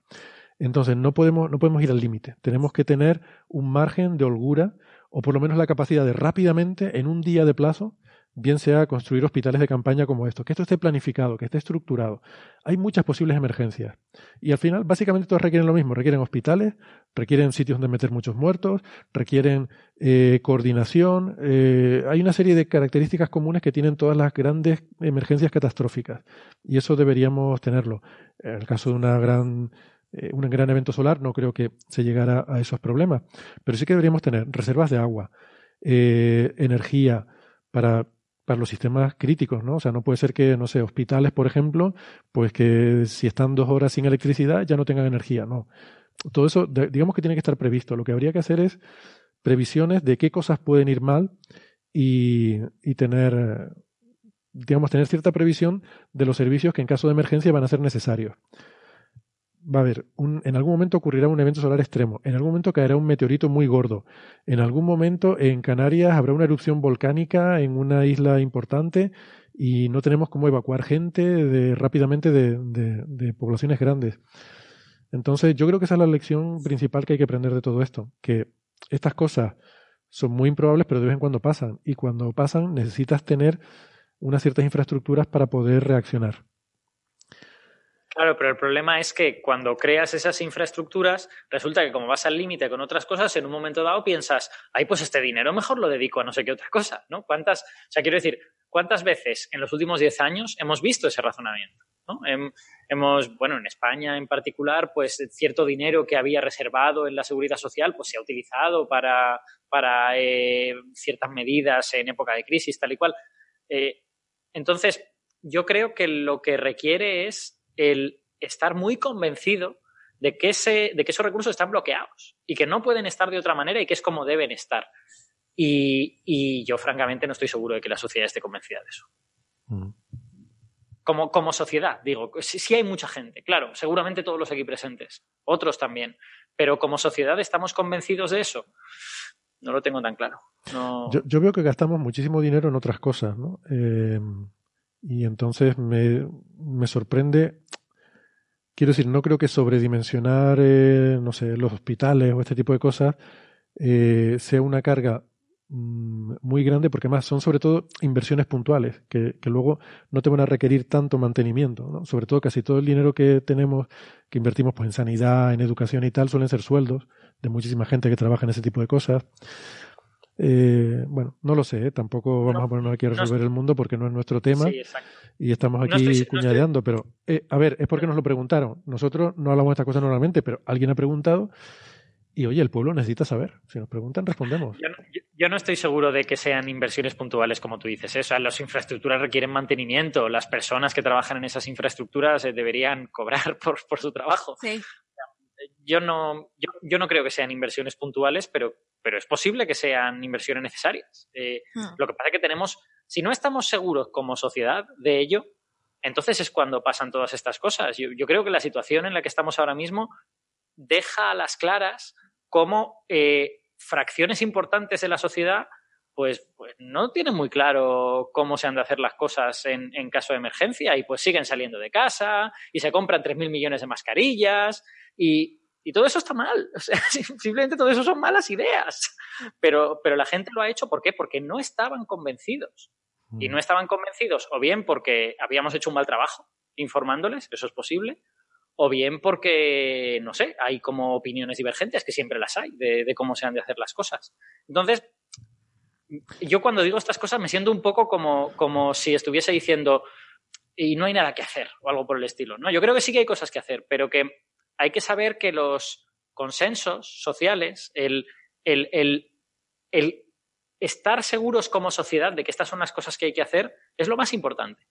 Entonces, no podemos, no podemos ir al límite. Tenemos que tener un margen de holgura o por lo menos la capacidad de rápidamente, en un día de plazo, bien sea construir hospitales de campaña como estos, que esto esté planificado, que esté estructurado. Hay muchas posibles emergencias. Y al final, básicamente, todos requieren lo mismo. Requieren hospitales, requieren sitios donde meter muchos muertos, requieren eh, coordinación. Eh, hay una serie de características comunes que tienen todas las grandes emergencias catastróficas. Y eso deberíamos tenerlo. En el caso de una gran eh, un gran evento solar, no creo que se llegara a esos problemas. Pero sí que deberíamos tener reservas de agua, energía para para los sistemas críticos, ¿no? O sea, no puede ser que, no sé, hospitales, por ejemplo, pues que si están dos horas sin electricidad ya no tengan energía, no. Todo eso, digamos que tiene que estar previsto. Lo que habría que hacer es previsiones de qué cosas pueden ir mal y, y tener, digamos, tener cierta previsión de los servicios que en caso de emergencia van a ser necesarios va a haber, un, en algún momento ocurrirá un evento solar extremo, en algún momento caerá un meteorito muy gordo, en algún momento en Canarias habrá una erupción volcánica en una isla importante y no tenemos cómo evacuar gente de, rápidamente de, de, poblaciones grandes. Entonces, yo creo que esa es la lección principal que hay que aprender de todo esto, que estas cosas son muy improbables, pero de vez en cuando pasan, y cuando pasan necesitas tener unas ciertas infraestructuras para poder reaccionar. Claro, pero el problema es que cuando creas esas infraestructuras, resulta que como vas al límite con otras cosas, en un momento dado piensas, ay, pues este dinero mejor lo dedico a no sé qué otra cosa, ¿no? ¿Cuántas, o sea, quiero decir, cuántas veces en los últimos 10 años hemos visto ese razonamiento? ¿no? Hem- hemos, bueno, en España en particular, pues cierto dinero que había reservado en la seguridad social, pues se ha utilizado para, para eh, ciertas medidas en época de crisis, tal y cual. Eh, entonces, yo creo que lo que requiere es el estar muy convencido de que, ese, de que esos recursos están bloqueados y que no pueden estar de otra manera y que es como deben estar. Y, y yo, francamente, no estoy seguro de que la sociedad esté convencida de eso. Como, como sociedad, digo, sí, sí hay mucha gente, claro, seguramente todos los aquí presentes, otros también, pero como sociedad estamos convencidos de eso. No lo tengo tan claro. No... Yo, yo veo que gastamos muchísimo dinero en otras cosas, ¿no? Eh, y entonces me, me sorprende. Quiero decir, no creo que sobredimensionar, eh, no sé, los hospitales o este tipo de cosas eh, sea una carga mm, muy grande, porque además son sobre todo inversiones puntuales, que, luego no te van a requerir tanto mantenimiento. Sobre todo casi todo el dinero que tenemos, que invertimos pues, en sanidad, en educación y tal, suelen ser sueldos de muchísima gente que trabaja en ese tipo de cosas. Eh, bueno, no lo sé, ¿eh? tampoco vamos a ponernos aquí a resolver el mundo porque no es nuestro tema Sí, y estamos No aquí estoy- no estoy- cuñadeando, pero eh, a ver, es porque nos lo preguntaron. Nosotros no hablamos de estas cosas normalmente, pero alguien ha preguntado y oye, el pueblo necesita saber. Si nos preguntan, respondemos. Yo no, yo- yo no estoy seguro de que sean inversiones puntuales, como tú dices. ¿eh? O sea, las infraestructuras requieren mantenimiento. Las personas que trabajan en esas infraestructuras eh, deberían cobrar por, por su trabajo. Sí. Yo no, yo, yo no creo que sean inversiones puntuales, pero, pero es posible que sean inversiones necesarias. Eh, Hmm. Lo que pasa es que tenemos, si no estamos seguros como sociedad de ello, entonces es cuando pasan todas estas cosas. Yo, yo creo que la situación en la que estamos ahora mismo deja a las claras cómo eh, fracciones importantes de la sociedad pues, pues no tienen muy claro cómo se han de hacer las cosas en, en caso de emergencia y pues siguen saliendo de casa y se compran 3.000 millones de mascarillas y, y todo eso está mal. O sea, simplemente todo eso son malas ideas. Pero, pero la gente lo ha hecho, ¿por qué? Porque no estaban convencidos. Y no estaban convencidos, o bien porque habíamos hecho un mal trabajo informándoles, eso es posible, o bien porque, no sé, hay como opiniones divergentes, que siempre las hay, de, de cómo se han de hacer las cosas. Entonces, yo cuando digo estas cosas me siento un poco como, como si estuviese diciendo y no hay nada que hacer o algo por el estilo. No, yo creo que sí que hay cosas que hacer, pero que hay que saber que los consensos sociales, el, estar seguros como sociedad de que estas son las cosas que hay que hacer, es lo más importante.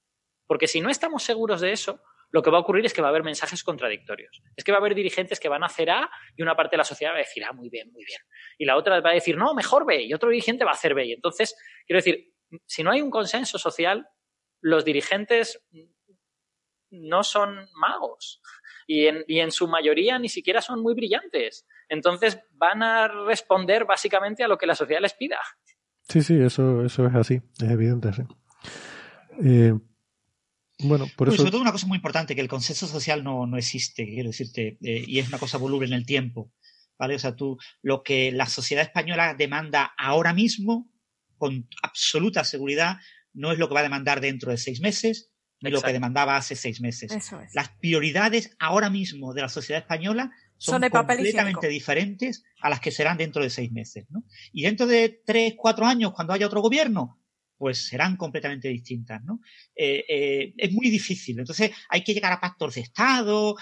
Porque si no estamos seguros de eso, lo que va a ocurrir es que va a haber mensajes contradictorios. Es que va a haber dirigentes que van a hacer A y una parte de la sociedad va a decir, ah, muy bien, muy bien. Y la otra va a decir, no, mejor B. Y otro dirigente va a hacer B. Y entonces, quiero decir, si no hay un consenso social, los dirigentes no son magos. Y en, y en su mayoría ni siquiera son muy brillantes. Entonces van a responder básicamente a lo que la sociedad les pida. Sí, sí, eso, eso es así, es evidente, sí. Eh, bueno, por Pues eso. sobre todo una cosa muy importante, que el consenso social no, no existe, quiero decirte, eh, y es una cosa voluble en el tiempo. ¿Vale? O sea, tú, lo que la sociedad española demanda ahora mismo, con absoluta seguridad, no es lo que va a demandar dentro de seis meses, lo Exacto. que demandaba hace seis meses. Eso es. Las prioridades ahora mismo de la sociedad española son, Son de completamente diferentes a las que serán dentro de seis meses. ¿no? Y dentro de tres, cuatro años, cuando haya otro gobierno, pues serán completamente distintas. ¿no? Eh, eh, es muy difícil. Entonces hay que llegar a pactos de Estado.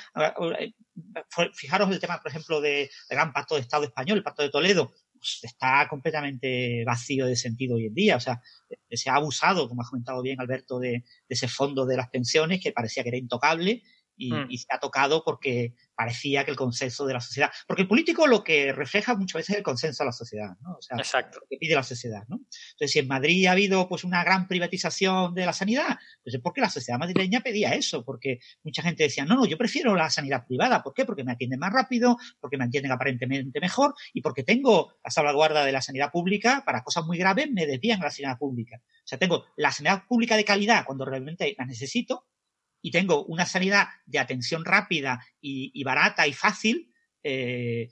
Fijaros el tema, por ejemplo, de- del gran pacto de Estado español, el pacto de Toledo. Está completamente vacío de sentido hoy en día. O sea, eh, se ha abusado, como ha comentado bien Alberto, de, de ese fondo de las pensiones que parecía que era intocable y, Mm. y se ha tocado porque parecía que el consenso de la sociedad. Porque el político lo que refleja muchas veces es el consenso de la sociedad, ¿no? O sea, Exacto. lo que pide la sociedad, ¿no? Entonces, si en Madrid ha habido pues una gran privatización de la sanidad, pues es porque la sociedad madrileña pedía eso, porque mucha gente decía, no, no, yo prefiero la sanidad privada. ¿Por qué? Porque me atienden más rápido, porque me atienden aparentemente mejor y porque tengo la salvaguarda de la sanidad pública para cosas muy graves, me desvían a la sanidad pública. O sea, tengo la sanidad pública de calidad cuando realmente la necesito y tengo una sanidad de atención rápida y, y barata y fácil, eh,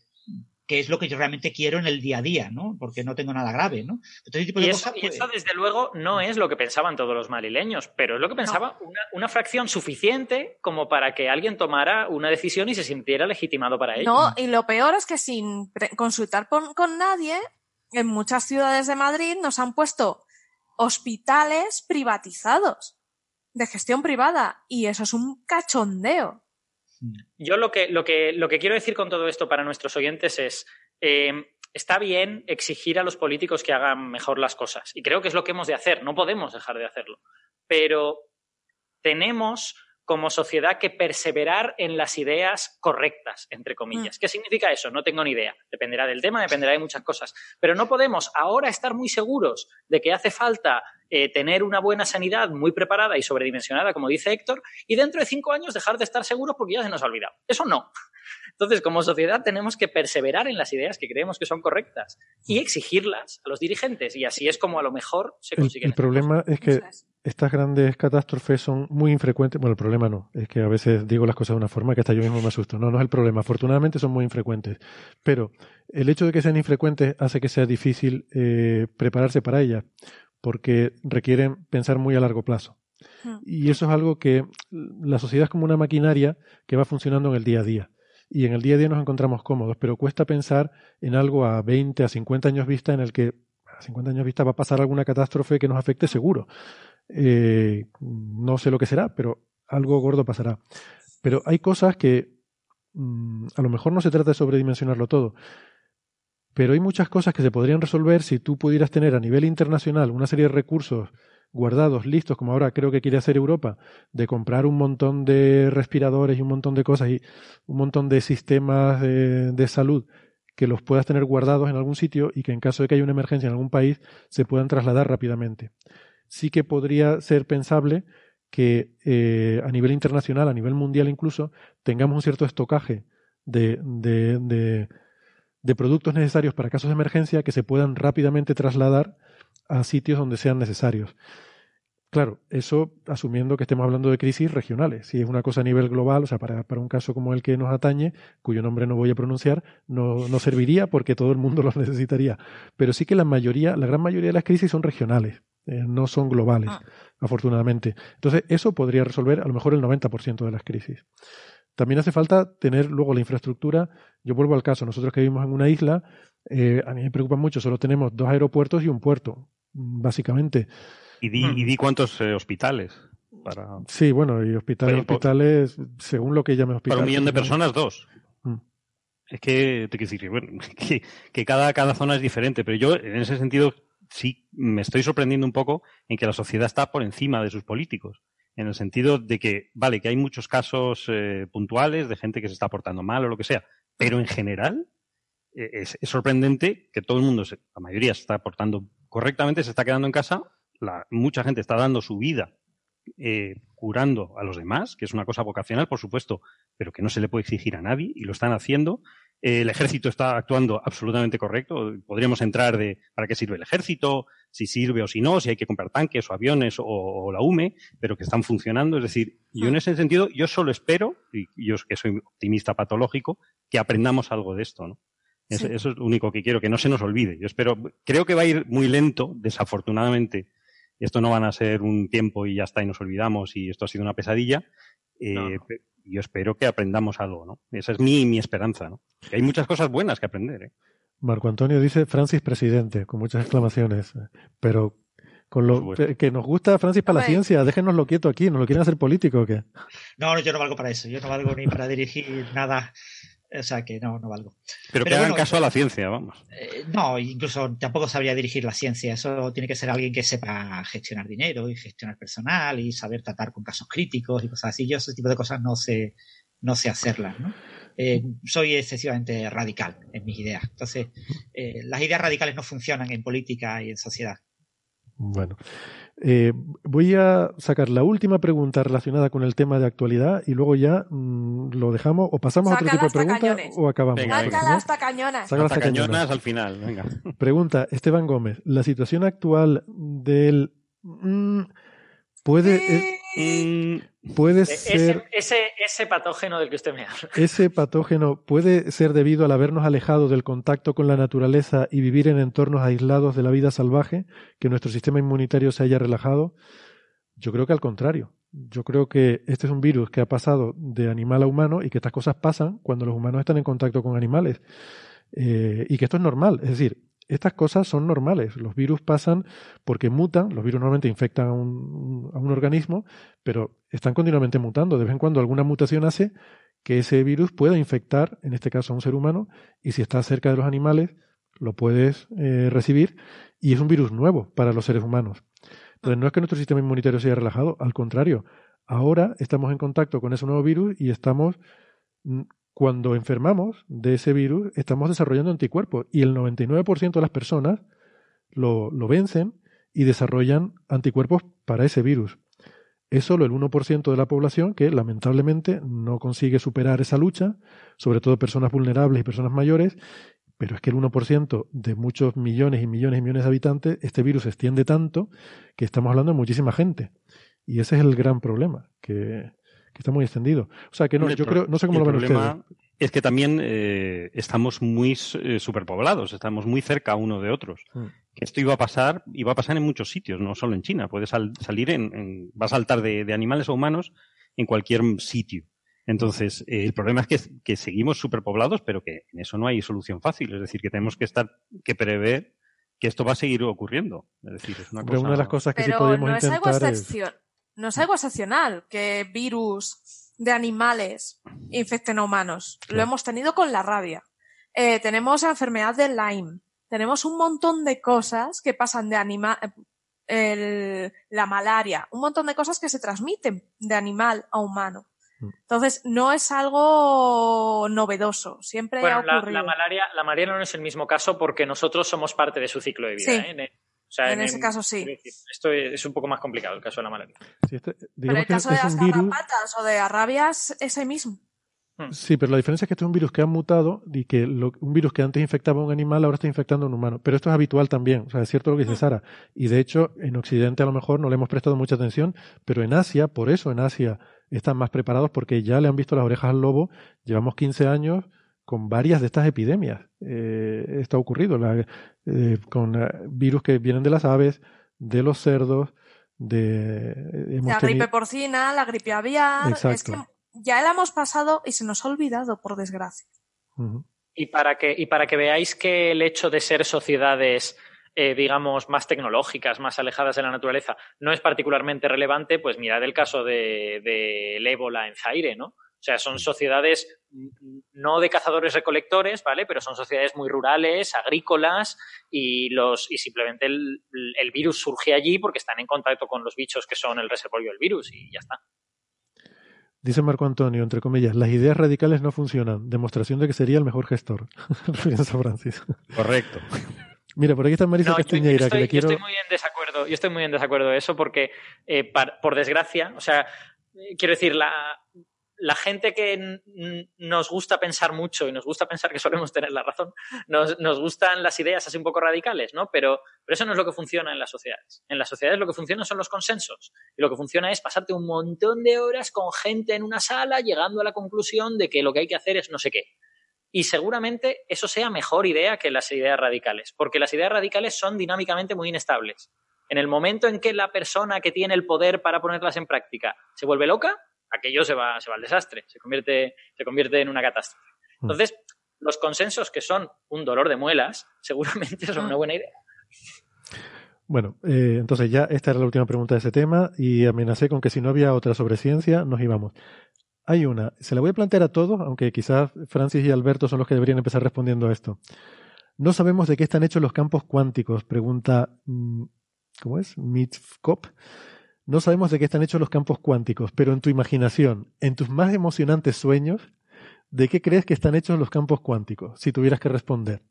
que es lo que yo realmente quiero en el día a día, ¿no? Porque no tengo nada grave, ¿no? Tipo de Y eso, cosas, y pues, eso, desde luego, no es lo que pensaban todos los madrileños, pero es lo que pensaba una, una fracción suficiente como para que alguien tomara una decisión y se sintiera legitimado para ello. No, y lo peor es que sin consultar con, con nadie, en muchas ciudades de Madrid nos han puesto hospitales privatizados. De gestión privada y eso es un cachondeo. Yo lo que, lo que, lo que quiero decir con todo esto para nuestros oyentes es, eh, está bien exigir a los políticos que hagan mejor las cosas. Y creo que es lo que hemos de hacer. No podemos dejar de hacerlo. Pero tenemos como sociedad que perseverar en las ideas correctas, entre comillas. ¿Qué significa eso? No tengo ni idea. Dependerá del tema, dependerá de muchas cosas. Pero no podemos ahora estar muy seguros de que hace falta eh, tener una buena sanidad muy preparada y sobredimensionada, como dice Héctor, y dentro de cinco años dejar de estar seguros porque ya se nos ha olvidado. Eso no. Entonces, como sociedad tenemos que perseverar en las ideas que creemos que son correctas y exigirlas a los dirigentes. Y así es como a lo mejor se El, consigue. el problema es que estas grandes catástrofes son muy infrecuentes. Bueno, el problema no, es que a veces digo las cosas de una forma que hasta yo mismo me asusto. No, no es el problema. Afortunadamente son muy infrecuentes. Pero el hecho de que sean infrecuentes hace que sea difícil eh, prepararse para ellas, porque requieren pensar muy a largo plazo. Y eso es algo que la sociedad es como una maquinaria que va funcionando en el día a día. Y en el día a día nos encontramos cómodos, pero cuesta pensar en algo a 20, a 50 años vista en el que a 50 años vista va a pasar alguna catástrofe que nos afecte seguro. Eh, no sé lo que será, pero algo gordo pasará. Pero hay cosas que mm, a lo mejor no se trata de sobredimensionarlo todo, pero hay muchas cosas que se podrían resolver si tú pudieras tener a nivel internacional una serie de recursos guardados, listos, como ahora creo que quiere hacer Europa, de comprar un montón de respiradores y un montón de cosas y un montón de sistemas de, de salud que los puedas tener guardados en algún sitio y que en caso de que haya una emergencia en algún país se puedan trasladar rápidamente. Sí que podría ser pensable que eh, a nivel internacional, a nivel mundial incluso, tengamos un cierto estocaje de, de, de, de productos necesarios para casos de emergencia que se puedan rápidamente trasladar a sitios donde sean necesarios. Claro, eso asumiendo que estemos hablando de crisis regionales. Si es una cosa a nivel global, o sea, para, para un caso como el que nos atañe, cuyo nombre no voy a pronunciar, no, no serviría porque todo el mundo los necesitaría. Pero sí que la mayoría, la gran mayoría de las crisis son regionales, eh, no son globales, afortunadamente. Entonces, eso podría resolver a lo mejor el 90% de las crisis. También hace falta tener luego la infraestructura. Yo vuelvo al caso, nosotros que vivimos en una isla, eh, a mí me preocupa mucho, solo tenemos dos aeropuertos y un puerto, básicamente. Y di, y di cuántos eh, hospitales. Para, Sí, bueno, y hospitales, Pero, hospitales, según lo que llame hospital. para un millón de personas, dos. Mm. Es que, te quiero decir, bueno, que, que cada, cada zona es diferente, pero yo en ese sentido sí me estoy sorprendiendo un poco en que la sociedad está por encima de sus políticos. En el sentido de que, vale, que hay muchos casos eh, puntuales de gente que se está portando mal o lo que sea, pero en general eh, es, es sorprendente que todo el mundo, se- la mayoría se está portando correctamente, se está quedando en casa, la, mucha gente está dando su vida eh, curando a los demás, que es una cosa vocacional, por supuesto, pero que no se le puede exigir a nadie y lo están haciendo. Eh, el ejército está actuando absolutamente correcto. Podríamos entrar de para qué sirve el ejército, si sirve o si no, si hay que comprar tanques o aviones o, o la UME, pero que están funcionando. Es decir, yo en ese sentido, yo solo espero, y yo que soy optimista patológico, que aprendamos algo de esto, ¿no? Eso, Sí. eso es lo único que quiero, que no se nos olvide. Yo espero, creo que va a ir muy lento, desafortunadamente. Esto no van a ser un tiempo y ya está y nos olvidamos y esto ha sido una pesadilla. Eh, Yo espero que aprendamos algo, ¿no? Esa es mi, mi esperanza, ¿no? Que hay muchas cosas buenas que aprender, ¿eh? Marco Antonio dice Francis presidente, con muchas exclamaciones. Pero con lo que nos gusta Francis para la Hombre. ciencia, déjenoslo quieto aquí, ¿no lo quieren hacer político o qué? No, no, yo no valgo para eso. Yo no valgo ni para dirigir nada. O sea que no, no valgo. Pero, que hagan caso a la ciencia, vamos. Eh, no, incluso tampoco sabría dirigir la ciencia. Eso tiene que ser alguien que sepa gestionar dinero y gestionar personal y saber tratar con casos críticos y cosas así. Yo ese tipo de cosas no sé, no sé hacerlas, ¿no? Eh, soy excesivamente radical en mis ideas. Entonces, eh, las ideas radicales no funcionan en política y en sociedad. Bueno, eh, voy a sacar la última pregunta relacionada con el tema de actualidad y luego ya mm, lo dejamos o pasamos a otro tipo de hasta pregunta cañones. o acabamos. Venga, Sácala no- hasta cañonas. Sácala Hasta hasta cañonas. cañonas al final, venga. Pregunta Esteban Gómez, la situación actual del mm, puede eh, puede Eh, ser Ese, ese, ese patógeno del que usted me habla. ese patógeno puede ser debido al habernos alejado del contacto con la naturaleza y vivir en entornos aislados de la vida salvaje, que nuestro sistema inmunitario se haya relajado. Yo creo que al contrario. Yo creo que este es un virus que ha pasado de animal a humano y que estas cosas pasan cuando los humanos están en contacto con animales. Eh, y que esto es normal. Es decir, estas cosas son normales. Los virus pasan porque mutan. Los virus normalmente infectan a un, a un organismo, pero están continuamente mutando. De vez en cuando alguna mutación hace que ese virus pueda infectar, en este caso a un ser humano, y si está cerca de los animales, lo puedes eh, recibir, y es un virus nuevo para los seres humanos. Entonces, no es que nuestro sistema inmunitario sea relajado, al contrario, ahora estamos en contacto con ese nuevo virus y estamos, mm, cuando enfermamos de ese virus, estamos desarrollando anticuerpos, y el 99% de las personas lo, lo vencen y desarrollan anticuerpos para ese virus es solo el 1% de la población que lamentablemente no consigue superar esa lucha, sobre todo personas vulnerables y personas mayores, pero es que el 1% de muchos millones y millones y millones de habitantes, este virus se extiende tanto que estamos hablando de muchísima gente. Y ese es el gran problema, que, que está muy extendido. O sea, que no, El yo creo, no sé cómo el lo ven problema ustedes. Es que también eh, estamos muy eh, superpoblados, estamos muy cerca uno de otros. Mm. Que esto iba a pasar, iba a pasar en muchos sitios, no solo en China. Puede sal- salir en, en- va a saltar de, de animales a humanos en cualquier sitio. Entonces, eh, el problema es que, que seguimos superpoblados, pero que en eso no hay solución fácil. Es decir, que tenemos que estar, que prever que esto va a seguir ocurriendo. Es decir, es una Pero cosa. una de las cosas que sí Pero podemos no es algo intentar es... no es algo excepcional que virus de animales infecten a humanos. Lo hemos tenido con la rabia. Eh, tenemos la enfermedad de Lyme. Tenemos un montón de cosas que pasan de anima el- la malaria, un montón de cosas que se transmiten de animal a humano. Mm. Entonces, no es algo novedoso, siempre Bueno, ha la, ocurrido. la malaria, la malaria no es el mismo caso porque nosotros somos parte de su ciclo de vida. Sí. ¿eh? En, sea, En ese caso sí. Esto es un poco más complicado, el caso de la malaria. Sí, este- Pero el que caso de es las garrapatas o de la rabia es ese mismo. Sí, pero la diferencia es que este es un virus que ha mutado y que lo- un virus que antes infectaba a un animal ahora está infectando a un humano. Pero esto es habitual también, o sea, es cierto lo que dice Sara. Y de hecho, en Occidente a lo mejor no le hemos prestado mucha atención, pero en Asia, por eso en Asia están más preparados porque ya le han visto las orejas al lobo. Llevamos 15 años con varias de estas epidemias. Eh, esto ha ocurrido la- eh, con eh, virus que vienen de las aves, de los cerdos, de... hemos La gripe porcina, la gripe aviar, es Exacto. que ya la hemos pasado y se nos ha olvidado, por desgracia. Y para que, y para que veáis que el hecho de ser sociedades, eh, digamos, más tecnológicas, más alejadas de la naturaleza, no es particularmente relevante, pues mirad el caso de, del ébola en Zaire, ¿no? O sea, son sociedades no de cazadores-recolectores, ¿vale? Pero son sociedades muy rurales, agrícolas, y, los, y simplemente el, el virus surge allí porque están en contacto con los bichos que son el reservorio del virus, y ya está. Dice Marco Antonio, entre comillas, las ideas radicales no funcionan. Demostración de que sería el mejor gestor. Piensa Francis. Correcto. Mira, por aquí está Marisa No, yo- yo estoy, que le yo quiero... estoy muy en desacuerdo. Yo estoy muy en desacuerdo de eso porque, eh, par- por desgracia, o sea, eh, quiero decir, la, la gente que nos gusta pensar mucho y nos gusta pensar que solemos tener la razón, nos, gustan las ideas así un poco radicales, ¿no? Pero eso no es lo que funciona en las sociedades. En las sociedades lo que funciona son los consensos. Y lo que funciona es pasarte un montón de horas con gente en una sala llegando a la conclusión de que lo que hay que hacer es no sé qué. Y seguramente eso sea mejor idea que las ideas radicales, porque las ideas radicales son dinámicamente muy inestables. En el momento en que la persona que tiene el poder para ponerlas en práctica se vuelve loca, aquello se va, se va al desastre, se convierte, se convierte en una catástrofe. Entonces, los consensos que son un dolor de muelas, seguramente son una buena idea. Bueno, eh, entonces ya esta era la última pregunta de ese tema y amenacé con que si no había otra sobre ciencia, nos íbamos. Hay una, se la voy a plantear a todos, aunque quizás Francis y Alberto son los que deberían empezar respondiendo a esto. No sabemos de qué están hechos los campos cuánticos, pregunta, mm, ¿cómo es? Mitkop. No sabemos de qué están hechos los campos cuánticos, pero en tu imaginación, en tus más emocionantes sueños, ¿de qué crees que están hechos los campos cuánticos? Si tuvieras que responder.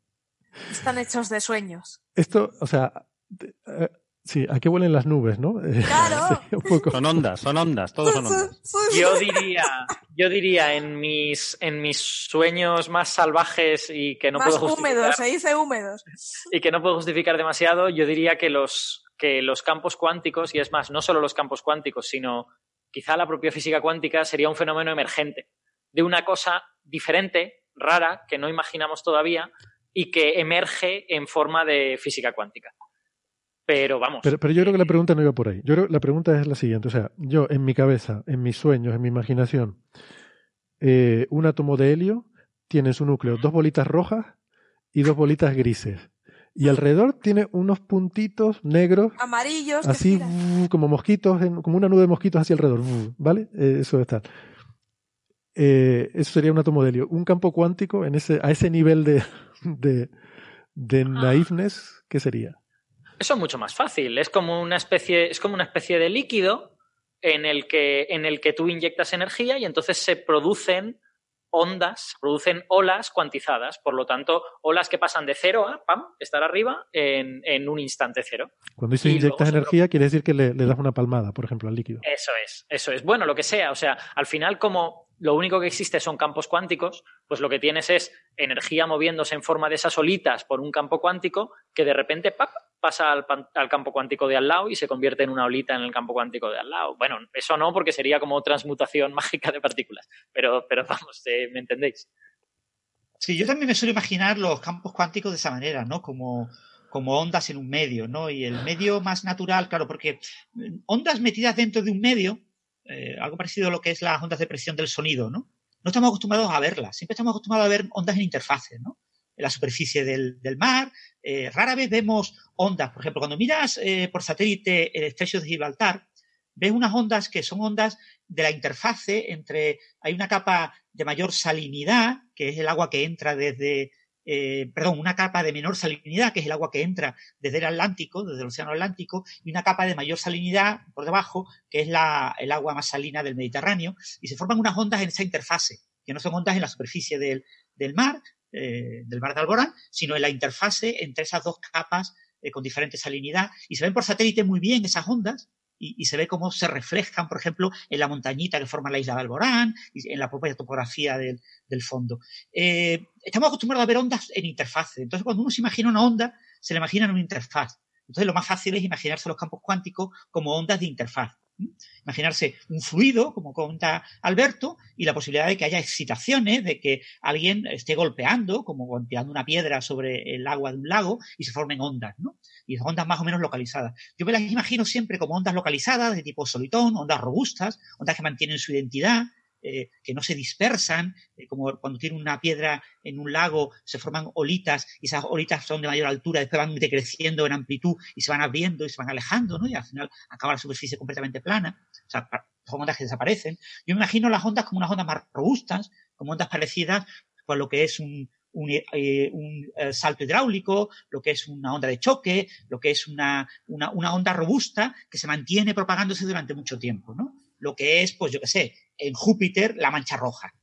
Están hechos de sueños. Esto, o sea, de- eh, sí, ¿a qué huelen las nubes, no? Eh, Claro. sí, un poco. Son ondas, son ondas, todos son ondas. Yo diría, yo diría en mis, en mis sueños más salvajes y que no Más puedo justificar, húmedos, se dice húmedos. y que no puedo justificar demasiado, yo diría que los, que los campos cuánticos, y es más, no solo los campos cuánticos, sino quizá la propia física cuántica sería un fenómeno emergente de una cosa diferente, rara, que no imaginamos todavía y que emerge en forma de física cuántica. Pero vamos, Pero, yo creo que la pregunta no iba por ahí. Yo creo la pregunta es la siguiente. O sea, yo en mi cabeza, en mis sueños, en mi imaginación, eh, un átomo de helio tiene en su núcleo dos bolitas rojas y dos bolitas grises. Y alrededor tiene unos puntitos negros, Amarillos. así uh, como mosquitos, en- como una nube de mosquitos hacia alrededor, ¿vale? Eh, eso está. Eh, eso sería un átomo de helio. Un campo cuántico en ese, a ese nivel de, de, de naiveness, ¿qué sería? Eso es mucho más fácil. Es como una especie, es como una especie de líquido en el que, en el que tú inyectas energía y entonces se producen ondas, producen olas cuantizadas. Por lo tanto, olas que pasan de cero a pam, estar arriba en, en un instante cero. Cuando luego inyectas energía, quiere decir que le, le das una palmada, por ejemplo, al líquido. Eso es, eso es. Bueno, lo que sea. O sea, al final, como lo único que existe son campos cuánticos, pues lo que tienes es energía moviéndose en forma de esas olitas por un campo cuántico que de repente pasa al campo cuántico de al lado y se convierte en una olita en el campo cuántico de al lado. Bueno, eso no, porque sería como transmutación mágica de partículas. Pero, pero vamos, eh, ¿me entendéis? Sí, yo también me suelo imaginar los campos cuánticos de esa manera, ¿no? Como, como ondas en un medio, ¿no? Y el medio más natural, claro, porque mm, ondas metidas dentro de un medio, eh, algo parecido a lo que es las ondas de presión del sonido, ¿no? No estamos acostumbrados a verlas, siempre estamos acostumbrados a ver ondas en interfaces, ¿no? En la superficie del, mar, eh, rara vez vemos ondas, por ejemplo, cuando miras eh, por satélite el estrecho de Gibraltar, ves unas ondas que son ondas de la interfase entre, hay una capa de mayor salinidad, que es el agua que entra desde, eh, perdón, una capa de menor salinidad, que es el agua que entra desde el Atlántico, desde el Océano Atlántico, y una capa de mayor salinidad por debajo, que es la, el agua más salina del Mediterráneo, y se forman unas ondas en esa interfase, que no son ondas en la superficie del, del mar, eh, del mar de Alborán, sino en la interfase entre esas dos capas eh, con diferente salinidad, y se ven por satélite muy bien esas ondas, y, se ve cómo se reflejan, por ejemplo, en la montañita que forma la isla de Alborán, y en la propia topografía del, fondo. Eh, estamos acostumbrados a ver ondas en interfaz. Entonces, cuando uno se imagina una onda, se le imagina en una interfaz. Entonces, lo más fácil es imaginarse los campos cuánticos como ondas de interfaz. Imaginarse un fluido, como comenta Alberto, y la posibilidad de que haya excitaciones, de que alguien esté golpeando, como golpeando una piedra sobre el agua de un lago, y se formen ondas, ¿no? Y ondas más o menos localizadas. Yo me las imagino siempre como ondas localizadas, de tipo solitón, ondas robustas, ondas que mantienen su identidad, eh, que no se dispersan, eh, como cuando tiene una piedra en un lago, se forman olitas y esas olitas son de mayor altura, después van decreciendo en amplitud y se van abriendo y se van alejando, ¿no? Y al final acaba la superficie completamente plana. O sea, son ondas que desaparecen. Yo me imagino las ondas como unas ondas más robustas, como ondas parecidas con lo que es un, un, eh, un, salto hidráulico, lo que es una onda de choque, lo que es una, una, una onda robusta que se mantiene propagándose durante mucho tiempo, ¿no? Lo que es, pues yo qué sé, en Júpiter la mancha roja.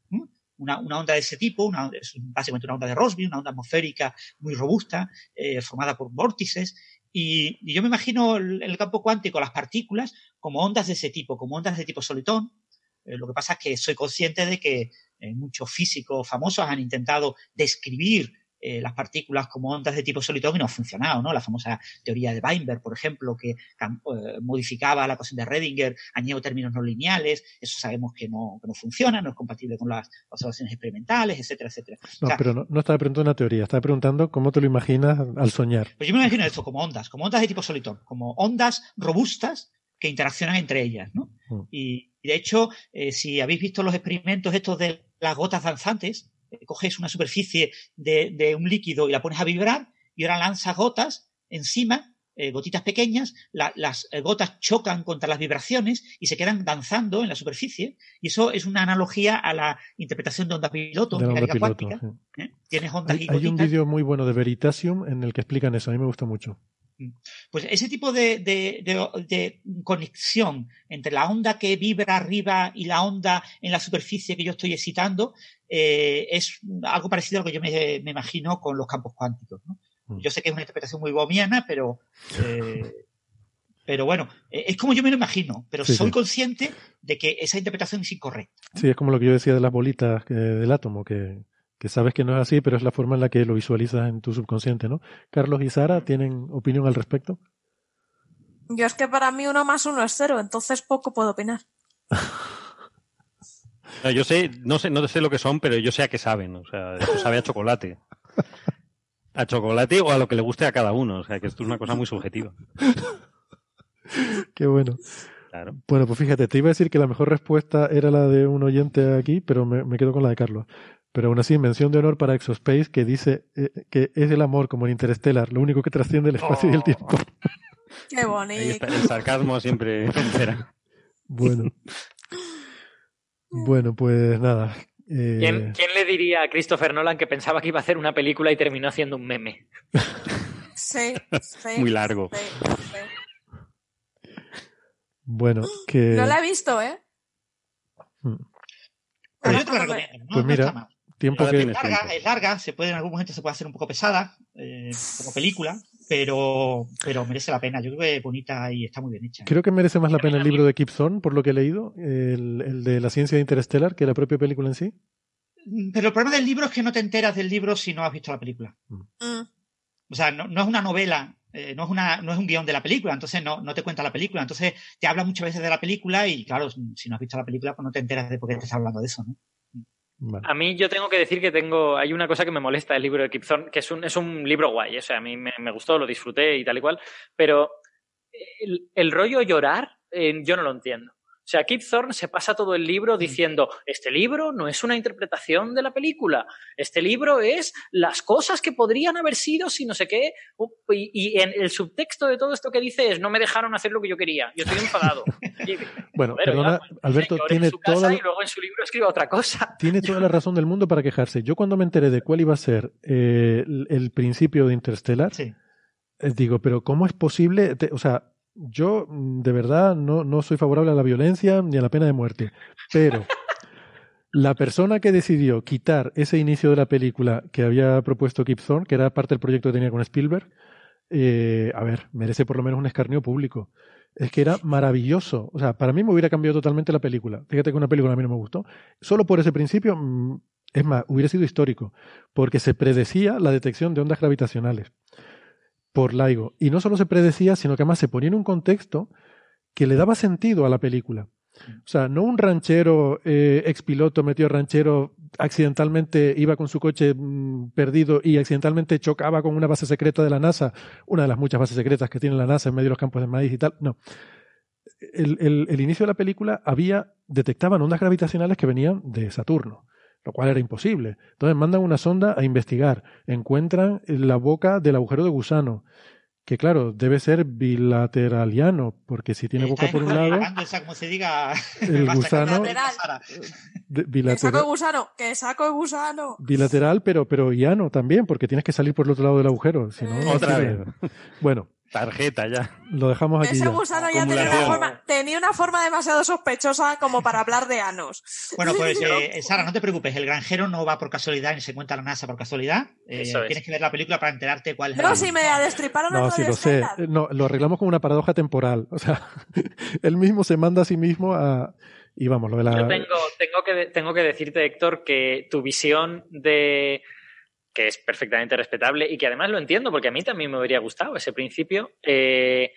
Una, una onda de ese tipo, una, básicamente una onda de Rossby, una onda atmosférica muy robusta, eh, formada por vórtices. Y, y yo me imagino el, el campo cuántico, las partículas, como ondas de ese tipo, como ondas de tipo solitón. Eh, lo que pasa es que soy consciente de que eh, muchos físicos famosos han intentado describir eh, las partículas como ondas de tipo solitón y no ha funcionado, ¿no? La famosa teoría de Weinberg, por ejemplo, que eh, modificaba la ecuación de Redinger, añadió términos no lineales, eso sabemos que no, que no funciona, no es compatible con las observaciones experimentales, etcétera, etcétera. O No, sea, pero no, no estaba preguntando una teoría, estaba preguntando cómo te lo imaginas al soñar. Pues yo me imagino esto como ondas, como ondas de tipo solitón, como ondas robustas que interaccionan entre ellas, ¿no? Mm. Y, y de hecho, eh, si habéis visto los experimentos estos de las gotas danzantes, coges una superficie de, de un líquido y la pones a vibrar y ahora lanzas gotas encima, eh, gotitas pequeñas, la- las eh, gotas chocan contra las vibraciones y se quedan danzando en la superficie y eso es una analogía a la interpretación de onda piloto, De la onda mecánica piloto, cuántica. sí. ¿eh? Tienes ondas Hay, y hay un vídeo muy bueno de Veritasium en el que explican eso, a mí me gusta mucho. Pues ese tipo de, de- de- de conexión entre la onda que vibra arriba y la onda en la superficie que yo estoy excitando eh, es algo parecido a lo que yo me, me imagino con los campos cuánticos. ¿no? Mm. Yo sé que es una interpretación muy bomiana, pero, eh, pero bueno, eh, es como yo me lo imagino, pero Sí, soy sí. consciente de que esa interpretación es incorrecta. Sí, es como lo que yo decía de las bolitas del átomo, que, que sabes que no es así, pero es la forma en la que lo visualizas en tu subconsciente, ¿no? Carlos y Sara, ¿tienen opinión al respecto? Yo es que para mí uno más uno es cero, entonces poco puedo opinar. No, yo sé, no sé, no sé lo que son, pero yo sé a qué saben. O sea, eso sabe a chocolate. A chocolate o a lo que le guste a cada uno. O sea, que esto es una cosa muy subjetiva. Qué bueno. Claro. Bueno, pues fíjate, te iba a decir que la mejor respuesta era la de un oyente aquí, pero me, me quedo con la de Carlos. Pero aún así, mención de honor para Exospace, que dice eh, que es el amor como en Interstellar, lo único que trasciende el espacio y el tiempo. Qué bonito. Ahí está, el sarcasmo siempre vencerá. Bueno. Bueno, pues nada. eh, ¿Quién, quién le diría a Christopher Nolan que pensaba que iba a hacer una película y terminó haciendo un meme? Sí, sí, Muy largo. sí, sí. Bueno, que. No la he visto, ¿eh? Mm. ¿no? Pues está mira. Tiempo que. Es larga, tiempo. es larga, se puede en algún momento se puede hacer un poco pesada eh, como película, pero, pero merece la pena. Yo creo que es bonita y está muy bien hecha. Creo que merece más la pena el libro de Kip Thorne, por lo que he leído, el, el de la ciencia de Interstellar, que la propia película en sí. Pero el problema del libro es que no te enteras del libro si no has visto la película. Mm. O sea, no, no es una novela, eh, no, es una, no es un guion de la película, entonces no, no te cuenta la película. Entonces te habla muchas veces de la película y claro, si no has visto la película, pues no te enteras de por qué te está hablando de eso, ¿no? A mí yo tengo que decir que tengo, hay una cosa que me molesta del libro de Kip Thorne, que es un, es un libro guay, o sea, a mí me, me gustó, lo disfruté y tal y cual, pero el, el rollo llorar, eh, yo no lo entiendo. O sea, Kip Thorne se pasa todo el libro diciendo, este libro no es una interpretación de la película, este libro es las cosas que podrían haber sido si no sé qué, y, y en el subtexto de todo esto que dice es, no me dejaron hacer lo que yo quería, yo estoy enfadado. Y- Bueno, perdona, pues, Alberto, señor, tiene toda, y luego en su libro escribe otra cosa. tiene toda la razón del mundo para quejarse. Yo cuando me enteré de cuál iba a ser eh, el, el principio de Interstellar, Sí. eh, digo, pero ¿cómo es posible? Te- o sea, yo mm, de verdad no, no soy favorable a la violencia ni a la pena de muerte, pero la persona que decidió quitar ese inicio de la película que había propuesto Kip Thorne, que era parte del proyecto que tenía con Spielberg, eh, a ver, merece por lo menos un escarnio público. Es que era maravilloso. O sea, para mí me hubiera cambiado totalmente la película. Fíjate que una película a mí no me gustó. Solo por ese principio, mm, es más, hubiera sido histórico, porque se predecía la detección de ondas gravitacionales por LIGO. Y no solo se predecía, sino que además se ponía en un contexto que le daba sentido a la película. O sea, no un ranchero, eh, expiloto metido ranchero, accidentalmente iba con su coche mm, perdido y accidentalmente chocaba con una base secreta de la NASA, una de las muchas bases secretas que tiene la NASA en medio de los campos de maíz y tal. No. El, el- el inicio de la película había, detectaban ondas gravitacionales que venían de Saturno, lo cual era imposible. Entonces mandan una sonda a investigar, encuentran la boca del agujero de gusano, que claro, debe ser bilateraliano, porque si tiene boca Está por un lado, como se diga, El gusano- de- Que saco de bilateral, gusano, que saco de gusano. bilateral, pero, pero llano también, porque tienes que salir por el otro lado del agujero. Si no, no Otra sirve. Bueno, Tarjeta ya. lo dejamos aquí Ese ya. gusano ya tenía una, forma, tenía una forma demasiado sospechosa como para hablar de anos. Bueno, pues eh, Sara, no te preocupes, el granjero no va por casualidad ni se cuenta la NASA por casualidad. Eh, Eso es. Tienes que ver la película para enterarte cuál es No, el- si me destriparon No, sí lo sé. Stellar. No, lo arreglamos con una paradoja temporal. O sea, él mismo se manda a sí mismo a. Y vamos, lo de la. Yo tengo, tengo, que, tengo que decirte, Héctor, que tu visión de que es perfectamente respetable y que además lo entiendo porque a mí también me habría gustado ese principio, eh,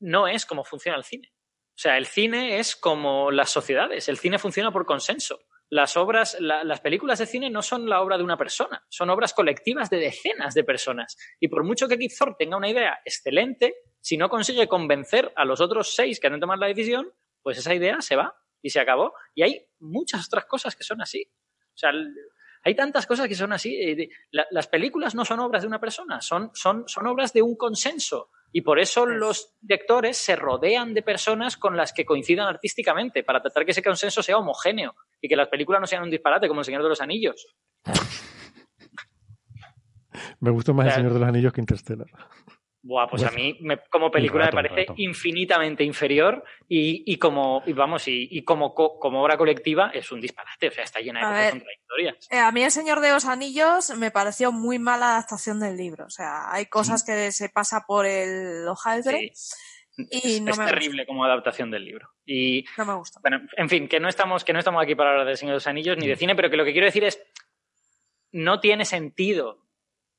no es como funciona el cine. O sea, el cine es como las sociedades, el cine funciona por consenso. Las obras, la- las películas de cine no son la obra de una persona, son obras colectivas de decenas de personas. Y por mucho que Kip Thorne tenga una idea excelente, si no consigue convencer a los otros seis que han de tomar la decisión, pues esa idea se va y se acabó. Y hay muchas otras cosas que son así. O sea, hay tantas cosas que son así. Eh, la- las películas no son obras de una persona, son, son, son obras de un consenso. Y por eso los directores se rodean de personas con las que coincidan artísticamente, para tratar que ese consenso sea homogéneo y que las películas no sean un disparate como El Señor de los Anillos. Me gustó más El. Señor de los Anillos que Interstellar. Buah, pues a mí me- como película rato, me parece infinitamente inferior y, y como y vamos y, y como, co- como obra colectiva es un disparate, o sea, está llena de A cosas ver. contradictorias. Eh, a mí El Señor de los Anillos me pareció muy mala adaptación del libro. O sea, hay cosas que se pasa por el hojaldre y no es me, terrible como adaptación del libro. Y no me gusta. bueno, en fin, que no estamos que no estamos aquí para hablar del Señor de los Anillos ni de cine, pero que lo que quiero decir es no tiene sentido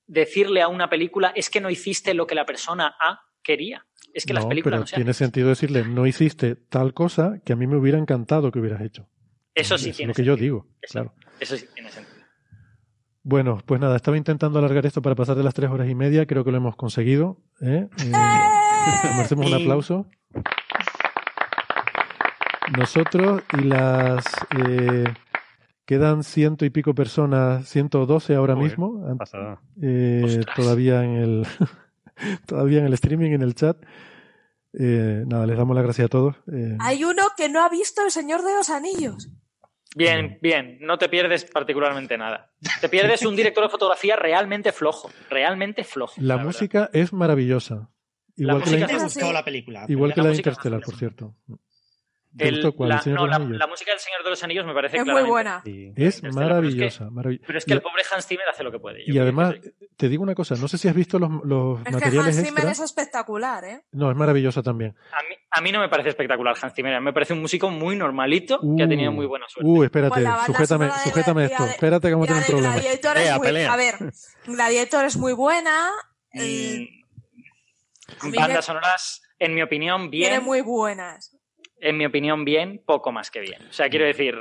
decirle a una película es que no hiciste lo que la persona A quería. Es que las películas pero no se tiene sentido decirle, no hiciste tal cosa que a mí me hubiera encantado que hubieras hecho. Eso sí es tiene lo que yo digo, Eso, claro. eso sí tiene sentido. Bueno, pues nada, estaba intentando alargar esto para pasar de las tres horas y media, creo que lo hemos conseguido. ¿eh? Eh, merecemos un aplauso. Nosotros y las eh, Quedan ciento y pico personas, 112 ahora mismo. Eh, todavía en el todavía en el streaming, en el chat. Eh, nada, les damos las gracias a todos. Eh, Hay uno que no ha visto El Señor de los Anillos. Bien, bien, no te pierdes particularmente nada. Te pierdes un director de fotografía realmente flojo, realmente flojo. la música es maravillosa. Igual que música la, sí. la película. igual que la la de música Interstellar, por cierto. La, ¿El Señor no, de la, los Anillos? la música del Señor de los Anillos me parece Es muy buena. Sí. Es maravillosa. marav- Pero es que y, el pobre Hans Zimmer hace lo que puede. yo y además, que te digo una cosa, no sé si has visto los, los Es que materiales Hans Zimmer extra. es espectacular, ¿eh? No, es maravillosa también. a, mí, a mí no me parece espectacular Hans Zimmer, me parece un músico muy normalito que ha tenido muy buena suerte. Uh, espérate, Pues sujétame, sujétame esto. de- Espérate que vamos a La tener un de problema. Gladiator es Pelea, muy... pelea. A ver, Gladiator es muy buena. Mm, mí bandas sonoras, en mi opinión, Tiene bien. muy buenas. En mi opinión, bien, poco más que bien. O sea, quiero decir,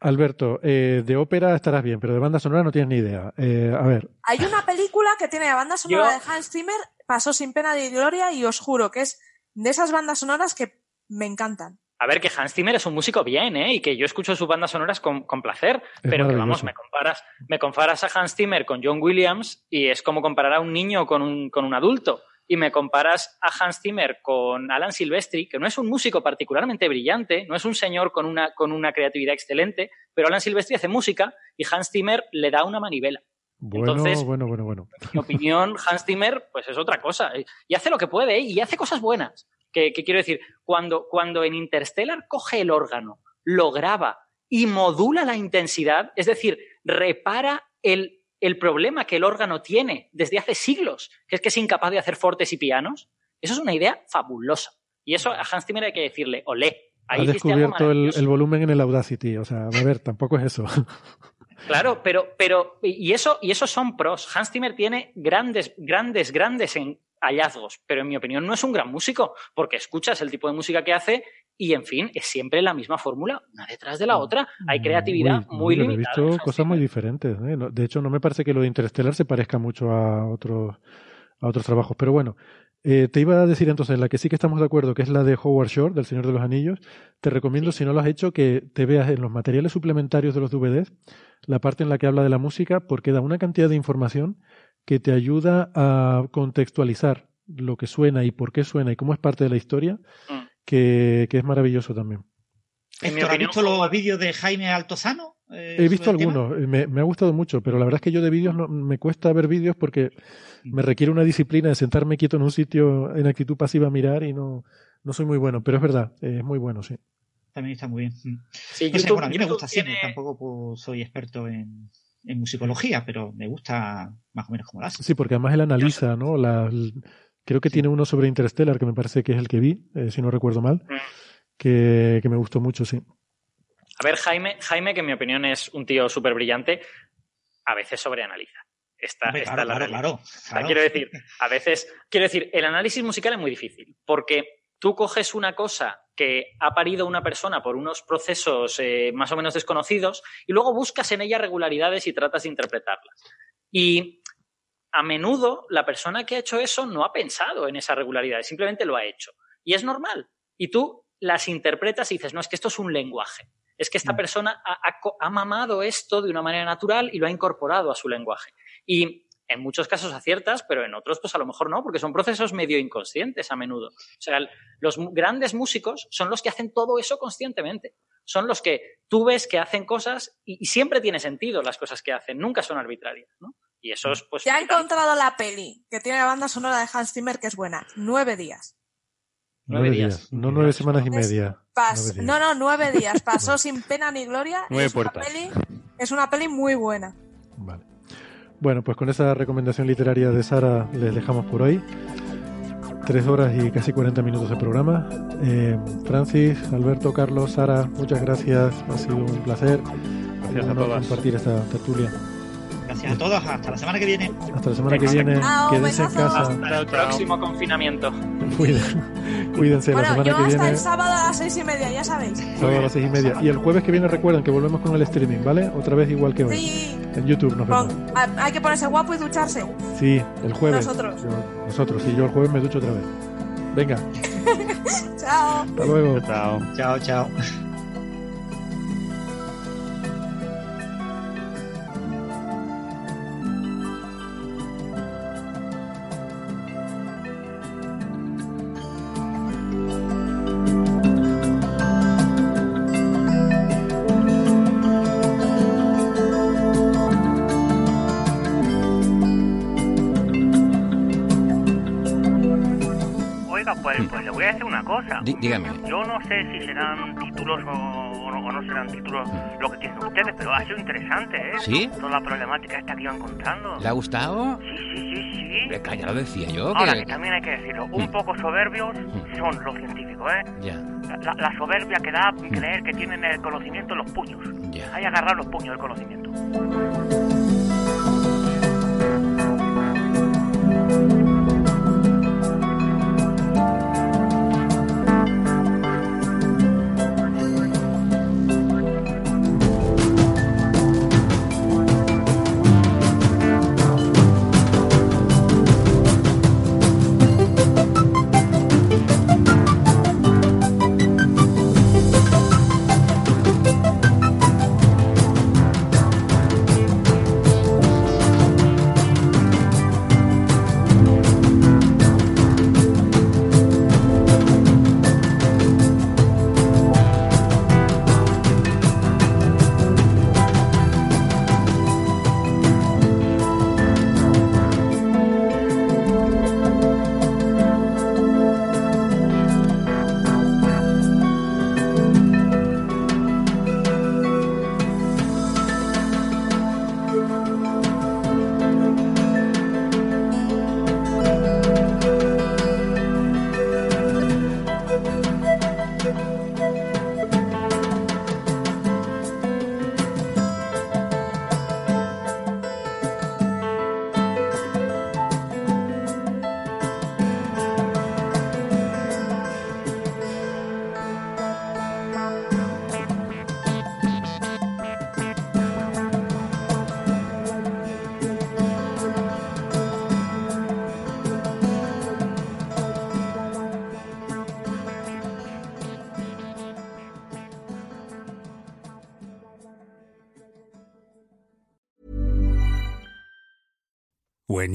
Alberto, eh, de ópera estarás bien, pero de banda sonora no tienes ni idea. Eh, a ver, Hay una película que tiene la banda sonora Yo- de Hans Zimmer, Pasó sin pena ni gloria, y os juro que es de esas bandas sonoras que me encantan. a ver, que Hans Zimmer es un músico bien, ¿eh? Y que yo escucho sus bandas sonoras con, con placer, pero que vamos, me comparas, me comparas a Hans Zimmer con John Williams y es como comparar a un niño con un, con un adulto. Y me comparas a Hans Zimmer con Alan Silvestri, que no es un músico particularmente brillante, no es un señor con una, con una creatividad excelente, pero Alan Silvestri hace música y Hans Zimmer le da una manivela. bueno, Entonces- bueno, bueno, bueno. En mi opinión, Hans Zimmer, pues es otra cosa. Y hace lo que puede, ¿eh? y hace cosas buenas. Que, que quiero decir, cuando, cuando en Interstellar coge el órgano, lo graba y modula la intensidad, es decir, repara el, el problema que el órgano tiene desde hace siglos, que es que es incapaz de hacer fortes y pianos, eso es una idea fabulosa. Y eso a Hans Zimmer hay que decirle, olé. Ahí algo descubierto el, maravilloso". el volumen en el Audacity. O sea, a ver, tampoco es eso. Claro, pero, pero y eso, y eso son pros. Hans Zimmer tiene grandes, grandes, grandes en- hallazgos, pero en mi opinión no es un gran músico, porque escuchas el tipo de música que hace y, en fin, es siempre la misma fórmula, una detrás de la otra. Hay creatividad Muy- muy, muy, yo he limitada. visto cosas muy diferentes. ¿eh? De hecho, no me parece que lo de Interstellar se parezca mucho a otros, a otros trabajos. Pero bueno, eh, te iba a decir entonces, la que sí que estamos de acuerdo, que es la de Howard Shore, del Señor de los Anillos. Te recomiendo, si no lo has hecho, que te veas en los materiales suplementarios de los DVDs la parte en la que habla de la música, porque da una cantidad de información que te ayuda a contextualizar lo que suena y por qué suena y cómo es parte de la historia, Mm. Que, que es maravilloso también. En mi ¿has visto los vídeos de Jaime Altozano? eh, He visto algunos, eh, me, me ha gustado mucho, pero la verdad es que yo de vídeos no, me cuesta ver vídeos porque me requiere una disciplina de sentarme quieto en un sitio en actitud pasiva a mirar y no, no soy muy bueno, pero es verdad, eh, es muy bueno, sí. También está muy bien. Mm. Sí, No sé, YouTube- bueno, a mí me gusta siempre, tampoco pues, soy experto en, en musicología, pero me gusta más o menos como lo hace. Sí, porque además él analiza, ¿no? Creo que tiene uno sobre Interstellar, que me parece que es el que vi, eh, si no recuerdo mal, Mm. que, que me gustó mucho, sí. A ver, Jaime, Jaime, que en mi opinión es un tío súper brillante, a veces sobreanaliza. Esta, Hombre, esta claro, la claro. quiero decir, a veces, quiero decir, el análisis musical es muy difícil, porque tú coges una cosa que ha parido una persona por unos procesos eh, más o menos desconocidos y luego buscas en ella regularidades y tratas de interpretarlas. Y a menudo la persona que ha hecho eso no ha pensado en esas regularidades, simplemente lo ha hecho. Y es normal. Y tú las interpretas y dices, no, es que esto es un lenguaje. Es que esta Mm. persona ha, ha co- ha mamado esto de una manera natural y lo ha incorporado a su lenguaje. Y en muchos casos aciertas, pero en otros pues a lo mejor no, porque son procesos medio inconscientes a menudo. O sea, los grandes músicos son los que hacen todo eso conscientemente. Son los que tú ves que hacen cosas y, y siempre tiene sentido las cosas que hacen, nunca son arbitrarias, ¿no? Y eso es pues... Ya he encontrado la peli que tiene la banda sonora de Hans Zimmer que es buena. Nueve días. Nueve, días. días. no nueve semanas y media. Pas- Nueve días. no, no, nueve días. Pasó sin pena ni gloria. Nueve es una puertas. peli- es una peli muy buena. Vale. Bueno, pues con esa recomendación literaria de Sara les dejamos por hoy. Tres horas y casi 40 minutos de programa. Eh, Francis, Alberto, Carlos, Sara, muchas gracias. Ha sido un placer. Gracias a todas. compartir esta tertulia. Gracias a todos, hasta la semana que viene. Hasta la semana que viene. Chao, Quédense en casa. Hasta el próximo confinamiento. Cuiden- Cuídense. la semana yo que hasta viene. el sábado a las seis y media, ya sabéis. Sábado a las seis y media. Y el jueves que viene recuerden que volvemos con el streaming, ¿vale? Otra vez igual que hoy. Sí, En YouTube nos vemos. con- hay que ponerse guapo y ducharse. Sí, el jueves. Nosotros. Yo- nosotros, sí, yo el jueves me ducho otra vez. Venga, Chao. hasta luego. Chao. Chao, chao. Dígame. Yo no sé si serán títulos o, o no, o no serán títulos lo que tienen ustedes, pero ha sido interesante, ¿eh? Mm. ¿Sí? Toda la problemática esta que iba encontrando. ¿Le ha gustado? Sí, sí, sí, sí. Ya lo decía yo. Ahora, que- que también hay que decirlo, un Mm. poco soberbios son los científicos, ¿eh? Ya. La, soberbia que da creer que tienen el conocimiento en los puños. Ya. Hay que agarrar los puños del conocimiento.